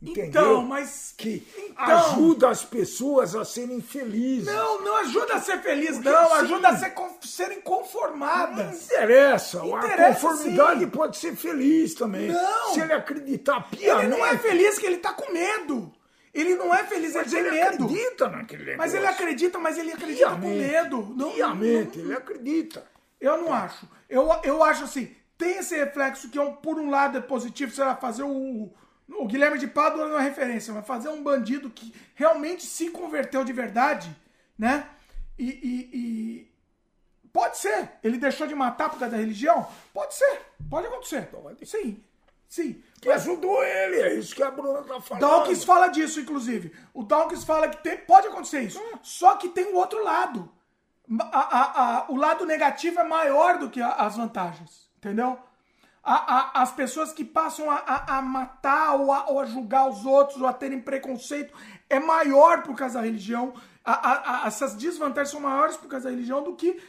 Entendeu? Então, mas- que então- ajuda as pessoas a serem felizes. não, não ajuda a ser feliz, Porque não. sim. Ajuda a ser, serem Não conformadas. interessa. Interessa, a conformidade sim. pode ser feliz também. Não. Se ele acreditar piamente. Ele não é feliz que ele tá com medo. Ele não é feliz, ele Mas tem ele medo. acredita naquele negócio. Mas ele acredita, mas ele acredita com medo. Não, Piamente, ele acredita. Eu não acho. Eu, eu acho assim, tem esse reflexo que, é um, por um lado, é positivo, sei lá, fazer o. O Guilherme de Pádua não é referência, mas fazer um bandido que realmente se converteu de verdade, né? E. e- e- Pode ser. Ele deixou de matar por causa da religião? Pode ser. Pode acontecer. Sim. Sim. Que ajudou ele, é isso que a Bruna tá falando. Dawkins fala disso, inclusive. O Dawkins fala que tem- pode acontecer isso. Só que tem o outro lado. A- a- a- o lado negativo é maior do que as vantagens. Entendeu? As pessoas que passam a, matar ou a, ou a julgar os outros ou a terem preconceito é maior por causa da religião. A- a- a- essas desvantagens são maiores por causa da religião do que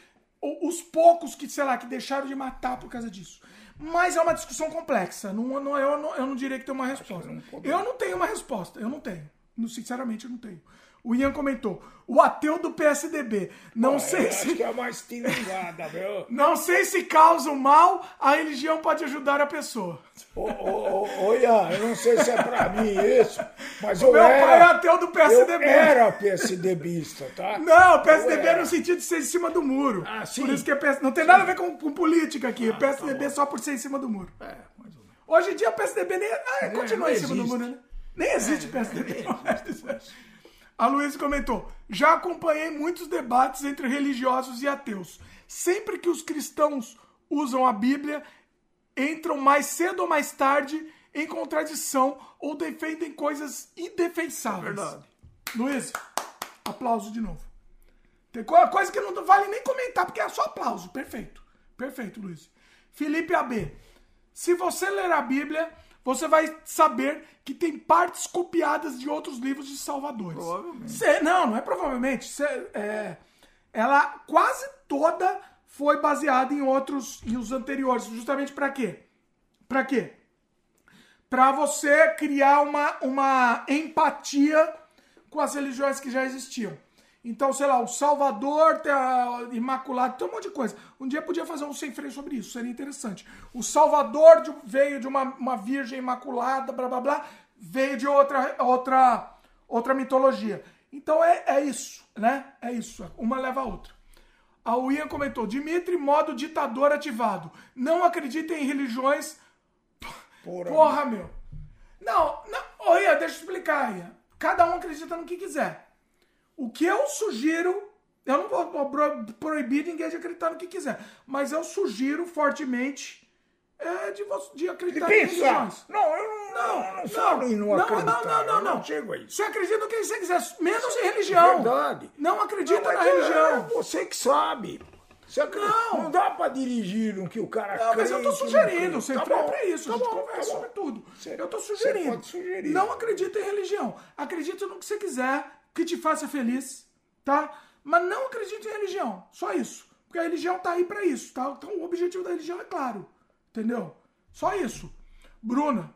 os poucos que, sei lá, que deixaram de matar por causa disso. Mas é uma discussão complexa. Não, não- eu, não, eu não diria que tem uma resposta. Eu não tenho uma resposta. Eu não tenho. Sinceramente, eu não tenho. O Ian comentou. O ateu do PSDB. Não É, sei acho se. que é mais tingada, viu? Não sei se causa o mal, a religião pode ajudar a pessoa. Ô, ô, ô, Ian, eu não sei se é pra mim isso, mas eu Meu pai é era... ateu do Eu PSDB. era PSDBista, tá? Não, PSDB Eu era. no sentido de ser em cima do muro. Ah, sim. Por isso que é PS... Não tem nada a ver com, com política aqui. PSDB é só por ser em cima do muro. É, mais ou menos. Hoje em dia o PSDB nem. Ah, continua não em cima do existe. muro, né? Nem existe PSDB. A Luísa comentou: já acompanhei muitos debates entre religiosos e ateus. Sempre que os cristãos usam a Bíblia, entram mais cedo ou mais tarde em contradição ou defendem coisas indefensáveis. Verdade. Luiz, aplauso de novo. Tem co- coisa que não vale nem comentar, porque é só aplauso. Perfeito. Perfeito, Luiz. Felipe AB. Se você ler a Bíblia, você vai saber que tem partes copiadas de outros livros de Salvadores. Provavelmente. Cê- não, não é provavelmente. Cê- é, ela quase toda foi baseada em outros, em os anteriores. Justamente para quê? Para quê? Para você criar uma, uma empatia com as religiões que já existiam. Então, sei lá, o Salvador, tem a Imaculado, tem um monte de coisa. Um dia podia fazer um sem freio sobre isso, seria interessante. O Salvador de- veio de uma, uma virgem imaculada, blá blá blá, veio de outra, outra, outra mitologia. Então é, é isso, né? É isso. Uma leva a outra. A Ian comentou: Dimitri, modo ditador ativado. Não acredita em religiões Porra. Porra, meu. Não, não. Ô, Ian, deixa eu explicar, Ian. Cada um acredita no que quiser. O que eu sugiro, eu não vou vou pro- proibir ninguém de acreditar no que quiser, mas eu sugiro fortemente é, de, de acreditar em pensar. religiões. Não, eu não, não, não falo em não, não, acreditar. não, não, eu não. chego a isso. Você acredita no que você quiser, menos em religião. Verdade. Não acredita Não, na é religião. você que sabe. Você acredita- Não. não. dá pra dirigir no que o cara Não, mas eu tô crê, não sugerindo, crê. sempre Tá é bom, pra isso, tá bom, conversa tá sobre tudo. Você- eu tô você sugerindo. pode sugerir. Não acredita em religião. Acredita no que você quiser, que te faça feliz, tá? Mas não acredita em religião. Só isso. Porque a religião tá aí pra isso, tá? Então o objetivo da religião é claro. Entendeu? Só isso. Bruna,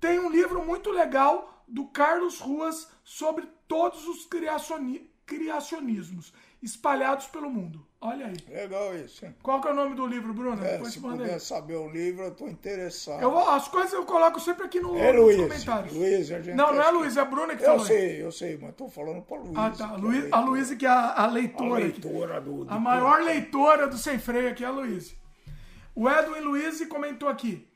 tem um livro muito legal do Carlos Ruas sobre todos os criacioni- criacionismos espalhados pelo mundo. Olha aí. Legal isso, hein? Qual que é o nome do livro, Bruna? É, Depois se manda aí. puder saber o livro, eu tô interessado. Eu vou- as coisas eu coloco sempre aqui no, É nos Luiz. comentários. Luiz, a gente não, não é Luiz, é a Bruna que Eu falou. sei, eu sei, mas tô falando pra Luiz. Ah, tá. A é Luiz, a leitor. Luiz que é a, a A leitora. aqui. leitora do... do A maior leitora do Sem Freio aqui é a Luiz. O Edwin Luiz comentou aqui.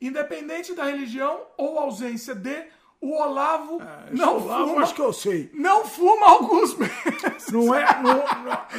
Independente da religião ou ausência de, o Olavo não Não, fuma. acho que eu sei. Não fuma alguns meses. Não é, não,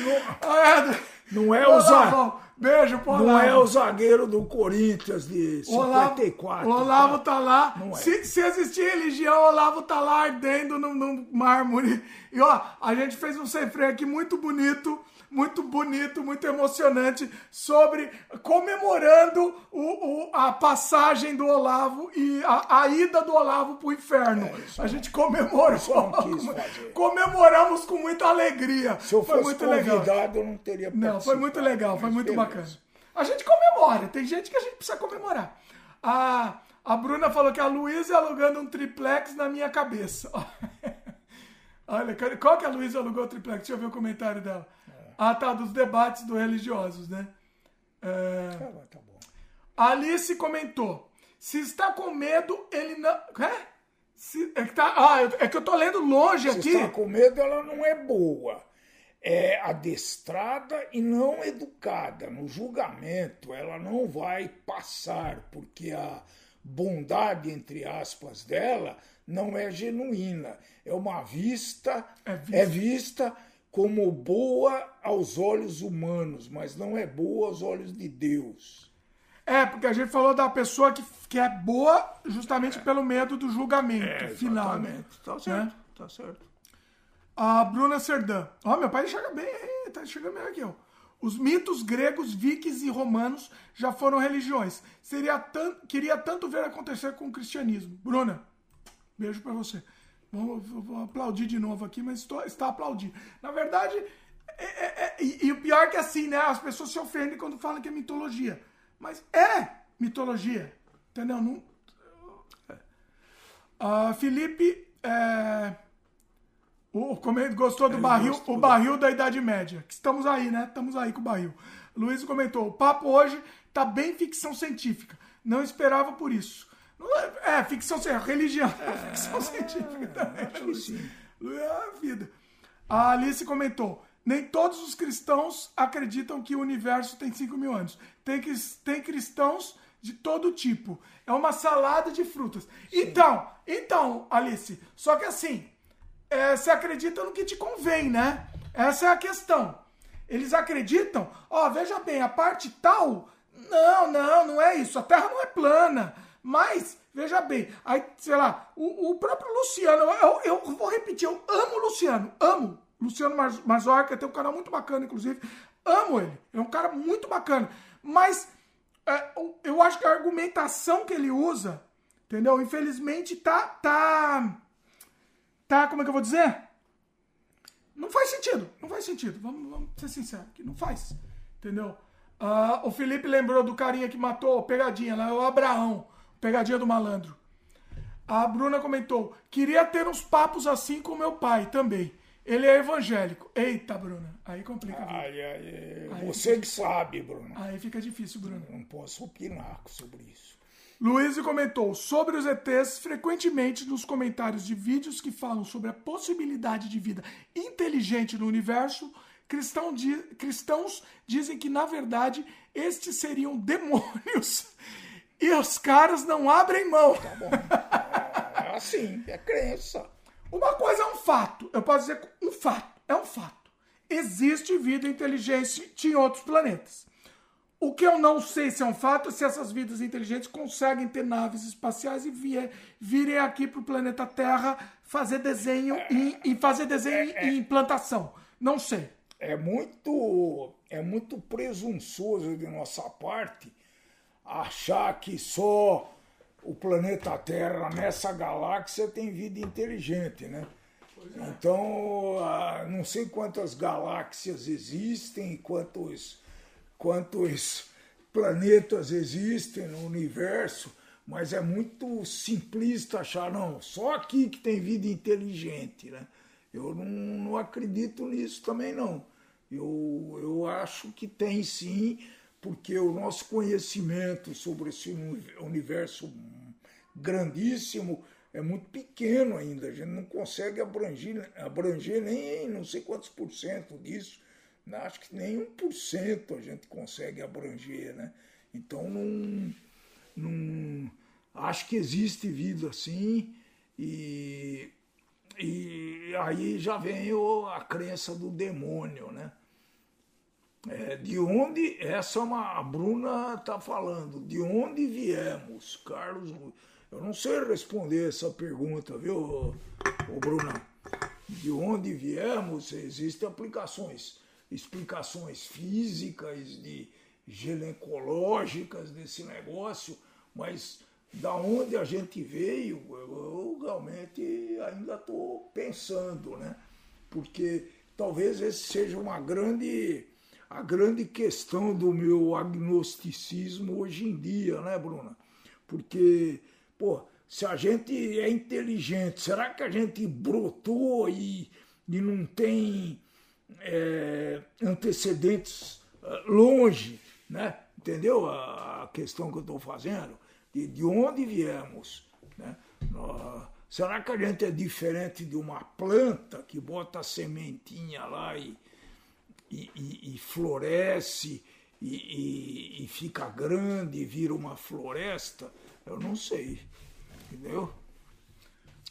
não, Edwin. não é o za- Olavão, Beijo pro não é Olavo. o zagueiro do Corinthians de O Olavo, 54. o Olavo tá? tá lá. Não é. Se, se existir religião, o Olavo tá lá ardendo no, no mármore. E ó, a gente fez um sem freio aqui muito bonito, muito bonito, muito emocionante, sobre comemorando o, o- a passagem do Olavo e a, a ida do Olavo pro inferno. a gente comemorou. Comemoramos com muita alegria. Se eu fosse muito legal. convidado, eu não teria Não, foi muito legal, foi muito beleza. bacana. A gente comemora, tem gente que a gente precisa comemorar. A, a Bruna falou que a Luísa alugando um triplex na minha cabeça. Olha, qual que a Luísa alugou o triplex? Deixa eu ver o comentário dela. Ah, tá, dos debates do religiosos, né? É, Tá bom, tá bom. Alice comentou: se está com medo, ele não. É? Se- é, que tá, ah, eu- é que eu tô lendo longe Se aqui. está com medo, ela não é boa. É adestrada e não educada. No julgamento, ela não vai passar, porque a bondade, entre aspas, dela não é genuína. É uma vista, É é vista. Como boa aos olhos humanos, mas não é boa aos olhos de Deus. É, porque a gente falou da pessoa que, que é boa justamente pelo medo do julgamento final. né? Tá Né? certo, tá certo. A Bruna Serdã. Ó, meu pai enxerga bem, hein? tá enxergando bem aqui, ó. Os mitos gregos, vikings e romanos já foram religiões. Seria tan- queria tanto ver acontecer com o cristianismo. Bruna, beijo pra você. Vou, aplaudir de novo aqui, mas estou, está aplaudindo. Na verdade, é- é- é- e, e o pior é que assim, né? As pessoas se ofendem quando falam que é mitologia. Mas é mitologia. Entendeu? Não, Ah, Felipe. é, O comento gostou do barril, gostou. o barril da Idade Média. Que Estamos aí, né? Estamos aí com o barril. Luiz comentou: o papo hoje tá bem ficção científica. Não esperava por isso. É, é, ficção científica. Religião. É, ficção científica também. acho que Luiz. sim. Luiz, É a vida. A Alice comentou: nem todos os cristãos acreditam que o universo tem 5 mil anos. Tem, tem cristãos de todo tipo. É uma salada de frutas. Então, então, Alice, só que assim, é, você acredita no que te convém, né? Essa é a questão. Eles acreditam, ó, veja bem, a parte tal. Não, não, não é isso. A Terra não é plana. Mas, veja bem, aí, sei lá, o, o próprio Luciano, eu, eu vou repetir, eu amo o Luciano, amo. Luciano Mazorca tem um canal muito bacana, inclusive. Amo ele. É um cara muito bacana. Mas é, eu- acho que a argumentação que ele usa, entendeu? Infelizmente tá. tá. Tá, como é que eu vou dizer? Não faz sentido. Não faz sentido. Vamos, vamos ser sinceros aqui. Não faz. Entendeu? Ah, o Felipe lembrou do carinha que matou, pegadinha, lá é o Abraão. Pegadinha do malandro. A Bruna comentou: queria ter uns papos assim com meu pai também. Ele é evangélico. Eita, Bruna. Aí complica a vida. Ai, ai, ai, você que sabe, Bruno. Aí fica difícil, Bruna. Não posso opinar sobre isso. Luiz comentou sobre os ETs frequentemente nos comentários de vídeos que falam sobre a possibilidade de vida inteligente no universo. Cristão di- cristãos dizem que, na verdade, estes seriam demônios e os caras não abrem mão. É assim, é crença. Uma coisa é um fato. Eu posso dizer um fato. É um fato. Existe vida inteligente em outros planetas. O que eu não sei se é um fato é se essas vidas inteligentes conseguem ter naves espaciais e vie- virem aqui para o planeta Terra fazer desenho e, e fazer desenho e implantação. Não sei. É muito, é muito presunçoso de nossa parte achar que só o planeta Terra nessa galáxia tem vida inteligente, né? Então, ah, não sei quantas galáxias existem, quantos, quantos planetas existem no universo, mas é muito simplista achar, não, só aqui que tem vida inteligente, né? Eu não, não acredito nisso também, não. Eu, eu acho que tem sim, porque o nosso conhecimento sobre esse uni- universo grandíssimo é muito pequeno ainda. A gente não consegue abranger, abranger nem não sei quantos por cento disso. Acho que nem um por cento a gente consegue abranger, né? Então não, não acho que existe vida assim e, e aí já vem a crença do demônio, né? É, de onde essa uma, a Bruna está falando? De onde viemos, Carlos? Eu não sei responder essa pergunta, viu, ô, Bruna? De onde viemos? Existem aplicações, explicações físicas, de ginecológicas desse negócio, mas da onde a gente veio, eu realmente ainda estou pensando, né? Porque talvez esse seja uma grande a grande questão do meu agnosticismo hoje em dia, né, Bruna? Porque, pô, se a gente é inteligente, será que a gente brotou e, e não tem é, antecedentes eh, longe, né? Entendeu a, a questão que eu estou fazendo? De, de onde viemos, né? Será que a gente é diferente de uma planta que bota a sementinha lá e, e, e- e floresce e, e- fica grande e vira uma floresta? Eu não sei, entendeu?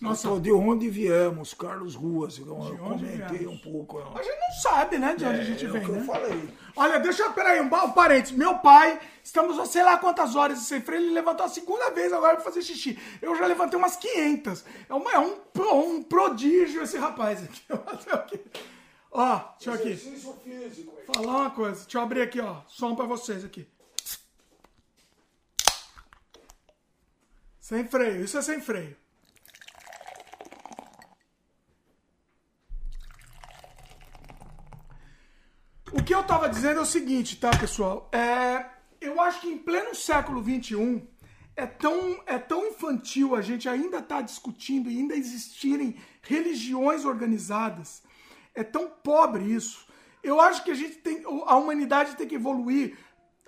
Nossa. Nossa, de onde viemos, Carlos Ruas, então eu onde comentei viemos? um pouco. A gente não sabe, né, de onde a gente é vem, o que né? eu falei. Olha, deixa eu. Peraí, um, um parênteses. Meu pai, estamos a sei lá quantas horas de sem freio, ele levantou a segunda vez agora pra fazer xixi. Eu já levantei umas 500. É, uma- é um, um prodígio esse rapaz aqui. Ó, deixa eu aqui. Físico. Falar uma coisa. Deixa eu abrir aqui, ó. Som pra vocês aqui. Sem freio. Isso é sem freio. O que eu tava dizendo é o seguinte, tá, pessoal? É, eu acho que em pleno século XXI é tão, é tão infantil a gente ainda tá discutindo e ainda existirem religiões organizadas. É tão pobre isso. Eu acho que a gente tem. A humanidade tem que evoluir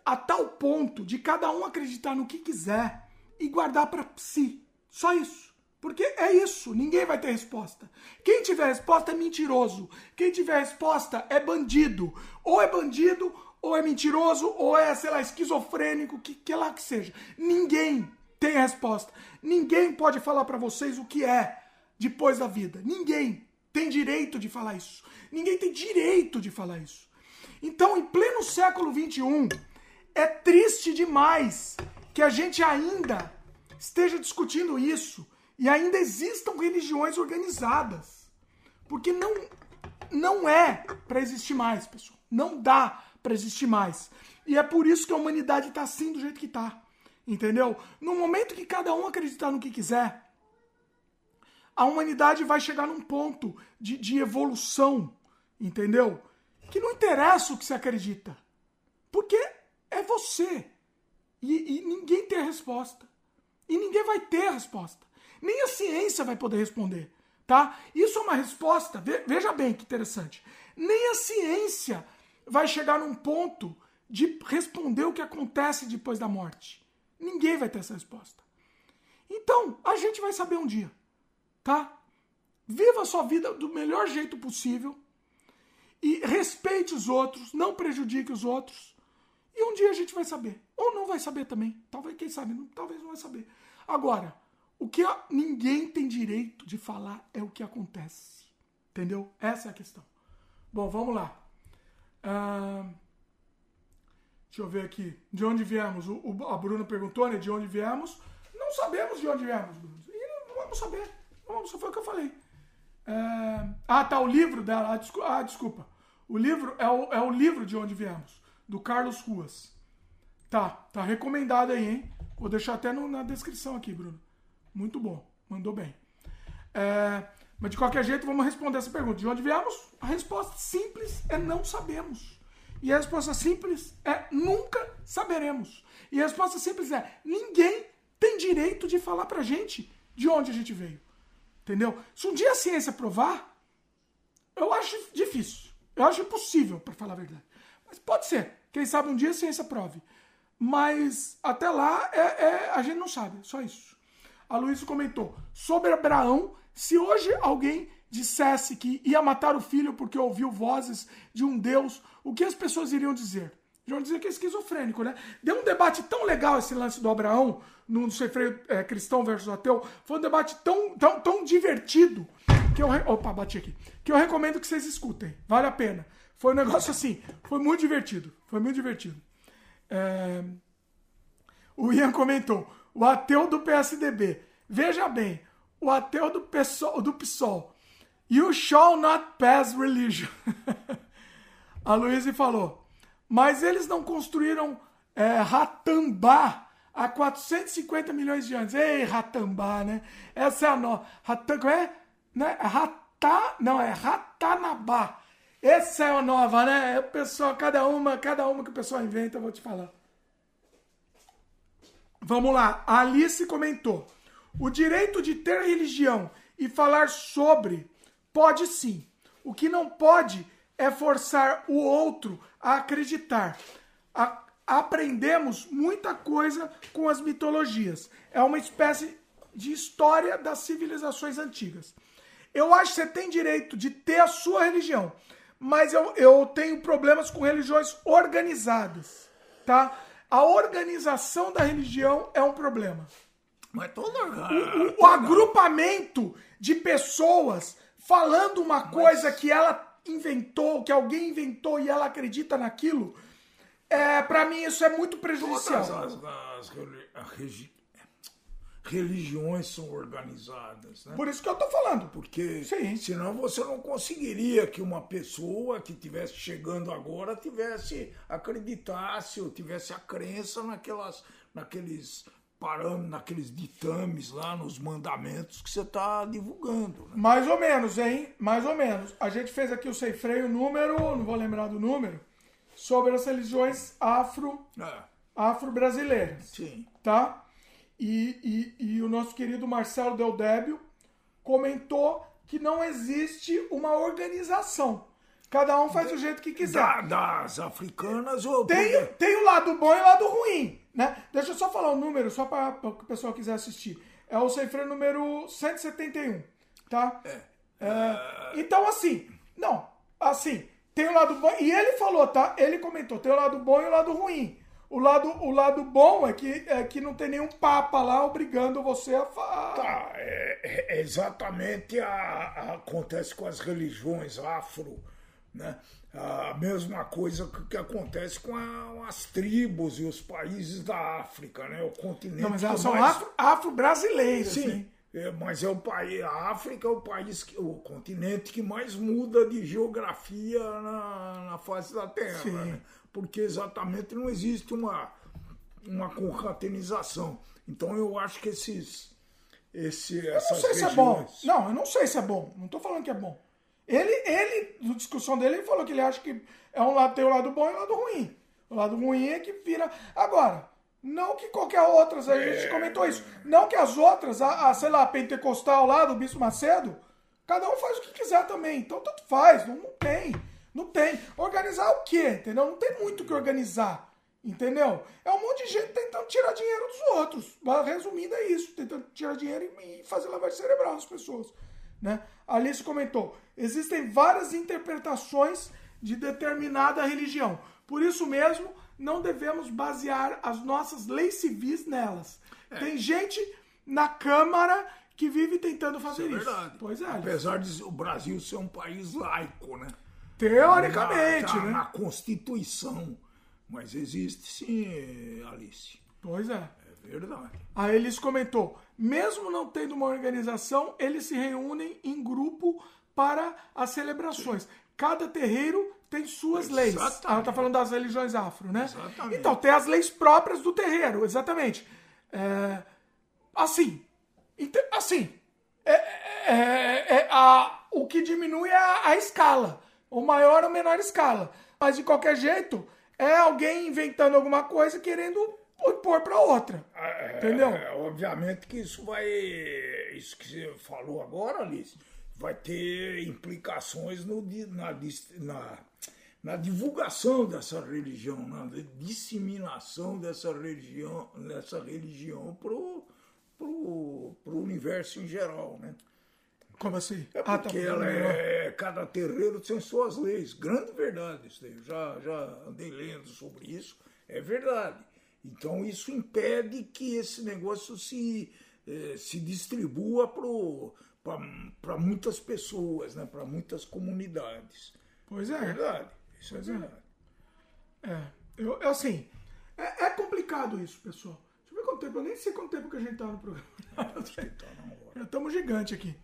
a tal ponto de cada um acreditar no que quiser e guardar para si. Só isso. Porque é isso, ninguém vai ter resposta. Quem tiver resposta é mentiroso. Quem tiver resposta é bandido. Ou é bandido, ou é mentiroso, ou é, sei lá, esquizofrênico, que, que lá que seja. Ninguém tem resposta. Ninguém pode falar para vocês o que é depois da vida. Ninguém tem direito de falar isso. Ninguém tem direito de falar isso. Então, em pleno século XXI, é triste demais que a gente ainda esteja discutindo isso e ainda existam religiões organizadas. Porque não, não é para existir mais, pessoal. Não dá para existir mais. E é por isso que a humanidade está assim do jeito que está. Entendeu? No momento que cada um acreditar no que quiser, a humanidade vai chegar num ponto de, de evolução, entendeu? Que não interessa o que você acredita. Porque é você. E, e ninguém tem a resposta. E ninguém vai ter a resposta. Nem a ciência vai poder responder. Tá? Isso é uma resposta. Veja bem que interessante. Nem a ciência vai chegar num ponto de responder o que acontece depois da morte. Ninguém vai ter essa resposta. Então, a gente vai saber um dia, tá? Viva a sua vida do melhor jeito possível e respeite os outros, não prejudique os outros. E um dia a gente vai saber. Ou não vai saber também. Talvez, quem sabe, talvez não vai saber. Agora, o que ninguém tem direito de falar é o que acontece. Entendeu? Essa é a questão. Bom, vamos lá. Uh, deixa eu ver aqui. De onde viemos? O, o, a Bruna perguntou, né? De onde viemos? Não sabemos de onde viemos, Bruno. E não vamos saber. Só foi o que eu falei. Uh, ah, tá. O livro dela. Ah, desculpa. Ah, desculpa. O livro é o, é o livro de onde viemos. Do Carlos Ruas. Tá. Tá recomendado aí, hein? Vou deixar até no, na descrição aqui, Bruno. Muito bom. Mandou bem. É, mas de qualquer jeito, vamos responder essa pergunta. De onde viemos? A resposta simples é não sabemos. E a resposta simples é nunca saberemos. E a resposta simples é ninguém tem direito de falar pra gente de onde a gente veio. Entendeu? Se um dia a ciência provar, eu acho difícil. Eu acho impossível, para falar a verdade. Mas pode ser. Quem sabe um dia a ciência prove. Mas até lá é, é, a gente não sabe. Só isso. A Luísa comentou sobre Abraão se hoje alguém dissesse que ia matar o filho porque ouviu vozes de um Deus, o que as pessoas iriam dizer? Iriam dizer que é esquizofrênico, né? Deu um debate tão legal esse lance do Abraão, no Sei Freio é, Cristão versus Ateu. Foi um debate tão, tão, tão divertido que eu. Opa, bati aqui. Que eu recomendo que vocês escutem. Vale a pena. Foi um negócio assim. Foi muito divertido. Foi muito divertido. É... O Ian comentou: o ateu do PSDB. Veja bem, o ateu do PSOL, do PSOL. You shall not pass religion. a Luísa falou, mas eles não construíram é, Ratambá há 450 milhões de anos. Ei, Ratambá, né? Essa é a nova. Como é? Né? Ratá, não, é Ratanabá. Essa é a nova, né? O pessoal, cada uma, cada uma que o pessoal inventa, eu vou te falar. Vamos lá. A Alice comentou. O direito de ter religião e falar sobre pode sim. O que não pode é forçar o outro a acreditar. A, aprendemos muita coisa com as mitologias. É uma espécie de história das civilizações antigas. Eu acho que você tem direito de ter a sua religião, mas eu, eu tenho problemas com religiões organizadas, tá? A organização da religião é um problema. Mas todo o, o, o agrupamento de pessoas falando uma Mas... coisa que ela inventou, que alguém inventou e ela acredita naquilo, é, para mim isso é muito prejudicial. Todas as, as, religiões são organizadas. Né? Por isso que eu tô falando. Porque Sim. senão você não conseguiria que uma pessoa que estivesse chegando agora tivesse acreditasse ou tivesse a crença naquelas, naqueles parando naqueles ditames lá, nos mandamentos que você está divulgando. Né? Mais ou menos, hein? Mais ou menos. A gente fez aqui o sem freio número, não vou lembrar do número, sobre as religiões afro, é. afro-brasileiras. Sim. Tá? E, e, e o nosso querido Marcelo Del Débio comentou que não existe uma organização. Cada um faz do jeito que quiser. Da- das africanas ou Tem, tem o lado bom e o lado ruim, né? Deixa eu só falar o número, só para o pessoal quiser assistir. É o sem freio número 171, tá? É, então, assim, não, assim, tem o lado bom, e ele falou, tá? Ele comentou, tem o lado bom e o lado ruim. O lado, o lado bom é que, é que não tem nenhum papa lá obrigando você a falar. Tá, é, é exatamente a, a- acontece com as religiões afro, né? A mesma coisa que, que acontece com a- as tribos e os países da África, né? O continente. Não, mas elas são mais- afro- afro-brasileiras, Sim, assim. é, mas é o país, a África é o país, que, o continente que mais muda de geografia na, na face da Terra, Sim. né? porque exatamente não existe uma, uma concatenização. Então eu acho que esses, esse, Eu não sei se é bom. regiões- Não, eu não sei se é bom. Não tô falando que é bom. Ele, ele, na discussão dele, ele falou que ele acha que é um lado, tem o lado bom e o lado ruim. O lado ruim é que vira. Agora, não que qualquer outras, a gente comentou isso. Não que as outras, a, a, sei lá, a pentecostal lá do Bispo Macedo, cada um faz o que quiser também. Então tanto faz, não, não tem. Não tem. Organizar o quê? Entendeu? Não tem muito o que organizar. Entendeu? É um monte de gente tentando tirar dinheiro dos outros. Resumindo, é isso. Tentando tirar dinheiro e e fazer lavagem cerebral das pessoas. Né? Alice comentou: existem várias interpretações de determinada religião. Por isso mesmo, não devemos basear as nossas leis civis nelas. Tem gente na Câmara que vive tentando fazer É isso. verdade. Pois é. Apesar de o Brasil ser um país laico, né? Teoricamente, na, né? na Constituição. Mas existe sim, Alice. Pois é. É verdade. Aí eles comentou, mesmo não tendo uma organização, eles se reúnem em grupo para as celebrações. Cada terreiro tem suas leis. Exatamente. Ela tá falando das religiões afro, né? Exatamente. Então, tem as leis próprias do terreiro, exatamente. É, assim, ente- assim, é, é- é- a- o que diminui é a, a escala, ou maior ou menor escala. Mas de qualquer jeito, é alguém inventando alguma coisa e querendo pôr para outra. Entendeu? É, obviamente que isso vai. Isso que você falou agora, Alice, vai ter implicações no, na, na, na divulgação dessa religião, na disseminação dessa religião, dessa religião pro, pro, pro universo em geral, né? Como assim? É Ah, porque tá. ela é, cada terreiro tem suas leis. Grande verdade isso daí. Eu já, já andei lendo sobre isso. É verdade. Então isso impede que esse negócio se, eh, se distribua para muitas pessoas, né? para muitas comunidades. Pois É é. verdade. Isso é verdade. É. Eu, assim, é, é complicado isso, pessoal. Deixa eu ver quanto tempo. Eu nem sei quanto tempo que a gente tá no programa. Tá. Já estamos gigante aqui.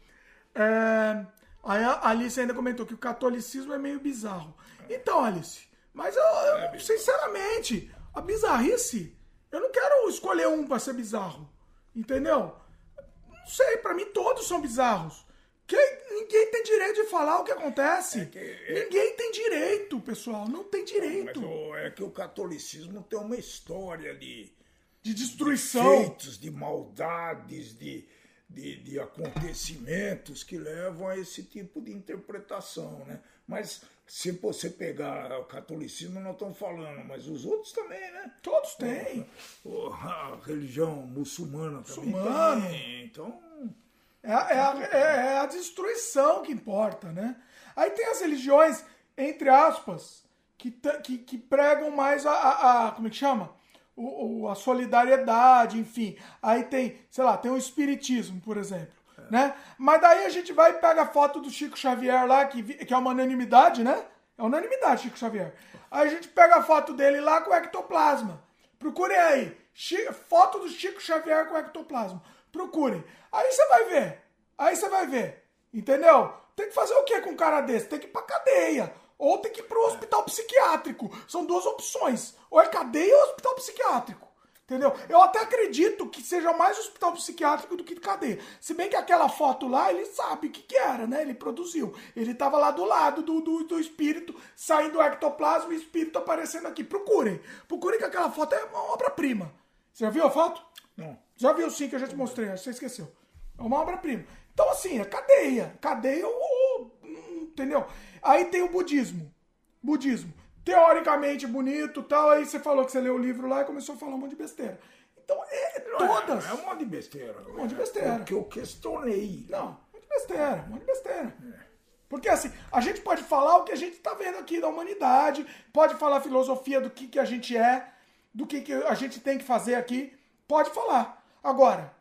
É, aí a Alice ainda comentou que o catolicismo é meio bizarro. Então, Alice, mas eu, eu, sinceramente, a bizarrice, eu não quero escolher um para ser bizarro. Entendeu? Não sei, para mim todos são bizarros. Que, ninguém tem direito de falar o que acontece. que- é- Ninguém tem direito, pessoal. Não tem Mas direito o- é que o catolicismo tem uma história de. de destruição. feitos, de maldades, de, de, de acontecimentos que levam a esse tipo de interpretação, né? Mas se você pegar o catolicismo, nós estamos falando, mas os outros também, né? Todos têm. A religião muçulmana também tem. Então, É, a- é a, é- é a destruição que importa, né? Aí tem as religiões, entre aspas, que, que, que pregam mais a, a- a- Como é que chama? O, o- a solidariedade, enfim. Aí tem, sei lá, tem o espiritismo, por exemplo. Né? Mas daí a gente vai e pega a foto do Chico Xavier lá, que, que é uma unanimidade, né? É unanimidade, Chico Xavier. Aí a gente pega a foto dele lá com ectoplasma. Procurem aí. Chi- foto do Chico Xavier com ectoplasma. Procurem. Aí você vai ver. Aí você vai ver. Entendeu? Tem que fazer o que com um cara desse? Tem que ir pra cadeia. Ou tem que ir pro hospital psiquiátrico. São duas opções. Ou é cadeia ou hospital psiquiátrico. Entendeu? Eu até acredito que seja mais hospital psiquiátrico do que cadeia. Se bem que aquela foto lá, ele sabe o que, que era, né? Ele produziu. Ele tava lá do lado do, do, do espírito, saindo o ectoplasma e o espírito aparecendo aqui. Procurem. Procurem que aquela foto é uma obra-prima. Você já viu a foto? Não. Já viu sim que eu já te mostrei, acho que você esqueceu. É uma obra-prima. Então, assim, é cadeia. Cadeia, o, o- entendeu? Aí tem o budismo. Budismo. Teoricamente bonito tal. Aí você falou que você leu o livro lá e começou a falar um monte de besteira. Então, é, todas. É, é um monte de besteira. Um monte de besteira. Porque eu questionei. Não, um monte de besteira, um monte de besteira. Porque assim, a gente pode falar o que a gente está vendo aqui da humanidade, pode falar a filosofia do que, que a gente é, do que, que a gente tem que fazer aqui, pode falar. Agora,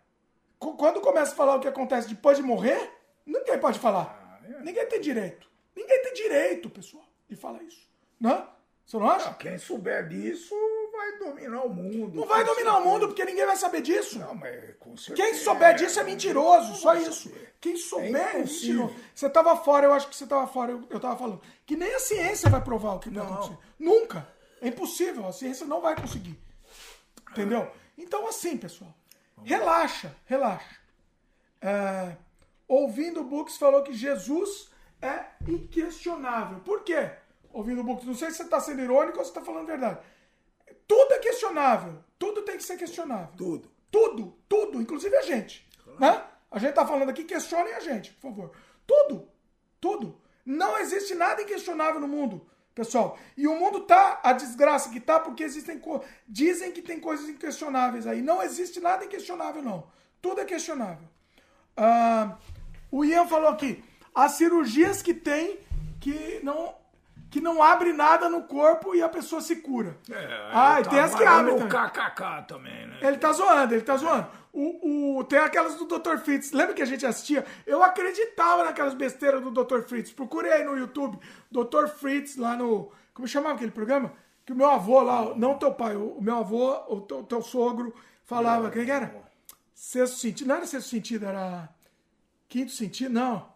quando começa a falar o que acontece depois de morrer, ninguém pode falar. Ninguém tem direito. Ninguém tem direito, pessoal, de falar isso. Né? Você não acha? Quem souber disso vai dominar o mundo. Não vai dominar o certeza. mundo, porque ninguém vai saber disso. Não, mas com certeza. Quem souber disso é mentiroso, Não só isso. saber. Quem souber É é mentiroso. Você tava fora, eu acho que você tava fora, eu, eu tava falando. Que nem a ciência vai provar o que vai Não. acontecer. Nunca. É impossível, a ciência não vai conseguir. Entendeu? Então, assim, pessoal, relaxa, relaxa. É, ouvindo Books falou que Jesus é inquestionável. Por quê? Ouvindo Books, não sei se você está sendo irônico ou se está falando a verdade. Tudo é questionável. Tudo tem que ser questionável. Tudo. Tudo, tudo, inclusive a gente. Né? A gente tá falando aqui, questionem a gente, por favor. Tudo, tudo. Não existe nada inquestionável no mundo, pessoal. E o mundo tá a desgraça que tá porque existem dizem que tem coisas inquestionáveis aí. Não existe nada inquestionável não. Tudo é questionável. Ah, o Ian falou aqui, as cirurgias que tem que não que não abre nada no corpo e a pessoa se cura. É, ah, e tá tem as que abrem o também. KKK também, né? Ele tá zoando, ele tá zoando. O, o, tem aquelas do Dr. Fritz. Lembra que a gente assistia? Eu acreditava naquelas besteiras do Dr. Fritz. Procurei aí no YouTube. Dr. Fritz lá no. Como chamava aquele programa? Que o meu avô lá, não teu pai, o, o meu avô, o teu, teu sogro, falava. Quem que era? Sexto sentido. Não era sexto sentido, era. Quinto sentido, não.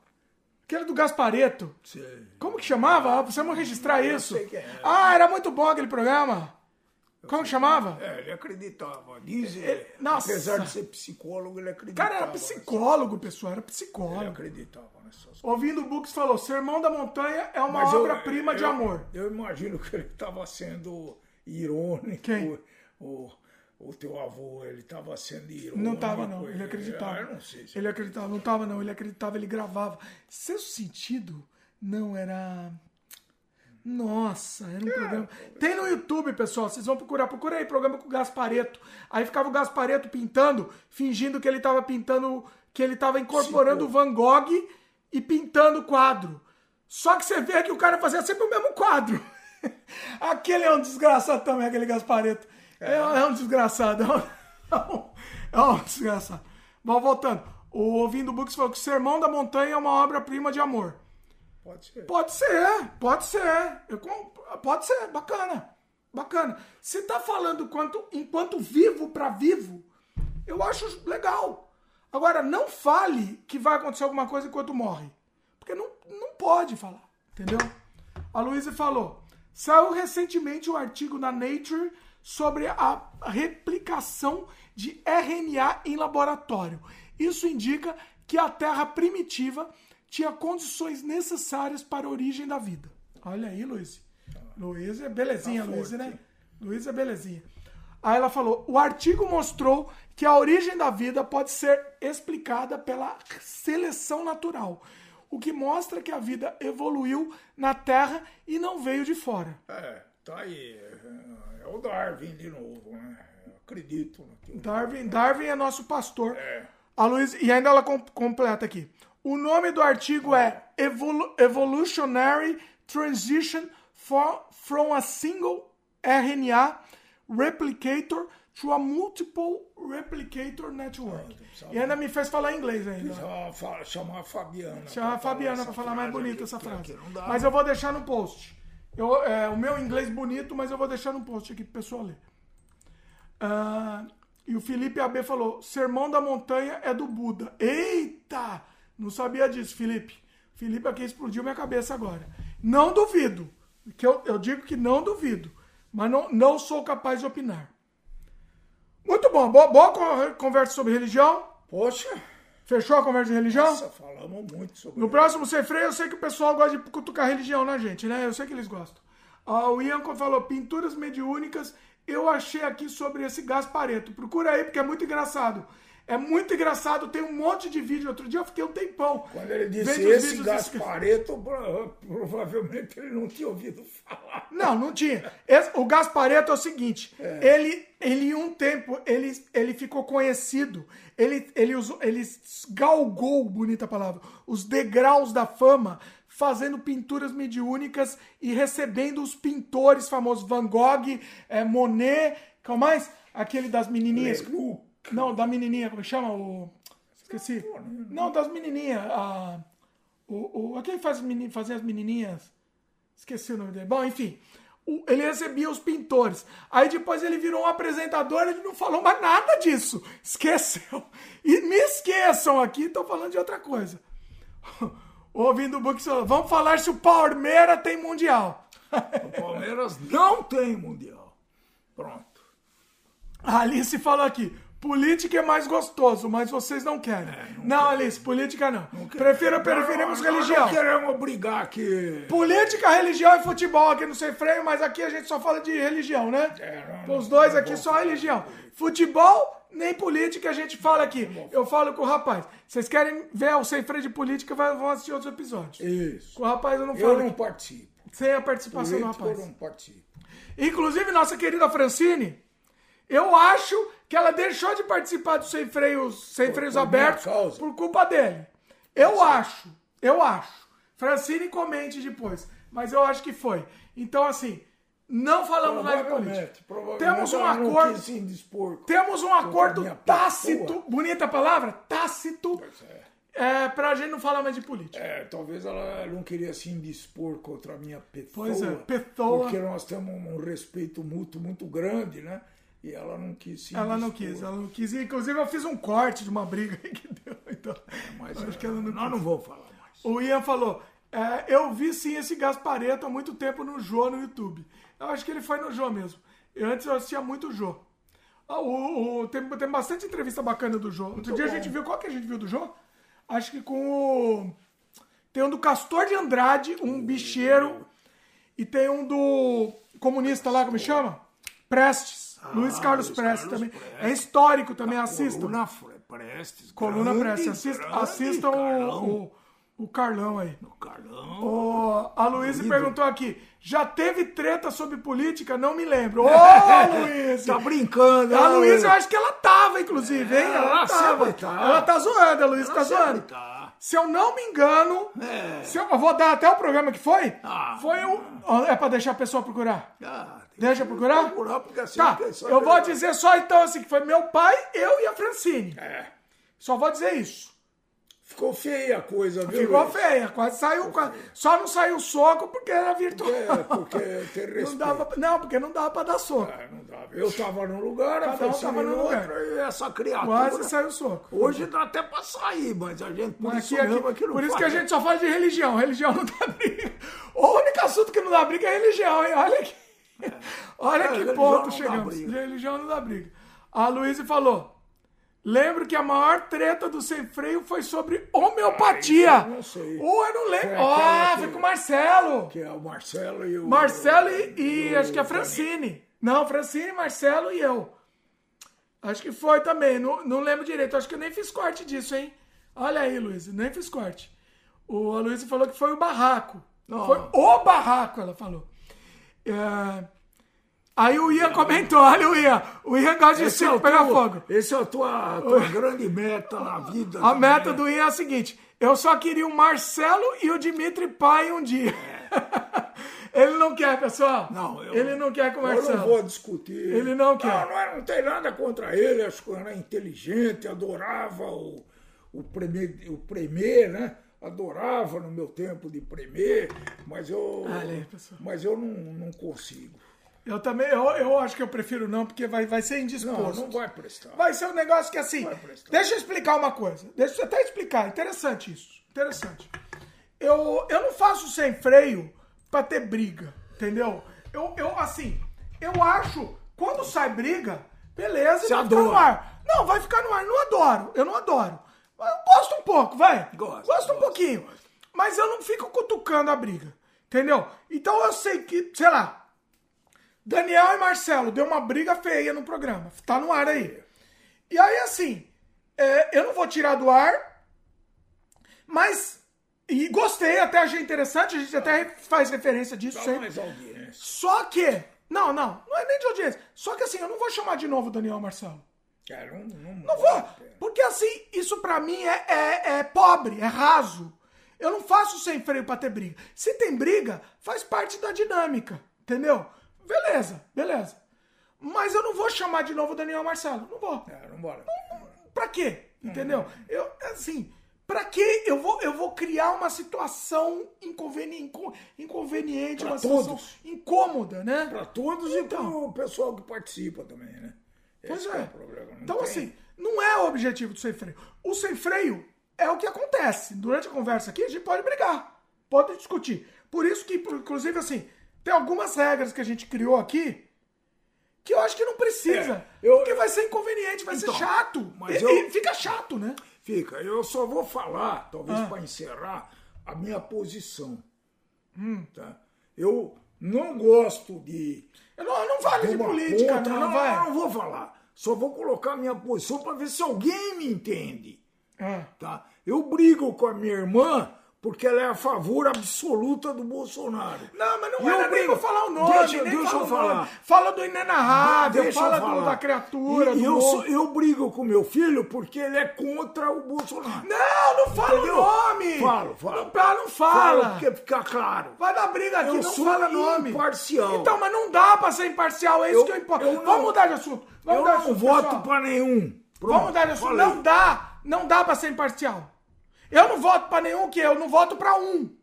Aquele do Gaspareto. Sei. Como que chamava? Ah, Precisamos registrar isso. é. Ah, era muito bom aquele programa. Como que chamava? É, ele acreditava. Dizem, Ele- nossa. apesar de ser psicólogo, ele acreditava. Cara, era psicólogo, pessoal, era Ele psicólogo. acreditava nessas coisas. Ouvindo o Books falou: Sermão da Montanha é uma obra-prima de amor. Eu imagino que ele estava sendo irônico. Quem? O, o teu avô, ele estava sendo irônico. Não tava, não. Ele acreditava. Ah, Eu não sei se Ele acreditava, não tava, não. Ele acreditava, ele gravava. Seu sentido não era. Nossa, era um programa. Tem no YouTube, pessoal. Vocês vão procurar. Procura aí, programa com o Gaspareto. Aí ficava o Gaspareto pintando, fingindo que ele tava pintando. Que ele tava incorporando o Van Gogh e pintando o quadro. Só que você vê que o cara fazia sempre o mesmo quadro. Aquele é um desgraçado também, aquele Gaspareto. É, é um desgraçado. É um, é um desgraçado. Mas voltando. O Ouvindo Books falou que o Sermão da Montanha é uma obra-prima de amor. Pode ser. Pode ser, pode ser. Eu pode ser, bacana. Bacana. Se tá falando quanto, enquanto vivo para vivo, eu acho legal. Agora, não fale que vai acontecer alguma coisa enquanto morre. Porque não, não pode falar. Entendeu? A Luísa falou: saiu recentemente um artigo na Nature sobre a replicação de RNA em laboratório. Isso indica que a Terra primitiva tinha condições necessárias para a origem da vida. Olha aí, Luiz. Luiz é belezinha, Tá Luiz, né? Luiz é belezinha. Aí ela falou: o artigo mostrou que a origem da vida pode ser explicada pela seleção natural, o que mostra que a vida evoluiu na Terra e não veio de fora. É, tá aí. É o Darwin de novo, né? Eu acredito naquilo. Darwin, Darwin é nosso pastor. É. A Luiz, e ainda ela com- completa aqui. O nome do artigo é Evolu- Evolutionary Transition for- from a Single RNA Replicator to a Multiple Replicator Network. E ainda me fez falar inglês ainda. Chamar, chamar a Fabiana. Chama a Fabiana para falar mais bonita essa frase. Mas né? eu vou deixar no post. Eu, é, o meu inglês bonito, mas eu vou deixar no post aqui pro pessoal ler. Ah, e o Felipe AB falou: Sermão da Montanha é do Buda. Eita! Não sabia disso, Felipe. Felipe aqui explodiu minha cabeça agora. Não duvido. Que eu, eu digo que não duvido. Mas não, não sou capaz de opinar. Muito bom. Boa, boa con- conversa sobre religião. Poxa, Fechou a conversa de religião? nossa, falamos muito sobre No próximo Sem Freio, eu sei que o pessoal gosta de cutucar religião na gente, né? Eu sei que eles gostam. Ah, o Ian falou pinturas mediúnicas eu achei aqui sobre esse Gaspareto. Procura aí, porque é muito engraçado. É muito engraçado, tem um monte de vídeo. Outro dia eu fiquei um tempão. Quando ele disse esse Gaspareto, pro- provavelmente ele não tinha ouvido falar. Não, não tinha. Esse- o Gaspareto é o seguinte, ele, ele em um tempo, ele, ele ficou conhecido, ele, ele, usou, ele galgou, bonita palavra, os degraus da fama, fazendo pinturas mediúnicas e recebendo os pintores famosos, Van Gogh, eh, Monet, qual mais? Aquele das menininhas. Lelouch. Não, da menininha, como chama? O... Esqueci. Não, das menininhas. A... O, o... Aquele que faz meni- fazer as menininhas. Esqueci o nome dele. Bom, enfim. o- Ele recebia os pintores. Aí depois ele virou um apresentador, ele não falou mais nada disso. Esqueceu. E me esqueçam aqui, estou falando de outra coisa. Ouvindo o Book vamos falar se o Palmeiras tem Mundial. O Palmeiras não tem Mundial. Pronto. A Alice falou aqui, política é mais gostoso, mas vocês não querem. não, Alice, política não. Prefiro, preferimos Nós religião. Não queremos brigar aqui. Política, religião e futebol aqui no Sem Freio, mas aqui a gente só fala de religião, né? É, não, Os não, dois não aqui só religião. Futebol, nem política a gente fala aqui. Eu falo com o rapaz. Vocês querem ver o Sem Freio de política, vão assistir outros episódios. Isso. Com o rapaz eu não falo. Eu não aqui. participo. Sem a participação do Político eu rapaz. não participo. Inclusive, nossa querida Francine, eu acho que ela deixou de participar do Sem Freios, sem freios por Abertos por culpa dele. Eu acho, eu acho. Francine comente depois, mas eu acho que foi. Então, assim, não falamos mais de política. Temos um acordo-. Temos um acordo tácito, pessoa. bonita palavra, tácito, é, pra gente não falar mais de política. É, talvez ela não queria se indispor contra a minha pessoa. Pois é, pessoa. Porque nós temos um respeito mútuo muito grande, né? E ela não quis se Ela não quis, ela não quis. Inclusive, eu fiz um corte de uma briga que deu. Então, Mas acho é, que ela não nós não vamos falar mais. O Ian falou: é, Eu vi sim esse Gaspareto há muito tempo no Jô no YouTube. Eu acho que ele foi no Jô mesmo. Eu, antes eu assistia muito Jô. Ah, o, o- tem, tem bastante entrevista bacana do Jô. Outro dia a bom. gente viu. Qual que a gente viu do Jô? Acho que com o. Tem um do Castor de Andrade, um bicheiro. E tem um do comunista lá, como chama? Prestes. Luiz Carlos Luiz Prestes Carlos também. Prestes. É histórico também, assistam. Coluna Prestes. Coluna grande, Prestes. Assistam, grande assistam o, o, o Carlão aí. O Carlão. Ô, a Luísa perguntou aqui: já teve treta sobre política? Não me lembro. Ô, Luísa! Tá brincando, A Luísa, eu acho que ela tava, inclusive, hein? É, Ela, ela tava. tá. Ela tá zoando, a Luísa tá zoando. tá. Se eu não me engano, É. se eu, eu vou dar até o programa que foi. Ah. foi o. É pra deixar a pessoa procurar? Ah, Deixa eu procurar? procurar, porque assim Tá, sabe- eu vou dizer só então assim: que foi meu pai, eu e a Francine. É. Só vou dizer isso. Ficou feia a coisa, viu? Ficou Luiz? feia, quase saiu. quase- Só não saiu soco porque era virtual. É, porque tem Não, respeito. dava, não, porque não dava pra dar soco. É, não dava. Eu tava num lugar, a Cada um tava num no lugar. e essa criatura... Quase saiu soco. Hoje dá até pra sair, mas a gente, por Mas isso aqui- aqui- não por isso que a gente só fala de religião. Religião não dá briga. O único assunto que não dá briga é religião, hein? Olha aqui. Olha É, que ponto chegamos. Religião não dá briga. A Luísa falou. Lembro que a maior treta do sem freio foi sobre homeopatia. Ah, eu não sei. Ou eu não lembro. Foi aquela Ah, que- foi com o Marcelo. Que é o Marcelo e o... Marcelo e, e o acho que a Francine. Não, Francine, Marcelo e eu. Acho que foi também. Não, não lembro direito. Acho que eu nem fiz corte disso, hein? Olha aí, Luiz. Nem fiz corte. O, a Luísa falou que foi o barraco. Não. Foi o barraco, ela falou. É, Aí o Ian comentou. Olha o Ian. O Ian gosta de é, circo o pegar fogo. esse é a tua, a tua grande meta na vida. A também, meta né? do Ian é a seguinte: eu só queria o Marcelo e o Dimitri pai um dia. Ele não quer, pessoal. Não, eu, Ele não quer o Eu não vou discutir. Ele não quer. Não, não, é- não tem nada contra ele. Acho que era inteligente, adorava o, o, premier, o premier, né? Adorava no meu tempo de premier, mas eu, pessoal. mas eu não, não consigo. Eu também, eu, eu acho que eu prefiro não, porque vai, vai ser Não, indisposto. não vai prestar. Vai ser um negócio que assim. Deixa eu explicar uma coisa. Deixa eu até explicar. Interessante isso. Interessante. Eu, eu não faço sem freio pra ter briga. Entendeu? Eu, eu assim, eu acho, quando sai briga, beleza, Você vai ficar no adora. ar. Não, vai ficar no ar. Não adoro. Eu não adoro. Gosto um pouco, vai. Gosto, Gosto um gosto, pouquinho. Mas eu não fico cutucando a briga. Entendeu? Então eu sei que, sei lá, Daniel e Marcelo deu uma briga feia no programa. Tá no ar aí. E aí, assim, é, eu não vou tirar do ar, mas. E gostei, até achei interessante, a gente até faz referência disso Dá sempre. mais audiência. Só que. Não, não, não é nem de audiência. Só que assim, eu não vou chamar de novo o Daniel e Marcelo. Cara, não, não, Não vou. Porque assim, isso pra mim é, é, é pobre, é raso. Eu não faço sem freio pra ter briga. Se tem briga, faz parte da dinâmica. Entendeu? Beleza, beleza. Mas eu não vou chamar de novo o Daniel Marcelo. Não vou. É, não bora. Pra quê? Entendeu? Eu, assim, pra quê eu vou, eu vou criar uma situação inconveniente, inco- inconveniente Pra uma situação todos. incômoda, né? Pra todos e pro pessoal que participa também, né? Pois Esse é. o problema. Então, tem- assim, não é o objetivo do sem freio. O sem freio é o que acontece. Durante a conversa aqui, a gente pode brigar, pode discutir. Por isso que, inclusive, assim, tem algumas regras que a gente criou aqui que eu acho que não precisa. É, eu- porque vai ser inconveniente, vai Então, ser chato. mas E- eu- e fica chato, né? Fica, eu só vou falar, talvez Ah. para encerrar, a minha posição. Hum. Tá? Eu não gosto de. Eu não, eu não falo de política, ponta, não, não, vai. eu não vou falar. Só vou colocar a minha posição para ver se alguém me entende. Ah, Tá? Eu brigo com a minha irmã porque ela é a favor absoluta do Bolsonaro. Não, mas não E eu era nem brigo. pra falar o nome, Deixa- nem deixa fala eu o nome. falar. Fala do inenarrável, Deixa eu fala do- falar. da criatura, E, eu, sou- eu brigo com meu filho porque ele é contra o Bolsonaro. Não, não fala Entendeu? o nome. Falo, falo. Não, pá, não fala. Porque fica claro. Vai dar briga aqui, Eu não sou fala nome. imparcial. Então, mas não dá pra ser imparcial, é isso Eu- que eu importo. eu não- Vamos mudar de assunto. Vamos eu não assunto, voto pessoal. pra nenhum. Pronto, Vamos mudar de assunto. falei. Não dá. Não dá pra ser imparcial. Eu não voto pra nenhum que eu não voto pra um.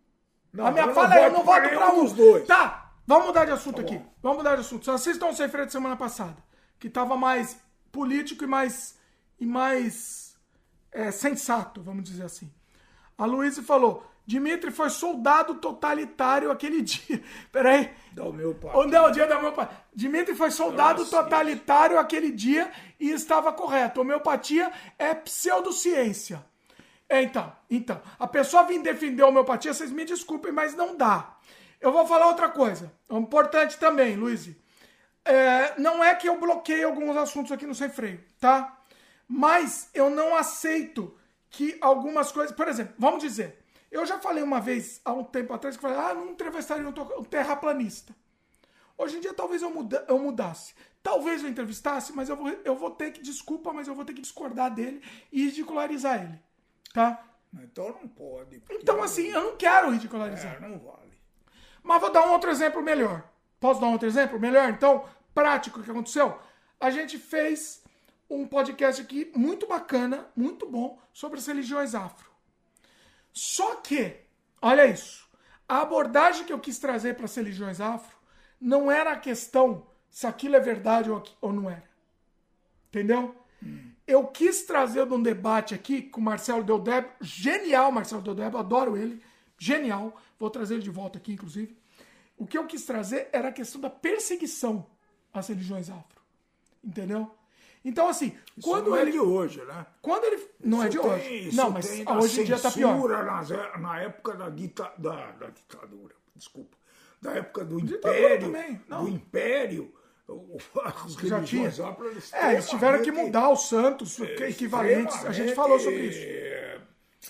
Não, a minha fala é eu não voto pra um. dos dois. Tá, vamos mudar de assunto aqui. bom. Vamos mudar de assunto. Só assistam o Sem Freio de semana passada, que tava mais político e mais e mais é, sensato, vamos dizer assim. A Luísa falou: Dimitri foi soldado totalitário aquele dia. Peraí. Dá o meu pai. Onde é o dia da homeopatia? Dimitri foi soldado Nossa, totalitário aquele dia e estava correto. Homeopatia é pseudociência. É, então, então. A pessoa vir defender a homeopatia, vocês me desculpem, mas não dá. Eu vou falar outra coisa. É importante também, Luiz. É, não é que eu bloqueei alguns assuntos aqui no Sem Freio, tá? Mas eu não aceito que algumas coisas. Por exemplo, vamos dizer. Eu já falei uma vez, há um tempo atrás, que falei, ah, não entrevistaria um terraplanista. Hoje em dia talvez eu, muda, eu mudasse. Talvez eu entrevistasse, mas eu vou, eu vou ter que, desculpa, mas eu vou ter que discordar dele e ridicularizar ele. Tá? Então não pode. Então, assim, eu não quero ridicularizar. É, não vale. Mas vou dar um outro exemplo melhor. Posso dar um outro exemplo melhor? Então, prático o que aconteceu. A gente fez um podcast aqui muito bacana, muito bom, sobre as religiões afro. Só que, olha isso, a abordagem que eu quis trazer para as religiões afro não era a questão se aquilo é verdade ou, ou não era. Entendeu? Eu quis trazer um debate aqui com o Marcelo Deldeb, genial Marcelo Deldeb, adoro ele, genial, vou trazer ele de volta aqui, inclusive. O que eu quis trazer era a questão da perseguição às religiões afro, entendeu? Então, assim, Isso quando não ele... é de hoje, né? Quando ele... Não é de Isso hoje. tem- isso não, mas hoje em dia tá pior. é- Na, época da, dita, da, da ditadura, desculpa. Da época do Ditadura Império. também. Do Império. O- Já tinha. É, eles tiveram que mudar os santos equivalentes. A gente falou sobre isso. é,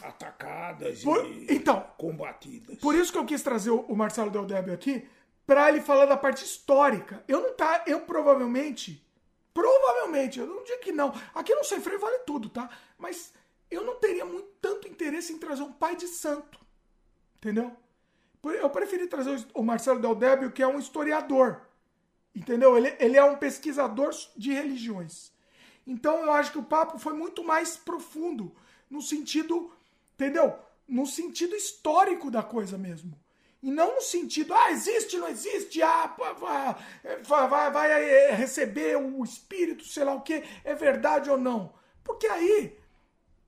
Atacadas Por- e então, combatidas. Por isso que eu quis trazer o o Marcelo Del Débio aqui, para ele falar da parte histórica. Eu não tá, eu provavelmente, provavelmente, eu não digo que não. Aqui no Sem Freio vale tudo, tá? Mas eu não teria muito tanto interesse em trazer um pai de santo. Entendeu? Eu preferi trazer o o Marcelo Del Débio, que é um historiador. Entendeu? Ele, ele é um pesquisador de religiões. Então eu acho que o papo foi muito mais profundo, no sentido, entendeu? No sentido histórico da coisa mesmo. E não no sentido, ah, existe, não existe, ah, vai, vai, vai é, receber o espírito, sei lá o que, é verdade ou não. Porque aí,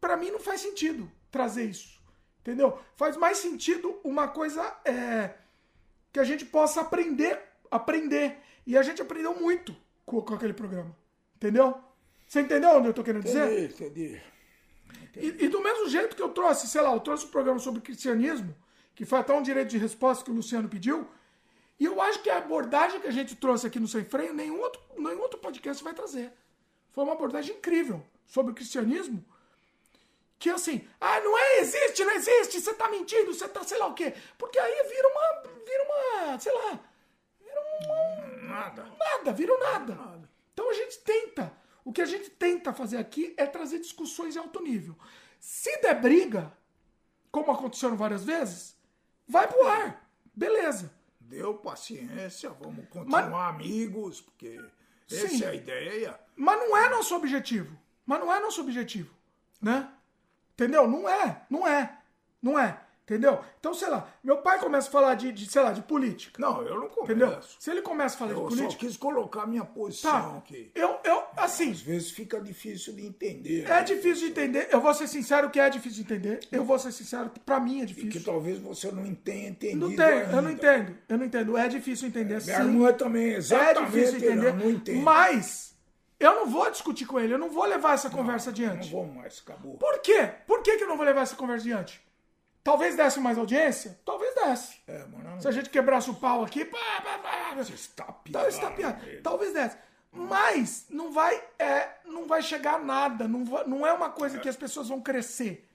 pra mim, não faz sentido trazer isso. Entendeu? Faz mais sentido uma coisa é, que a gente possa aprender, aprender. E a gente aprendeu muito com, com aquele programa. Entendeu? Você entendeu onde eu tô querendo dizer? Entendi, entendi. E, e do mesmo jeito que eu trouxe, sei lá, eu trouxe um programa sobre cristianismo, que foi até um direito de resposta que o Luciano pediu, E eu acho que a abordagem que a gente trouxe aqui no Sem Freio, nenhum outro, nenhum outro podcast vai trazer. Foi uma abordagem incrível sobre o cristianismo. Que assim, ah, não é, existe, não existe, você tá mentindo, você tá sei lá o quê. Porque aí vira uma, vira uma, sei lá, Nada. nada, vira um nada. Então a gente tenta, o que a gente tenta fazer aqui é trazer discussões em alto nível. Se der briga, como aconteceram várias vezes, vai pro ar. Beleza. Deu paciência, vamos continuar amigos, porque essa Sim. é a ideia. Mas não é nosso objetivo. Mas não é nosso objetivo. Né? Entendeu? Não é. Não é. Não é. Entendeu? Então, sei lá, meu pai começa a falar de, de, sei lá, de política. Não, eu não começo. Entendeu? Se ele começa a falar Eu de só política. quis colocar minha posição Tá. aqui. Eu, eu, assim, Às vezes fica difícil de entender. é né? difícil de entender. Eu vou ser sincero que é difícil de entender. Eu vou ser sincero que pra mim é E que difícil. talvez você não tenha entendido Não tenho, eu não ainda. entendo. Eu não entendo. É difícil entender Minha sim. irmã também, É exatamente, difícil entender. ela não entende. Mas eu não vou discutir com ele. Eu não vou levar essa conversa Não adiante. vou mais, acabou. Por quê? Por que, que eu não vou levar essa conversa adiante? Talvez desse mais audiência? Talvez desse. É, não, Se a gente quebrasse o pau aqui, pá, pá, pá, você está Tá, piado. está piada. Talvez desse. Mas não vai, é, não vai chegar a nada. Não, va- não é uma coisa que as pessoas vão crescer.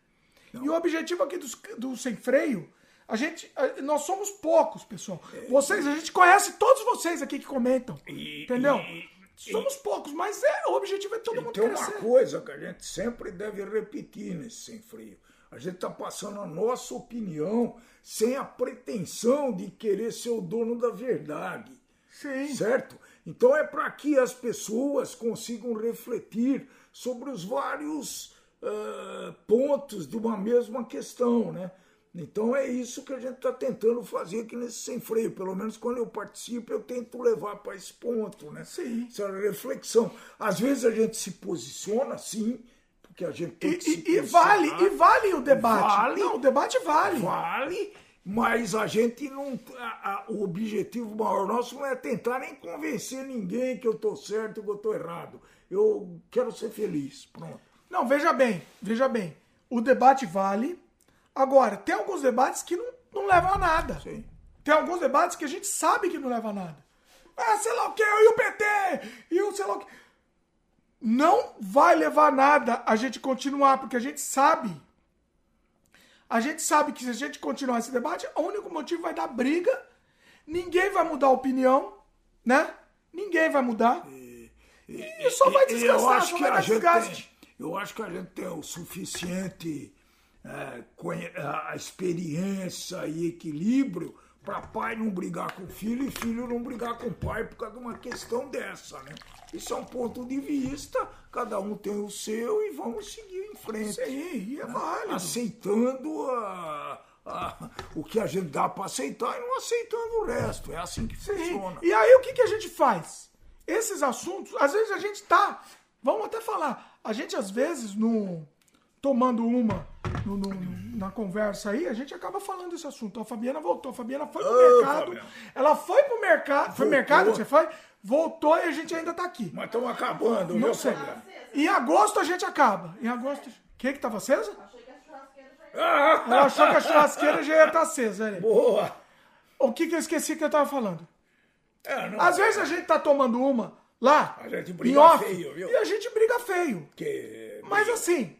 E o objetivo aqui dos- do, Sem Freio, a gente, nós somos poucos, pessoal. Vocês, a gente conhece todos vocês aqui que comentam. E- entendeu? e- somos poucos, mas é, o objetivo é todo mundo Tem uma crescer. coisa que a gente sempre deve repetir nesse sem freio. A gente está passando a nossa opinião sem a pretensão de querer ser o dono da verdade. Sim. Certo? Então é para que as pessoas consigam refletir sobre os vários ah, pontos de uma mesma questão, né? Então é isso que a gente está tentando fazer aqui nesse sem freio. Pelo menos quando eu participo, eu tento levar para esse ponto, né? Sim. Essa reflexão. Às vezes a gente se posiciona, sim, porque a gente tem E, que se e- e vale, e vale o debate. Vale. Não, o debate vale. Vale, mas a gente não. a- a- o objetivo maior nosso não é tentar nem convencer ninguém que eu estou certo ou que eu estou errado. Eu quero ser feliz. Pronto. Não, veja bem, veja bem. O debate vale. Agora, tem alguns debates que não, não levam a nada. Sim. Tem alguns debates que a gente sabe que não levam a nada. Ah, sei lá o que, e o PT, e o sei lá o que. Não vai levar nada a gente continuar, porque a gente sabe. A gente sabe que se a gente continuar esse debate, o único motivo vai dar briga. Ninguém vai mudar a opinião, né? Ninguém vai mudar. E, só vai E- e desgastar, eu acho só que vai a dar gente desgaste. tem, eu acho que a gente tem o suficiente é, a experiência e equilíbrio para pai não brigar com filho e filho não brigar com pai por causa de uma questão dessa, né? Isso é um ponto de vista, cada um tem o seu e vamos seguir em frente. Sim, e é válido. Aceitando a- a- o que a gente dá para aceitar e não aceitando o resto. É assim que Sim. funciona. E aí o que, que a gente faz? Esses assuntos, às vezes a gente tá. Vamos até falar. A gente, às vezes, no, tomando uma no- no- na conversa aí, a gente acaba falando esse assunto. A Fabiana voltou. A Fabiana foi pro Ô, mercado. Fabiana. Ela foi pro mercado. Foi mercado que você foi? Voltou e a gente ainda tá aqui. Mas estamos acabando, Não sei. Fabiano? Em agosto a gente acaba. Em agosto. O que que tava acesa? Achei que a churrasqueira já Ela achou que a churrasqueira já ia estar acesa. olha aí. boa! O que que eu esqueci que eu tava falando? É, não, Às vezes a gente tá tomando uma lá, A gente em briga off, feio, viu? e a gente briga feio. que- Mas assim,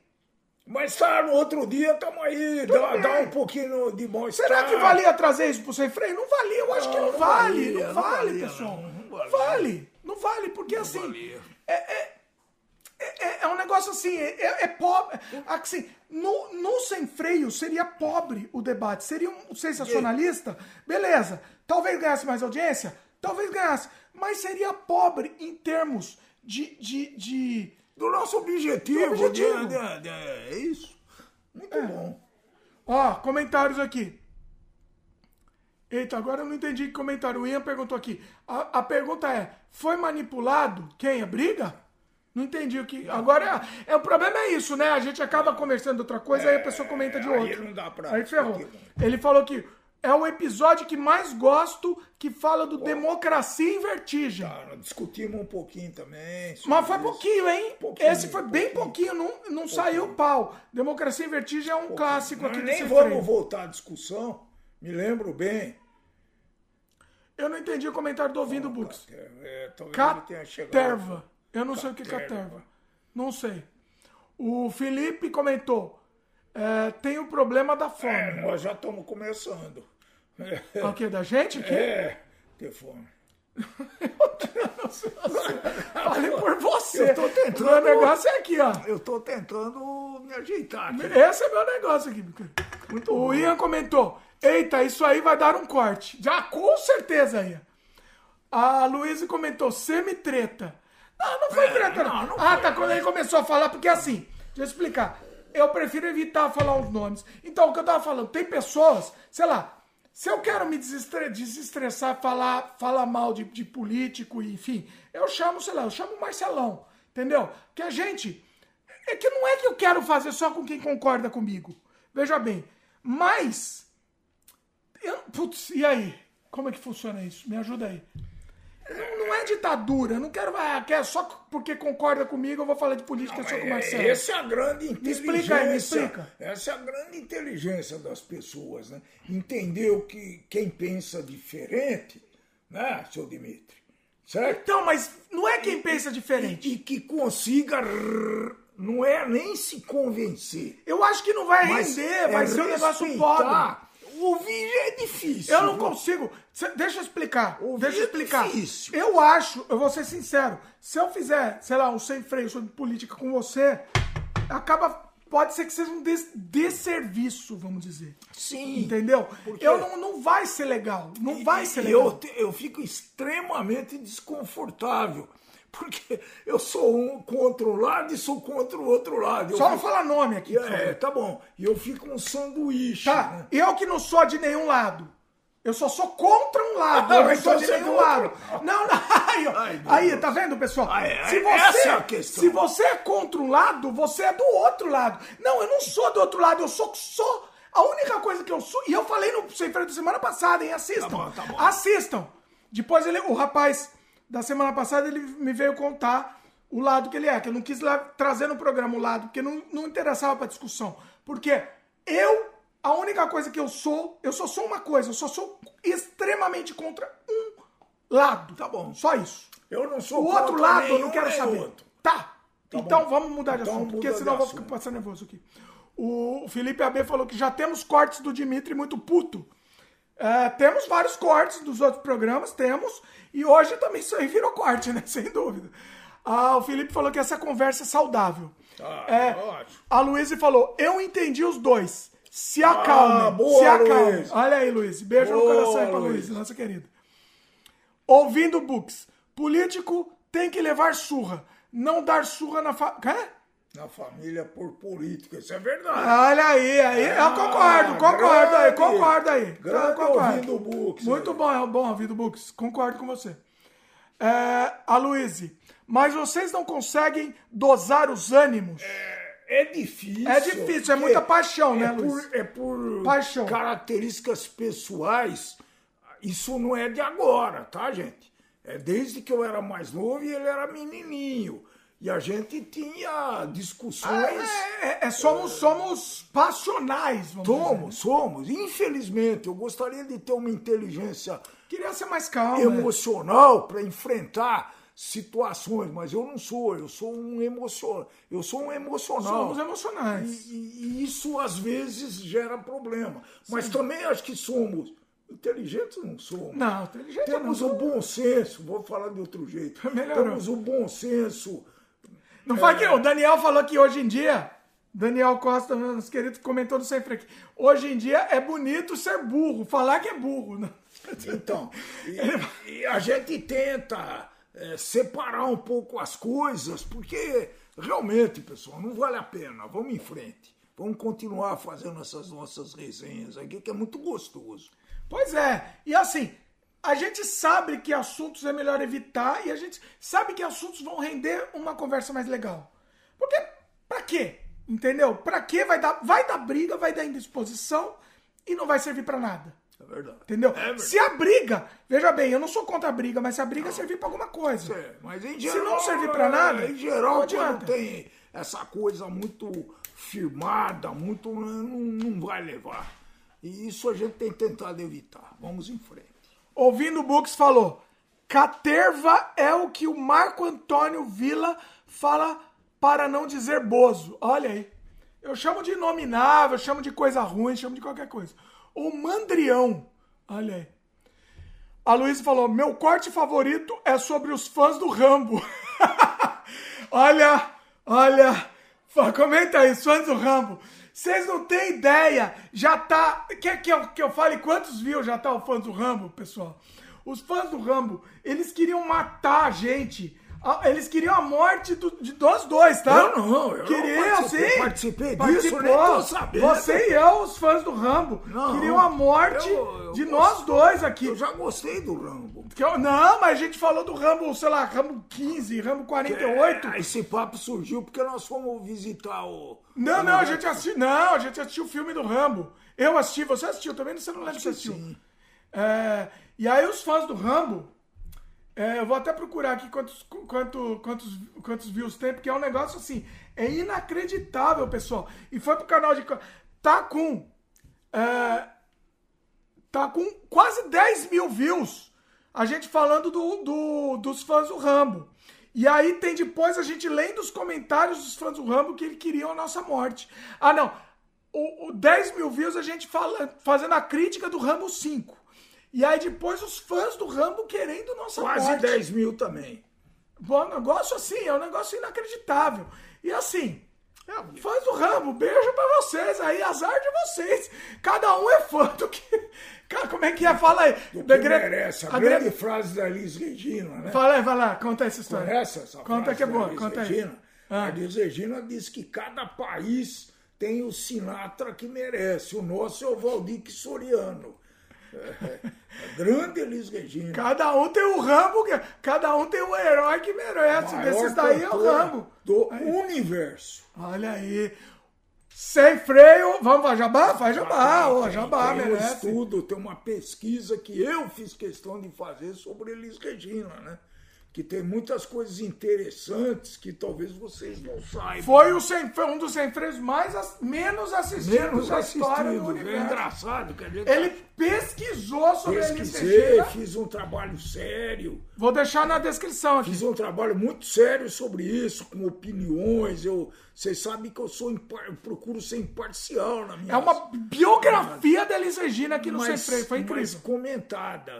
Mas tá, no outro dia tamo aí, dá, dá um pouquinho de bom será que valia trazer isso pro sem freio? Não valia, eu acho que não, não vale, valia, não não vale, valia, pessoal. Não, não Não valia. vale, não vale, porque assim, valia. é, é, é, é um negócio assim, é, é pobre. Assim, no, no sem freio seria pobre o debate, seria um sensacionalista, beleza. Talvez ganhasse mais audiência, talvez ganhasse, mas seria pobre em termos de- de, de Do nosso objetivo, Do objetivo. de- de- de- é isso. Muito bom. Ó, comentários aqui. Eita, agora eu não entendi que comentário. O Ian perguntou aqui. A, a pergunta é: foi manipulado? Quem? A briga? Não entendi o que. Agora, é, o problema é isso, né? A gente acaba conversando de outra coisa, aí a pessoa comenta de aí outra. não dá pra Aí ferrou. Ele falou que é o episódio que mais gosto que fala do democracia em vertigem. Nós discutimos um pouquinho também. Mas foi isso. pouquinho, hein? Pouquinho, Esse foi bem pouquinho, não, não saiu pau. Democracia em Vertigem é um clássico Nós aqui nem vamos voltar à discussão, me lembro bem. Eu não entendi o comentário do ouvindo Books. É, chegado. Caterva. Eu não sei o que é Caterva. Não sei. O Felipe comentou. É, tem o problema da É, fome. nós já estamos começando. É, O que? Da gente? aqui? é, ter fome. Fale por você. Eu tô tentando- O meu negócio é aqui, ó. Eu estou tentando me ajeitar aqui. Esse é meu negócio aqui. Muito o Ian comentou: Eita, isso aí vai dar um corte. Já com certeza, Ian. A Luísa comentou: semi-treta. Não, não foi É, treta, não, não. não ah, foi. tá. Quando ele começou a falar, porque assim, deixa eu explicar. Eu prefiro evitar falar os nomes. Então, o que eu tava falando, tem pessoas, sei lá, se eu quero me desestre- desestressar, falar, falar mal de, de político, enfim, eu chamo, sei lá, eu chamo o Marcelão, entendeu? Que a gente. É que não é que eu quero fazer só com quem concorda comigo. Veja bem. Mas. Eu- putz, e aí? Como é que funciona isso? Me ajuda aí. Não, não é ditadura, não quero. Ah, quer só porque concorda comigo, eu vou falar de política só com o Marcelo. Essa é a grande inteligência. explica aí, me explica. Essa é a grande inteligência das pessoas, né? Entender o que quem pensa diferente, né, seu Dimitri? Certo? Então, mas não é quem pensa diferente. E que consiga, não é nem se convencer, Eu acho que não vai render, é vai ser um negócio pobre. Ouvir é difícil. Eu não viu? consigo. Deixa eu explicar. Ouvir deixa eu é explicar. difícil. Eu acho, eu vou ser sincero, se eu fizer, sei lá, um sem freio sobre política com você, acaba. Pode ser que seja um des desserviço, vamos dizer. Sim. Entendeu? Porque- Eu não, não vai ser legal. Não vai ser E legal. Eu, eu fico extremamente desconfortável. Porque eu sou um contra um lado e sou contra o outro lado. Eu Só não fico- fala nome aqui. É, tá bom. E eu fico um sanduíche. Tá, né? eu que não sou de nenhum lado. Eu só sou contra um lado, Ah, eu não então sou de é nenhum contra. lado. Não, não, aí. Ai, aí tá vendo, pessoal? Ah, é, se você, essa é a questão. Se você é contra um lado, você é do outro lado. Não, eu não sou do outro lado, eu sou só... A única coisa que eu sou... E eu falei no Sem Freio da semana passada, hein? Assistam. Tá bom, tá bom. Assistam. Depois ele, o rapaz da semana passada, ele me veio contar o lado que ele é, que eu não quis trazer no programa o lado, porque não, não interessava pra discussão. Porque eu, a única coisa que eu sou, eu só sou uma coisa, eu só sou extremamente contra um lado. Tá bom. Só isso. Eu não sou O outro lado eu não quero saber. outro. Tá. Tá então bom. vamos mudar de Então assunto, porque senão eu vou ficar passando nervoso aqui. O Felipe AB falou que já temos cortes do Dimitri muito puto. É, temos vários cortes dos outros programas, temos. E hoje também isso aí virou corte, né? Sem dúvida. Ah, o Felipe falou que essa conversa é saudável. Ah, É, ótimo. a Luísa falou, eu entendi os dois. Se acalme, Ah, boa, se acalme. Luiz. Olha aí, Luiz. Beijo no Boa, coração aí pra Luiz. Nossa querida. Ouvindo books. Político tem que levar surra. Não dar surra na fa... Quê? Na família por política, isso é verdade. Olha aí, aí eu concordo, concordo aí, grande. concordo aí. Grande Eu concordo. ouvindo books, Muito aí. bom, é bom ouvindo books. Concordo com você. É, a Luíse, mas vocês não conseguem dosar os ânimos? É difícil. É difícil, é muita paixão, né, é Luiz? por, é por Paixão. características pessoais. Isso não é de agora, tá, gente? É desde que eu era mais novo e ele era menininho. E a gente tinha discussões. É, é, é, somos, somos passionais, vamos dizer. Somos, somos. Infelizmente, eu gostaria de ter uma inteligência Queria ser mais calmo. né? emocional para enfrentar situações, mas eu não sou, eu sou um emocional, eu sou um emocional. Somos emocionais. E, e isso às vezes gera problema. Mas também acho que somos inteligentes, não somos. Não, inteligente Temos não. o bom senso, vou falar de outro jeito. Melhorou. Temos o bom senso. Não foi que o Daniel falou que hoje em dia, Daniel Costa, nosso querido, comentou no Sempre aqui, hoje em dia é bonito ser burro, falar que é burro. né? Então, e, e a gente tenta é, separar um pouco as coisas, porque realmente, pessoal, não vale a pena. Vamos em frente. Vamos continuar fazendo essas nossas resenhas aqui, que é muito gostoso. Pois é, e assim, a gente sabe que assuntos é melhor evitar e a gente sabe que assuntos vão render uma conversa mais legal. Porque, pra quê? Entendeu? Pra quê vai dar, vai dar briga, vai dar indisposição e não vai servir pra nada. É verdade. Entendeu? É verdade. se a briga, veja bem, eu não sou contra a briga, mas se a briga servir pra alguma coisa. É, mas em Se geral, não servir pra nada, em geral, não adianta. tem essa coisa muito firmada, muito não, não vai levar. E isso a gente tem tentado evitar. Vamos em frente. Ouvindo o Books, falou: Caterva é o que o Marco Antônio Vila fala para não dizer bozo. Olha aí. Eu chamo de inominável, chamo de coisa ruim, chamo de qualquer coisa. O mandrião. Olha aí. A Luísa falou: meu corte favorito é sobre os fãs do Rambo. olha, olha. Comenta aí, fãs do Rambo. Vocês não têm ideia. Já tá. Quer que eu, que eu fale quantos views já tá o fãs do Rambo, pessoal? Os fãs do Rambo, eles queriam matar a gente. Ah, Eles queriam a morte do- de nós dois, tá? Eu não, eu queriam, não participei- sim. participei disso, nem tô sabendo. Você e eu, os fãs do Rambo, Não, queriam a morte eu- eu de gosto- nós dois aqui. Eu já gostei do Rambo. Eu- não, mas a gente falou do Rambo, sei lá, Rambo 15, Rambo 48. É, esse papo surgiu porque nós fomos visitar o. Não, não, a gente assistiu. Não, a gente assistiu o filme do Rambo. Eu assisti, você assistiu também? Você não lembra que assistiu. sim. É, e aí os fãs do Rambo. É, eu vou até procurar aqui quantos, quanto, quantos, quantos views tem, porque é um negócio assim. É inacreditável, pessoal. E foi pro canal de. Tá com. é, tá com quase 10 mil views. A gente falando do, do- dos fãs do Rambo. E aí tem depois a gente lendo os comentários dos fãs do Rambo que eles queriam a nossa morte. Ah, não. O, o 10 mil views a gente fala, fazendo a crítica do Rambo 5. E aí depois os fãs do Rambo querendo nossa Quase morte. 10 mil também. Bom, negócio assim, é um negócio inacreditável. E assim, fãs do Rambo, beijo pra vocês aí, azar de vocês. Cada um é fã do que. Cara, como é que é? Fala aí. Do que Gre- merece. A, a grande Gre- frase da Liz Regina, né? Fala aí, vai lá, conta essa história. Conhece essa Conta que é boa, Liz conta aí. Regina? Ah. A Liz Regina diz que cada país tem o Sinatra que merece. O nosso é o Valdir Soriano. É, a grande Elis Regina. Cada um tem um Rambo, que- cada um tem um herói que merece. Desses daí é o Rambo. Do universo. Olha aí. Sem freio, vamos para Jabá? Faz Jabá, Jabá, tem um merece. estudo, tem uma pesquisa que eu fiz questão de fazer sobre Elis Regina, né? Que tem muitas coisas interessantes que talvez vocês não saibam. Foi, o sem, foi um dos sem freios mais menos assistidos menos da história do assistido. É universo. engraçado que a gente Ele pesquisou sobre a Elis pesquisei, Regina. fiz um trabalho sério. Vou deixar na descrição aqui. Fiz um trabalho muito sério sobre isso, com opiniões. Eu, vocês sabem que eu sou impar- eu procuro ser imparcial na minha É uma biografia da Elis Regina aqui no Sem mas, Freio. Foi mas incrível. comentada.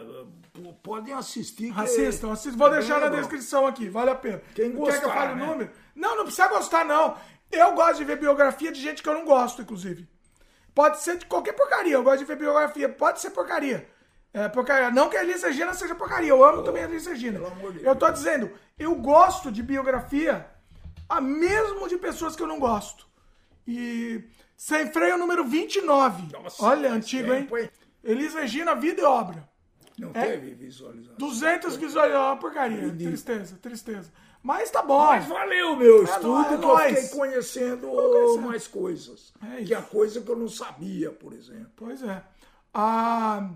Podem assistir. que Assistam, assistam. Vou é deixar na descrição aqui, vale a pena. Quem Quer que eu gostar, fale o né? número? Não, não precisa gostar, não. Eu gosto de ver biografia de gente que eu não gosto, inclusive. Pode ser de qualquer porcaria. Eu gosto de ver biografia. Pode ser porcaria. É, porcaria. Não que a Elis Regina seja porcaria. Eu amo também a Elis Regina. pelo amor de Eu tô dizendo, eu gosto de biografia, a mesmo de pessoas que eu não gosto. E Sem Freio número 29. Nossa, Olha, antigo, tempo, hein? hein? Elis Regina, vida e obra. Não É. teve visualização. 200 visualizações, uma porcaria. Tristeza, tristeza. Mas tá bom. Mas valeu meu estudo, nóis, é que eu nóis. fiquei conhecendo mais coisas. É que é isso. coisa que eu não sabia, por exemplo. Pois é. Ah,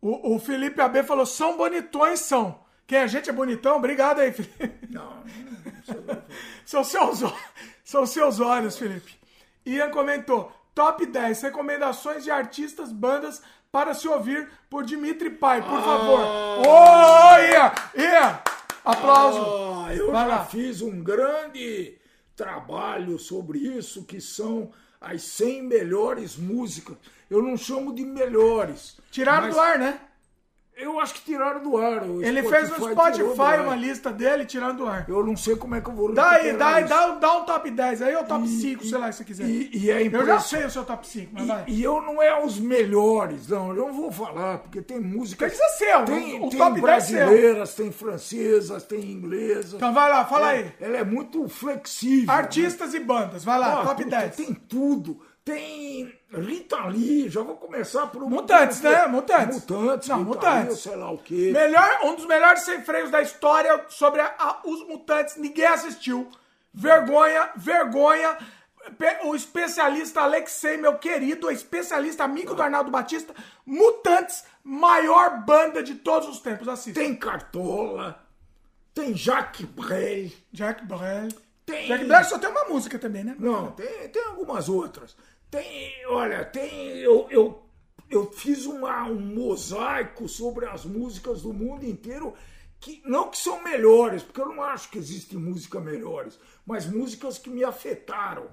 o, o Felipe AB falou: são bonitões, são. Quem a gente é bonitão? Obrigado aí, Felipe. Não, não. São seus, são seus olhos, Felipe. Ian comentou: top 10 recomendações de artistas, bandas para se ouvir por Dimitri Pai, por favor. Ô, Ian! Ian! Aplauso. Ah, eu Vai já lá. fiz um grande trabalho sobre isso, que são as 100 melhores músicas. Eu não chamo de melhores. Tiraram mas do ar, né? Eu acho que tiraram do ar. o Ele fez no tirou do Spotify uma lista dele tirando do ar. Eu não sei como é que eu vou Dá aí, recuperar dá, isso. dá, dá um top 10 aí ou top 5, sei lá, se você quiser. E, e é Eu já sei o seu top 5, mas vai. E, e eu não é os melhores, não. Eu não vou falar, porque tem músicas. Tem que ser seu, Tem, o tem top 10 é seu. brasileiras, tem francesas, tem inglesas. Então vai lá, fala aí. Ela é muito flexível. Artistas e bandas, vai lá, Ah, top puta, 10. Tem tudo. Tem Rita Lee, já vou começar por um. Mutantes, né? Mutantes. Mutantes, Não, Rita Mutantes. Lee, sei lá o quê. Melhor, um dos melhores sem freios da história sobre a- a- os mutantes, ninguém assistiu. Vergonha, vergonha. O especialista Alexei, meu querido, especialista, amigo do Arnaldo Batista. Mutantes, maior banda de todos os tempos. Assista. Tem Cartola, tem Jacques Brel. Jack Brel. Tem- Jack Brel só tem uma música também, né? Não, tem, tem algumas outras. Tem, olha, tem. Eu, eu eu fiz uma, um mosaico sobre as músicas do mundo inteiro, que não que são melhores, porque eu não acho que existe música melhores, mas músicas que me afetaram.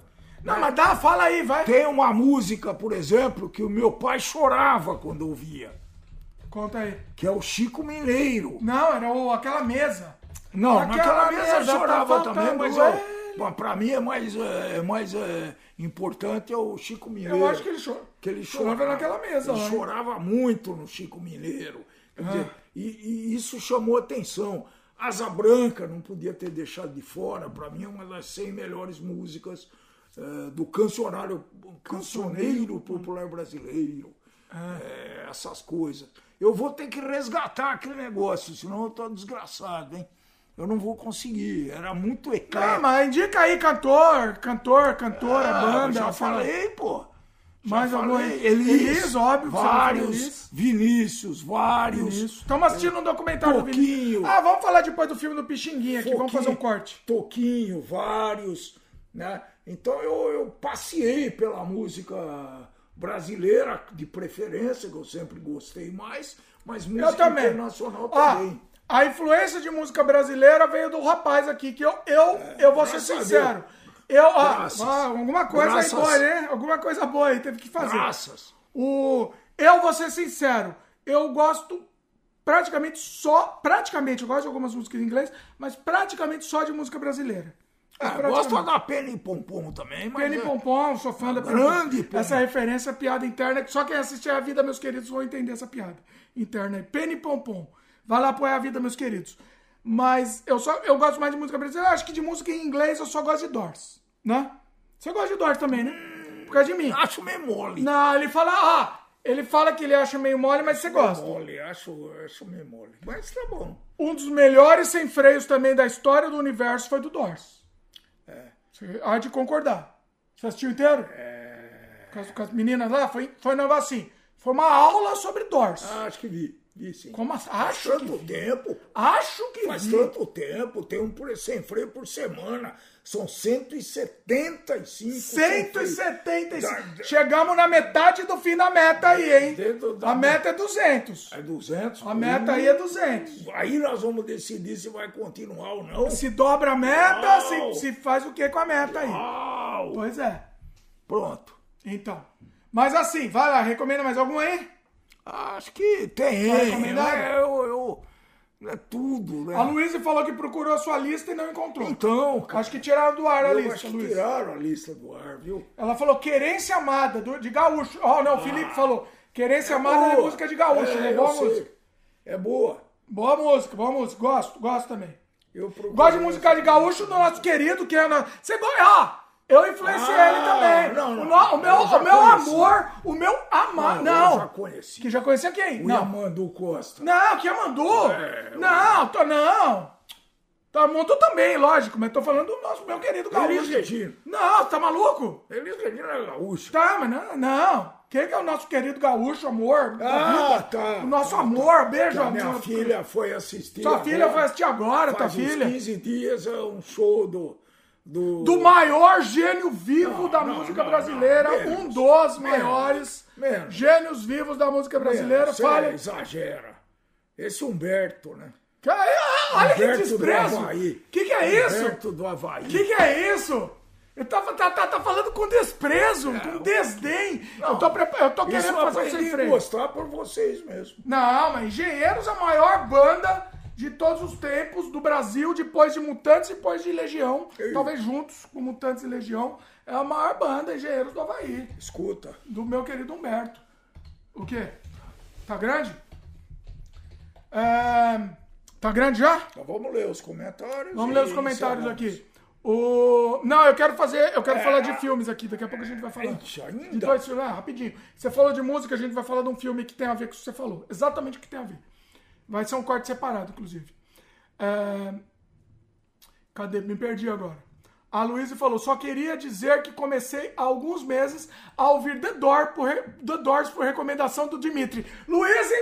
Não, mas dá, fala aí, vai. Tem uma música, por exemplo, que o meu pai chorava quando ouvia, Conta aí. que é o Chico Mineiro. Não, era o, aquela mesa. Não, Aquela naquela mesa mesa, eu chorava tá também, mas bom, pra mim é mais, é, mais é, importante é o Chico Mineiro. Eu acho que ele chorou. que ele chorava chorava naquela mesa Ele hein? chorava muito no Chico Mineiro. Quer dizer, e, e isso chamou atenção. Asa Branca não podia ter deixado de fora. Para mim é uma das 100 melhores músicas eh, do cancionário, cancioneiro popular brasileiro. Eh, essas coisas. Eu vou ter que resgatar aquele negócio, senão eu tô desgraçado, hein? Eu não vou conseguir. Era muito Não, eclético. mas indica aí cantor, cantor, cantora, Ah, banda. já fala- falei, pô. Mais algum falei. aí? Elis, Elis, óbvio vários, Elis. Vinícius, vários. Estamos assistindo um documentário do Vinícius. Toquinho. Ah, vamos falar depois do filme do Pixinguinha aqui, vamos Toquinho, fazer um corte. Toquinho, vários, né? Então eu, eu passei pela música brasileira, de preferência, que eu sempre gostei mais, mas música Eu também. internacional Ah, também. A influência de música brasileira veio do rapaz aqui, que eu, eu, eu vou ser sincero. Eu, Graças. ah, alguma coisa Graças. aí boa, né? Alguma coisa boa aí, teve que fazer. Graças. O, eu vou ser sincero, eu gosto praticamente só, praticamente, eu gosto de algumas músicas em inglês, mas praticamente só de música brasileira. Praticamente. gosto da Penny e Pompom também, mas Penny é- Pompom, sou fã da grande Pompom. Essa referência é piada interna, que só quem assistir a vida, meus queridos, vão entender essa piada interna. aí. Penny Pompom. Vai lá apoiar a vida, meus queridos. Mas eu só eu gosto mais de música brasileira. Eu acho que de música em inglês eu só gosto de Doors, né? Você gosta de Doors também, né? Por causa de mim. acho meio mole. Não, ele fala, ah, ele fala que ele acha meio mole, mas você gosta. Mole, acho, acho meio mole. Mas tá bom. Um dos melhores sem freios também da história do universo foi do Doors. Você há de concordar. Você assistiu inteiro? Com, as, com as meninas lá? Foi, foi um negócio assim. Foi uma aula sobre Doors. Ah, acho que vi. Sim. Como assim? Faz Acho que tanto vi. tempo. Acho que Faz vi. tanto tempo, tem um por, sem freio por semana. São 175. sem freio. 175. Da- Chegamos na metade do fim da meta aí, hein? Dentro da- A meta é 200. É 200. A meta aí é 200. Aí nós vamos decidir se vai continuar ou não. Se dobra a meta, Uau. se, se faz o que com a meta aí? Uau! Pois é. Pronto. Então. Mas assim, vai lá, recomenda mais algum aí? Acho que tem. Vai recomendar? É, eu, eu, é tudo, né? A Luísa falou que procurou a sua lista e não encontrou. Então, cara, Acho que tiraram do ar a eu lista, acho que Luísa. tiraram a lista do ar, viu? Ela falou querência amada, do- de gaúcho. Ó, não, o Felipe falou querência amada é Boa. música de gaúcho, É, né? eu Boa sei. música. É boa. Boa música, boa música. Gosto, gosto também. Eu Gosto de música de gaúcho do nosso querido, que é. Na... Você gosta. Ó, eu influenciei Ah, ele também. não, não. o, no- o meu, Eu o meu conheci. amor, o meu amar. eu Não. já conheci. Que já conhecia quem? O não. Yamandu Costa. Não, que mandou. É, não, tô, não. Tá mandou também, lógico, mas tô falando do nosso meu querido gaúcho. Elis Regina. Não, tá maluco? Elis Regina é gaúcha. Tá, mas não, não. Quem que é o nosso querido gaúcho, amor? Ah, tá. O nosso Tá, tá. amor, beijo, Que a minha filha foi assistir. Sua filha agora. foi assistir agora, tua Faz filha. 15 dias é um show do. Do, Do maior gênio vivo da não, música não, brasileira, não, menos. um dos Menos. maiores Menos. gênios vivos da música brasileira. Você Fala. exagera. Esse Humberto, né? Que- ah, Olha que Humberto do desprezo. Que, que é isso? Humberto do Havaí. O que, que é isso? Eu tava, tá, tá, tá falando com desprezo, com desdém. eu tô, eu tô Isso querendo eu fazer um freio. gostar por vocês mesmo. Não, mas Engenheiros é a maior banda de todos os tempos do Brasil, depois de Mutantes e depois de Legião. Ei. Talvez juntos com Mutantes e Legião. É a maior banda, Engenheiros do Havaí. Escuta. Do meu querido Humberto. O quê? Tá grande? É, Tá grande já? Então vamos ler os comentários. Vamos ler os comentários aqui. O... Não, eu quero fazer. Eu quero falar de filmes aqui. Daqui a pouco a gente vai falar. Ixi, ainda? De dois filmes, ah, rapidinho. Você falou de música, a gente vai falar de um filme que tem a ver com o que você falou. Exatamente o que tem a ver. Vai ser um corte separado, inclusive. É, Cadê? Me perdi agora. A Luísa falou: só queria dizer que comecei há alguns meses a ouvir The, Door por re- The Doors por recomendação do Dimitri. Luísa,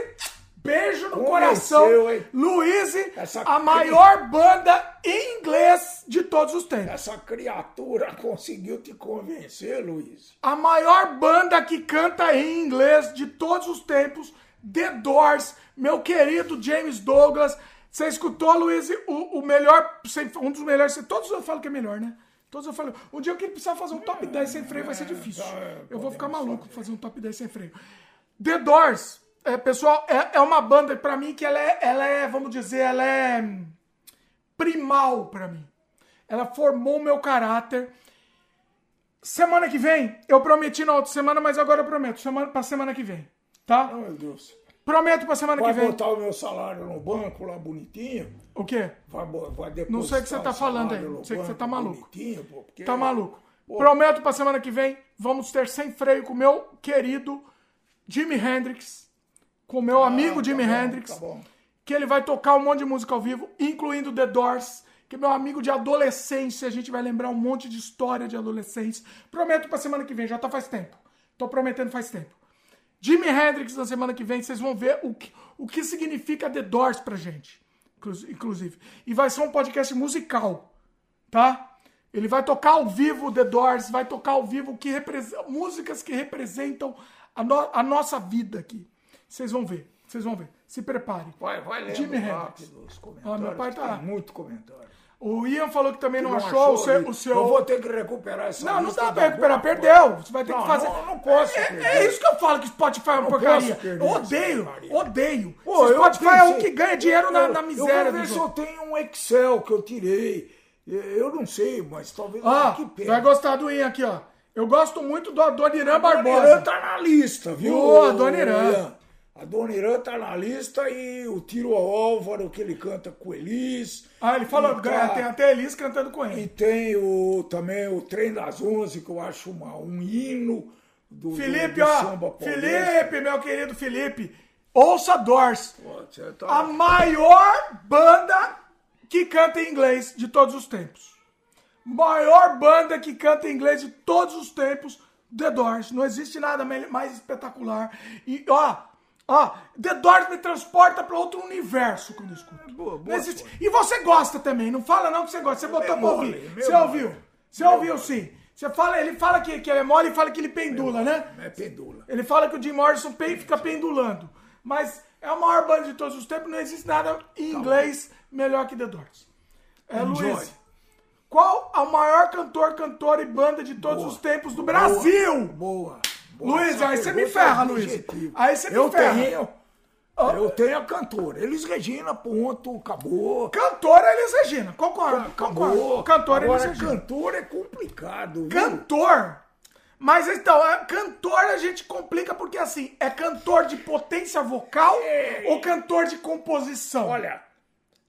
Beijo no Convenceu, coração. hein? Luiz, Essa a maior banda em inglês de todos os tempos. Essa criatura conseguiu te convencer, Luiz. A maior banda que canta em inglês de todos os tempos, The Doors, meu querido James Douglas. Você escutou, Luiz, o, o melhor, um dos melhores, todos eu falo que é melhor, né? Todos eu falo, um dia que ele precisar fazer um top 10 sem freio vai ser difícil. Eu vou ficar maluco fazer um top 10 sem freio. The Doors, é, pessoal, é, é uma banda pra mim que ela é, ela é, vamos dizer, ela é primal pra mim. Ela formou o meu caráter. Semana que vem, eu prometi na outra semana, mas agora eu prometo, semana pra semana que vem, tá? Oh, meu Deus. Prometo pra semana Vai que vem. botar o meu salário no banco lá bonitinho? O quê? Vai, vai depositar Não sei o que você tá o falando aí. no Sei que você tá maluco. bonitinho, pô, porque- Tá maluco. Pô. Prometo pra semana que vem, vamos ter sem freio com o meu querido Jimi Hendrix, com o meu amigo tá Jimi bom, Hendrix, tá bom. que ele vai tocar um monte de música ao vivo, incluindo The Doors, que é meu amigo de adolescência, a gente vai lembrar um monte de história de adolescência. Prometo pra semana que vem, já tá faz tempo. Tô prometendo faz tempo. Jimi Hendrix na semana que vem, vocês vão ver o que, o que significa The Doors pra gente, inclu- inclusive. E vai ser um podcast musical, tá? Ele vai tocar ao vivo The Doors, vai tocar ao vivo que músicas que representam a, no- a nossa vida aqui. Vocês vão ver, vocês vão ver. Se preparem. Vai, vai lendo Jimi rápido os comentários. Ah, meu pai tá- muito comentário. O Ian falou que também não, Não achou, o seu, o seu- Eu vou ter que recuperar essa Não, não dá pra recuperar, perdeu. Você vai ter Não, que fazer. não, não posso É, é isso que eu falo que Spotify é uma Não porcaria. Eu odeio, odeio. Pô, eu Spotify é o pensei- que ganha dinheiro na, na Eu- miséria Eu vou ver se eu tenho um Excel que eu tirei. Eu não sei, mas talvez que pena. vai gostar do Ian aqui, ó. Eu gosto muito do Adoniran Barbosa. tá na lista, viu? Ô, a Dona Irã. Ian? A Dona Irã tá na lista e o Tiro ao Álvaro, que ele canta com Elis. Ah, ele falou, E tá- tem até Elis cantando com E ele. tem o, também o Trem das Onze, que eu acho uma, um hino do, do- Felipe, do ó. samba paulista. Felipe, meu querido Felipe. Ouça Doors. Pô, tá- A maior banda que canta em inglês de todos os tempos. Maior banda que canta em inglês de todos os tempos, The Doors. Não existe nada mais espetacular. E, ó, ó, The Doors me transporta para outro universo quando eu escuto. Boa, Não boa existe- E você gosta também, não fala não que você gosta. Você botou pra ouvir. meu Você mole. ouviu? Você ouviu sim. Você fala, ele fala que, que é mole e fala que ele pendula, né? É pendula. Ele fala que o Jim Morrison fica pendulando. Mas é a maior banda de todos os tempos, não existe nada em inglês melhor que The Doors. É, Enjoy. Luiz, qual a maior cantor, cantora e banda de todos os tempos do Brasil? Boa. Boa. Luiz, aí você me é ferra, Luiz. objetiva. Aí você me eu ferra. Tenho, Eu tenho a cantora. Elis Regina, ponto, acabou. Cantora Elis Regina, concordo. Acabou. concordo. Cantora Elis Agora, Regina. cantor é complicado. viu? Cantor. Mas então, é, cantor a gente complica porque assim, é cantor de potência vocal É. ou cantor de composição? Olha,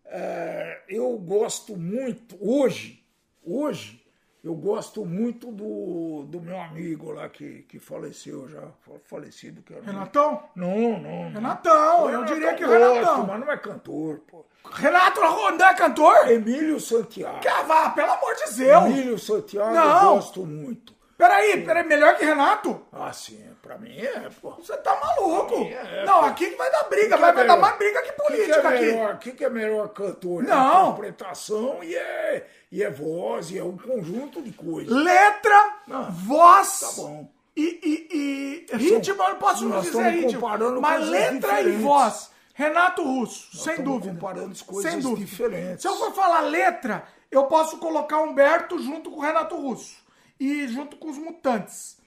é, eu gosto muito, hoje, hoje, eu gosto muito do, do meu amigo lá que, que faleceu já, fa- falecido. Que era Renatão? Não, não. não. Renatão, eu diria que o gosto, Renatão. Mas não é cantor, pô. Renato Rondé é cantor? Emílio Santiago. Que vá, pelo amor de Deus. Emílio Santiago Não. eu gosto muito. Peraí, peraí, melhor que Renato? Ah, sim, pra mim é, pô. Você tá maluco. É, é, não, pô. aqui que vai dar briga, Que vai, que é vai dar mais briga que O que, que política é aqui. melhor? O que, que é melhor cantor? É Não. interpretação e é, e é voz, e é um conjunto de coisas. Letra, Não. voz Tá bom. e, e, e ritmo, eu não posso nós dizer ritmo, mas letra e diferentes. voz. Renato Russo, sem estamos dúvida. comparando as coisas sem dúvida. diferentes. Se eu for falar letra, eu posso colocar Humberto junto com o Renato Russo e junto com os Mutantes.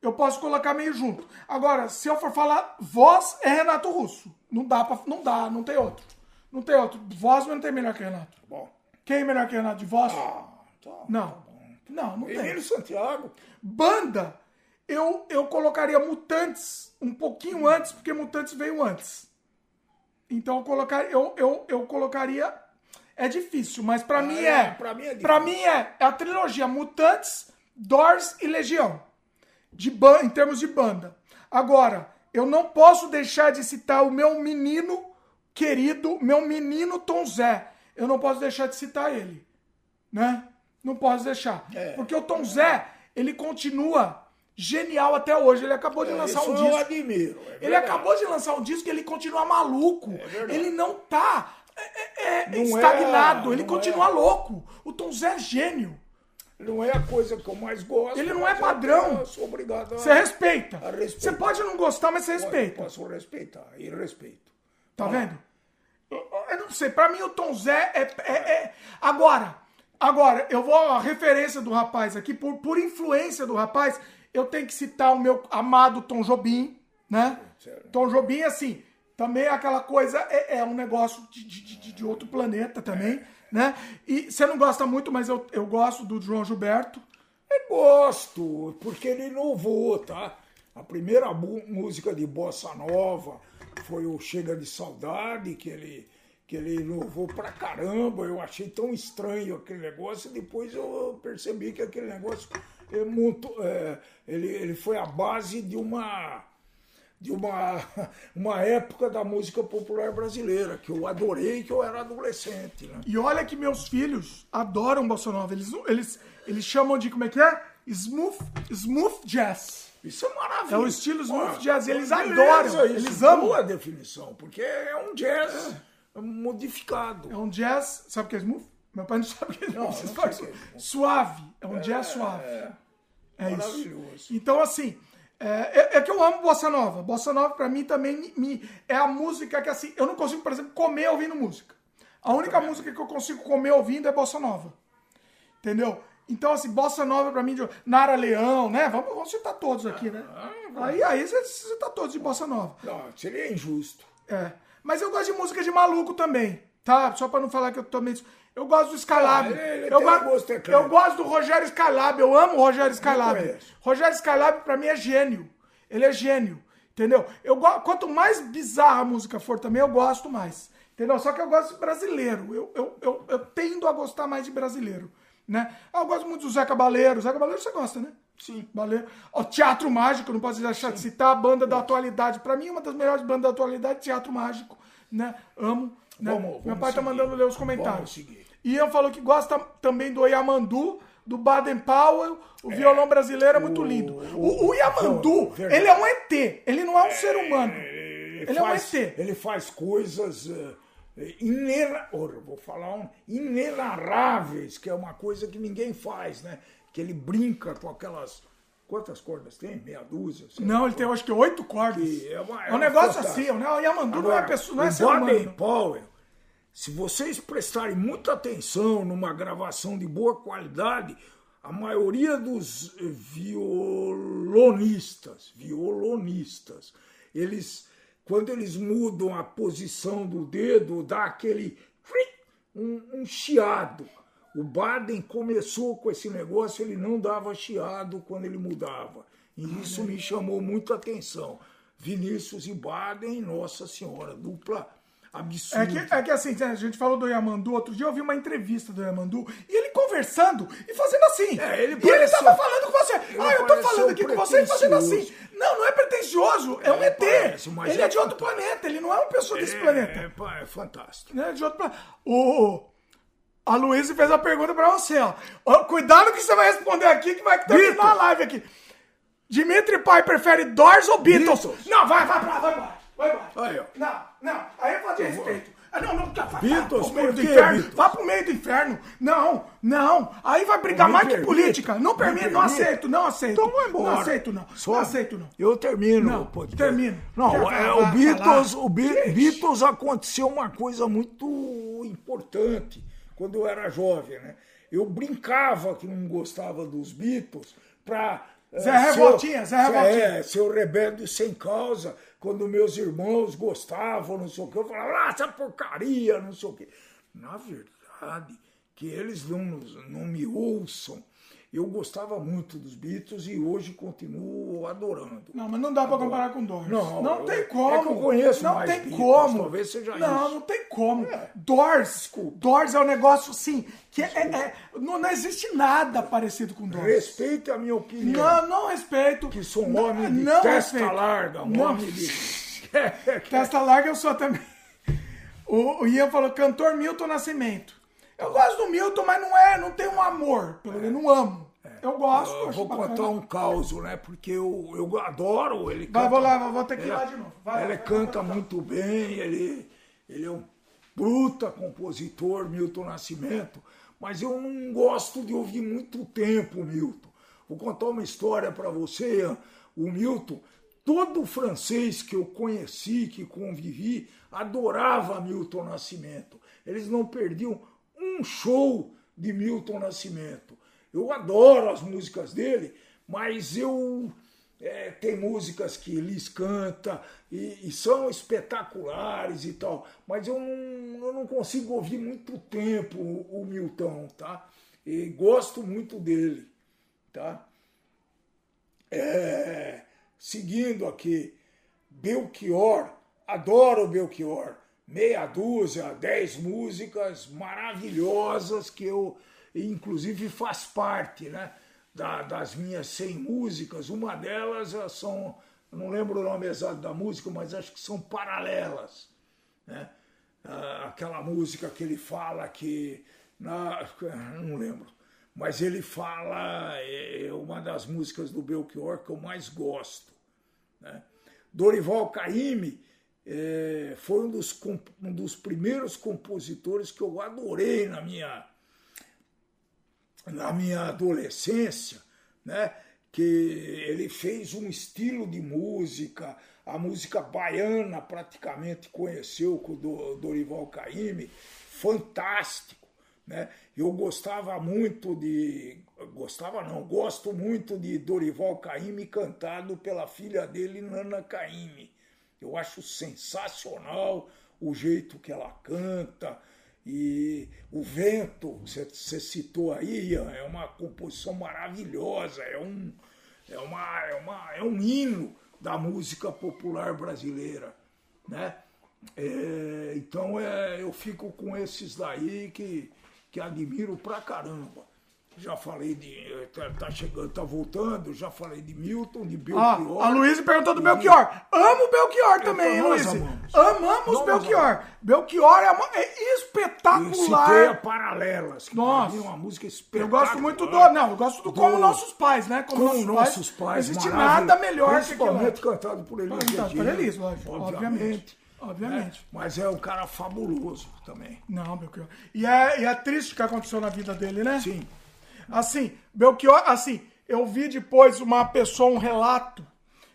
Eu posso colocar meio junto. Agora, se eu for falar voz, é Renato Russo. Não dá pra, não dá, não tem outro. Não tem outro. Voz não tem melhor que Renato. Bom, Quem é melhor que Renato de voz? ah, tá. Não. Não, não tem. Emílio Santiago. Banda, eu, eu colocaria Mutantes um pouquinho antes, porque Mutantes veio antes. Então eu, colocar, eu, eu, eu colocaria. É difícil, mas pra mim é, é. pra mim é pra mim é, é a trilogia Mutantes, Doors e Legião. De ban, em termos de banda. Agora, eu não posso deixar de citar o meu menino querido, meu menino Tom Zé. Eu não posso deixar de citar ele. Né? Não posso deixar. É. Porque o Tom Zé, ele continua genial até hoje. Ele acabou de lançar Isso um eu disco. admiro. é Ele acabou de lançar um disco e ele continua maluco. verdade. ele não tá é, é, é, Não estagnado, é, ele continua é. louco. O Tom Zé é gênio. Não é a coisa que eu mais gosto. Ele não é padrão. Eu sou obrigado a. Você respeita. Você pode não gostar, mas você respeita. Posso respeitar. E respeito. Tá vendo? Eu, não sei, pra mim o Tom Zé é, é- é- Agora, agora, eu vou. A referência do rapaz aqui, por, por influência do rapaz, eu tenho que citar o meu amado Tom Jobim, né? Tom Jobim, assim, também é aquela coisa, é, é um negócio de, de, de- outro planeta também, né? E você não gosta muito, mas eu, eu gosto do João Gilberto. Eu gosto, porque ele inovou, tá? A primeira música de Bossa Nova foi o Chega de Saudade, que ele, que ele inovou pra caramba. Eu achei tão estranho aquele negócio, depois eu percebi que aquele negócio é muito, é, ele, ele foi a base de uma de uma, uma época da música popular brasileira, que eu adorei, que eu era adolescente, né? E olha que meus filhos adoram Bossa Nova. Eles, eles, eles chamam de, como é que é? Smooth, smooth Jazz. Isso é maravilhoso. É o estilo smooth jazz, eles beleza adoram, isso, eles amam. Boa definição, porque é um jazz modificado. É um jazz, sabe o que é smooth? Meu pai não sabe o que é smooth. Não, não o que é. Suave, é um jazz suave. É, É isso. maravilhoso. Então, assim, é, é- é que eu amo Bossa Nova. Bossa Nova, pra mim, também me, me- é a música que, assim, eu não consigo, por exemplo, comer ouvindo música. A única música que eu consigo comer ouvindo é Bossa Nova. Entendeu? Então, assim, Bossa Nova pra mim, de- Nara Leão, né? Vamos, vamos citar todos aqui, né? Aí, aí você cita todos de Bossa Nova. não, seria injusto. É. Mas eu gosto de música de maluco também, tá? Só pra não falar que eu também. Eu gosto do Skylab. Ah, ele- ele eu, um gosto, eclético. eu gosto do Rogério Skylab. Eu amo o Rogério Skylab. conheço. Rogério Skylab pra mim é gênio. Ele é gênio. Entendeu? Eu go... Quanto mais bizarra a música for também, eu gosto mais. Entendeu? Só que eu gosto de brasileiro. Eu, eu, eu, eu tendo a gostar mais de brasileiro. Né? Eu gosto muito do Zé Cabaleiro. Zé Cabaleiro você gosta, né? Sim. Baleiro. O Teatro Mágico, não posso deixar de citar, a banda da atualidade. Pra mim, uma das melhores bandas da atualidade, Teatro Mágico. Né? Amo. Né? Vamos- Meu vamos pai tá seguir. mandando ler os comentários. seguir. Ian falou que gosta também do Yamandu, do Baden Powell. O violão brasileiro é muito lindo. O, o Yamandu, verdade. ele é um ET. Ele não é um ser humano. Ele, Ele é um faz, ET. ele faz coisas eh, eu vou falar um, inenarráveis, que é uma coisa que ninguém faz, né? Que ele brinca com aquelas. Quantas cordas tem? Meia dúzia? Não, ele tem acho que oito cordas. É uma- é é um negócio assim. Né? O Yamandu não é, pessoa, não é ser humano. Powell, se vocês prestarem muita atenção numa gravação de boa qualidade, a maioria dos violonistas, violonistas, eles, quando eles mudam a posição do dedo, dá aquele um, um chiado. O Baden começou com esse negócio, ele não dava chiado quando ele mudava. E isso me chamou muita atenção. Vinícius e Baden, Nossa Senhora, dupla absurda. É que, é que assim, a gente falou do Yamandu, outro dia eu vi uma entrevista do Yamandu, e ele conversando e fazendo assim. É, ele e ele tava falando com você. Ah, eu tô falando um aqui com você e fazendo assim. Não, não é pretencioso, é um É, ET. parece, ele é é de outro fantástico. planeta, ele não é uma pessoa desse É, planeta. É, é fantástico. Né, de outro planeta. O, a Luísa fez a pergunta pra você, ó. Cuidado que você vai responder aqui, que vai terminar Beatles. a live aqui. Dimitri Pai prefere Doors ou Beatles? Beatles. Não, vai, vai pra lá, vai embora. Vai embora. Aí, ó. Não, não. Aí eu falo de respeito. Ah, não, não, vai, Beatles, vai pro meio do inferno. Vá pro meio do inferno. Não, não. Aí vai brigar mais que política. Não permite, não aceito, não aceito. Então vai embora. Não aceito, não. Só- Não aceito, não. Eu termino Não, podcast. termino. Não, é, o falar? Beatles, o Be-. Beatles aconteceu uma coisa muito importante quando eu era jovem, né? Eu brincava que não gostava dos Beatles pra eh, Zé Revoltinha, Zé Revoltinha. É, seu rebelde sem causa, quando meus irmãos gostavam, não sei o que, eu falava, ah, essa porcaria, não sei o que. Na verdade, que eles não, não me ouçam. Eu gostava muito dos Beatles e hoje continuo adorando. Não, mas não dá pra comparar com Doors. Não, não eu- tem é como. que eu conheço não tem Beatles, como. talvez seja não, isso. não tem como. Doors, Doors é um negócio assim que é, é- não, não existe nada parecido com Doors. Respeite a minha opinião. Não, não respeito. que sou um Não- homem de não testa respeito. larga, um Não. homem de. Testa larga eu sou também. O, o Ian falou, cantor Milton Nascimento. Eu gosto do Milton, mas não é, não tem um amor. Pelo menos não amo. Eu gosto, Eu acho vou bacana. contar um caos, né? Porque eu, eu adoro ele. Vai, canta- vou lá, vou ter que ir lá de novo. Vai, ele vai, canta muito bem, ele, ele é um bruta compositor, Milton Nascimento, mas eu não gosto de ouvir muito tempo, Milton. Vou contar uma história para você, Ian. o Milton. Todo francês que eu conheci, que convivi, adorava Milton Nascimento. Eles não perdiam um show de Milton Nascimento. Eu adoro as músicas dele, mas eu é, tem músicas que Elis canta e, e são espetaculares e tal, mas eu não, eu não consigo ouvir muito tempo o, o Milton, tá? E gosto muito dele, tá? É, seguindo aqui, Belchior, adoro Belchior, meia dúzia, dez músicas maravilhosas que eu, inclusive, faz parte, né? da- das minhas 100 músicas, uma delas eh, são, não lembro o nome exato da música, mas acho que são paralelas. Né? Ah, aquela música que ele fala que. Na, não lembro. Mas ele fala, é uma das músicas do Belchior que eu mais gosto. Né? Dorival Caymmi eh, foi um dos, um dos primeiros compositores que eu adorei na minha, na minha adolescência, né? Que ele fez um estilo de música, a música baiana praticamente conheceu com o Do- Dorival Caymmi, fantástico, né? Eu gostava muito de, gostava não, gosto muito de Dorival Caymmi cantado pela filha dele, Nana Caymmi. Eu acho sensacional o jeito que ela canta, e o vento, você, citou aí, Ian, é uma composição maravilhosa, é um, é, uma, é, uma, é um hino da música popular brasileira. Né? É, então é, eu fico com esses daí que, que admiro pra caramba. Já falei de. Tá, tá chegando, tá voltando, já falei de Milton, de Ah, Belchior. a Luísa perguntou do Belchior. Amo o Belchior também, hein, nós Luísa? amamos. Amamos Nós Belchior. Belchior é, uma- é espetacular. Paralelas, que Nossa. mim é uma música Eu espetacular. gosto muito do. Não, eu gosto do Como Do- Nossos Pais, né? Com nossos pais, Não existe nada melhor que aquilo. Principalmente cantado por Elis Cantado por Elis, lógico, obviamente. Obviamente. né? Mas é um cara fabuloso também. Não, Belchior. E é, e é triste o que aconteceu na vida dele, né? Sim. Assim, Belchior, assim, eu vi depois uma pessoa, um relato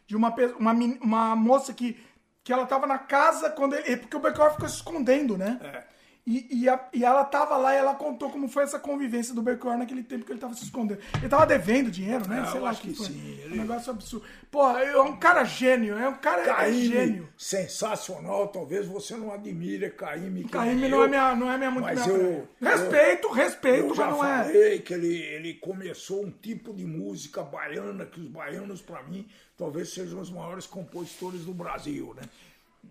de uma, uma, uma moça que, que ela tava na casa quando ele. Porque o Belchior ficou se escondendo, né? É. E, e, a- e ela tava lá e ela contou como foi essa convivência do Belchior naquele tempo que ele tava se escondendo. Ele tava devendo dinheiro, né? É, Sei eu lá acho que que foi. sim, Um ele- negócio absurdo. Porra, é um cara gênio, é um cara é gênio. sensacional. Talvez você não admire Caíme nem não eu, é minha, não é minha muito Mas minha eu. Respeito, respeito, eu já mas não é. falei que ele, ele começou um tipo de música baiana que os baianos, para mim, talvez sejam os maiores compositores do Brasil, né?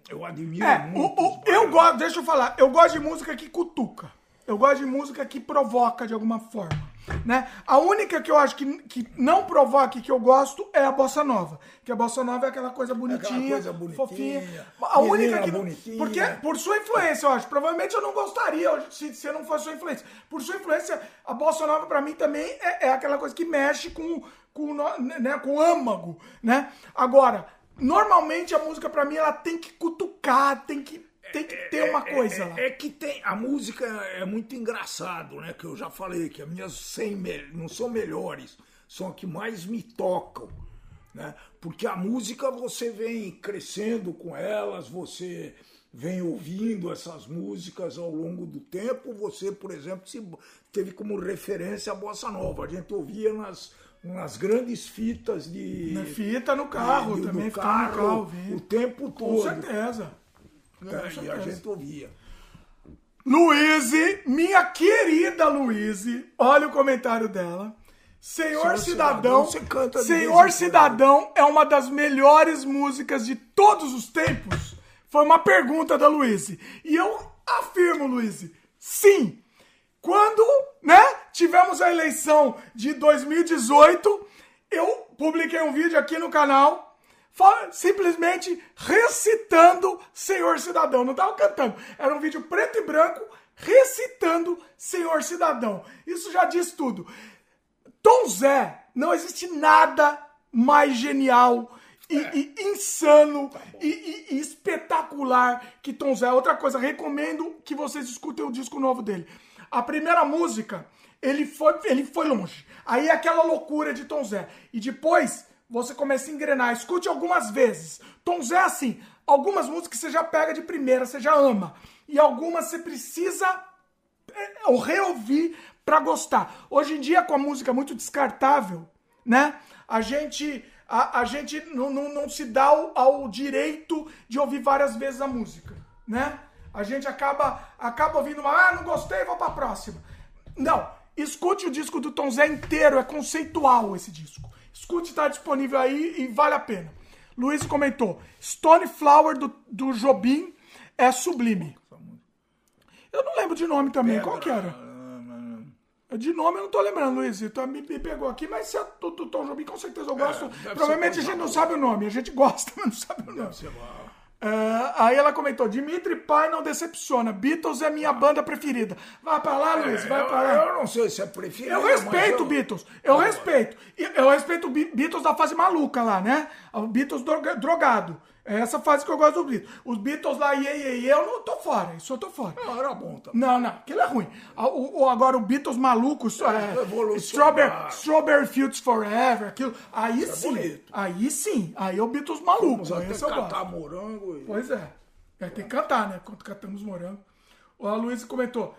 Eu admiro É, muito. o- o- eu gosto, deixa eu falar, eu gosto de música que cutuca. Eu gosto de música que provoca de alguma forma. Né? A única que eu acho que, que não provoca e que eu gosto é a bossa nova. Que a bossa nova é aquela coisa bonitinha, coisa bonitinha, fofinha. A única que. bonitinha. Porque, por sua influência, eu acho. Provavelmente eu não gostaria se, se não fosse sua influência. Por sua influência, a bossa nova pra mim também é, é aquela coisa que mexe com, com, né, com o âmago. Né? Agora, normalmente a música pra mim ela tem que cutucar, tem que, tem que ter uma coisa lá. É, é que tem. A música é muito engraçado, né? Que eu já falei, que as minhas 100 me- não são melhores, são as que mais me tocam. Né? Porque a música você vem crescendo com elas, você vem ouvindo essas músicas ao longo do tempo. Você, por exemplo, se teve como referência a bossa nova. A gente ouvia nas, nas grandes fitas de. Na fita no carro, de- também ficava no carro, ouvindo. o tempo Com todo. certeza. né? E a gente ouvia. Luíse, minha querida Luíse, olha o comentário dela. Senhor, Senhor Cidadão, Cidadão, Senhor. Cidadão é uma das melhores músicas de todos os tempos? Foi uma pergunta da Luíse. E eu afirmo, Luíse, sim. Quando, né, tivemos a eleição de 2018, eu publiquei um vídeo aqui no canal simplesmente recitando Senhor Cidadão. Não tava cantando. Era um vídeo preto e branco recitando Senhor Cidadão. Isso já diz tudo. Tom Zé, não existe nada mais genial e, e insano e, e- e espetacular que Tom Zé. Outra coisa, recomendo que vocês escutem o disco novo dele. A primeira música, ele foi, ele foi longe. Aí é aquela loucura de Tom Zé. E depois você começa a engrenar. Escute algumas vezes. Tom Zé, assim, algumas músicas você já pega de primeira, você já ama. E algumas você precisa é, ou reouvir pra gostar. Hoje em dia, com a música muito descartável, né? A gente, a, a gente não, não, não se dá ao, ao direito de ouvir várias vezes a música, né? A gente acaba, acaba ouvindo uma, ah, não gostei, vou pra próxima. Não, escute o disco do Tom Zé inteiro, é conceitual esse disco. Escute, tá disponível aí e vale a pena. Luiz comentou, Stone Flower do, do Jobim é sublime. Eu não lembro de nome também, qual que era? De nome eu não tô lembrando, Luiz. Então, me, me pegou aqui, mas se é do, do Tom Jobim, com certeza eu gosto. deve Provavelmente ser a gente não sabe o nome. A gente gosta, mas não sabe o nome. Sei lá. É, aí ela comentou: Dimitri Pai não decepciona. Beatles é minha banda preferida. Vai pra lá, Luiz, vai eu, pra lá. eu não sei se é preferido. Eu respeito Beatles. Eu respeito. E Eu respeito Beatles da fase maluca lá, né? O Beatles droga- drogado. É essa fase que eu gosto do Beatles. Os Beatles lá, iê, iê, eu não tô fora. Isso eu tô fora. Não, era bom também. Não, não, aquilo é ruim. O, o- agora o Beatles maluco, é, Revolucionário. Strawberry, Strawberry Fields Forever, aquilo. Aí sim. bonito. Aí sim. Aí é o Beatles maluco. Vamos até Esse catar morango. E... Pois é. É, tem que cantar, né? Quando cantamos morango. O Luiz comentou.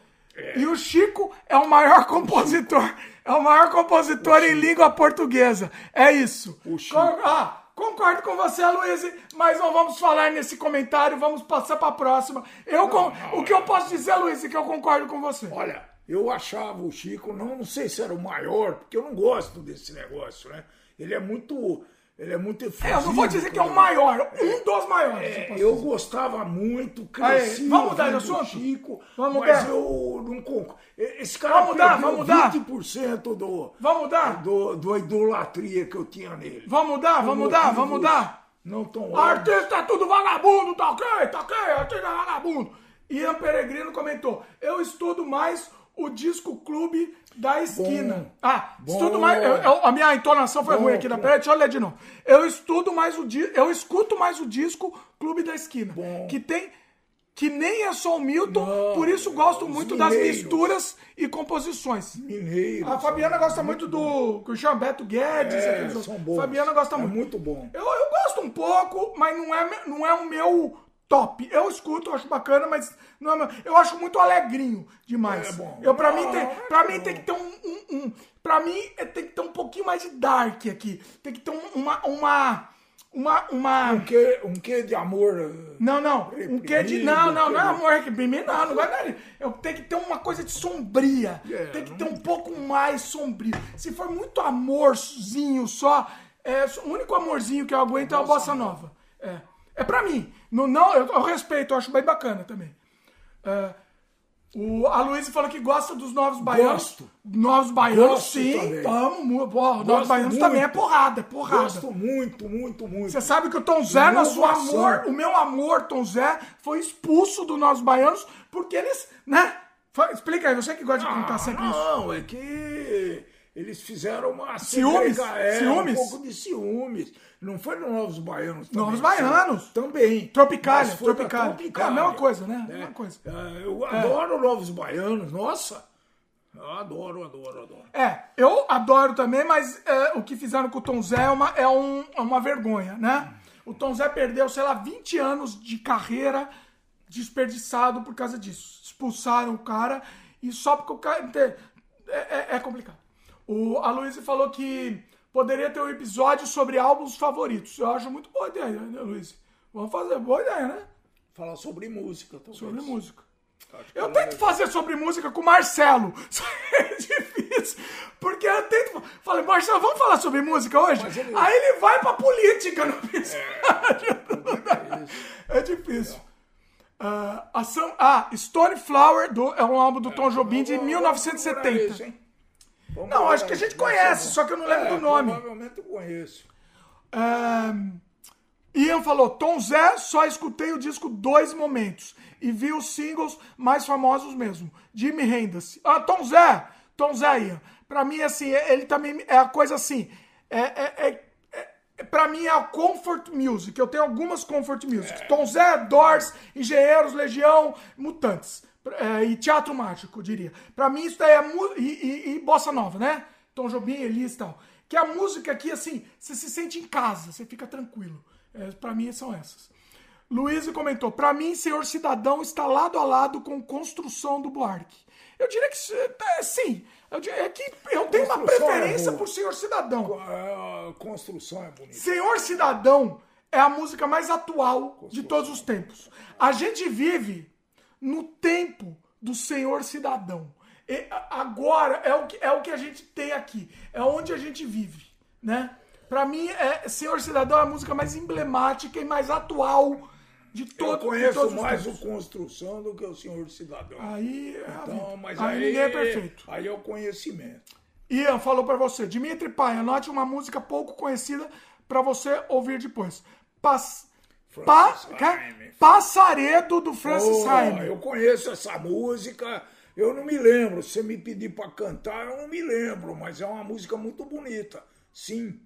E o Chico é o maior compositor. É o maior compositor em língua portuguesa. É isso. O Chico. Ah, concordo com você, Luiz, mas não vamos falar nesse comentário. Vamos passar para a próxima. Eu, con- o que eu posso dizer, Luiz, é que eu concordo com você. Olha, eu achava o Chico, não, não sei se era o maior, porque eu não gosto desse negócio, né? Ele é muito. Ele é muito efusivo. É, eu não vou dizer que é o maior, um dos maiores. eu É, posso eu dizer. gostava muito, cresci Aí, vamos mudar de assunto? Chico, Vamos mas mudar? eu não concordo. Esse cara Vamos mudar, vamos mudar? 20% do, Vamos mudar? do, do idolatria que eu tinha nele. Vamos mudar, vamos mudar, vão mudar. Não tão Artista é tudo vagabundo, tá ok? Tá ok? Artista é vagabundo. Ian Peregrino comentou: Eu estudo mais o disco clube da esquina. Bom. Ah, Bom. estudo mais. eu- eu- a minha entonação foi Bom, ruim aqui na deixa eu ler de novo. Eu estudo mais o di- eu escuto mais o disco Clube da Esquina. Que tem. Que nem é só o Milton, Não, por isso gosto os muito das mineiros. misturas e composições. mineiro. A Fabiana gosta muito do Cristiano Beto Guedes. É, são bons. Fabiana gosta É muito. muito bom. Eu, eu gosto um pouco, mas não é, não é o meu top. Eu escuto, eu acho bacana, mas não é. Eu acho muito alegrinho demais. É bom. Eu, pra mim, tem, é pra mim tem que ter um, um, um- Pra mim é- tem que ter um pouquinho mais de dark aqui. Tem que ter um- uma. Uma. Uma. uma Um quê, um quê de amor. eh, não, não. Um quê de. Não, não, não é amor reprimido, não, não vai dar. Eu tenho que ter uma coisa de sombria. É, tem que ter um pouco mais sombrio. Se for muito amorzinho só, é, o único amorzinho que eu aguento é a bossa nova. É. É pra mim. Não, não, eu, eu respeito, eu acho bem bacana também. É, o, a Luísa falou que gosta dos Novos Baianos. Gosto. Novos Baianos, Gosto sim. também. Amo. Pô, Novos Baianos muito. também é porrada, é porrada. Gosto muito, muito, muito. Você sabe que o Tom Zé, Inovação. amor, o meu amor, Tom Zé, foi expulso dos nossos baianos porque eles, né? Explica aí, você que gosta de perguntar sempre isso. Não, é que eles fizeram uma Ciúmes? É, Ciúmes? um pouco de ciúmes. Não foi no Novos Baianos também. Novos Baianos. Também. Tropicália, da Tropicália. É a mesma coisa, né? A mesma coisa. É, Eu adoro Novos Baianos, nossa. Eu adoro, adoro, adoro. É, eu adoro também, mas é, o que fizeram com o Tom Zé é uma, é um- é uma vergonha, né? O Tom Zé perdeu, sei lá, 20 anos de carreira desperdiçado por causa disso. Expulsaram o cara e só porque o cara. É, é- é complicado. O, a Luísa falou que poderia ter um episódio sobre álbuns favoritos. Eu acho muito boa ideia, né, Luísa? Vamos fazer, boa ideia, né? Falar sobre música talvez. Sobre música. Eu é tento fazer sobre música com o Marcelo. Que é difícil. Porque eu tento. Falei, Marcelo, vamos falar sobre música hoje? Ele- Aí ele vai pra política no episódio. É, difícil. Ah, ação, ah, Stone Flower do, é um álbum do Tom Jobim de Vamos- vamos procurar 1970. esse, hein? Vamos Não, acho que a gente conhece, só que eu não lembro É, do nome. Provavelmente eu conheço. Ahn, Ian falou, Tom Zé, só escutei o disco dois momentos e vi os singles mais famosos mesmo. Jimmy Hendrix. Ah, Tom Zé, Tom Zé Ian. Pra mim, assim, ele também é a coisa assim. É, é, é, é, pra mim é a comfort music. Eu tenho algumas comfort music. Tom Zé, Doors, Engenheiros, Legião, Mutantes. É, e Teatro Mágico, eu diria. Pra mim, isso daí é. E, e, e Bossa Nova, né? Tom Jobim, Elis e tal. Que a música aqui, assim, você se sente em casa, você fica tranquilo. É, pra mim, são essas. Luiz comentou: Pra mim, Senhor Cidadão está lado a lado com Construção do Buarque. Eu diria que isso é, sim. Eu diria é que eu tenho uma é preferência boa. por Senhor Cidadão. Construção é bonita. Senhor Cidadão é a música mais atual de todos os tempos. A gente vive no tempo do Senhor Cidadão. E agora é o, que, é o que a gente tem aqui. É onde a gente vive, né? Pra mim, é, Senhor Cidadão é a música mais emblemática e mais atual de, Eu todo, de conheço mais o. Construção do que o Senhor Cidadão. Aí, Então, mas aí, aí, ninguém é perfeito. Aí é o conhecimento. Ian falou pra você, Dimitri Pai, anote uma música pouco conhecida pra você ouvir depois. Pas, pa. Passaredo do Francis Oh, eu conheço essa música, eu não me lembro. Se você me pedir pra cantar, eu não me lembro, mas é uma música muito bonita. Sim.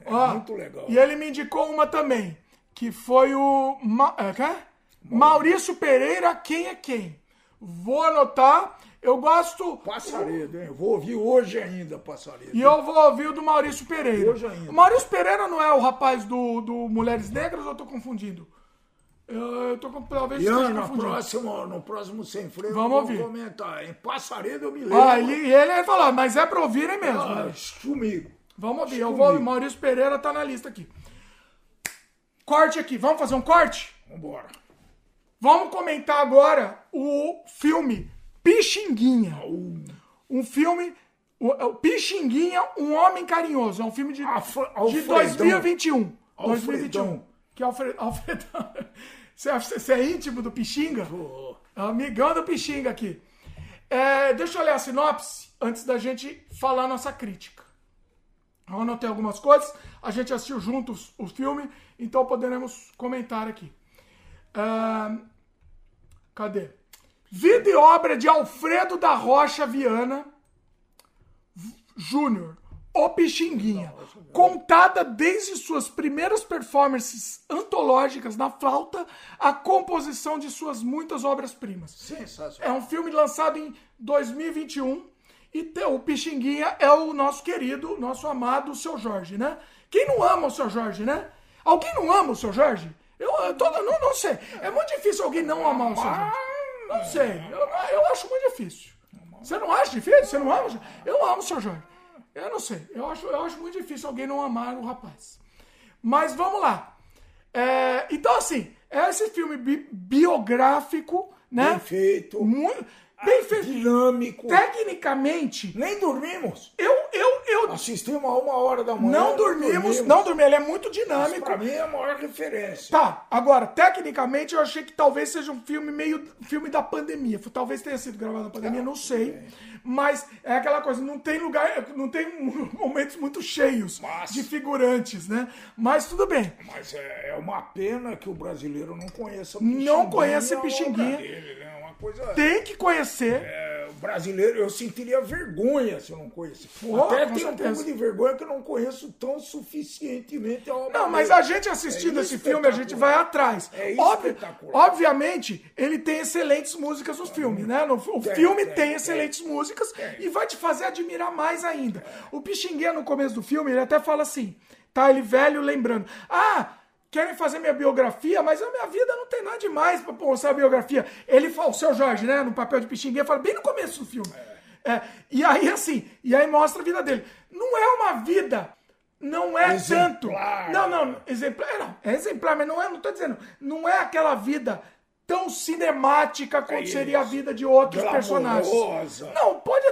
É Ó, muito legal. E ele me indicou uma também, que foi o Ma, é? Maurício Pereira, Quem é Quem? Vou anotar, eu gosto... Passaredo, hein? Eu vou ouvir hoje ainda Passaredo. E eu vou ouvir o do Maurício Pereira. Hoje ainda. O Maurício Pereira não é o rapaz do, do Mulheres Negras ou eu tô confundindo? Eu, eu tô com, talvez Ian, esteja no confundindo. próximo, no próximo Sem Freio, Vamos eu ouvir. comentar. Em Passaredo eu me lembro. Ah, ele, e ele, ele falou, mas é pra ouvirem mesmo. Ah, né? comigo. Vamos ouvir, eu vou, Maurício Pereira tá na lista aqui. Corte aqui, vamos fazer um corte? Vambora. Vamos comentar agora o filme Pixinguinha. Um filme, o, o Pixinguinha, Um Homem Carinhoso. É um filme de, de Alfredão. 2021. Alfredão. 2021. Que é Alfre, Alfredão. Você, é- é íntimo do Pixinga? Amigão do Pixinga aqui. É, deixa eu ler a sinopse antes da gente falar a nossa crítica. Eu anotei algumas coisas, a gente assistiu juntos o filme, então poderemos comentar aqui. Ahn, cadê? Vida e obra de Alfredo da Rocha Viana Júnior, o Pixinguinha, contada desde suas primeiras performances antológicas na flauta à composição de suas muitas obras-primas. Sensacional. É um filme lançado em 2021 e o Pixinguinha é o nosso querido, nosso amado Seu Jorge, né? Quem não ama o Seu Jorge, né? Alguém não ama o Seu Jorge? Eu, eu tô- não, não sei. É muito difícil alguém não amar o Seu Jorge. Não sei. Eu, eu acho muito difícil. Você não acha difícil? Você não ama? Eu amo o Seu Jorge. Eu não sei. Eu acho, eu acho muito difícil alguém não amar o rapaz. Mas vamos lá. É, então, assim, é esse filme bi- biográfico, né? Bem feito. Muito, bem feito. Dinâmico. Tecnicamente, Nem dormimos. eu, eu, eu Assistimos a uma hora da manhã. não dormimos, não dormi. Ele é muito dinâmico. Pra mim é a maior referência. Tá, agora, tecnicamente, eu achei que talvez seja um filme meio filme da pandemia. Talvez tenha sido gravado na pandemia, não sei. Mas é aquela coisa, não tem lugar, não tem momentos muito cheios Mas- de figurantes, né? Mas tudo bem. Mas é, é uma pena que o brasileiro não conheça Não conhece a obra Pixinguinha. dele, né? Uma coisa. Tem que conhecer. É, brasileiro, eu sentiria vergonha se eu não conhecesse. Até tem um pouco de vergonha que eu não conheço tão suficientemente a obra Não, mas dele. a gente assistindo É esse filme, a gente vai atrás. É Obvi- obviamente, ele tem excelentes músicas nos filmes, né? No- o Tem, filme tem, tem, tem. excelentes músicas e vai te fazer admirar mais ainda. O Pixinguinha, no começo do filme, ele até fala assim, tá ele velho lembrando. Ah, querem fazer minha biografia, mas a minha vida não tem nada demais pra mostrar a biografia. Ele fala, o seu Jorge, né, no papel de Pixinguinha, fala bem no começo do filme. É, e aí, assim, e aí mostra a vida dele. Não é uma vida... Não é tanto. Exemplar. Não, não, exemplar, é, não, é exemplar, mas não é, não tô dizendo, não é aquela vida tão cinemática quanto É seria a vida de outros Glamurosa. personagens. Não, pode,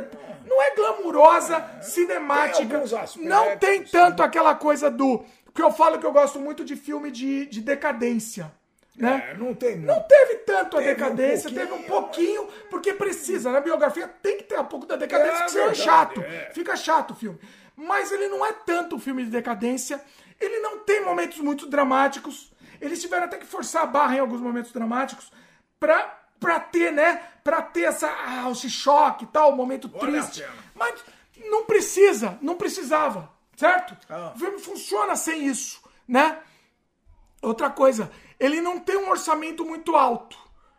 não é glamurosa, cinemática. Tem não tem tanto aquela coisa do que eu falo que eu gosto muito de filme de, de decadência, né? É, não tem Não teve tanto a Teve um decadência, pouquinho, teve um pouquinho, porque precisa. Na biografia tem que ter um pouco da decadência, É porque senão é chato. é. Fica chato o filme. Mas ele não é tanto um filme de decadência. Ele não tem momentos muito dramáticos. Eles tiveram até que forçar a barra em alguns momentos dramáticos pra, pra ter, né? Pra ter essa, ah, esse choque e tal, um momento Vale a triste. Mas não precisa, não precisava, certo? Ah. O filme funciona sem isso, né? Outra coisa, ele não tem um orçamento muito alto.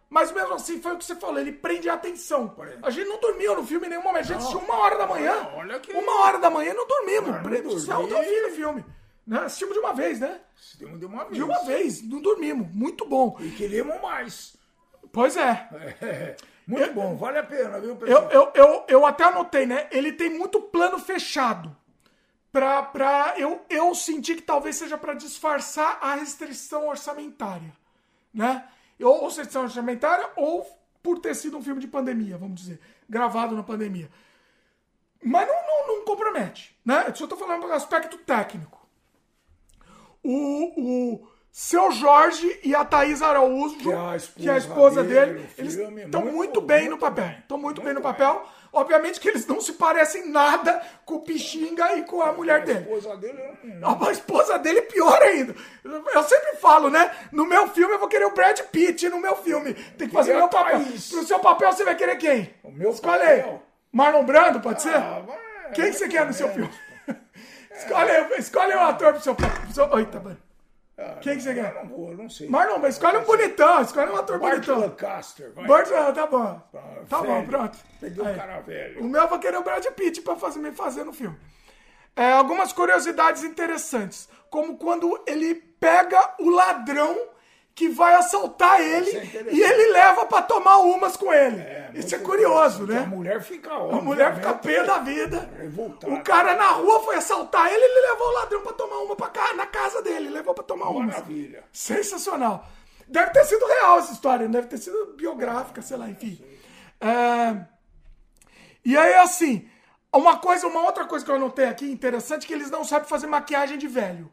Mas mesmo assim, foi o que você falou, ele prende a atenção. A gente não dormiu no filme em nenhum momento. A gente assistiu uma hora da manhã. Olha que- Uma hora da manhã e não dormimos. Não Pre- dormi. Até o filme. Né? Assistimos de uma vez, né? Assistimos de uma vez. De uma vez, não dormimos. Muito bom. E queremos mais. Pois é. É, muito bom, vale a pena, viu, Eu, pessoal? eu, eu, eu até anotei, né? Ele tem muito plano fechado. Pra, pra eu, eu senti que talvez seja pra disfarçar a restrição orçamentária. Né? Ou, ou restrição orçamentária, ou por ter sido um filme de pandemia, vamos dizer. Gravado na pandemia. Mas não, não, não compromete. Né? Eu só tô falando do aspecto técnico. O, o seu Jorge e a Thaís Araújo, Que é a que é a esposa esposa dele, dele, eles estão muito, muito- bem muito no papel. bem. Estão muito, bem no Muito papel. Obviamente que eles não se parecem nada com o Pixinga e com a mulher A dele. esposa dele não. A esposa dele é pior ainda. Eu sempre falo, né? No meu filme eu vou querer o Brad Pitt no meu filme. Tem que fazer o Queria meu papel. No seu papel você vai querer quem? O meu Escolhe papel? aí. Marlon Brando, pode ser? Ah, vai, Quem que você quer no seu menos. filme? escolhe, aí, escolhe um ator pro seu papel. seu- Eita, mano. Ah, Quem que você não, quer? Não vou, eu não sei. Marlon, mas escolhe um bonitão. Escolhe um ator Bart bonitão. Lancaster, vai. Bart, tá bom. Ah, Tá bom, velho. pronto. Peguei um cara velho. O meu eu vou querer o Brad Pitt pra fazer, me fazer no filme. É, algumas curiosidades interessantes. Como quando ele pega o ladrão que vai assaltar ele Isso é e ele leva pra tomar umas com ele. É, Isso é curioso, né? A mulher fica A mulher fica obviamente, pé da vida. revoltada. O cara na rua foi assaltar ele, ele levou o ladrão pra tomar uma pra cá, na casa dele, levou pra tomar uma. Maravilha. Sensacional. Deve ter sido real essa história, deve ter sido biográfica, sei lá, enfim. É, E aí, assim, uma coisa, uma outra coisa que eu anotei aqui interessante é que eles não sabem fazer maquiagem de velho.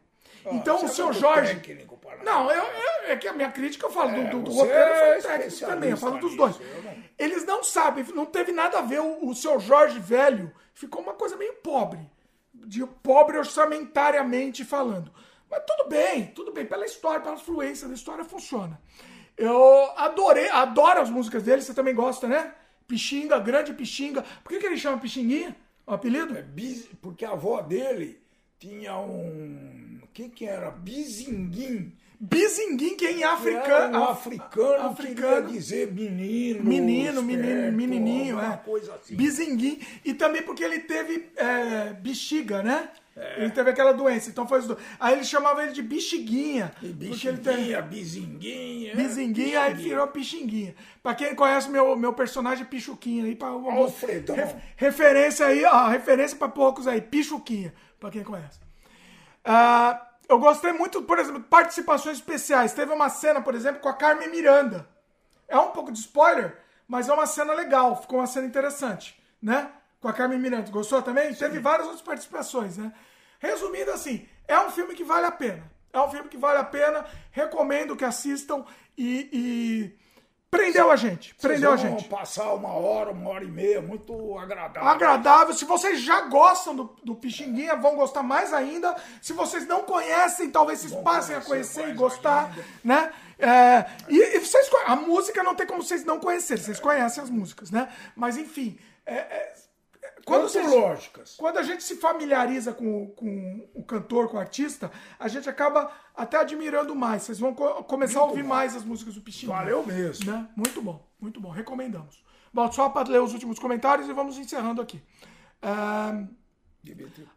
Então o é seu Jorge. técnico Não, eu, eu- é que a minha crítica eu falo do, do, do você roteiro é técnico também, eu falo dos dois. não. Eles não sabem, não teve nada a ver o, o seu Jorge velho, ficou uma coisa meio pobre. De pobre orçamentariamente falando. Mas tudo bem, tudo bem, pela história, pela fluência da história funciona. Eu adorei, adoro as músicas dele, você também gosta, né? Pixinga, grande Pixinga. Por que, que ele chama Pixinguinha? O apelido? É Porque a avó dele tinha um. Que que era? Bizinguim. Bizinguim, que é em era africano. um africano, africano. queria dizer menino. Menino, menininho, é. coisa assim. Bizinguim. E também porque ele teve é, bexiga, né? É. Ele teve aquela doença, então foi os dois. Aí ele chamava ele de bexiguinha. Porque ele teve bizinguinha. bizinguinha, aí virou pixinguinha. Pra quem conhece meu, meu personagem Pichuquinha aí, pra alguns- Alfredão. ref- referência aí, ó, referência pra poucos aí, Pichuquinha, pra quem conhece. Ah, eu gostei muito, por exemplo, de participações especiais. Teve uma cena, por exemplo, com a Carmen Miranda. É um pouco de spoiler, mas é uma cena legal, ficou uma cena interessante, né? Com a Carmen Miranda. Gostou também? Teve várias outras participações, né? Resumindo assim, é um filme que vale a pena. É um filme que vale a pena, recomendo que assistam e, e prendeu a gente, prendeu a Vocês vão gente. passar uma hora, uma hora e meia, muito agradável. agradável. Se vocês já gostam do, do Pixinguinha, vão gostar mais ainda. Se vocês não conhecem, talvez vocês passem a conhecer conhecer e mais gostar, ainda. né? É, e, e vocês, a música não tem como vocês não conhecerem, vocês conhecem as músicas, né? Mas enfim, é- é- quando, Antológicas. quando a gente se familiariza com, o- com o cantor, com o artista, a gente acaba até admirando mais. Vocês vão co- começar a ouvir mais as músicas do Pixinguinha. Valeu mesmo. Né? Muito bom, muito bom. Recomendamos. Bom, só para ler os últimos comentários e vamos encerrando aqui.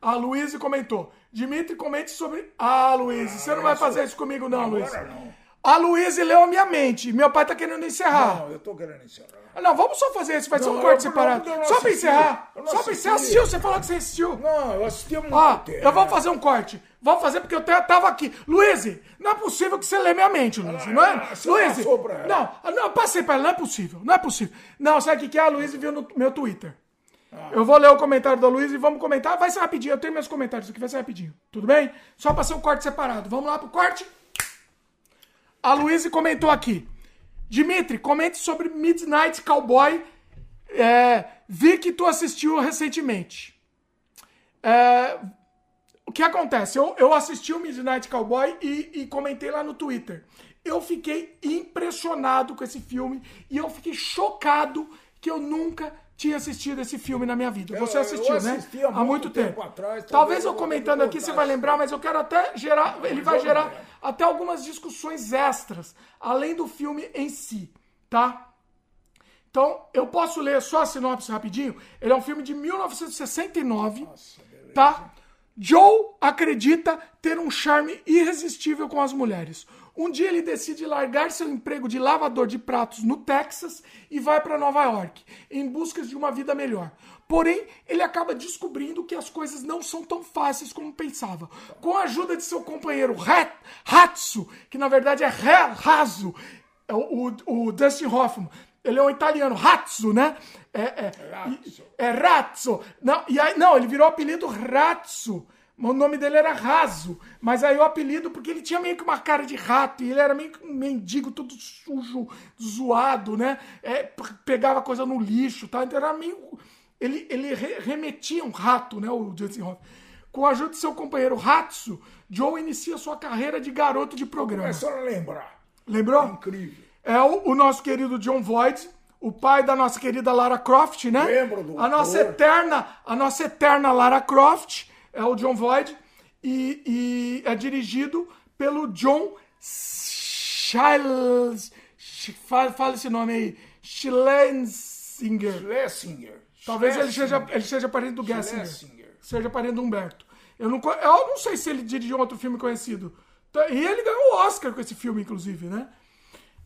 A Luíse comentou. Dimitri, comente sobre. Ah, Luíse, você não vai fazer isso comigo, não, não. A Luíse leu a minha mente. Meu pai tá querendo encerrar. Não, eu tô querendo encerrar. Ah, Não, vamos só fazer isso, vai ser Não, um corte não- separado. não Só pra encerrar. Não Só pra encerrar. Assistiu, você falou que você assistiu. Não, eu assisti muito Ó, tempo. eu vou fazer um corte. Vamos fazer porque eu tava aqui. Luíse, não é possível que você lê minha mente, não é? Ah, passou pra ela. não, não, passei pra ela, não é possível, não é possível. Não, sabe o que que é? A Luíse viu no meu Twitter. Eu vou ler o comentário da Luísa e vamos comentar. Vai ser rapidinho, eu tenho meus comentários aqui, vai ser rapidinho. Tudo bem? Só pra ser um corte separado. Vamos lá pro corte? A Luísa comentou aqui. Dimitri, comente sobre Midnight Cowboy. É, vi que tu assistiu recentemente. É, o que acontece? Eu, eu assisti o Midnight Cowboy e, e comentei lá no Twitter. Eu fiquei impressionado com esse filme e eu fiquei chocado que eu nunca tinha assistido esse filme na minha vida. Você Eu- assistiu, eu né? assisti há muito tempo atrás, Talvez talvez eu eu comentando aqui você vai lembrar, mas eu quero até gerar. Ele vai gerar. Até algumas discussões extras, além do filme em si, tá? Então, eu posso ler só a sinopse rapidinho. Ele é um filme de 1969, tá? Joe acredita ter um charme irresistível com as mulheres. Um dia ele decide largar seu emprego de lavador de pratos no Texas e vai para Nova York, em busca de uma vida melhor. Porém, ele acaba descobrindo que as coisas não são tão fáceis como pensava. Com a ajuda de seu companheiro Hat, Hatsu, que na verdade é Raso, é o, o, o Dustin Hoffman, ele é um italiano, Ratzo, né? É, é, Ratzo. é Ratzo. Não, e aí, não, ele virou o apelido Ratzo. O nome dele era Raso. Mas aí o apelido, porque ele tinha meio que uma cara de rato, e ele era meio que um mendigo todo sujo, zoado, né? É, pegava coisa no lixo, tá? Então era meio. Ele, ele re- remetia um rato, né? O Justin Hoffman. Com a ajuda de seu companheiro Ratso, Joe inicia sua carreira de garoto de programa. Começaram a lembrar. Lembrou? Incrível. É o, o nosso querido John Voight, o pai da nossa querida Lara Croft, né? Lembro do a nossa eterna, a nossa eterna Lara Croft é o John Voight e, e é dirigido pelo John Shiles, fala, fala esse nome aí, Schlensinger. Schlesinger. Talvez ele seja, ele seja parente do Gessinger. Schlesinger. Seja parente do Humberto. Eu não, eu não sei se ele dirigiu outro filme conhecido. Tá, E ele ganhou o Oscar com esse filme, inclusive, né?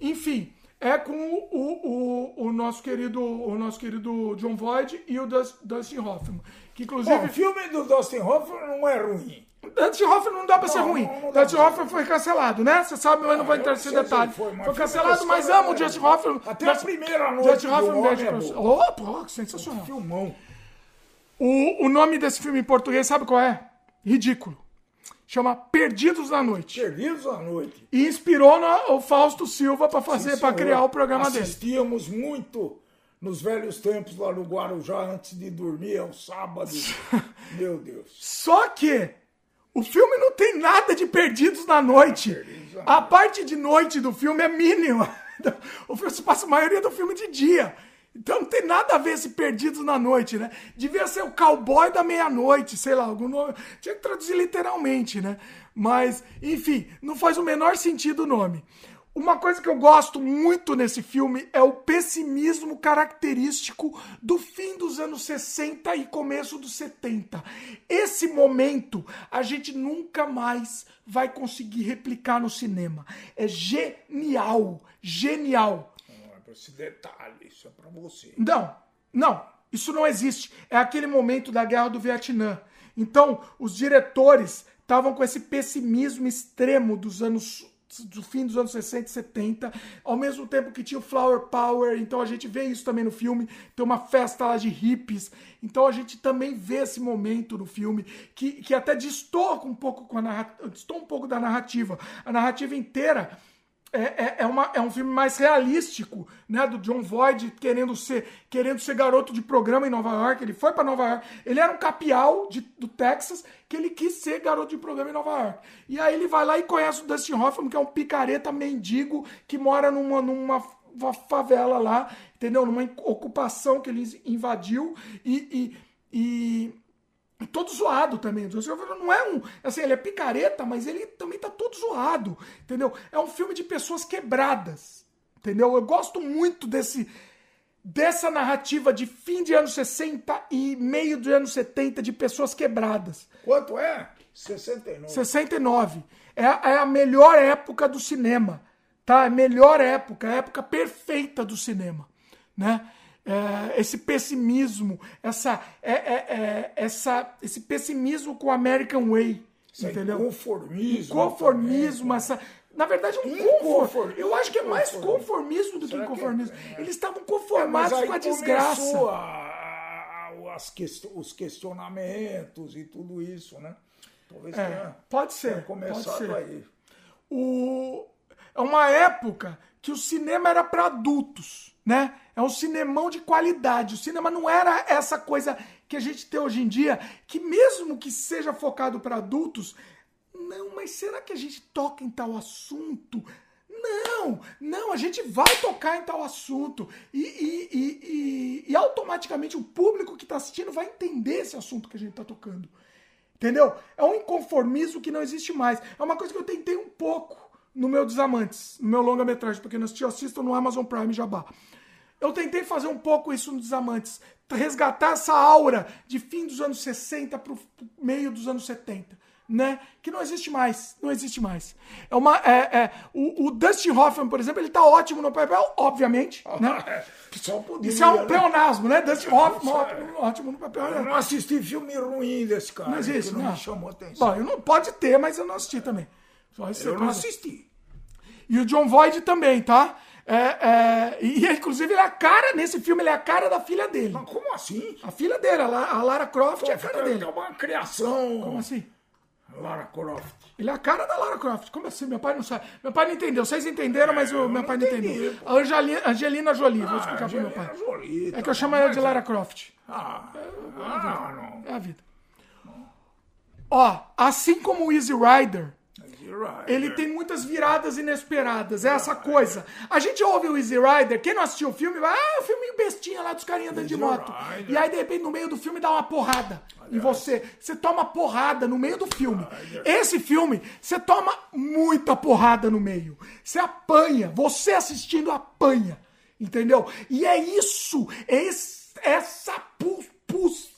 Enfim, é com o, o, o, o nosso querido o nosso querido John Voight e o Dus- Dustin Hoffman. Que inclusive. Bom, o filme do Dustin Hoffman não é ruim. Dustin Hoffman não dá pra ser Não, ruim. não- não pra Hoffman foi cancelado, né? Você sabe, eu não vou entrar nesse detalhe. foi, Foi, mas cancelado, mas amo o é- Justin Hoffman. Até a primeira noite do Hoffman Homem beijo é. Oh, pô, sensacional. Filmão. O, o nome desse filme em português, sabe qual é? Ridículo. Chama Perdidos na Noite. Perdidos à noite. E inspirou no- o Fausto Silva para fazer, para criar o programa dele. Assistíamos muito nos velhos tempos lá no Guarujá antes de dormir aos sábados. Meu Deus. Só que o filme não tem nada de Perdidos na Noite. A parte de noite do filme é mínima. O filme se passa a maioria do filme de dia. Então não tem nada a ver esse Perdidos na Noite, né? Devia ser o cowboy da meia-noite, sei lá, algum nome. Tinha que traduzir literalmente, né? Mas, enfim, não faz o menor sentido o nome. Uma coisa que eu gosto muito nesse filme é o pessimismo característico do fim dos anos 60 e começo dos 70. Esse momento a gente nunca mais vai conseguir replicar no cinema. É genial, genial. Não é pra esse detalhe, isso é pra você. Não, não, isso não existe. É aquele momento da guerra do Vietnã. Então, os diretores estavam com esse pessimismo extremo dos anos do fim dos anos 60 e 70, ao mesmo tempo que tinha o Flower Power, então a gente vê isso também no filme, tem uma festa lá de hippies, então a gente também vê esse momento no filme, que, que até destoa um pouco com a narrativa, um pouco da narrativa. A narrativa inteira é, é, é, uma, é um filme mais realístico, né? Do John Voight querendo ser, querendo ser garoto de programa em Nova York. Ele foi para Nova York. Ele era um capial de, do Texas que ele quis ser garoto de programa em Nova York. E aí ele vai lá e conhece o Dustin Hoffman, que é um picareta mendigo que mora numa, numa fa- favela lá, entendeu? Numa ocupação que ele invadiu e- e e todo zoado também. Não é um. Assim, ele é picareta, mas ele também tá todo zoado. Entendeu? É um filme de pessoas quebradas. Entendeu? Eu gosto muito desse. Dessa narrativa de fim de anos 60 e meio de anos 70 de pessoas quebradas. Quanto é? 69. 69. É, a- é a melhor época do cinema. Tá? É a melhor época, é a época perfeita do cinema. Né? É, esse pessimismo, essa, é, é, é, essa, esse pessimismo com o American Way. Esse entendeu? Conformismo. Conformismo, essa. Na verdade, um conformismo. Eu acho que é mais conformismo do que Será que é? inconformismo. É. Eles estavam conformados aí com a desgraça. a- a- as quest- os questionamentos e tudo isso, né? Talvez É, tenha, pode ser, começado pode ser. aí. o... é uma época que o cinema era para adultos, né? É um cinemão de qualidade. O cinema não era essa coisa que a gente tem hoje em dia, que mesmo que seja focado para adultos, não, mas será que a gente toca em tal assunto? Não, não, a gente vai tocar em tal assunto e, e, e, e, automaticamente o público que está assistindo vai entender esse assunto que a gente está tocando. Entendeu? É um inconformismo que não existe mais. É uma coisa que eu tentei um pouco no meu Desamantes, no meu longa-metragem, porque não assistiu, assistam no Amazon Prime Jabá. Eu tentei fazer um pouco isso no Desamantes, resgatar essa aura de fim dos anos 60 para o meio dos anos 70 né? Que não existe mais. Não existe mais. É uma, é, é, o, o Dustin Hoffman, por exemplo, ele tá ótimo no papel, obviamente. Né? Só podia, Isso é um né? pleonasmo, né? Dustin Hoffman, ótimo, ótimo no papel. Eu né? não assisti filme ruim desse cara. Não existe, que não, não. me chamou atenção. Bom, eu não, pode ter, mas eu não assisti também. Só isso eu não assisti. E o John Voight também, tá? É, é, e inclusive ele é a cara, nesse filme, ele é a cara da filha dele. Mas como assim? A filha dele, a La- a Lara Croft é a cara É dele. uma criação. Como assim? Lara Croft. Ele é a cara da Lara Croft. Como assim? Meu pai não sabe. Meu pai não entendeu. Vocês entenderam, mas o meu pai não entendi, entendeu. A Angelina, Angelina Jolie, vou explicar pro meu Angelina pai. Jolie, É tá que eu chamo bom, ela de Lara Croft. Ah, ah, não. É a vida. Ó, assim como o Easy Rider, ele tem muitas viradas inesperadas. É essa coisa. A gente ouve o Easy Rider, quem não assistiu o filme, vai, ah, o filme bestinha lá dos carinhas andando de moto. E aí, de repente, no meio do filme dá uma porrada em você. Você toma porrada no meio do filme. Esse filme, você toma muita porrada no meio. Você apanha. Você assistindo apanha. Entendeu? E é isso. É esse- essa pus, pus,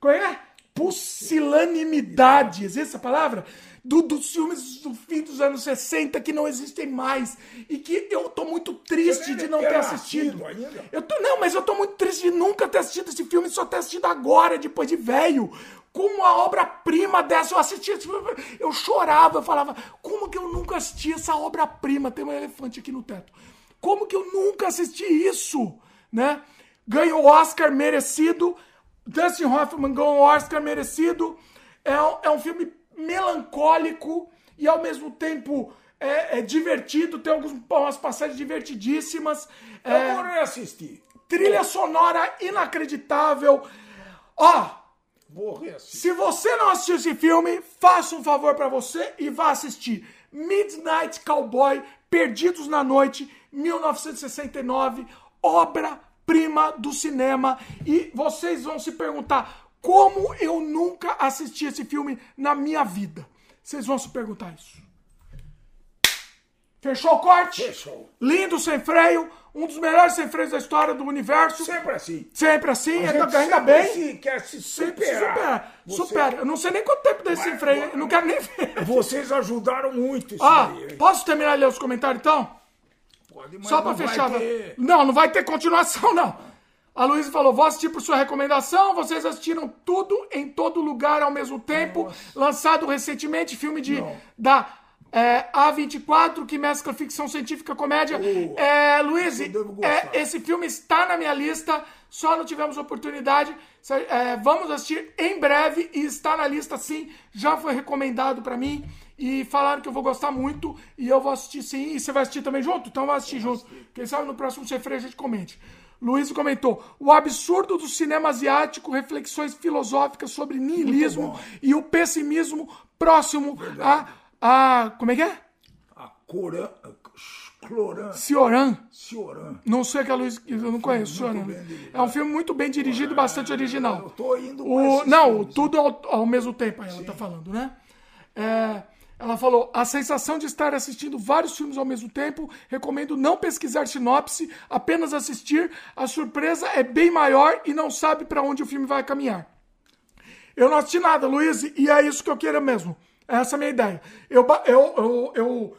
qual é? Pusilanimidade, existe essa palavra? Do, dos filmes do fim dos anos 60 que não existem mais. E que eu tô muito triste de não ter assistido. Eu tô, não, mas eu tô muito triste de nunca ter assistido esse filme, só ter assistido agora, depois de velho. Como uma obra-prima dessa, eu assisti esse filme, eu chorava, eu falava, como que eu nunca assisti essa obra-prima? Tem um elefante aqui no teto. Como que eu nunca assisti isso? Né? Ganhou o Oscar merecido. Dustin Hoffman ganhou o Oscar merecido. É, é um filme melancólico e ao mesmo tempo é, é divertido. Tem algumas umas passagens divertidíssimas. É, Eu vou reassistir. trilha sonora inacreditável. Ó, Vou reassistir. se você não assistiu esse filme, faça um favor pra você e vá assistir Midnight Cowboy, Perdidos na Noite, 1969, obra-prima do cinema. E vocês vão se perguntar como eu nunca assisti esse filme na minha vida. Vocês vão se perguntar isso. Fechou o corte? Fechou. Lindo sem freio, um dos melhores sem freios da história do universo. Sempre assim. Sempre assim, A ainda, ainda sempre bem. se- quer se superar. supera. Você- Supera. Eu não sei nem quanto tempo desse sem freio, eu não quero nem ver. Vocês ajudaram muito isso Ah, aí. posso terminar de ler os comentários então? Pode, mas Só pra não vai fechar. ter- Não, não vai ter continuação, não. A Luísa falou: vou assistir por sua recomendação. Vocês assistiram tudo em todo lugar ao mesmo tempo. Lançado recentemente, filme de da é, A24, que mescla ficção científica e comédia. Oh, é, Luiz, eu é, esse filme está na minha lista, só não tivemos oportunidade. É, vamos assistir em breve e está na lista sim. Já foi recomendado pra mim. E falaram que eu vou gostar muito e eu vou assistir sim. E você vai assistir também junto? Então vai assistir junto. Quem sabe no próximo Sem Freio a gente comente. Luiz comentou: o absurdo do cinema asiático, reflexões filosóficas sobre niilismo e o pessimismo próximo a, a. Como é que é? A Coran... Cloran... Cioran. Cioran. Não sei que a Luiz. Eu não conheço Cioran. É um filme muito bem dirigido e bastante original. Eu tô indo com O, não, filmes. tudo ao, ao mesmo tempo, aí ela tá falando, né? É, ela falou: a sensação de estar assistindo vários filmes ao mesmo tempo, recomendo não pesquisar sinopse, apenas assistir. A surpresa é bem maior e não sabe pra onde o filme vai caminhar. Eu não assisti nada, Luiz, e é isso que eu quero mesmo. Essa é a minha ideia. Eu, eu, eu, eu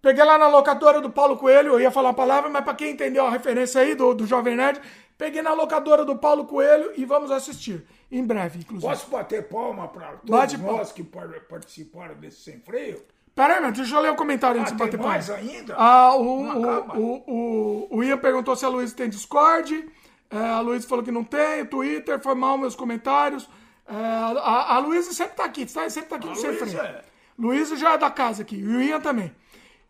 peguei lá na locadora do Paulo Coelho, eu ia falar uma palavra, mas pra quem entendeu a referência aí do, do Jovem Nerd, peguei na locadora do Paulo Coelho e vamos assistir. Em breve, inclusive. Posso bater palma para todos Bate nós que par- participaram desse sem freio? Pera aí, meu, deixa eu ler o comentário antes Ah, de tem bater palma. mais ainda? Ah, o, o, o, o, Ian perguntou se a Luiz tem Discord. É, a Luiz falou que não tem. Twitter, foi mal meus comentários. É, a, a Luiz sempre tá aqui, tá? sempre tá aqui no Sem Luísa Freio. é. Luiz já é da casa aqui. E o Ian também.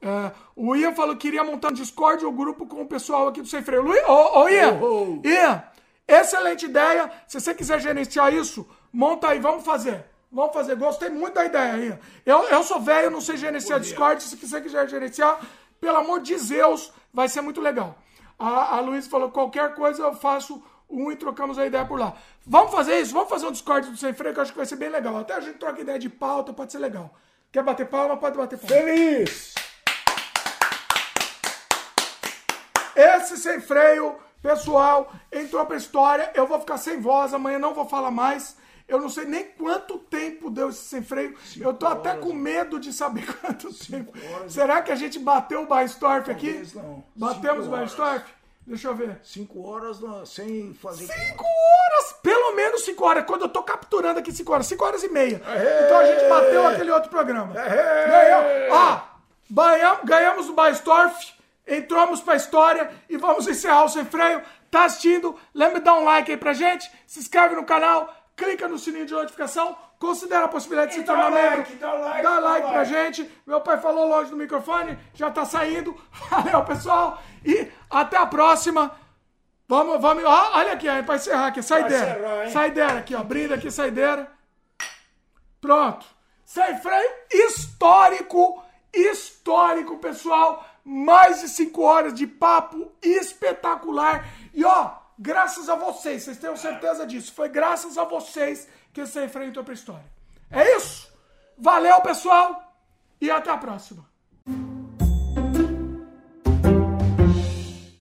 É, o Ian falou que iria montar no Discord o grupo com o pessoal aqui do Sem Freio. Ô, Ian! Oh, oh. Ian, excelente ideia. Se você quiser gerenciar isso, monta aí, vamos fazer. Vamos fazer. Gostei muito da ideia aí. Eu, eu sou velho, não sei gerenciar Discord. Se você quiser gerenciar, pelo amor de Zeus, vai ser muito legal. A, a Luiz falou: qualquer coisa eu faço um e trocamos a ideia por lá. Vamos fazer isso? Vamos fazer um Discord do Sem Freio que eu acho que vai ser bem legal. Até a gente troca ideia de pauta, pode ser legal. Quer bater palma? Pode bater palma. Feliz! Esse sem freio, pessoal, entrou pra história. Eu vou ficar sem voz, amanhã não vou falar mais. Eu não sei nem quanto tempo deu esse sem freio. eu tô até com medo de saber quanto tempo. Será que a gente bateu o Baistorf aqui? Não. Batemos Cinco o Baistorf? Deixa eu ver. Cinco horas na- sem fazer. Cinco horas! Pelo menos cinco horas. Quando eu tô capturando aqui cinco horas. Cinco horas e meia. Então a gente bateu aquele outro programa. Ganhamos. Ó, ganhamos, ganhamos o Baistorf. Entramos pra história e vamos encerrar o Sem Freio. Tá assistindo? Lembra de dar um like aí pra gente. Se inscreve no canal. Clica no sininho de notificação. Considera a possibilidade de se tornar like, membro. dá like, Dá like pra like. gente. Meu pai falou longe do microfone. Já tá saindo. Valeu, pessoal. E até a próxima. Vamos, vamos. ó, olha aqui, aí, pra encerrar aqui. Saideira. encerrar, hein? Saideira aqui, ó. Brinde aqui, saideira. Pronto. Sem freio histórico. Histórico, pessoal. Mais de 5 horas de papo espetacular. E ó, graças a vocês, vocês tenham certeza disso. Foi graças a vocês que freio entrou pra história. É isso. Valeu, pessoal. E até a próxima.